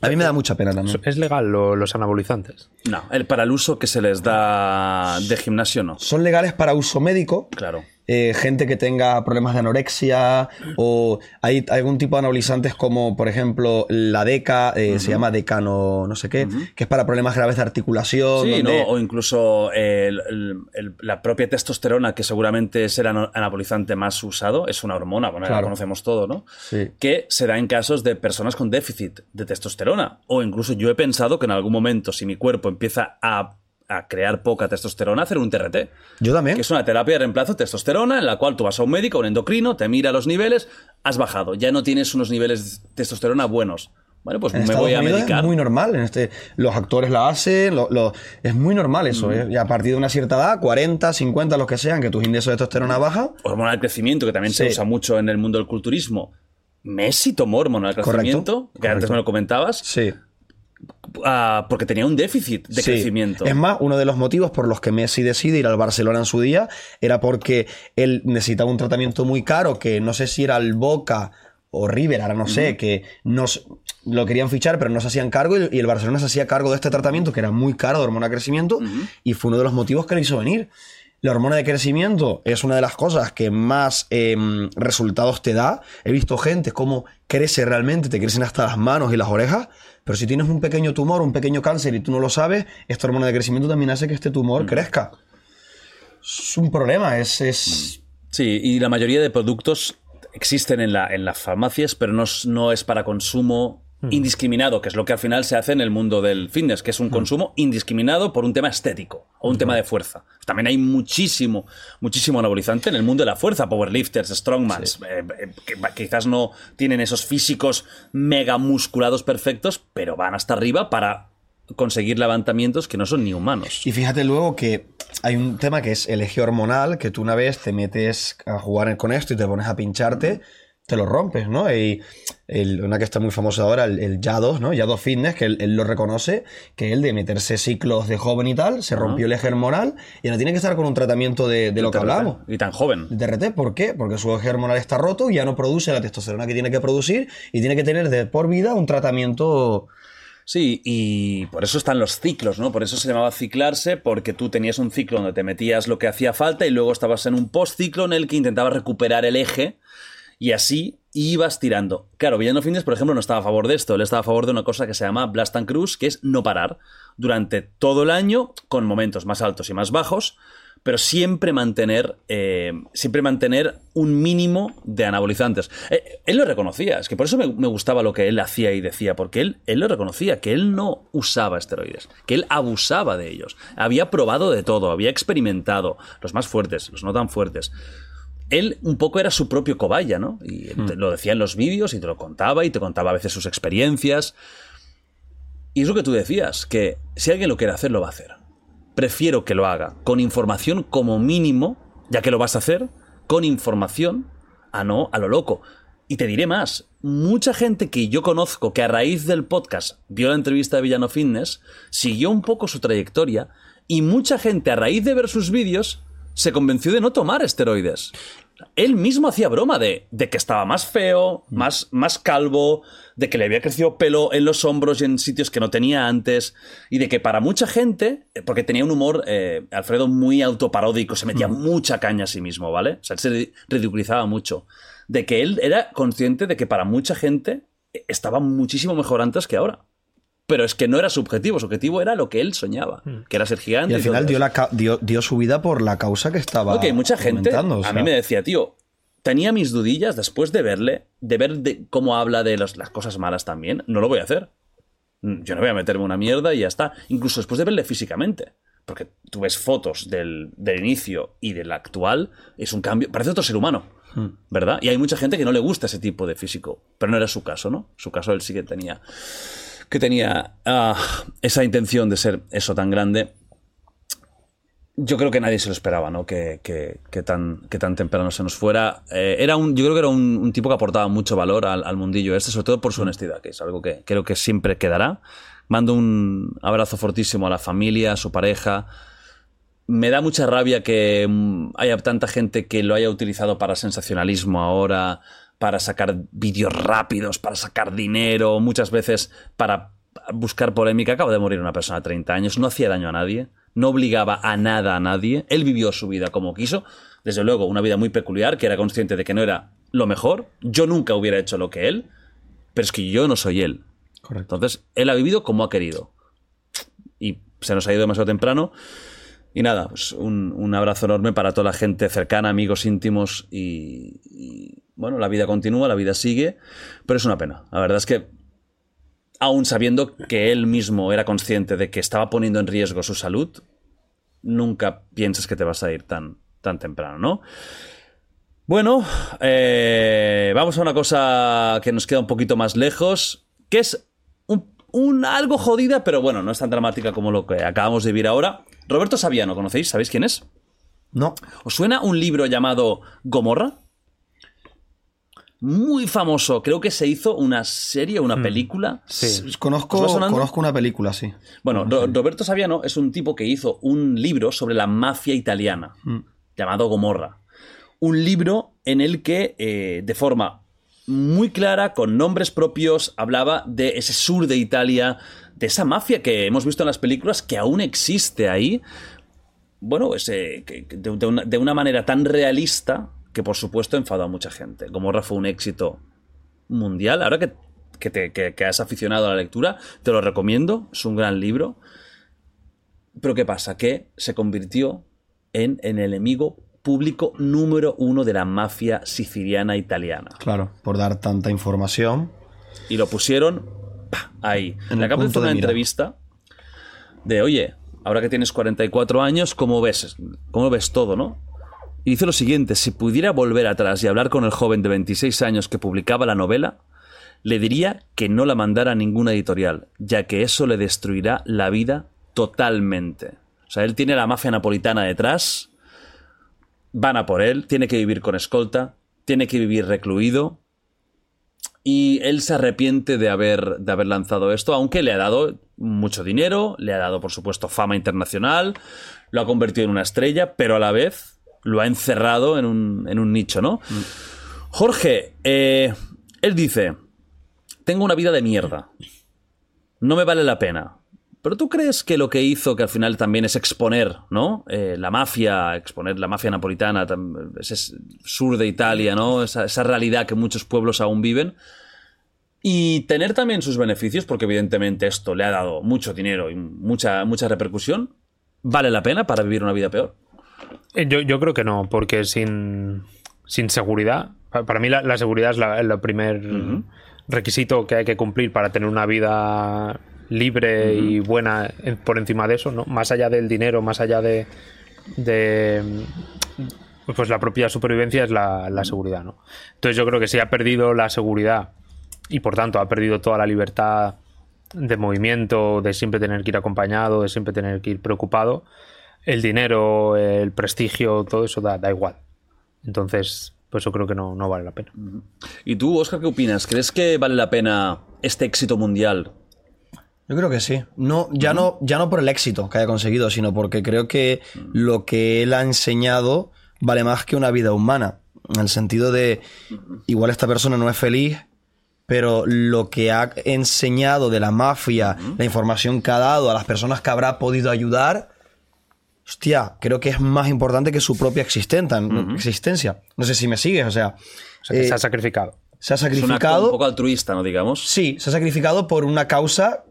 A mí me da mucha pena también. ¿Es legal lo- los anabolizantes? No, el para el uso que se les da de gimnasio no. Son legales para uso médico. Claro. Eh, gente que tenga problemas de anorexia o hay algún tipo de anabolizantes como por ejemplo la DECA, eh, se llama decano no sé qué, que es para problemas graves de articulación. Sí, donde- ¿no? O incluso el- el- el- la propia testosterona, que seguramente es el anabolizante más usado, es una hormona, bueno, la conocemos todo, ¿no? Sí. Que se da en casos de personas con déficit de testosterona. O incluso yo he pensado que en algún momento, si mi cuerpo empieza a, a crear poca testosterona, hacer un TRT. Yo también. Que es una terapia de reemplazo de testosterona en la cual tú vas a un médico, un endocrino, te mira los niveles, has bajado, ya no tienes unos niveles de testosterona buenos. Bueno, pues En me Estados voy a Unidos medicar. es muy normal. En este, los actores la hacen, lo- lo- es muy normal eso. ¿eh? Y a partir de una cierta edad, 40, 50, los que sean, que tus índices de testosterona baja, hormona del crecimiento, que también se usa mucho en el mundo del culturismo. Messi tomó hormona del Correcto, crecimiento, que antes correcto. me lo comentabas, sí. Ah, porque tenía un déficit de Sí. crecimiento. Es más, uno de los motivos por los que Messi decide ir al Barcelona en su día era porque él necesitaba un tratamiento muy caro que no sé si era el Boca o River, ahora no sé, que no s- lo querían fichar pero no se hacían cargo y, el Barcelona se hacía cargo de este tratamiento que era muy caro de hormona crecimiento y fue uno de los motivos que le hizo venir. La hormona de crecimiento es una de las cosas que más em, resultados te da. He visto gente cómo crece realmente, te crecen hasta las manos y las orejas, pero si tienes un pequeño tumor, un pequeño cáncer y tú no lo sabes, esta hormona de crecimiento también hace que este tumor crezca. Es un problema, es... es... Sí, y la mayoría de productos existen en, la, en las farmacias, pero no no es para consumo indiscriminado, que es lo que al final se hace en el mundo del fitness, que es un consumo indiscriminado por un tema estético o un tema de fuerza. También hay muchísimo, muchísimo anabolizante en el mundo de la fuerza, powerlifters, strongmans, eh, eh, que quizás no tienen esos físicos mega musculados perfectos, pero van hasta arriba para conseguir levantamientos que no son ni humanos. Y fíjate luego que hay un tema que es el eje hormonal, que tú una vez te metes a jugar con esto y te pones a pincharte, te lo rompes, ¿no? Y el- una que está muy famosa ahora, el, el Yados, ¿no? Yados Fitness, que él, él lo reconoce, que él de meterse ciclos de joven y tal, se rompió el eje hormonal y ahora tiene que estar con un tratamiento de, de lo que hablamos. Y tan joven. de ¿por qué? Porque su eje hormonal está roto y ya no produce la testosterona que tiene que producir y tiene que tener de por vida un tratamiento... Sí, y por eso están los ciclos, ¿no? Por eso se llamaba ciclarse, porque tú tenías un ciclo donde te metías lo que hacía falta y luego estabas en un post-ciclo en el que intentabas recuperar el eje y así ibas tirando. Claro, Villano Fitness, por ejemplo, no estaba a favor de esto. Él estaba a favor de una cosa que se llama Blast and Cruise, que es no parar durante todo el año, con momentos más altos y más bajos, pero siempre mantener, eh, siempre mantener un mínimo de anabolizantes. Eh, él lo reconocía, es que por eso me, me gustaba lo que él hacía y decía, porque él, él lo reconocía, que él no usaba esteroides, que él abusaba de ellos. Había probado de todo, había experimentado, los más fuertes, los no tan fuertes él un poco era su propio cobaya, ¿no? Y te- lo decía en los vídeos y te lo contaba y te contaba a veces sus experiencias. Y es lo que tú decías, que si alguien lo quiere hacer, lo va a hacer. Prefiero que lo haga con información como mínimo, ya que lo vas a hacer, con información, a no a lo loco. Y te diré más, mucha gente que yo conozco que a raíz del podcast vio la entrevista de Villano Fitness, siguió un poco su trayectoria y mucha gente a raíz de ver sus vídeos se convenció de no tomar esteroides. Él mismo hacía broma de, de que estaba más feo, más, más calvo, de que le había crecido pelo en los hombros y en sitios que no tenía antes, y de que para mucha gente, eh, porque tenía un humor, eh, Alfredo, muy autoparódico, se metía mucha caña a sí mismo, ¿vale? O sea, él se ri- ridiculizaba mucho. De que él era consciente de que para mucha gente eh, estaba muchísimo mejor antes que ahora. Pero es que no era su objetivo, su objetivo era lo que él soñaba, que era ser gigante. Y al final dio, eso. la ca- dio, dio su vida por la causa que estaba hay mucha gente. o A sea. mí me decía, tío, tenía mis dudillas después de verle, de ver de cómo habla de los- las cosas malas también. No lo voy a hacer. Mm, Yo no voy a meterme una mierda y ya está. Incluso después de verle físicamente. Porque tú ves fotos del, del inicio y del actual, es un cambio. Parece otro ser humano. Hmm. ¿Verdad? Y hay mucha gente que no le gusta ese tipo de físico. Pero no era su caso, ¿no? Su caso él sí que tenía. Que tenía ah, esa intención de ser eso tan grande. Yo creo que nadie se lo esperaba, ¿no? Que, tan, que tan temprano se nos fuera. Eh, era un, yo creo que era un, un tipo que aportaba mucho valor al, al mundillo este, sobre todo por su honestidad, que es algo que creo que siempre quedará. Mando un abrazo fortísimo a la familia, a su pareja. Me da mucha rabia que mm, haya tanta gente que lo haya utilizado para sensacionalismo ahora, para sacar vídeos rápidos, para sacar dinero, muchas veces para buscar polémica. Acaba de morir una persona de 30 años, no hacía daño a nadie, no obligaba a nada a nadie, él vivió su vida como quiso, desde luego una vida muy peculiar, que era consciente de que no era lo mejor, yo nunca hubiera hecho lo que él, pero es que yo no soy él. Correcto. Entonces, él ha vivido como ha querido. Y se nos ha ido demasiado temprano. Y nada, pues un, un abrazo enorme para toda la gente cercana, amigos íntimos y, bueno, la vida continúa, la vida sigue, pero es una pena. La verdad es que, aún sabiendo que él mismo era consciente de que estaba poniendo en riesgo su salud, nunca piensas que te vas a ir tan, tan temprano, ¿no? Bueno, eh, vamos a una cosa que nos queda un poquito más lejos, que es un, un algo jodida, pero bueno, no es tan dramática como lo que acabamos de vivir ahora. Roberto Saviano, ¿conocéis? ¿Sabéis quién es? No. ¿Os suena un libro llamado Gomorra? Muy famoso, creo que se hizo una serie, una película. Sí. ¿Os va Conozco, conozco una película, sí. Bueno, Ro- Roberto Saviano es un tipo que hizo un libro sobre la mafia italiana, llamado Gomorra. Un libro en el que, eh, de forma muy clara, con nombres propios, hablaba de ese sur de Italia, de esa mafia que hemos visto en las películas, que aún existe ahí. Bueno, que- que de, de una, de una manera tan realista que, por supuesto, enfadó a mucha gente. Gomorra fue un éxito mundial. Ahora que, que, te- que- que has aficionado a la lectura, te lo recomiendo. Es un gran libro. Pero ¿qué pasa? Que se convirtió en, en el enemigo público número uno de la mafia siciliana italiana. Claro, por dar tanta información. Y lo pusieron ahí. En Le acabo de hacer una de entrevista de, oye, ahora que tienes 44 años, ¿cómo ves? ¿Cómo ves todo, no? Y dice lo siguiente, si pudiera volver atrás y hablar con el joven de 26 años que publicaba la novela, le diría que no la mandara a ninguna editorial, ya que eso le destruirá la vida totalmente. O sea, él tiene la mafia napolitana detrás, van a por él, tiene que vivir con escolta, tiene que vivir recluido, y él se arrepiente de haber, de haber lanzado esto, aunque le ha dado mucho dinero, le ha dado, por supuesto, fama internacional, lo ha convertido en una estrella, pero a la vez lo ha encerrado en un, en un nicho, ¿no? Jorge, eh, él dice, tengo una vida de mierda, no me vale la pena. Pero tú crees que lo que hizo, que al final también es exponer, ¿no? Eh, la mafia, exponer la mafia napolitana, ese sur de Italia, ¿no? Esa, esa realidad que muchos pueblos aún viven. Y tener también sus beneficios, porque evidentemente esto le ha dado mucho dinero y mucha, mucha repercusión, ¿vale la pena para vivir una vida peor? Eh, Yo, yo creo que no, porque sin, sin seguridad, pa- para mí la, la seguridad es el primer requisito que hay que cumplir para tener una vida libre y buena en- por encima de eso, ¿no? Más allá del dinero, más allá de, de pues la propia supervivencia es la, la seguridad, ¿no? Entonces yo creo que si ha perdido la seguridad y por tanto ha perdido toda la libertad de movimiento, de siempre tener que ir acompañado, de siempre tener que ir preocupado, el dinero, el prestigio, todo eso da, da igual. Entonces, pues yo creo que no, no vale la pena. ¿Y tú, Oscar, qué opinas? ¿Crees que vale la pena este éxito mundial? Yo creo que sí. No, ya, no, ya no por el éxito que haya conseguido, sino porque creo que lo que él ha enseñado vale más que una vida humana. En el sentido de, igual esta persona no es feliz, pero lo que ha enseñado de la mafia, la información que ha dado a las personas que habrá podido ayudar, hostia, creo que es más importante que su propia existencia. existencia. No sé si me sigues, o sea, O sea, que eh, se ha sacrificado. se ha Es un acto sacrificado. un poco altruista, ¿no? Digamos. Sí, se ha sacrificado por una causa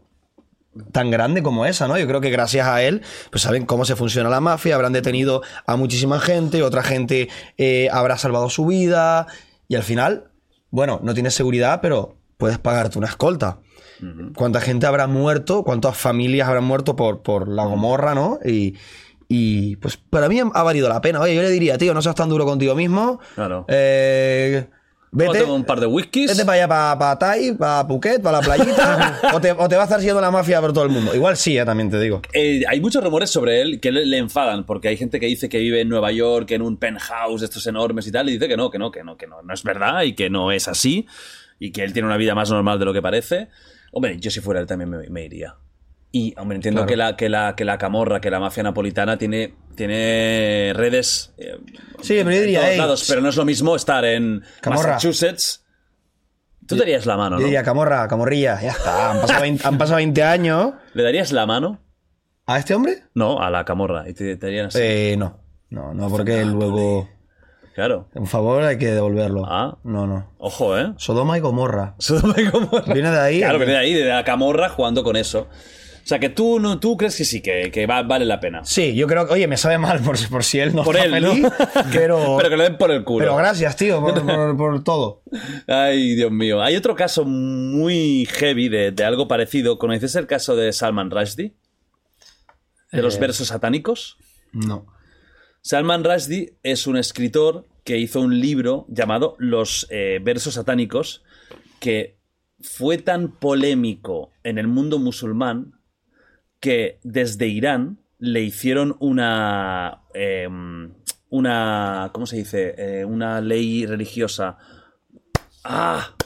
tan grande como esa, ¿no? Yo creo que gracias a él, pues saben cómo se funciona la mafia, habrán detenido a muchísima gente, otra gente eh, habrá salvado su vida, y al final, bueno, no tienes seguridad, pero puedes pagarte una escolta. ¿Cuánta gente habrá muerto? ¿Cuántas familias habrán muerto por, por la gomorra, ¿no? Y, y, pues para mí ha valido la pena. Oye, yo le diría, tío, no seas tan duro contigo mismo. Claro. Eh, vete. Tómate un par de whiskies. Vete para allá, para, para Tai, para Phuket, para la playita, o, te, o te va a estar siguiendo la mafia por todo el mundo. Igual sí, eh, también te digo. Eh, hay muchos rumores sobre él que le, le enfadan, porque hay gente que dice que vive en Nueva York, en un penthouse de estos enormes y tal, y dice que no, que no, que no, que no, no es verdad y que no es así, y que él tiene una vida más normal de lo que parece. Hombre, yo si fuera él también me, me iría. Y, hombre, entiendo Claro. que, la, que, la, que la camorra, que la mafia napolitana tiene, tiene redes eh, Sí, pero yo en diría, todos "Ey, lados, pero no es lo mismo estar en Camorra. Massachusetts. Tú te darías la mano, Yo ¿no? diría, Camorra, Camorrilla, ya está. Han pasado 20, han pasado 20 años. ¿Le darías la mano? ¿A este hombre? No, a la camorra. Y te, te darían así. Eh, no. No, no, porque luego. Claro. Un favor, hay que devolverlo. Ah. No, no. Ojo, ¿eh? Sodoma y Gomorra. Sodoma y Gomorra. Viene de ahí. Claro, ¿eh? viene de ahí, de la camorra jugando con eso. O sea, que tú, no, tú crees que sí, que, que va- vale la pena. Sí, yo creo que. Oye, me sabe mal por, por si él no Por está él, ¿no? pero. Pero que le den por el culo. pero gracias, tío, por, por- por todo. Ay, Dios mío. Hay otro caso muy heavy de, de algo parecido. ¿Conoces el caso de Salman Rushdie? De los Eh. versos satánicos. No. Salman Rushdie es un escritor que hizo un libro llamado Los eh, versos satánicos que fue tan polémico en el mundo musulmán que desde Irán le hicieron una eh, una ¿cómo se dice? Eh, una ley religiosa. Ah.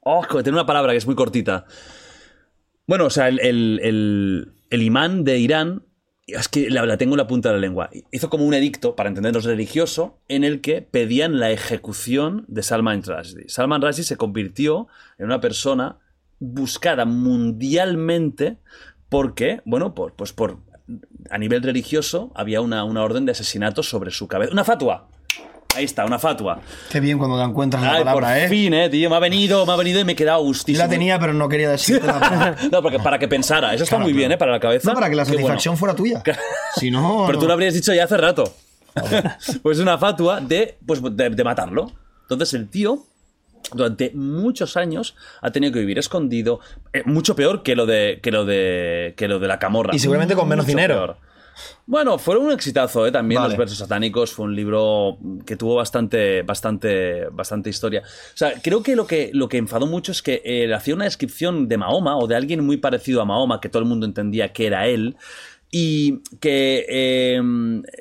Oh, tiene una palabra que es muy cortita. Bueno, o sea, el, el- imán de Irán, es que la, la tengo en la punta de la lengua, hizo como un edicto, para entendernos religioso, en el que pedían la ejecución de Salman Rushdie. Salman Rushdie se convirtió en una persona buscada mundialmente porque, bueno, por, pues por a nivel religioso había una, una orden de asesinato sobre su cabeza. Una fatua. Ahí está, una fatua. Qué bien cuando te encuentras la Ay, palabra, por ¿eh? fin, eh, tío. Me ha venido, me ha venido y me he quedado Yo gustísimo. la tenía, pero no quería decirte la palabra. No, porque para que pensara. Eso está Claro, muy bien. ¿eh? Para la cabeza. No, para que la bueno. satisfacción fuera tuya. Si no. Pero tú lo habrías dicho ya hace rato. pues una fatua de, pues, de, de matarlo. Entonces el tío durante muchos años ha tenido que vivir escondido, eh, mucho peor que lo de que lo de que lo de la camorra. Y seguramente con menos Mucho dinero. peor. Bueno, fueron un exitazo, ¿eh? También Vale. los versos satánicos fue un libro que tuvo bastante, bastante, bastante historia. O sea, creo que lo que, lo que enfadó mucho es que él hacía una descripción de Mahoma o de alguien muy parecido a Mahoma, que todo el mundo entendía que era él. Y que eh,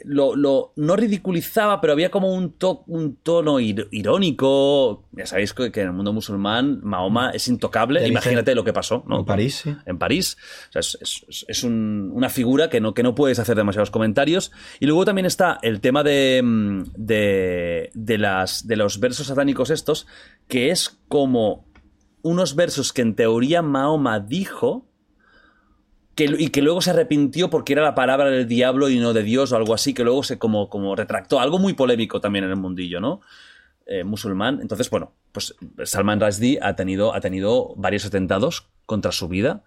lo, lo- no ridiculizaba, pero había como un, to- un tono ir- irónico. Ya sabéis que, en el mundo musulmán Mahoma es intocable. Imagínate lo que pasó, ¿no? En París, sí. en París. O sea, es, es- es un- una figura que no, que no puedes hacer demasiados comentarios. Y luego también está el tema de, mm, de, de las, de los versos satánicos estos, que es como unos versos que en teoría Mahoma dijo que, y que luego se arrepintió porque era la palabra del diablo y no de Dios o algo así, que luego se como, como retractó. Algo muy polémico también en el mundillo, ¿no? Eh, musulmán. Entonces, bueno, pues Salman Rushdie ha tenido, ha tenido varios atentados contra su vida.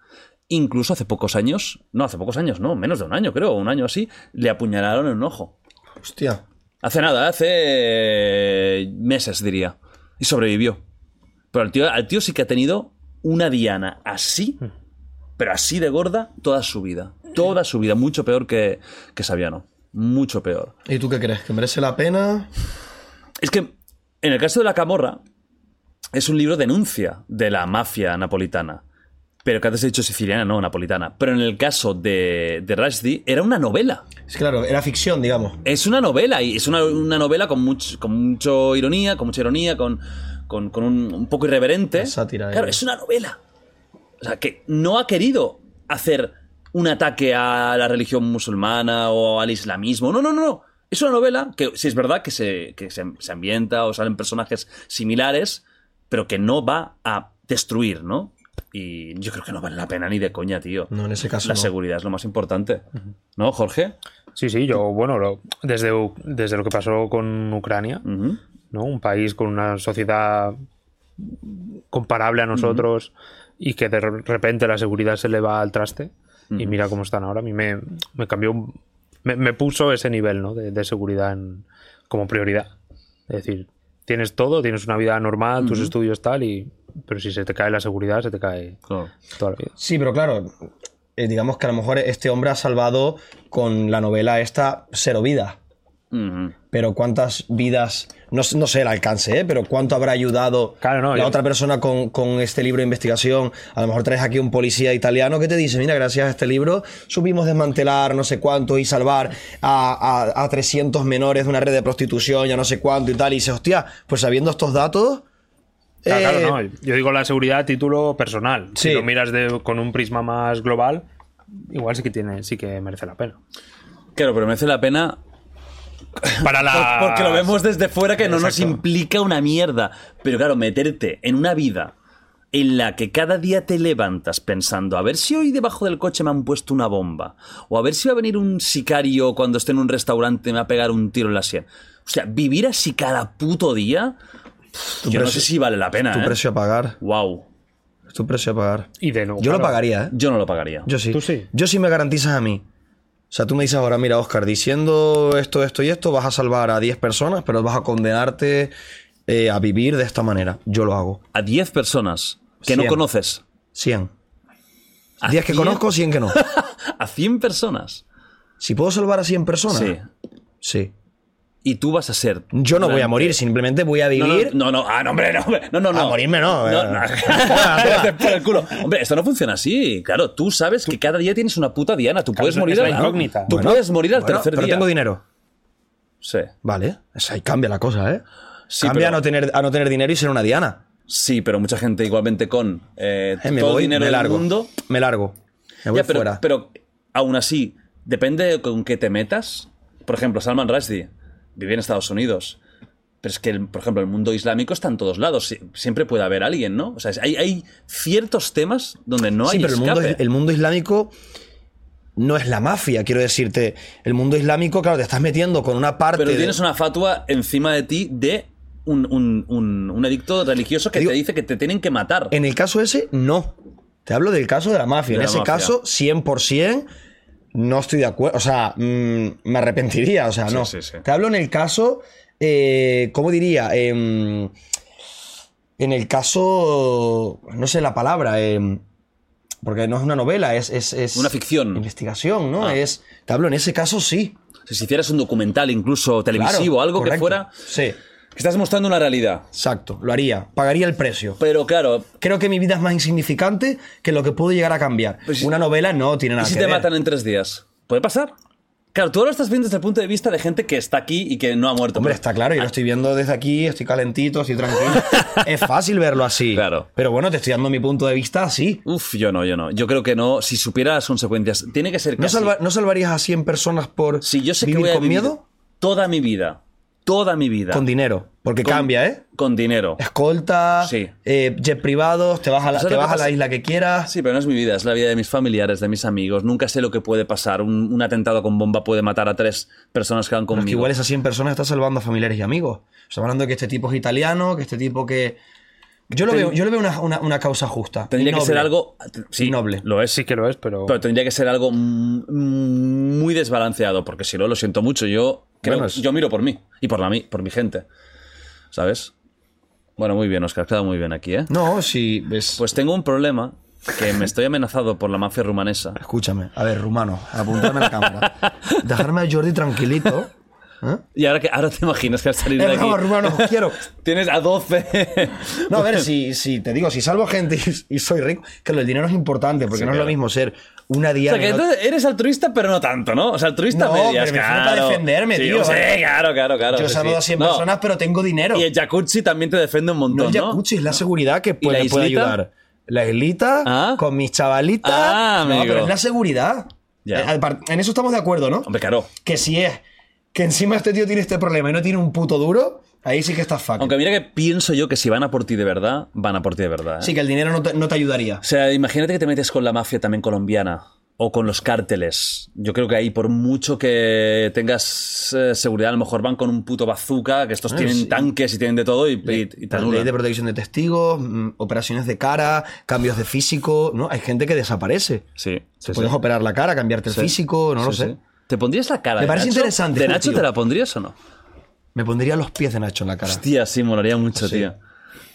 Incluso hace pocos años, no, hace pocos años, no, menos de un año creo, un año así, le apuñalaron en un ojo. Hostia. Hace nada, hace meses diría. Y sobrevivió. Pero al tío, al tío sí que ha tenido una diana así, pero así de gorda, toda su vida. Toda su vida. Mucho peor que, que Saviano. Mucho peor. ¿Y tú qué crees? ¿Que merece la pena? Es que en el caso de la camorra, es un libro denuncia de la mafia napolitana. Pero que antes he dicho siciliana, no, napolitana. Pero en el caso de, de Rushdie, era una novela. Es claro, era ficción, digamos. Es una novela, y es una, una novela con, mucho, con mucho ironía, con mucha ironía, con, con, con un, un poco irreverente. La sátira, Claro, eh. es una novela. O sea, que no ha querido hacer un ataque a la religión musulmana o al islamismo. No, no, no, no. Es una novela que sí es verdad que se, que se, se ambienta o salen personajes similares, pero que no va a destruir, ¿no? Y yo creo que no vale la pena ni de coña, tío. No, en ese caso La no. seguridad es lo más importante. ¿No, Jorge? Sí, sí, yo, bueno, lo- desde, desde lo que pasó con Ucrania. ¿no? Un país con una sociedad comparable a nosotros y que de repente la seguridad se le va al traste y mira cómo están ahora. A mí me, me cambió, me, me puso ese nivel, ¿no? De, de seguridad en- como prioridad. Es decir, tienes todo, tienes una vida normal, tus estudios tal, y pero si se te cae la seguridad, se te cae Claro. toda la vida. Sí, pero claro, eh, digamos que a lo mejor este hombre ha salvado con la novela esta cero vidas. Ujú. Pero cuántas vidas, no, sé- no sé el alcance, ¿eh? pero cuánto habrá ayudado Claro, no, la yo- otra persona con, con este libro de investigación. A lo mejor traes aquí un policía italiano que te dice, mira, gracias a este libro supimos desmantelar no sé cuánto y salvar a, a, a 300 menores de una red de prostitución, ya no sé cuánto y tal. Y dice, hostia, pues sabiendo estos datos... Claro, eh, claro, no. Yo digo la seguridad a título personal. Sí. Si lo miras de- con un prisma más global, igual sí que tiene, sí que merece la pena. Claro, pero merece la pena Para la. Por- Porque lo vemos desde fuera que no nos implica una mierda. Pero claro, meterte en una vida en la que cada día te levantas pensando a ver si hoy debajo del coche me han puesto una bomba o a ver si va a venir un sicario cuando esté en un restaurante y me va a pegar un tiro en la sien. O sea, vivir así cada puto día, tu yo no sé si vale la pena. Tu ¿eh? precio a pagar. Wow. Es tu precio a pagar. Y de nuevo. Yo lo pagaría, ¿eh? Yo no lo pagaría. Yo sí. Tú sí. Yo sí me garantizas a mí. O sea, tú me dices ahora, mira, Oscar, diciendo esto, esto y esto, vas a salvar a 10 personas, pero vas a condenarte eh, a vivir de esta manera. Yo lo hago. A 10 personas que no Cien. conoces. 100. ¿A 10 que 100? conozco, 100 que no. A 100 personas. Si puedo salvar a 100 personas, Sí. sí. Y tú vas a ser. Yo no voy a morir, simplemente voy a No, vivir. No, no, no, ah, no, hombre, no, no, no, no. A morirme no, No, eh. no. Por el culo. Hombre, esto no funciona así. Claro, tú sabes que cada día tienes una puta diana. Tú puedes es morir la al- incógnita. Tú Bueno, puedes morir al bueno, tercer pero día. tengo dinero. Sí. Vale. O sea, ahí cambia la cosa, ¿eh? Sí, cambia pero- a, no tener, a no tener dinero y ser una diana. Sí, pero mucha gente igualmente con eh, Eh, me todo voy, dinero me del largo. mundo. Me largo. Me voy Ya, pero, fuera. pero aún así, depende de con qué te metas. Por ejemplo, Salman Rushdie vive en Estados Unidos. Pero es que, el- por ejemplo, el mundo islámico está en todos lados. Sie- Siempre puede haber alguien, ¿no? O sea, hay, hay ciertos temas donde no sí, hay pero el mundo, escape. el mundo islámico no es la mafia, quiero decirte. El mundo islámico, claro, te estás metiendo con una parte. Pero de- tienes una fatua encima de ti de un, un, un, un edicto religioso que Te digo- te dice que te tienen que matar. En el caso ese, no. Te hablo del caso de la mafia. De en la ese mafia. caso, 100% no estoy de acuerdo. O sea, mm, me arrepentiría. O sea, no. sí, sí. Te hablo en el caso, eh, ¿cómo diría? Em, En el caso, no sé la palabra, eh, porque no es una novela, es, es, es Una ficción. Investigación, ¿no? Ah. Es, te hablo, en ese caso sí. Si hicieras un documental, incluso televisivo, Claro, algo que fuera. Sí, estás mostrando una realidad. exacto, lo haría, pagaría el precio. Pero claro, Creo que mi vida es más insignificante que lo que puedo llegar a cambiar. Pues- una novela no tiene ¿y nada si que te ver. matan en tres días? ¿Puede pasar? Claro, tú ahora lo estás viendo desde el punto de vista de gente que está aquí y que no ha muerto. Hombre, Pero- está claro, yo lo estoy viendo desde aquí, estoy calentito, estoy tranquilo. es fácil verlo así. Claro. Pero bueno, te estoy dando mi punto de vista así. Uf, yo no, yo no. Yo creo que no. Si supiera las consecuencias, tiene que ser ¿No, casi. salva- ¿No salvarías a 100 personas por Si yo sé que vivir voy a con vivir miedo? toda mi vida, toda mi vida. Con dinero. Porque Con- cambia, ¿eh? Con dinero. Escolta, Sí. eh, jet privados, te vas a la, ¿Sabes te lo vas a la isla que quieras. Sí, pero no es mi vida, es la vida de mis familiares, de mis amigos. Nunca sé lo que puede pasar. Un, un atentado con bomba puede matar a tres personas que van Pero es conmigo. que igual esas 100 personas están salvando a familiares y amigos. Estamos hablando de que este tipo es italiano, que este tipo que... Yo lo Ten- veo, yo le veo una, una- una causa justa. Tendría que ser algo. Sí, Noble. Lo es. Sí que lo es, pero. Pero tendría que ser algo muy desbalanceado, porque si no, lo siento mucho. Yo creo, Bueno, es- yo miro por mí y por, la, mi- por mi gente. ¿Sabes? Bueno, muy bien, Oscar, queda muy bien aquí, ¿eh? No, si ves... Pues tengo un problema que me estoy amenazado por la mafia rumanesa. Escúchame, a ver, rumano, apuntame a la cámara. Dejarme a Jordi tranquilito. ¿eh? Y ahora, que, ahora te imaginas que al salir de Eh, aquí no, rumano, quiero. tienes a 12. No, a ver, si, si te digo, si salvo gente y, y soy rico, claro, el dinero es importante, porque Sí, no es claro. lo mismo ser una O día. sea, que entonces eres altruista, pero no tanto, ¿no? O sea, altruista No, medias, pero me para claro. defenderme, Sí, tío. Sí, claro, claro, claro. Yo sí. a 100 No, personas, pero tengo dinero. Y el jacuzzi también te defiende un no montón, el ¿no? jacuzzi, es la seguridad que ¿Y puede, ayudar. La islita, Ah. con mis chavalitas. Ah, no, amigo. pero es la seguridad. Ya. Eh, En eso estamos de acuerdo, ¿no? Hombre, claro. Que si es que encima este tío tiene este problema y no tiene un puto duro, ahí sí que estás fucking. Aunque mira que pienso yo que si van a por ti de verdad, van a por ti de verdad. ¿eh? Sí, que el dinero no te, no te ayudaría. O sea, imagínate que te metes con la mafia también colombiana o con los cárteles. Yo creo que ahí, por mucho que tengas eh, seguridad, a lo mejor van con un puto bazooka, que estos Eh, tienen sí. tanques y tienen de todo y, y- y te Ley de protección de testigos, mm, operaciones de cara, cambios de físico, ¿no? Hay gente que desaparece. Sí, sí, Puedes sí. operar la cara, cambiarte el Sí. físico, no lo sé. sí. ¿Te pondrías la cara Me de parece Nacho? interesante, ¿De Nacho tío. te la pondrías o no? Me pondría los pies de Nacho en la cara. Hostia, sí, molaría mucho, Sí. tío.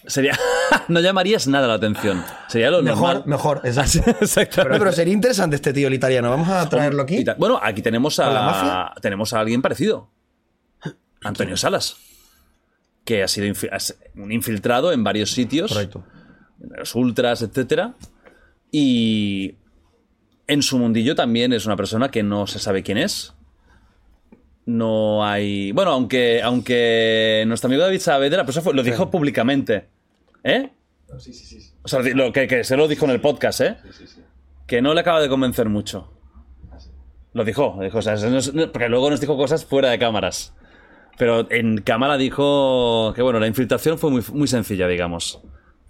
Sería... no llamarías nada la atención. Sería lo Mejor, normal. mejor, exacto. No, pero sería interesante este tío, el italiano. Vamos a traerlo aquí. Bueno, aquí tenemos ¿Con la a, mafia? tenemos a alguien parecido. Antonio Salas. Que ha sido infi- un infiltrado en varios sitios. Correcto. en los ultras, etcétera. Y en su mundillo también es una persona que no se sabe quién es. No hay. Bueno, aunque, aunque nuestro amigo David Saavedra pues eso fue- lo dijo públicamente. ¿Eh? Sí, sí, sí. O sea, lo que, que se lo dijo en el podcast, ¿eh? Que no le acaba de convencer mucho. Lo dijo, dijo o sea, porque luego nos dijo cosas fuera de cámaras. Pero en cámara dijo que, bueno, la infiltración fue muy, muy sencilla, digamos.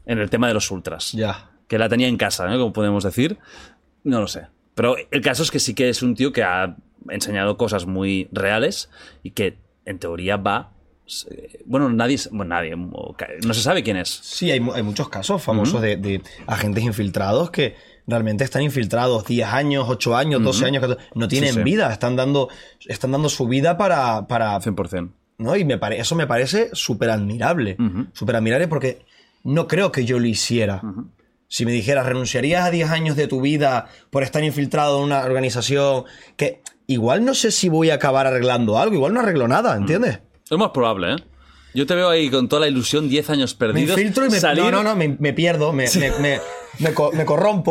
En el tema de los ultras. Ya. Que la tenía en casa, ¿no? Como podemos decir. No lo sé. Pero el caso es que sí que es un tío que ha enseñado cosas muy reales y que en teoría va. eh, Bueno, nadie. Bueno, nadie. No se sabe quién es. Sí, hay, hay muchos casos famosos de, de agentes infiltrados que realmente están infiltrados 10 años, 8 años, 12 años, 14, no tienen Sí, sí. vida, están dando, están dando su vida para... para 100%. ¿no? Y me pare- eso me parece súper admirable. Ujú. Súper admirable porque no creo que yo lo hiciera. Si me dijeras, renunciarías a 10 años de tu vida por estar infiltrado en una organización que igual no sé si voy a acabar arreglando algo, igual no arreglo nada, ¿entiendes? Es más probable, ¿eh? Yo te veo ahí con toda la ilusión, 10 años Me perdidos. infiltro y me, salir, no, no, no, me, me pierdo, me, me, me- me co- me corrompo.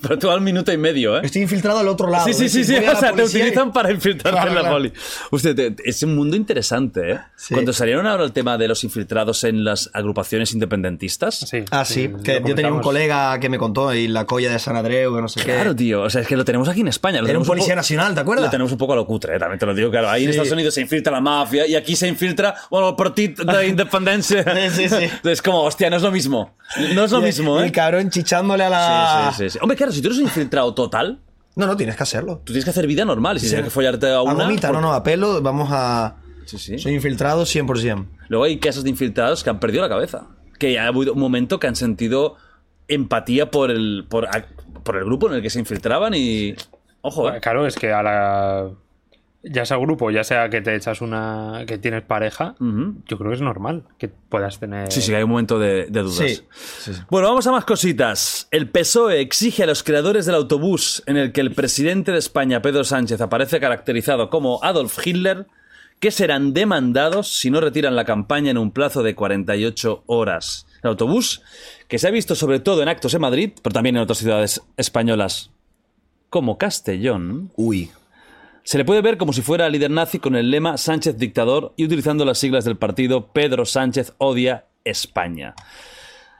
Pero tú al minuto y medio, ¿eh? Estoy infiltrado al otro lado. Sí, sí, Es sí, sí. O sea, te policía y- utilizan para infiltrarte Claro, en la claro. poli. Te- es un mundo interesante, ¿eh? Sí. Cuando salieron ahora el tema de los infiltrados en las agrupaciones independentistas. Sí, Ah, sí, lo que yo tenía un colega que me contó y la colla de San Andreu, que no sé Claro, qué. tío. O sea, es que lo tenemos aquí en España. Lo Era un tenemos policía poco- nacional, ¿te acuerdas? Lo tenemos un poco a lo cutre, eh, también te lo digo, claro. Ahí en Sí. Estados Unidos se infiltra la mafia y aquí se infiltra, bueno, el Partido de Independencia. Sí, sí, sí. Es como, hostia, no es lo mismo. No es lo Y- mismo, ¿eh? el cabrón chichándole a la. Sí, sí, sí, sí. Hombre, claro, si tú eres un infiltrado total, No, no, tienes que hacerlo. tú tienes que hacer vida normal. Y si Sí. tienes que follarte a A una. gomita, no, porque- no, a pelo, vamos a. Sí, sí. Soy infiltrado 100%. Luego hay casos de infiltrados que han perdido la cabeza. Que ha habido un momento que han sentido empatía por el, por, por el grupo en el que se infiltraban y. Ojo, ¿eh? Claro, es que a la. Ya sea grupo, ya sea que te echas una. que tienes pareja, yo creo que es normal que puedas tener. Sí, sí, hay un momento de, de dudas. Sí, sí, sí. Bueno, vamos a más cositas. El PSOE exige a los creadores del autobús en el que el presidente de España, Pedro Sánchez, aparece caracterizado como Adolf Hitler, que serán demandados si no retiran la campaña en un plazo de 48 horas. El autobús, que se ha visto sobre todo en actos en Madrid, pero también en otras ciudades españolas, como Castellón, Uy. Se le puede ver como si fuera líder nazi con el lema Sánchez dictador y utilizando las siglas del partido Pedro Sánchez odia España.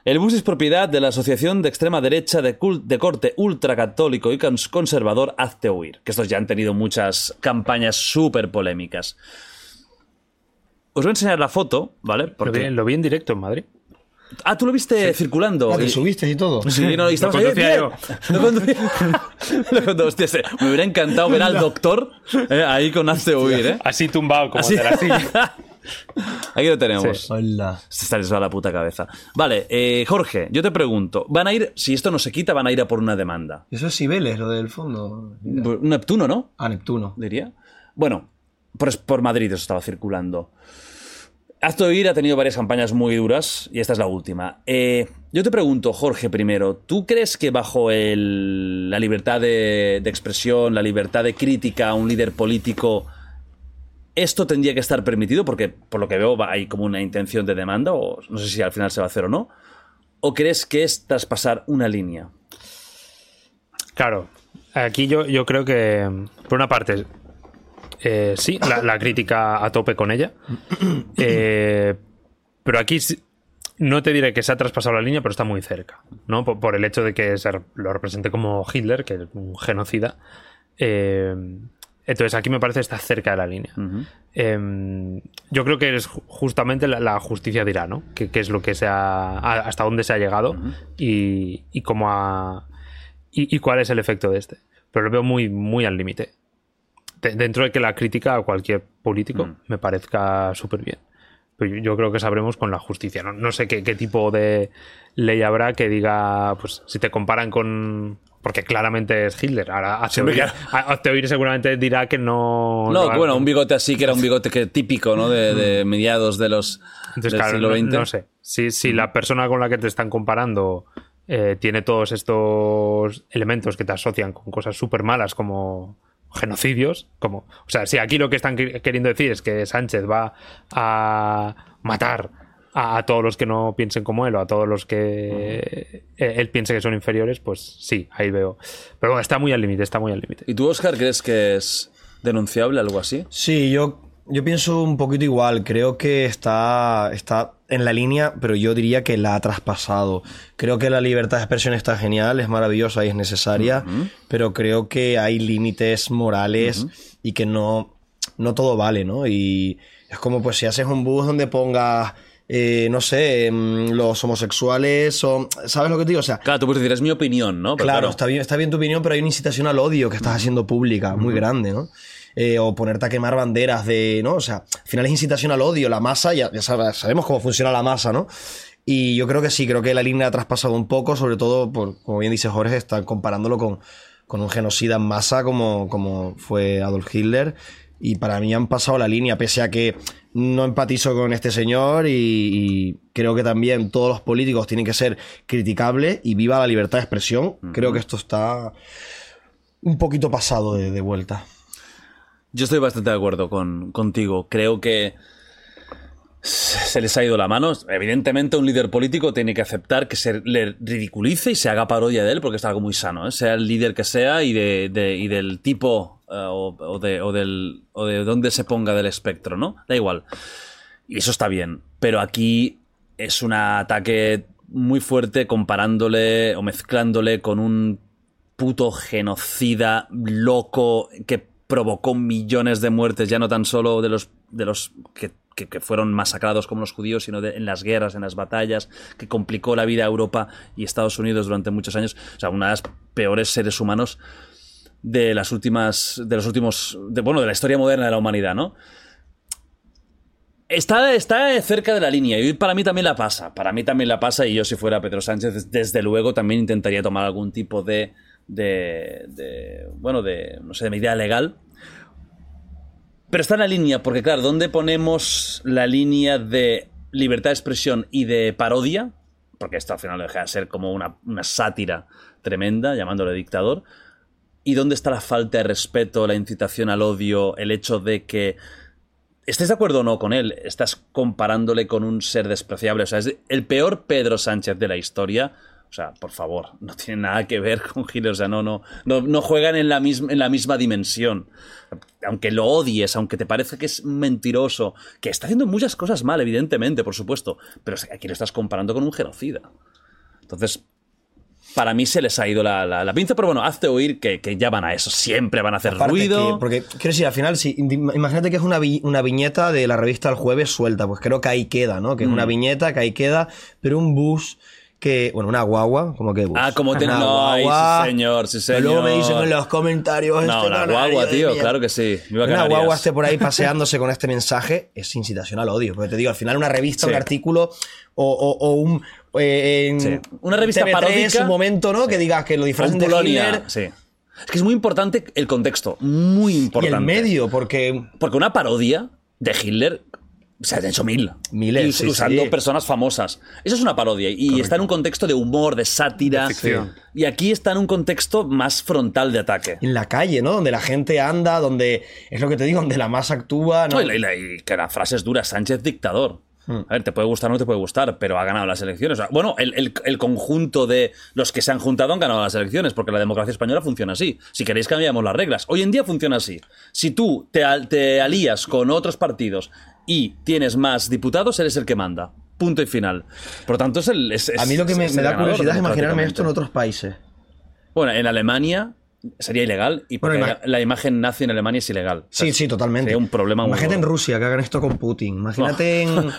El bus es propiedad de la Asociación de Extrema Derecha de, corte ultracatólico y cons- conservador Hazte Oír, que estos ya han tenido muchas campañas súper polémicas. Os voy a enseñar la foto, ¿vale? Lo vi, Porque... lo vi en directo en Madrid. Ah, tú lo viste circulando. Ah, te subiste y todo. Sí, no, y estabas Lo ahí, conducía bien. yo. Lo conducía. Lo condu- hostia, se- me hubiera encantado ver al doctor eh, ahí con Hazte Oír, ¿eh? Así tumbado, como Así. de la silla. Aquí lo tenemos. Sí. Hola. Se está les va la puta cabeza. Vale, eh, Jorge, yo te pregunto, van a ir, si esto no se quita, van a ir a por una demanda. Eso es Cibeles, lo del fondo. Un Neptuno, ¿no? Ah, Neptuno. Diría. Bueno, por, por Madrid eso estaba circulando. Hazte oír ha tenido varias campañas muy duras y esta es la última. Eh, yo te pregunto, Jorge, primero, ¿tú crees que bajo la libertad de, de expresión, la libertad de crítica a un líder político, esto tendría que estar permitido? Porque por lo que veo hay como una intención de demanda, o no sé si al final se va a hacer o no. ¿O crees que es traspasar una línea? Claro, aquí yo, yo creo que, por una parte, eh, sí, la, la crítica a tope con ella. Eh, pero aquí no te diré que se ha traspasado la línea, pero está muy cerca, ¿no? Por, por el hecho de que se lo represente como Hitler, que es un genocida. Eh, entonces aquí me parece que está cerca de la línea. Eh, yo creo que es ju- justamente la, la justicia dirá, ¿no? Que, que es lo que se ha, hasta dónde se ha llegado y, y cómo ha, y, y cuál es el efecto de este. Pero lo veo muy, muy al límite. De- dentro de que la crítica a cualquier político me parezca súper bien. Pero yo, yo creo que sabremos con la justicia. No, no sé qué, qué tipo de ley habrá que diga, pues si te comparan con... Porque claramente es Hitler. Ahora a- oír seguramente dirá que no... No, no- bueno, un bigote así que era un bigote que típico, ¿no? De, de mediados de los Entonces, del claro, siglo no, XX. no sé. Si, si la persona con la que te están comparando eh, tiene todos estos elementos que te asocian con cosas súper malas como genocidios, como... O sea, si aquí lo que están que- queriendo decir es que Sánchez va a matar a, a todos los que no piensen como él o a todos los que eh, él piense que son inferiores, pues sí, ahí veo. Pero bueno, está muy al límite, está muy al límite. ¿Y tú, Oscar, crees que es denunciable algo así? Sí, yo, yo pienso un poquito igual. Creo que está, está en la línea, pero yo diría que la ha traspasado. Creo que la libertad de expresión está genial, es maravillosa y es necesaria, pero creo que hay límites morales y que no, no todo vale, ¿no? Y es como pues si haces un bus donde pongas... eh, no sé, mm, los homosexuales o... ¿Sabes lo que te digo? O sea, Claro, tú puedes decir, es mi opinión, ¿no? Pero Claro, está bien, está bien tu opinión, pero hay una incitación al odio que estás haciendo pública, muy grande, ¿no? Eh, o ponerte a quemar banderas de, ¿no? O sea, al final es incitación al odio, la masa, ya, ya sab- sabemos cómo funciona la masa, ¿no? Y yo creo que sí, creo que la línea ha traspasado un poco, sobre todo, por, como bien dice Jorge, están comparándolo con, con un genocida en masa como, como fue Adolf Hitler. Y para mí han pasado la línea, pese a que no empatizo con este señor y, y creo que también todos los políticos tienen que ser criticables y viva la libertad de expresión. Creo que esto está un poquito pasado de, de vuelta. Yo estoy bastante de acuerdo con, contigo. Creo que se les ha ido la mano. Evidentemente, un líder político tiene que aceptar que se le ridiculice y se haga parodia de él, porque es algo muy sano, ¿eh? sea el líder que sea y, de, de- y del tipo eh, o, de, o o de dónde se ponga del espectro, ¿no? Da igual. Y eso está bien. Pero aquí es un ataque muy fuerte comparándole o mezclándole con un puto genocida loco que provocó millones de muertes, ya no tan solo de los, de los que, fueron masacrados como los judíos, sino de- en las guerras, en las batallas, que complicó la vida a Europa y Estados Unidos durante muchos años. O sea, una de las peores seres humanos de las últimas, de los últimos, bueno, de la historia moderna de la humanidad, ¿no? Está, está cerca de la línea y para mí también la pasa. Para mí también la pasa y yo si fuera Pedro Sánchez, desde luego también intentaría tomar algún tipo de, de, de bueno, de, no sé, de medida legal. Pero está en la línea, porque claro, ¿dónde ponemos la línea de libertad de expresión y de parodia? Porque esto al final deja de ser como una, una sátira tremenda, llamándole dictador. ¿Y dónde está la falta de respeto, la incitación al odio, el hecho de que estés de acuerdo o no con él, estás comparándole con un ser despreciable? O sea, es el peor Pedro Sánchez de la historia. O sea, por favor, no tiene nada que ver con Hitler. O sea, no, no, no, no juegan en la, misma, en la misma dimensión. Aunque lo odies, aunque te parece que es mentiroso, que está haciendo muchas cosas mal, evidentemente, por supuesto, pero aquí lo estás comparando con un genocida. Entonces, para mí se les ha ido la, la- la pinza, pero bueno, hazte oír que, que ya van a eso, siempre van a hacer Aparte ruido. que- porque, quiero decir, al final, si, imagínate que es una, vi- una viñeta de la revista El Jueves suelta, pues creo que ahí queda, ¿no? Que es Mm. una viñeta, que ahí queda, pero un bus que, bueno, una guagua, como que bus. Ah, como te- Una no, ay, sí, señor, sí, que Luego me señor. dicen en los comentarios. No, este canario guagua, tío, claro que sí. Viva Una guagua esté por ahí paseándose con este mensaje es incitación al odio. Porque te digo, al final una revista, Sí. un artículo o, o- o un... eh, en Sí. Una revista TV3, paródica. un momento, ¿no? Que digas que lo disfrazan de Hitler sí. Es que es muy importante el contexto, muy y importante. el medio, porque... Porque una parodia de Hitler se han hecho mil. Miles, sí, usando sí. personas famosas. Eso es una parodia. Y está en un contexto de humor, de sátira. De. Y aquí está en un contexto más frontal de ataque. en la calle, ¿no? Donde la gente anda, donde es lo que te digo, donde la masa actúa, ¿no? No, y, la- y la- y que la frase es dura, Sánchez dictador. Hmm. A ver, te puede gustar o no te puede gustar, pero ha ganado las elecciones. O sea, bueno, el, el- el conjunto de los que se han juntado han ganado las elecciones, porque la democracia española funciona así. Si queréis cambiamos las reglas. Hoy en día funciona así. Si tú te alías con otros partidos y tienes más diputados, eres el que manda. Punto y final. Por lo tanto, es el. es- A mí lo que me, da curiosidad es imaginarme esto en otros países. Bueno, en Alemania sería ilegal y porque Bueno, ima- la imagen nazi en Alemania es ilegal. Sí, sí, totalmente. Sería un problema Imagínate en. Rusia que hagan esto con Putin. Imagínate en,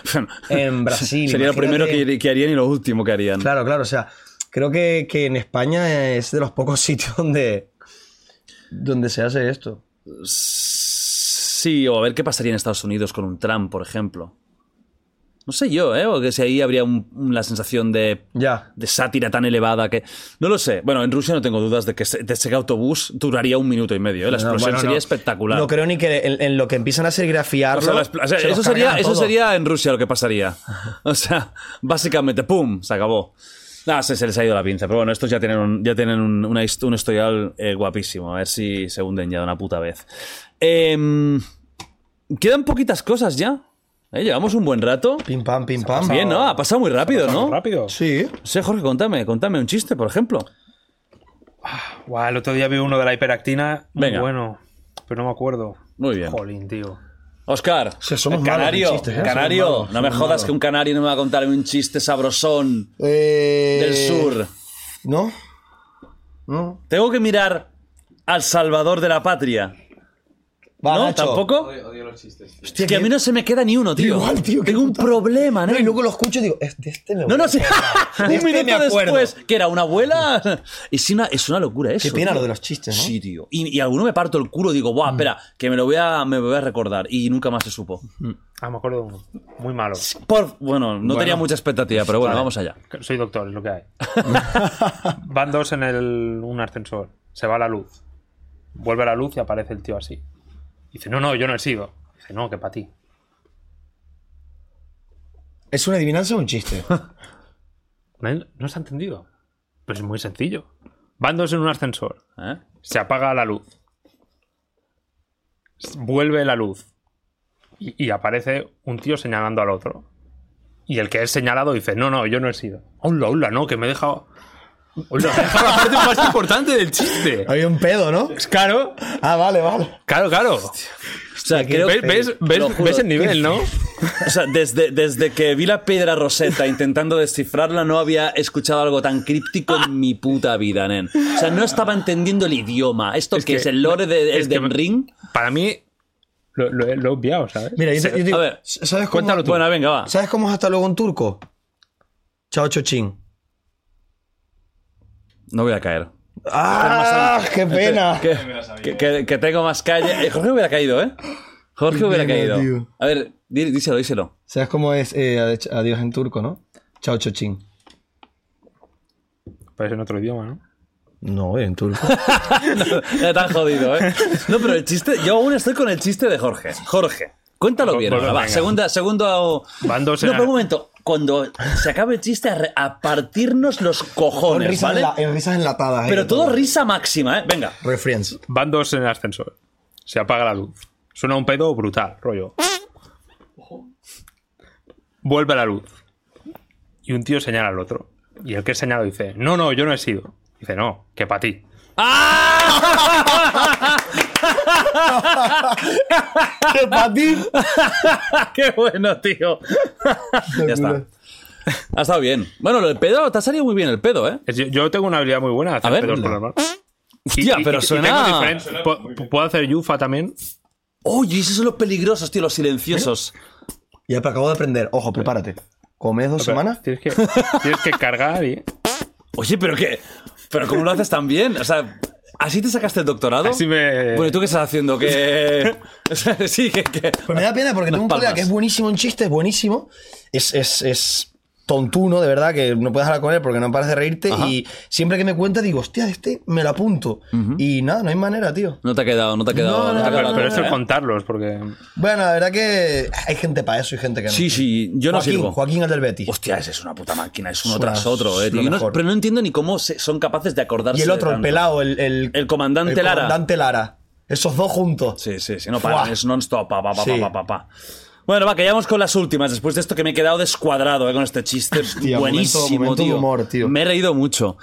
en Brasil. Sería lo primero imagínate- que, que harían y lo último que harían. Claro, claro. O sea, creo que, que en España es de los pocos sitios donde, donde se hace esto. Sí, o a ver qué pasaría en Estados Unidos con un Trump, por ejemplo. No sé yo, ¿eh? O que si ahí habría un- la sensación de, Ya. de sátira tan elevada que... No lo sé. Bueno, en Rusia no tengo dudas de que ese, de ese autobús duraría un minuto y medio. ¿eh? La No, explosión bueno, sería no. espectasplar. No creo ni que en, en lo que empiezan a hacer grafiarlo. O sea, la o sea, se eso, sería, eso sería en Rusia lo que pasaría. O sea, básicamente, ¡pum! Se acabó. Ah, se, se les ha ido la pinza. Pero bueno, estos ya tienen un, ya tienen un, una un historial eh, guapísimo. A ver si se hunden ya de una puta vez. Em, quedan poquitas cosas ya. ¿Eh? Llevamos un buen rato. Pim pam, pim pam. Bien, ¿no? Ha pasado muy rápido, ¿no? Rápido. Sí. No sé, Jorge, contame, contame un chiste, por ejemplo. Guau, el otro día vi uno de la hiperactina. Muy Venga. bueno. Pero no me acuerdo. Muy bien. Jolín, tío. Oscar, somos canario, chistes, ¿eh? canario, Somos malos, no me jodas malos. que un canario no me va a contar un chiste sabrosón Eh, del sur. ¿No? ¿No? Tengo que mirar al Salvador de la Patria. Va, ¿No? Nacho. ¿Tampoco? Odio, odio los chistes. tío. Es que a mí no se me queda ni uno, tío. Igual, tío, Tengo un problema, ¿no? No, y luego lo escucho y digo, es de este me voy No, no, sí. un este minuto acuerdo. después, que era una abuela. Es una, es una locura eso. Qué pena tío. lo de los chistes, ¿no? Sí, tío. Y, y alguno me parto el culo y digo, buah, espera, que me lo voy a, me voy a recordar. Y nunca más se supo. Ah, me acuerdo de uno. Muy malo. Por, bueno, no tenía mucha expectativa, pero bueno, vamos allá. Soy doctor, es lo que hay. Van dos en el, un ascensor. Se va la luz. Vuelve la luz y aparece el tío así. Dice, no, no, yo no he sido. Dice, no, que para ti. ¿Es una adivinanza o un chiste? ¿No, no se ha entendido? Pero es muy sencillo. Van dos en un ascensor. ¿Eh? Se apaga la luz. Vuelve la luz. Y, y aparece un tío señalando al otro. Y el que es señalado dice, no, no, yo no he sido. Hola, hola, no, que me he dejado... Dejado la parte más importante del chiste. Había un pedo, ¿no? Claro, Ah, vale, vale. claro, claro. O sea, creo ¿Ves, ves, ves- juro. ves el nivel, no? O sea, desde, desde que vi la piedra roseta intentando descifrarla, no había escuchado algo tan críptico en mi puta vida, nen. O sea, no estaba entendiendo el idioma. ¿Esto Es que, que- es el lore de es que Elden Ring? Para mí, lo, lo he- lo he obviado, ¿sabes? Mira, yo te, yo te digo, A ver, ¿sabes cómo, cuéntalo tú. Bueno, venga, va. ¿sabes cómo es hasta luego en turco? Chao, chochín. No voy a caer. ¡Ah! ¡Qué pena! Que, que- que- que tengo más calle. Eh, Jorge hubiera caído, ¿eh? Jorge hubiera pena, caído. tío. A ver, dí- díselo, díselo. ¿Sabes cómo es eh, adiós en turco, no? Chao, chochín. Parece en otro idioma, ¿no? No, en turco. Ya te han jodido, ¿eh? No, pero el chiste. Yo aún estoy con el chiste de Jorge. Jorge, cuéntalo Pues- bien. ahora, va. Segunda, segundo. Van dos No, pero un momento. Cuando se acabe el chiste, a, re- a partirnos los cojones, risas, ¿vale? en risas enlatadas. eh, Pero todo risa máxima, ¿eh? Venga. Refriends. Van dos en el ascensor. Se apaga la luz. Suena un pedo brutal, rollo. Vuelve la luz. Y un tío señala al otro. Y el que señala dice, no, no, yo no he sido. Dice, no, que para ti. ¡Qué para ti! ¡Qué bueno, tío! ya está. Ha estado bien. Bueno, del pedo, te ha salido muy bien el pedo, ¿eh? Yo, yo tengo una habilidad muy buena de hacer A ver. pedos por. Hostia, Y- y- pero y suena. pu- Puedo hacer yufa también. Oye, esos son los peligrosos, tío, los silenciosos. Ya, pero acabo de aprender. Ojo, prepárate. ¿Comes dos semanas? Tienes que, tienes que cargar y... Oye, pero qué. ¿Pero cómo lo haces tan bien? O sea, ¿así te sacaste el doctorado? Así me... Bueno, ¿y tú qué estás haciendo? Que. sí, que. que- Pues me da pena porque tengo un colega que es buenísimo en chistes, buenísimo. Es, es, es tontuno, de verdad, que no puedes hablar con él porque no paras de reírte. Ajá. Y siempre que me cuenta digo, hostia, este me lo apunto. Y nada, no hay manera, tío. No te ha quedado, no te ha quedado. No, no te ha no, quedado Pero, pero es ¿eh? contarlos, porque... Bueno, la verdad que hay gente para eso y gente que no. Sí, sí, yo no Joaquín, sirvo. Joaquín el del Betis. Hostia, ese es una puta máquina, es uno Es tras otro, eh, tío. Pero no entiendo ni cómo se- son capaces de acordarse. y el otro, el pelado, el, el, El comandante el Lara. comandante Lara. Esos dos juntos. Sí, sí, sí, no paran, es non-stop, pa, pa, pa, Sí. pa, pa, pa. Bueno, va, que ya vamos con las últimas. Después de esto que me he quedado descuadrado eh, con este chiste. Hostia, Buenísimo, momento- momento de tío. humor, tío. Me he reído mucho.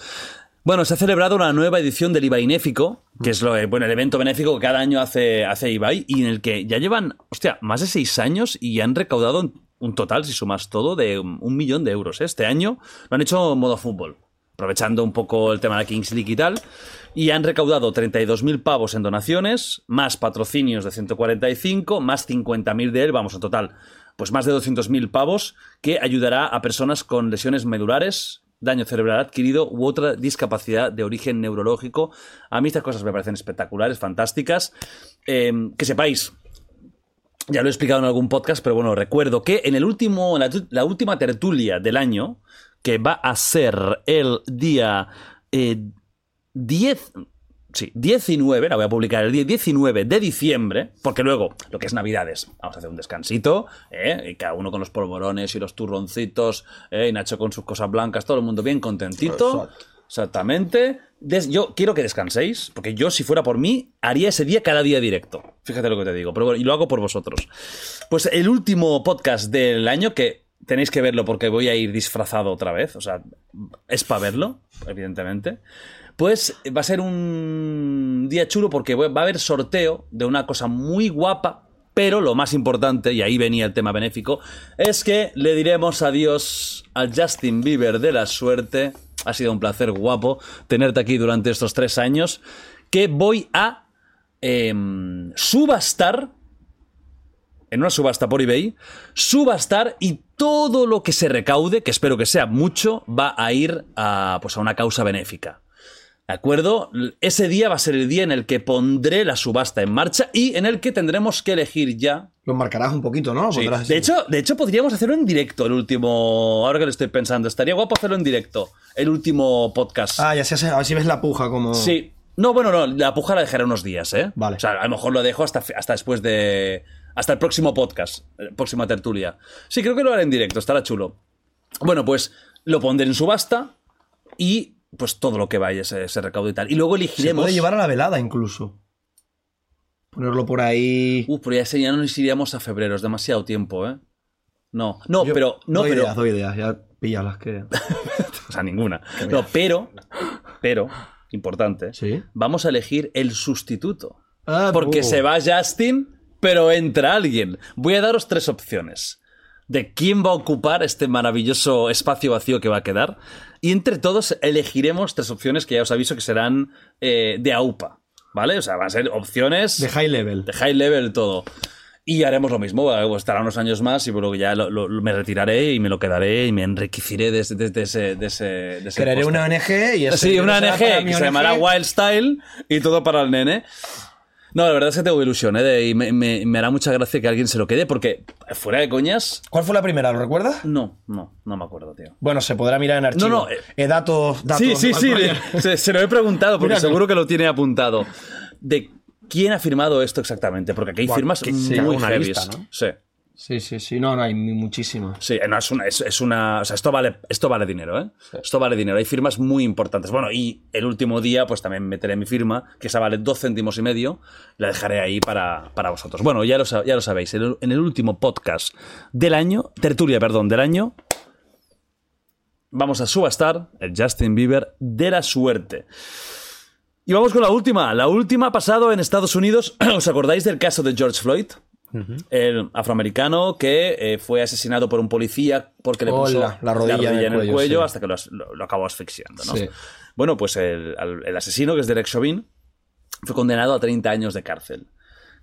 Bueno, se ha celebrado una nueva edición del Ibai Néfico, que es lo, eh, bueno, el evento benéfico que cada año hace, hace Ibai, y en el que ya llevan, hostia, más de seis años y han recaudado un, un total, si sumas todo, de un, un millón de euros. ¿eh? Este año lo han hecho en modo fútbol, aprovechando un poco el tema de la Kings League y tal, y han recaudado 32.000 pavos en donaciones, más patrocinios de 145, más 50.000 de él, vamos, en total, pues más de 200.000 pavos, que ayudará a personas con lesiones medulares, daño cerebral adquirido u otra discapacidad de origen neurológico. A mí estas cosas me parecen espectaculares, fantásticas. Eh, que sepáis, ya lo he explicado en algún podcast, pero bueno, recuerdo que en el último, la, la última tertulia del año, que va a ser el día eh, 10, sí, 19, la voy a publicar el día 19 de diciembre, porque luego, lo que es Navidades, vamos a hacer un descansito, ¿eh? y cada uno con los polvorones y los turroncitos, ¿eh? y Nacho con sus cosas blancas, todo el mundo bien contentito. Exacto. Exactamente. Des- yo quiero que descanséis, porque yo, si fuera por mí, haría ese día cada día directo. Fíjate lo que te digo, pero bueno, y lo hago por vosotros. Pues el último podcast del año, que tenéis que verlo porque voy a ir disfrazado otra vez, o sea, es para verlo, evidentemente. Pues va a ser un día chulo porque va a haber sorteo de una cosa muy guapa, pero lo más importante, y ahí venía el tema benéfico, es que le diremos adiós al Justin Bieber de la suerte. Ha sido un placer guapo tenerte aquí durante estos tres años. Que voy a em, subastar en una subasta por eBay, subastar y todo lo que se recaude, que espero que sea mucho, va a ir a, pues a una causa benéfica. ¿De acuerdo? Ese día va a ser el día en el que pondré la subasta en marcha y en el que tendremos que elegir ya. Lo marcarás un poquito, ¿no? Sí. De, hecho, de hecho, podríamos hacerlo en directo, el último. Ahora que lo estoy pensando, estaría guapo hacerlo en directo, el último podcast. Ah, ya sé, a ver si ves la puja como. Sí. No, bueno, no, la puja la dejaré unos días, ¿eh? Vale. O sea, a lo mejor lo dejo hasta, hasta después de. Hasta el próximo podcast, eh, próxima tertulia. Sí, creo que lo haré en directo, estará chulo. Bueno, pues lo pondré en subasta y pues todo lo que vaya se, se recaude y tal. Y luego Se elegiremos. puede llevar a la velada incluso. Ponerlo por ahí. Uf, pero ya, ese ya no nos iríamos a febrero, es demasiado tiempo, ¿eh? No, no, Yo pero. No, doy pero. ideas, doy ideas, ya píllalas que. O sea, ninguna. No, pero. Pero, importante. Sí. Vamos a elegir el sustituto. Ah, Porque oh. se va Justin, pero entra alguien. Voy a daros tres opciones de quién va a ocupar este maravilloso espacio vacío que va a quedar. Y entre todos elegiremos tres opciones que ya os aviso que serán eh, de AUPA. ¿Vale? O sea, van a ser opciones De high level. de high level todo. Y haremos lo mismo, eh, estará unos años más y luego ya lo- lo- me retiraré y me lo quedaré y me enriqueceré de, ese- de- de ese, de ese, Crearé una ONG y Sí, una será para ONG que se llamará. Wild Style y todo para el nene. No, la verdad es que tengo ilusión, ¿eh? Y me, me- me hará mucha gracia que alguien se lo quede, porque fuera de coñas. ¿Cuál fue la primera? ¿Lo recuerdas? No, no, no me acuerdo, tío. Bueno, se podrá mirar en archivo. No, no, eh, Eh, datos, datos. Sí, sí, sí, le- se, se lo he preguntado, porque Mira, seguro que lo tiene apuntado. ¿De quién ha firmado esto exactamente? Porque aquí hay firmas que muy lista, ¿no? Sí. Sí, sí, sí. No, no, hay muchísimas. Sí, no, es una, es, es una. O sea, esto vale, esto vale dinero, ¿eh? Esto vale dinero. Hay firmas muy importantes. Bueno, y el último día, pues también meteré mi firma, que esa vale dos céntimos y medio. La dejaré ahí para, para vosotros. Bueno, ya lo, ya lo sabéis. En el, en el último podcast del año, tertulia, perdón, del año, vamos a subastar el Justin Bieber de la suerte. Y vamos con la última. La última ha pasado en Estados Unidos. ¿Os acordáis del caso de George Floyd? El afroamericano que eh, fue asesinado por un policía porque le puso Hola, la rodilla en el cuello, sí. hasta que lo, lo- lo acabó asfixiando. ¿no? Sí. Bueno, pues el, el asesino, que es Derek Chauvin, fue condenado a 30 años de cárcel.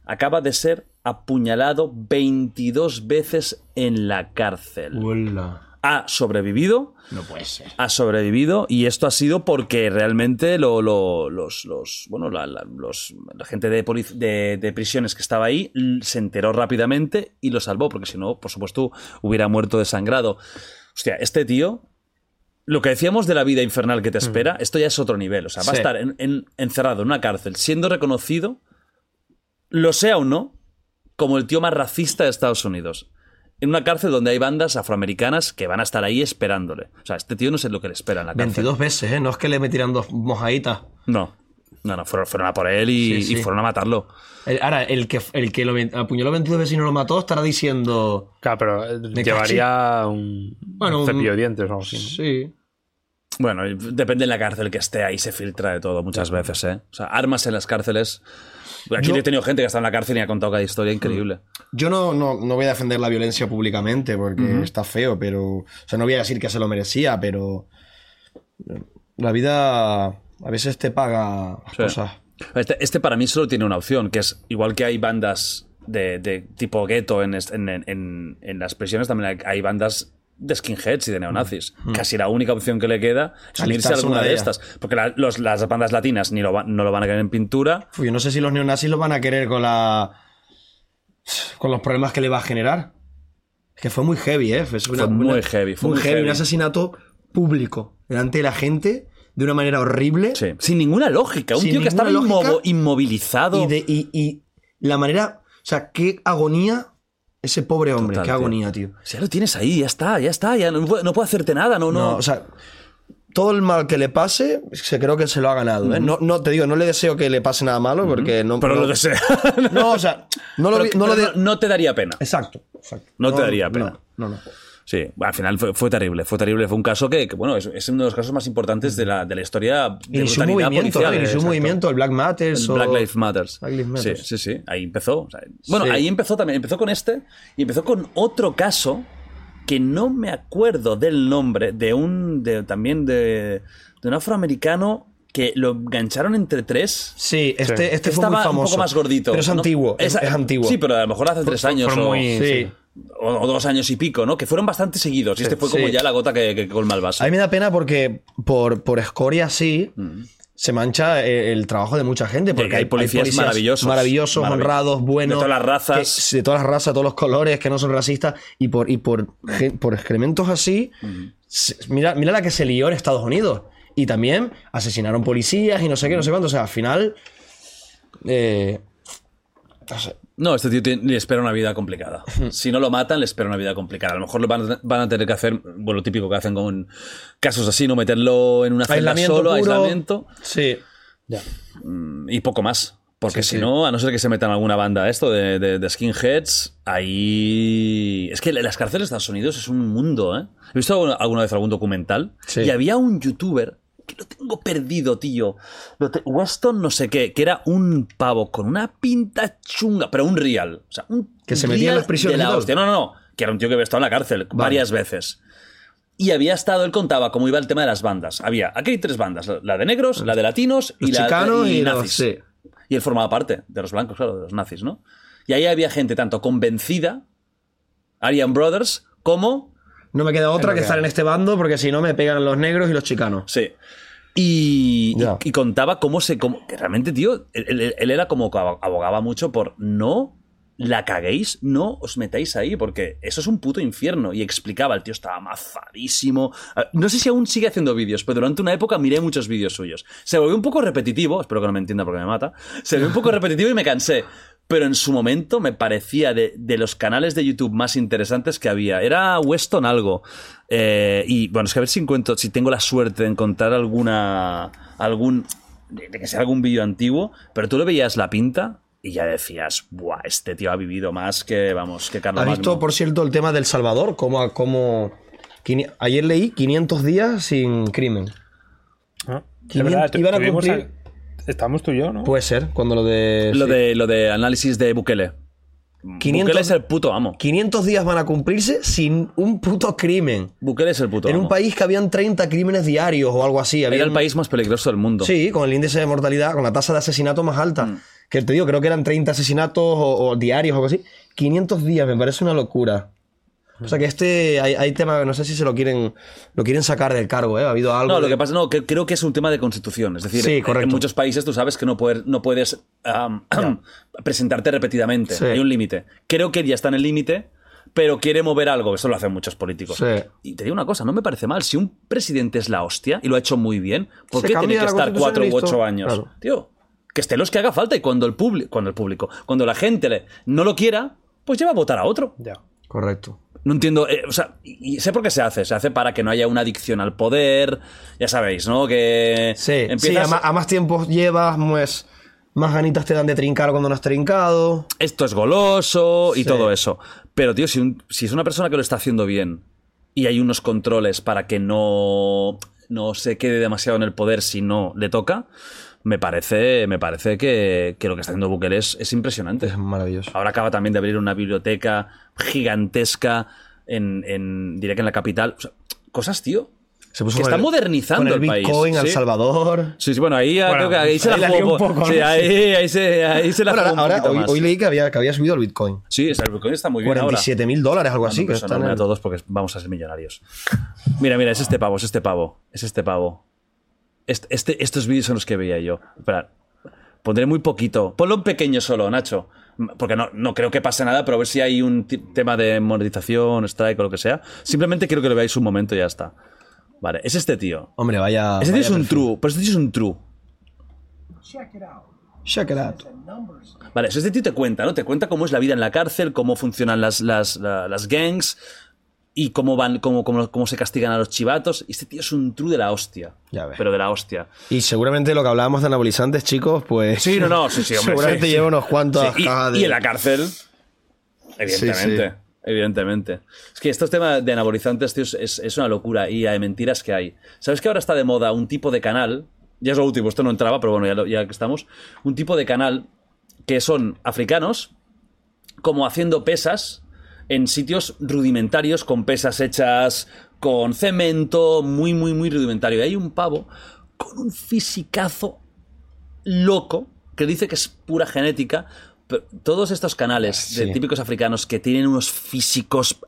Acaba de ser apuñalado 22 veces en la cárcel. Hola. Ha sobrevivido No puede ser. ha sobrevivido y esto ha sido porque realmente lo- lo- los, los- bueno la, la- los- la gente de, de, de prisiones que estaba ahí se enteró rápidamente y lo salvó porque si no por supuesto hubiera muerto desangrado. Hostia este tío lo que decíamos de la vida infernal que te espera esto ya es otro nivel o sea va a estar en- en- encerrado en una cárcel siendo reconocido lo sea o no como el tío más racista de Estados Unidos en una cárcel donde hay bandas afroamericanas que van a estar ahí esperándole. O sea, este tío no sé lo que le espera en la cárcel. 22 veces, ¿eh? No es que le metieran dos mojaditas. No, no, no, fueron, fueron a por él y, Sí, sí. y fueron a matarlo. El- ahora, el que, el que lo apuñaló 22 veces y no lo mató estará diciendo... Claro, pero eh, llevaría un, Bueno, un un- cepillo de dientes o algo así. Sí. Bueno, depende de la cárcel que esté, ahí se filtra de todo muchas veces, ¿eh? O sea, armas en las cárceles. Aquí Yo- he tenido gente que está en la cárcel y ha contado cada historia increíble. Yo no, no, no voy a defender la violencia públicamente porque está feo, pero. O sea, no voy a decir que se lo merecía, pero. La vida a veces te paga las Sí. cosas. Este, este para mí solo tiene una opción, que es igual que hay bandas de, de tipo gueto en, en, en- en las prisiones, también hay bandas de skinheads y de neonazis. Casi la única opción que le queda es unirse a alguna una de de estas. Porque la- los- las bandas latinas ni lo va- no lo van a querer en pintura. Yo no sé si los neonazis lo van a querer con la. con los problemas que le va a generar. Es que fue muy heavy, ¿eh? Fue, una- muy una- heavy, fue muy heavy. heavy. Un asesinato público, delante de la gente, de una manera horrible. Sí. Sin ninguna lógica. Un Sin tío que estaba inmovilizado. Y, de, y, y la manera. O sea, qué agonía ese pobre hombre. Total, qué agonía, tío. Si ya lo tienes ahí, ya está, ya está. Ya no, no puede hacerte nada, no, no. No, o sea, todo el mal que le pase, se creo que se lo ha ganado. ¿eh? No, no, te digo, no le deseo que le pase nada malo porque no. pero no- lo desea. No, o sea, no lo, Pero- no lo de- no- te daría pena. Exacto, exacto. No te daría pena. No, no. Sí, al final fue, fue terrible, fue terrible. Fue un caso que, que, bueno, es, es uno de los casos más importantes de la, de la historia de un brutalidad movimiento, policial. Exacto. movimiento, el Black Matters. El o- Black Lives Matters. Black Lives Matters. Sí, sí, sí. Ahí empezó. o sea, bueno, Sí. ahí empezó también. Empezó con este y empezó con otro caso que no me acuerdo del nombre de un. De, también de, de un afroamericano que lo engancharon entre tres. Sí, este, este fue Estaba muy famoso. un poco más gordito. Pero es ¿no? antiguo, es, es antiguo. Sí, pero a lo mejor hace tres años o, muy- Sí. O- o dos años y pico, ¿no? Que fueron bastante seguidos. Y este fue como Sí. ya la gota que, que colma el vaso. A mí me da pena porque por, por escoria así Mm. se mancha eh, el trabajo de mucha gente. Porque Que hay policías maravillosos. Maravillosos, Marav- honrados, buenos. de todas las razas. que- de todas las razas, todos los colores, que no son racistas. Y por, y por, por excrementos así, se- mira, mira la que se lió en Estados Unidos. Y también asesinaron policías y no sé qué, no sé cuánto. O sea, al final. eh, no sé. No, este tío tiene- le espera una vida complicada. Si no lo matan, le espera una vida complicada. A lo mejor lo van a, van a tener que hacer, bueno, lo típico que hacen con casos así, ¿no? Meterlo en una celda solo, puro. aislamiento Sí. y poco más. Porque Sí, si sí. no, a no ser que se metan alguna banda esto de, de- de skinheads, ahí... Es que las cárceles de Estados Unidos es un mundo, ¿eh? He visto alguna, alguna vez algún documental Sí. y había un youtuber que lo tengo perdido, tío. Weston no sé qué, que era un pavo con una pinta chunga, pero un real. O sea, un Que se metía en las prisiones de y la hostia. No, no, no. Que era un tío que había estado en la cárcel varias veces. Y había estado, él contaba cómo iba el tema de las bandas. Había, aquí hay tres bandas, la de negros, la de latinos y Los la chicanos y, los- nazis. sí. Y él formaba parte de los blancos, claro, de los nazis, ¿no? Y ahí había gente tanto convencida, Aryan Brothers, como... No me queda otra que que estar en este bando porque si no me pegan los negros y los chicanos. Sí. Y, y- y contaba cómo se. cómo- que realmente, tío, él, él- él era como que abo- abogaba mucho por no la caguéis, no os metáis ahí, porque eso es un puto infierno. Y explicaba, el tío estaba mazadísimo. Ah, No sé si aún sigue haciendo vídeos, pero durante una época miré muchos vídeos suyos. Se volvió un poco repetitivo, espero que no me entienda porque me mata. Se volvió un poco repetitivo y me cansé. Pero en su momento me parecía de, de los canales de YouTube más interesantes que había. Era Weston algo. Eh, y bueno, es que a ver si encuentro, si tengo la suerte de encontrar alguna. algún. de, que sea algún vídeo antiguo, pero tú le veías la pinta y ya decías, buah, este tío ha vivido más que, vamos, que Carlos ¿Has visto, por cierto, el tema del Salvador? Como, como ayer leí 500 días sin crimen. Ah, es 500 verdad, iban a cumplir- a- Estamos tú y yo, ¿no? Puede ser, cuando lo de... Lo, sí. de, lo de análisis de Bukele. 500 Bukele es el puto amo. 500 días van a cumplirse sin un puto crimen. Bukele es el puto en amo. un país que habían 30 crímenes diarios o algo así. Era habían- el país más peligroso del mundo. Sí, con el índice de mortalidad, con la tasa de asesinato más alta. Mm. Que te digo, creo que eran 30 asesinatos o, o diarios o algo así. 500 días, me parece una locura. O sea que este, hay, hay tema, no sé si se lo quieren, lo quieren sacar del cargo, ¿eh? Ha habido algo. No, lo de- que pasa, no, que creo que es un tema de constitución. Es decir, Sí, en- muchos países tú sabes que no, puedes no puedes presentarte repetidamente. Sí. Hay un límite. Creo que ya está en el límite, pero quiere mover algo. Eso lo hacen muchos políticos. Sí. Y te digo una cosa, no me parece mal. Si un presidente es la hostia y lo ha hecho muy bien, ¿por Se qué tiene que estar cuatro u ocho años? Claro. Tío, que esté los que haga falta y cuando el, público cuando el público, cuando la gente le- no lo quiera, pues lleva a votar a otro. Ya. Correcto. No entiendo, eh, o sea, y sé por qué se hace. Se hace para que no haya una adicción al poder. Ya sabéis, ¿no? Que Sí, sí empiezas. a, ma- a más tiempo llevas, pues, más ganitas te dan de trincar cuando no has trincado. Esto es goloso y Sí. todo eso. Pero, tío, si, un- si es una persona que lo está haciendo bien y hay unos controles para que no, no se quede demasiado en el poder si no le toca, me parece, me parece que, que lo que está haciendo Bukele es, es impresionante. Es maravilloso. Ahora acaba también de abrir una biblioteca gigantesca en, en diré que en la capital. O sea, cosas, tío. Se puso que está el- modernizando con el el país. Bitcoin, El Sí. Salvador. Sí, sí, bueno, ahí, Bueno, creo que ahí se la jugó. sí, ¿no? ahí, ahí se, ahí se la Bueno, jugó un ahora, hoy, más. hoy leí que había, que había subido el Bitcoin. Sí, o sea, el Bitcoin está muy bien ahora. 47 mil dólares, algo así. que pues está en el- a todos porque vamos a ser millonarios. Mira, mira, es este pavo, es este pavo, es este pavo. Este, este- estos vídeos son los que veía yo. Espera, pondré muy poquito. Ponlo en pequeño solo, Nacho. Porque no, no creo que pase nada, pero a ver si hay un tema de monetización, strike o lo que sea. Simplemente quiero que lo veáis un momento y ya está. Vale, es este tío. Hombre, vaya. Ese tío vaya es un perfil. true, pero este tío es un true. Check it out. Vale, eso este tío te cuenta, ¿no? Te cuenta cómo es la vida en la cárcel, cómo funcionan las, las, la- las gangs y cómo van, cómo, cómo, cómo se castigan a los chivatos. Y este tío es un true de la hostia. Ya ves. Pero de la hostia. Y seguramente lo que hablábamos de anabolizantes, chicos, pues. Sí, no, no, sí, sí, hombre. seguramente sí, sí. lleva unos cuantos Sí, y, cajas de. y en la cárcel, evidentemente. Evidentemente. Es que estos temas de anabolizantes, tío, es, es una locura y hay mentiras que hay. ¿Sabes que ahora está de moda un tipo de canal? Ya es lo último, esto no entraba, pero bueno, ya, lo- ya que estamos. Un tipo de canal que son africanos, como haciendo pesas en sitios rudimentarios, con pesas hechas con cemento, muy, muy, muy rudimentario. Y hay un pavo con un fisicazo loco que dice que es pura genética. Pero todos estos canales de Sí. típicos africanos que tienen unos físicos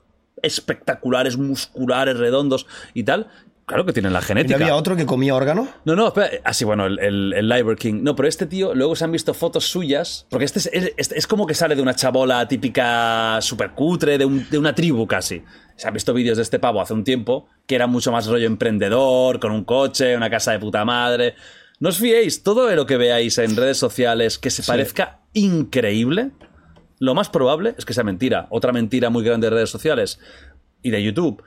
espectaculares, musculares, redondos y tal, claro que tienen la ¿Y no genética. había otro que comía órganos? No, no, espera. Así, bueno, el, el, el Liver King. No, pero este tío, luego se han visto fotos suyas. Porque este es, es- como que sale de una chabola típica super cutre, de, un- de una tribu casi. Se han visto vídeos de este pavo hace un tiempo, que era mucho más rollo emprendedor, con un coche, una casa de puta madre. No os fiéis, todo lo que veáis en redes sociales que se parezca increíble, lo más probable es que sea mentira. Otra mentira muy grande de redes sociales y de YouTube.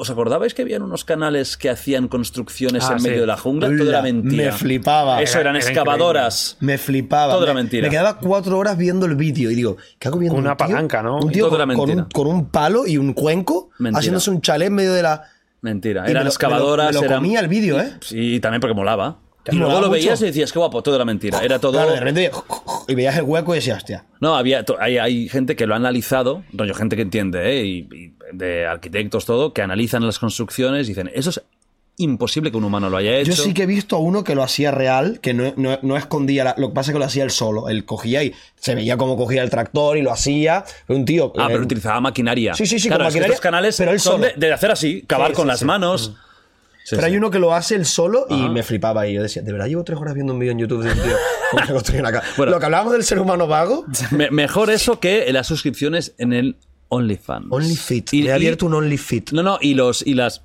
¿Os acordabais que habían unos canales que hacían construcciones Ah, en sí. medio de la jungla? Todo era mentira. me flipaba. Eso Era- eran era excavadoras. Me flipaba. Todo era Me- mentira. Me quedaba cuatro horas viendo el vídeo y digo, ¿qué hago viendo Con una un tío? palanca, ¿no? Un tío Todo era con, con mentira. un, con un palo y un cuenco Mentira. haciéndose un chalet en medio de la. Mentira. y Eran me lo- excavadoras. Me lo, me lo eran... comía el vídeo, ¿eh? Sí, también porque molaba. Y luego lo mucho. veías y decías, qué guapo, todo era mentira. Era todo. Claro, de repente y veías el hueco y decías, hostia. No, había, hay, hay gente que lo ha analizado, rollo, gente que entiende, ¿eh? y, y de arquitectos, todo, que analizan las construcciones y dicen, eso es imposible que un humano lo haya hecho. Yo sí que he visto a uno que lo hacía real, que no, no- no escondía, la- lo que pasa es que lo hacía él solo. Él cogía y se veía cómo cogía el tractor y lo hacía. Un tío. Ah, eh, pero utilizaba maquinaria. Sí, sí, sí, Claro, con maquinaria, estos canales pero él son solo. de, de hacer así, cavar Sí, con sí, las sí. manos. Sí, Pero sí. hay uno que lo hace él solo y me flipaba. Y yo decía, ¿de verdad llevo tres horas viendo un vídeo en YouTube de un tío cómo se construye una casa? Bueno. lo que hablábamos del ser humano vago, Me- mejor eso que las suscripciones en el OnlyFans. OnlyFit. He y- abierto un OnlyFit. No, no, y los y las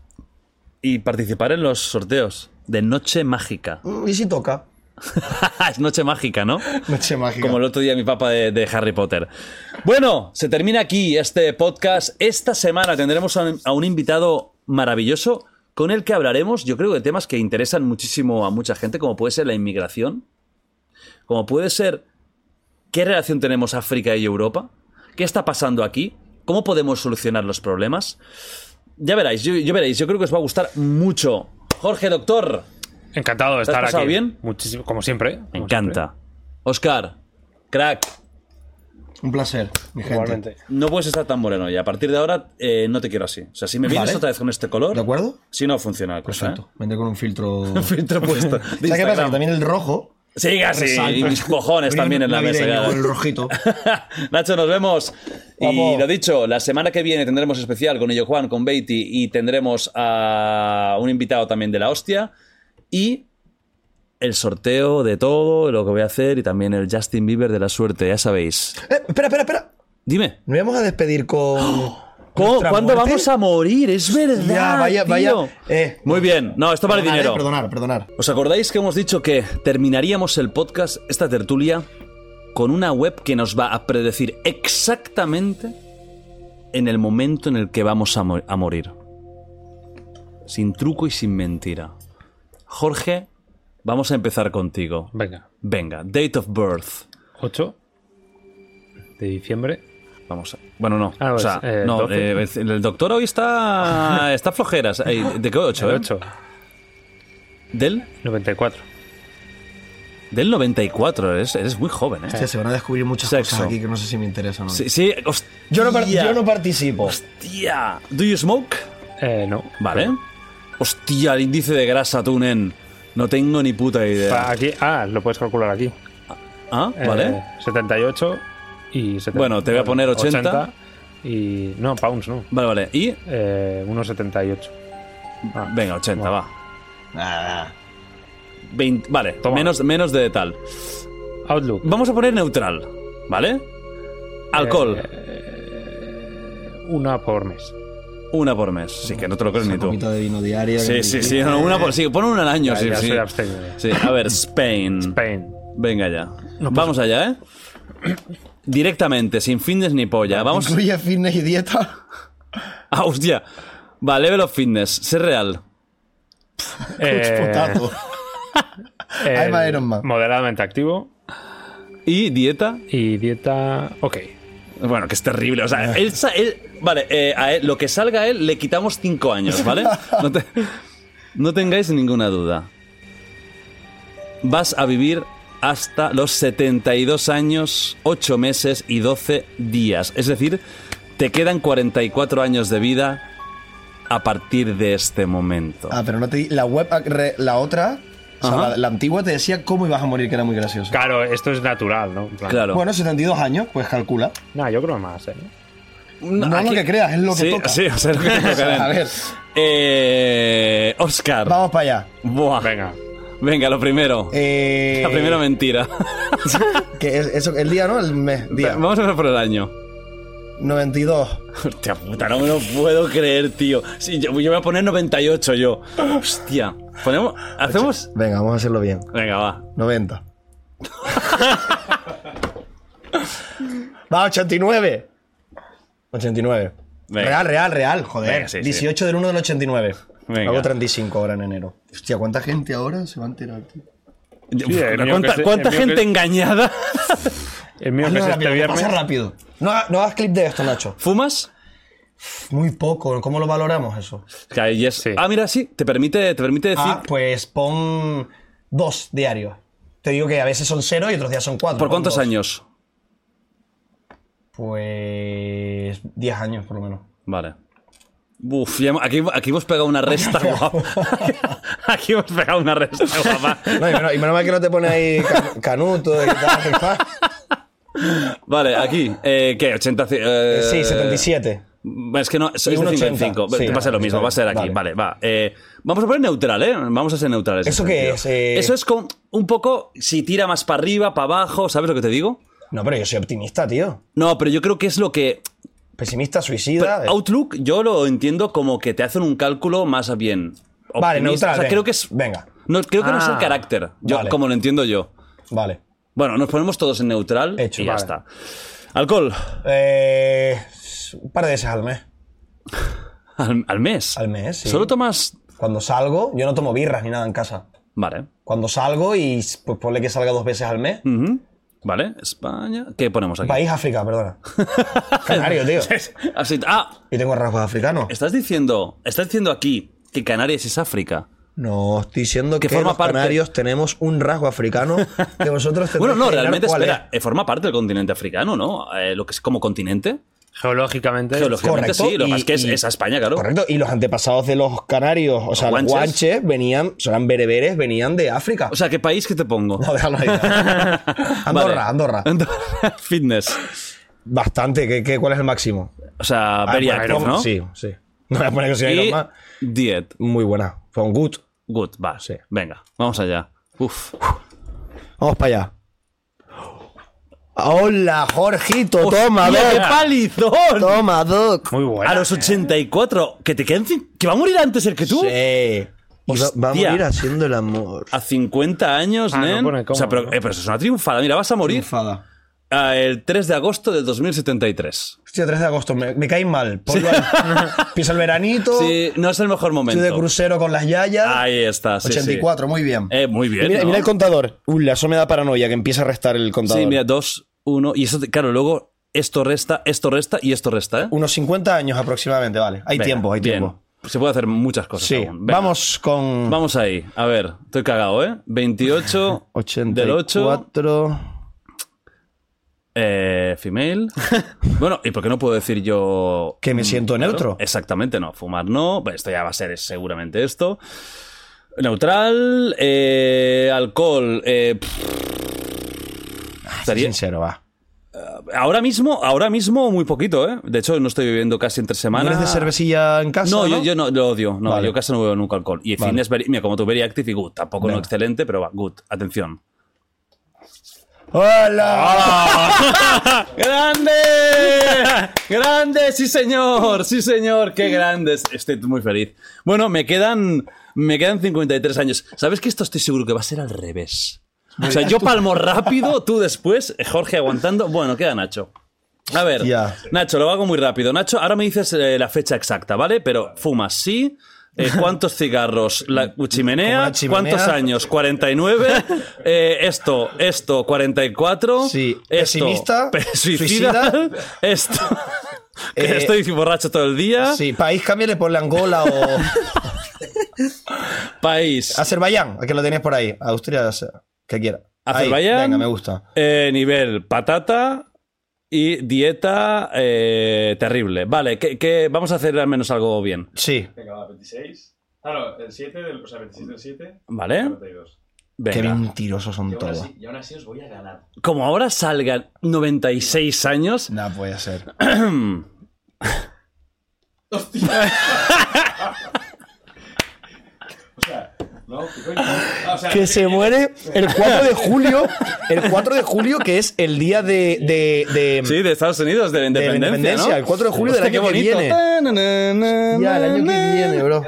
y participar en los sorteos de Noche Mágica. Mm, ¿Y si toca? es Noche Mágica, ¿no? Noche mágica. Como el otro día mi papá de, de Harry Potter. Bueno, se termina aquí este podcast. Esta semana tendremos a un, a un invitado maravilloso con el que hablaremos, yo creo, de temas que interesan muchísimo a mucha gente, como puede ser la inmigración, como puede ser qué relación tenemos África y Europa, qué está pasando aquí, cómo podemos solucionar los problemas. Ya veréis, yo, yo veréis, yo creo que os va a gustar mucho. Jorge, doctor, Encantado de ¿Te has estar pasado aquí. bien? Muchísimo, como siempre. me encanta. Oscar, crack, Un placer, mi gente. Igualmente. No puedes estar tan moreno y a partir de ahora eh, no te quiero así. O sea, si me vienes Vale. otra vez con este color, ¿De acuerdo? si no funciona la cosa. Perfecto. Vendré con un filtro. ¿eh? Filtro puesto. de ¿Sabes qué pasa? Que también el rojo. Siga así, resalta. y mis cojones también en la mesa. Ya. el rojito. Nacho, nos vemos. Y lo dicho, la semana que viene tendremos especial con ello Juan, con Beatty y tendremos a un invitado también de la hostia. Y el sorteo de todo, lo que voy a hacer y también el Justin Bieber de la suerte, ya sabéis. Eh, espera, espera, espera. Dime. Nos vamos a despedir con. ¿Cómo- nuestra ¿Cuándo muerte? vamos a morir? Es verdad. Ya, vaya, tío. vaya. Eh, Muy bien. No, esto vale perdonar, dinero. eh, perdonar, perdonar. ¿Os acordáis que hemos dicho que terminaríamos el podcast, esta tertulia, con una web que nos va a predecir exactamente en el momento en el que vamos a, a morir? Sin truco y sin mentira. Jorge, vamos a empezar contigo. Venga. Venga, date of birth. 8 de diciembre. Vamos a... Bueno, no. Ah, o sea, eh, no, 12. eh, el doctor hoy está, está flojeras. Ey, ¿De qué 8? El eh? 8. Del, 94. del 94. Eres, eres muy joven, ¿eh? Hostia, se van a descubrir muchas Sexo. cosas aquí que no sé si me interesan o no. Sí, sí. Yo, no yo no participo. Hostia. ¿Do you smoke? Eh, no. Vale. Hostia, el índice de grasa, tú, nen. No tengo ni puta idea. Aquí, ah, lo puedes calcular aquí. Ah, Eh, vale. 78 y 70. Bueno, te voy a poner 80. y. No, pounds, no. Vale, vale. Y, Eh, 1,78. Ah, venga, 80, Bueno. va. 20, vale, Toma. menos, menos de tal. Outlook. Vamos a poner neutral, ¿vale? Alcohol, Eh, una por mes. Una por mes. Sí, que no te lo crees ni tú. de vino. Sí, sí, sí. no, una por, sí, pon una al año, Ya, sí, ya sí. soy abstemio. ya. Sí, a ver, Spain. Spain. Venga ya. Vamos allá, ¿eh? Directamente, sin fitness ni polla. Vamos. Incluye fitness y dieta. Ah, hostia. Va, level of fitness. Ser real. Eh, el Iron Man. Moderadamente activo. Y dieta. Y dieta. Ok. Bueno, que es terrible. O sea, él, sa- él- vale, eh, a él- lo que salga a él le quitamos 5 años, ¿vale? No, te- no tengáis ninguna duda. Vas a vivir hasta los 72 años, 8 meses y 12 días. Es decir, te quedan 44 años de vida a partir de este momento. Ah, pero no te di- La web, ah, la otra, o sea, Ajá. la, la antigua te decía cómo ibas a morir, que era muy gracioso. Claro, esto es natural, ¿no? Plan- Claro. Bueno, 72 años, pues calcula. Nah, yo creo más, ¿eh? No, es lo que creas, es lo que sí, toca. Sí, o sea, es lo que toca. A ver. Eh, Oscar. Vamos para allá. Buah. Venga. Venga, lo primero. Eh, La primera mentira. que es, eso, el día, ¿no? El mes, día. Vamos a ver por el año. 92. Hostia puta, no me lo puedo creer, tío. Sí, yo, yo voy a poner 98 yo. Hostia. Ponemos. ¿Hacemos? Venga, vamos a hacerlo bien. Venga, va. 90. Va, 89. 89. Venga. Real, real, real, joder. Venga, sí, sí. 18 del 1 del 89. Venga. Hago 35 ahora en enero. Hostia, ¿cuánta gente ahora se va a enterar, tío? Mío ¿Cuánta, cuánta gente que- engañada? El mío que es rápido, este que viernes. pasa rápido. No, no hagas clip de esto, Nacho. ¿Fumas? Muy poco. ¿Cómo lo valoramos eso? Sí. Ah, mira, sí. Te permite, te permite decir. Ah, pues pon dos diarios. Te digo que a veces son cero y otros días son cuatro. ¿Por cuántos dos. años? Pues 10 años, por lo menos. Vale. Uf, aquí, aquí hemos pegado una resta guapa. aquí hemos pegado una resta guapa. No, y, menos, y menos mal que no te pone ahí can- canuto y tal. Vale, aquí. Eh, ¿Qué? 80. eh, sí, 77. Es que no, es de un 5 en 80, 5. sí. va a ser lo mismo, va a ser aquí. Vale. Vale, va. Eh, vamos a poner neutral, ¿eh? Vamos a ser neutrales. ¿Eso qué es? Eh, Eso es con un poco si tira más para arriba, para abajo, ¿sabes lo que te digo? No, pero yo soy optimista, tío. No, pero yo creo que es lo que. Pesimista, suicida. Pero Outlook, yo lo entiendo como que te hacen un cálculo más bien. Vale, optimista. neutral, O sea, creo que es. Venga. No, creo que no es el Ah, carácter, yo, vale. como lo entiendo yo. Vale. Bueno, nos ponemos todos en neutral Hecho, y ya vale. está. Alcohol, Eh, un par de veces al mes. al, al mes. Al mes, sí. Solo tomas. Cuando salgo, yo no tomo birras ni nada en casa. Vale. Cuando salgo y pues ponle que salga dos veces al mes. Vale, España. ¿Qué ponemos aquí? País África, perdona. Canario, tío. Así- ah, Y tengo rasgos africanos. estás diciendo, estás diciendo aquí que Canarias es África. No, estoy diciendo Que que, forma los parte- canarios tenemos un rasgo africano que vosotros Bueno, no, que realmente, espera, eh, forma parte del continente africano, ¿no? Eh, lo que es como continente. Geológicamente. Geológicamente Correcto, sí, lo y- es que es, y- es a España, claro. Correcto, y los antepasados de los canarios, o sea, los guanches. venían, eran bereberes, venían de África. O sea, ¿qué país que te pongo? no, déjalo ahí. Andorra, Vale. Andorra. Andorra. Fitness. Bastante, ¿qué, qué, cuál es el máximo? O sea, Ah, very active, Iron- ¿no? Sí, sí. No voy a poner que Y Man. diet. Muy buena. Fue un good. Good, va. Sí. Venga, vamos allá. Uf. Vamos para allá. Hola, Jorgito, toma, ¡Hostia, ¡Qué Doc. palizón! Toma, Doc. Muy buena. A los 84. Que te queden. cin- Que va a morir antes el que tú. Sí. Y va, va a Hostia. morir haciendo el amor. A 50 años, Ah, no nen. pone cómo, o sea, pero, ¿no? eh, pero eso es una triunfada. Mira, vas a morir Enfada. Ah, el 3 de agosto del 2073. Hostia, 3 de agosto, me, me cae mal. Ponlo. Pisa el veranito. Sí, no es el mejor Estoy momento. de crucero con las yayas. Ahí está, sí, 84, muy bien. sí. Eh, muy bien. Y mira, ¿no? mira el contador. Uy, eso me da paranoia que empieza a restar el contador. Sí, mira, 2, 1. Y eso, claro, luego esto resta, esto resta y esto resta, ¿eh? Unos 50 años aproximadamente, vale. Hay Venga, tiempo, hay bien. tiempo. Se puede hacer muchas cosas. Sí, aún. Vamos con Vamos ahí. A ver, estoy cagado, ¿eh? 28 del 8. 84. Eh, female. bueno, ¿y por qué no puedo decir yo. Que me siento Claro, neutro. Exactamente, no. Fumar no. Bueno, Esto ya va a ser seguramente esto. Neutral. eh, alcohol. eh, pff, estaría- Sincero, va. ahora mismo, ahora mismo muy poquito, ¿eh? De hecho, no estoy bebiendo casi entre ¿No semana. eres de cervecilla en casa? No, No, yo, yo no, lo odio. No, Vale. yo casi no bebo nunca alcohol. Y Vale. fitness, mira, como tú, very active y good. Tampoco no excelente, pero va, good. Atención. ¡Hola! ¡Grande! ¡Grande! ¡Sí, señor! ¡Sí, señor! ¡Qué grandes! Estoy muy feliz. Bueno, me quedan, me quedan 53 años. ¿Sabes que esto estoy seguro que va a ser al revés? O sea, yo palmo rápido, tú después, Jorge aguantando. Bueno, queda Nacho. A ver. Nacho, lo hago muy rápido. Nacho, ahora me dices eh, la fecha exacta, ¿vale? Pero fumas, sí. Eh, ¿Cuántos cigarros? La chimenea. ¿Cuántos años? 49. Eh, esto, esto, 44. Sí. Esto, Pesimista, pe- suicida. suicida. Esto. que Eh, estoy borracho todo el día. Sí, país, cámbiale por Angola o País. Azerbaiyán, que lo tenías por ahí. Austria, que quiera. Ahí, Azerbaiyán. venga, me gusta. Eh, nivel patata. Y dieta eh, terrible. Vale, que, que vamos a hacer al menos algo bien. Sí. Venga, va, 26. Ah, no, el 7 del. O sea, 26 del 7. ¿Vale? 42. Venga. Qué mentirosos son Y todos. así, y aún así os voy a ganar. Como ahora salgan 96 años, No puede ser. O sea, no, ¿qué coño? Ah, o sea, Que se muere el 4 de julio. El 4 de julio, que es el día de. de, de- Sí, de Estados Unidos, de la la independencia. independencia, ¿no? el 4 de julio del año qué que bonito. viene. Ta, na, na, na, Ya, el año que na. viene, bro.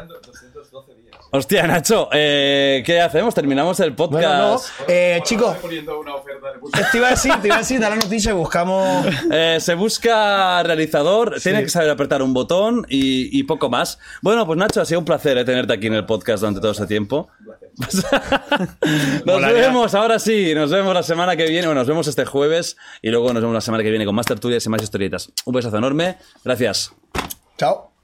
212 días. Hostia, Nacho, eh, ¿qué hacemos? Terminamos el Bueno, no. podcast. Eh, chicos, Estoy poniendo una oferta de pulso. te iba a decir, te iba a decir, da la noticia y buscamos. Eh, se busca realizador, tiene que saber apretar un botón y, y poco más. Bueno, pues Nacho, ha sido un placer eh, tenerte aquí en el podcast durante todo este tiempo. nos Molaría. vemos, ahora sí, nos vemos la semana que viene, bueno, nos vemos este jueves y luego nos vemos la semana que viene con más tertulias y más historietas. Un besazo enorme, gracias. Chao.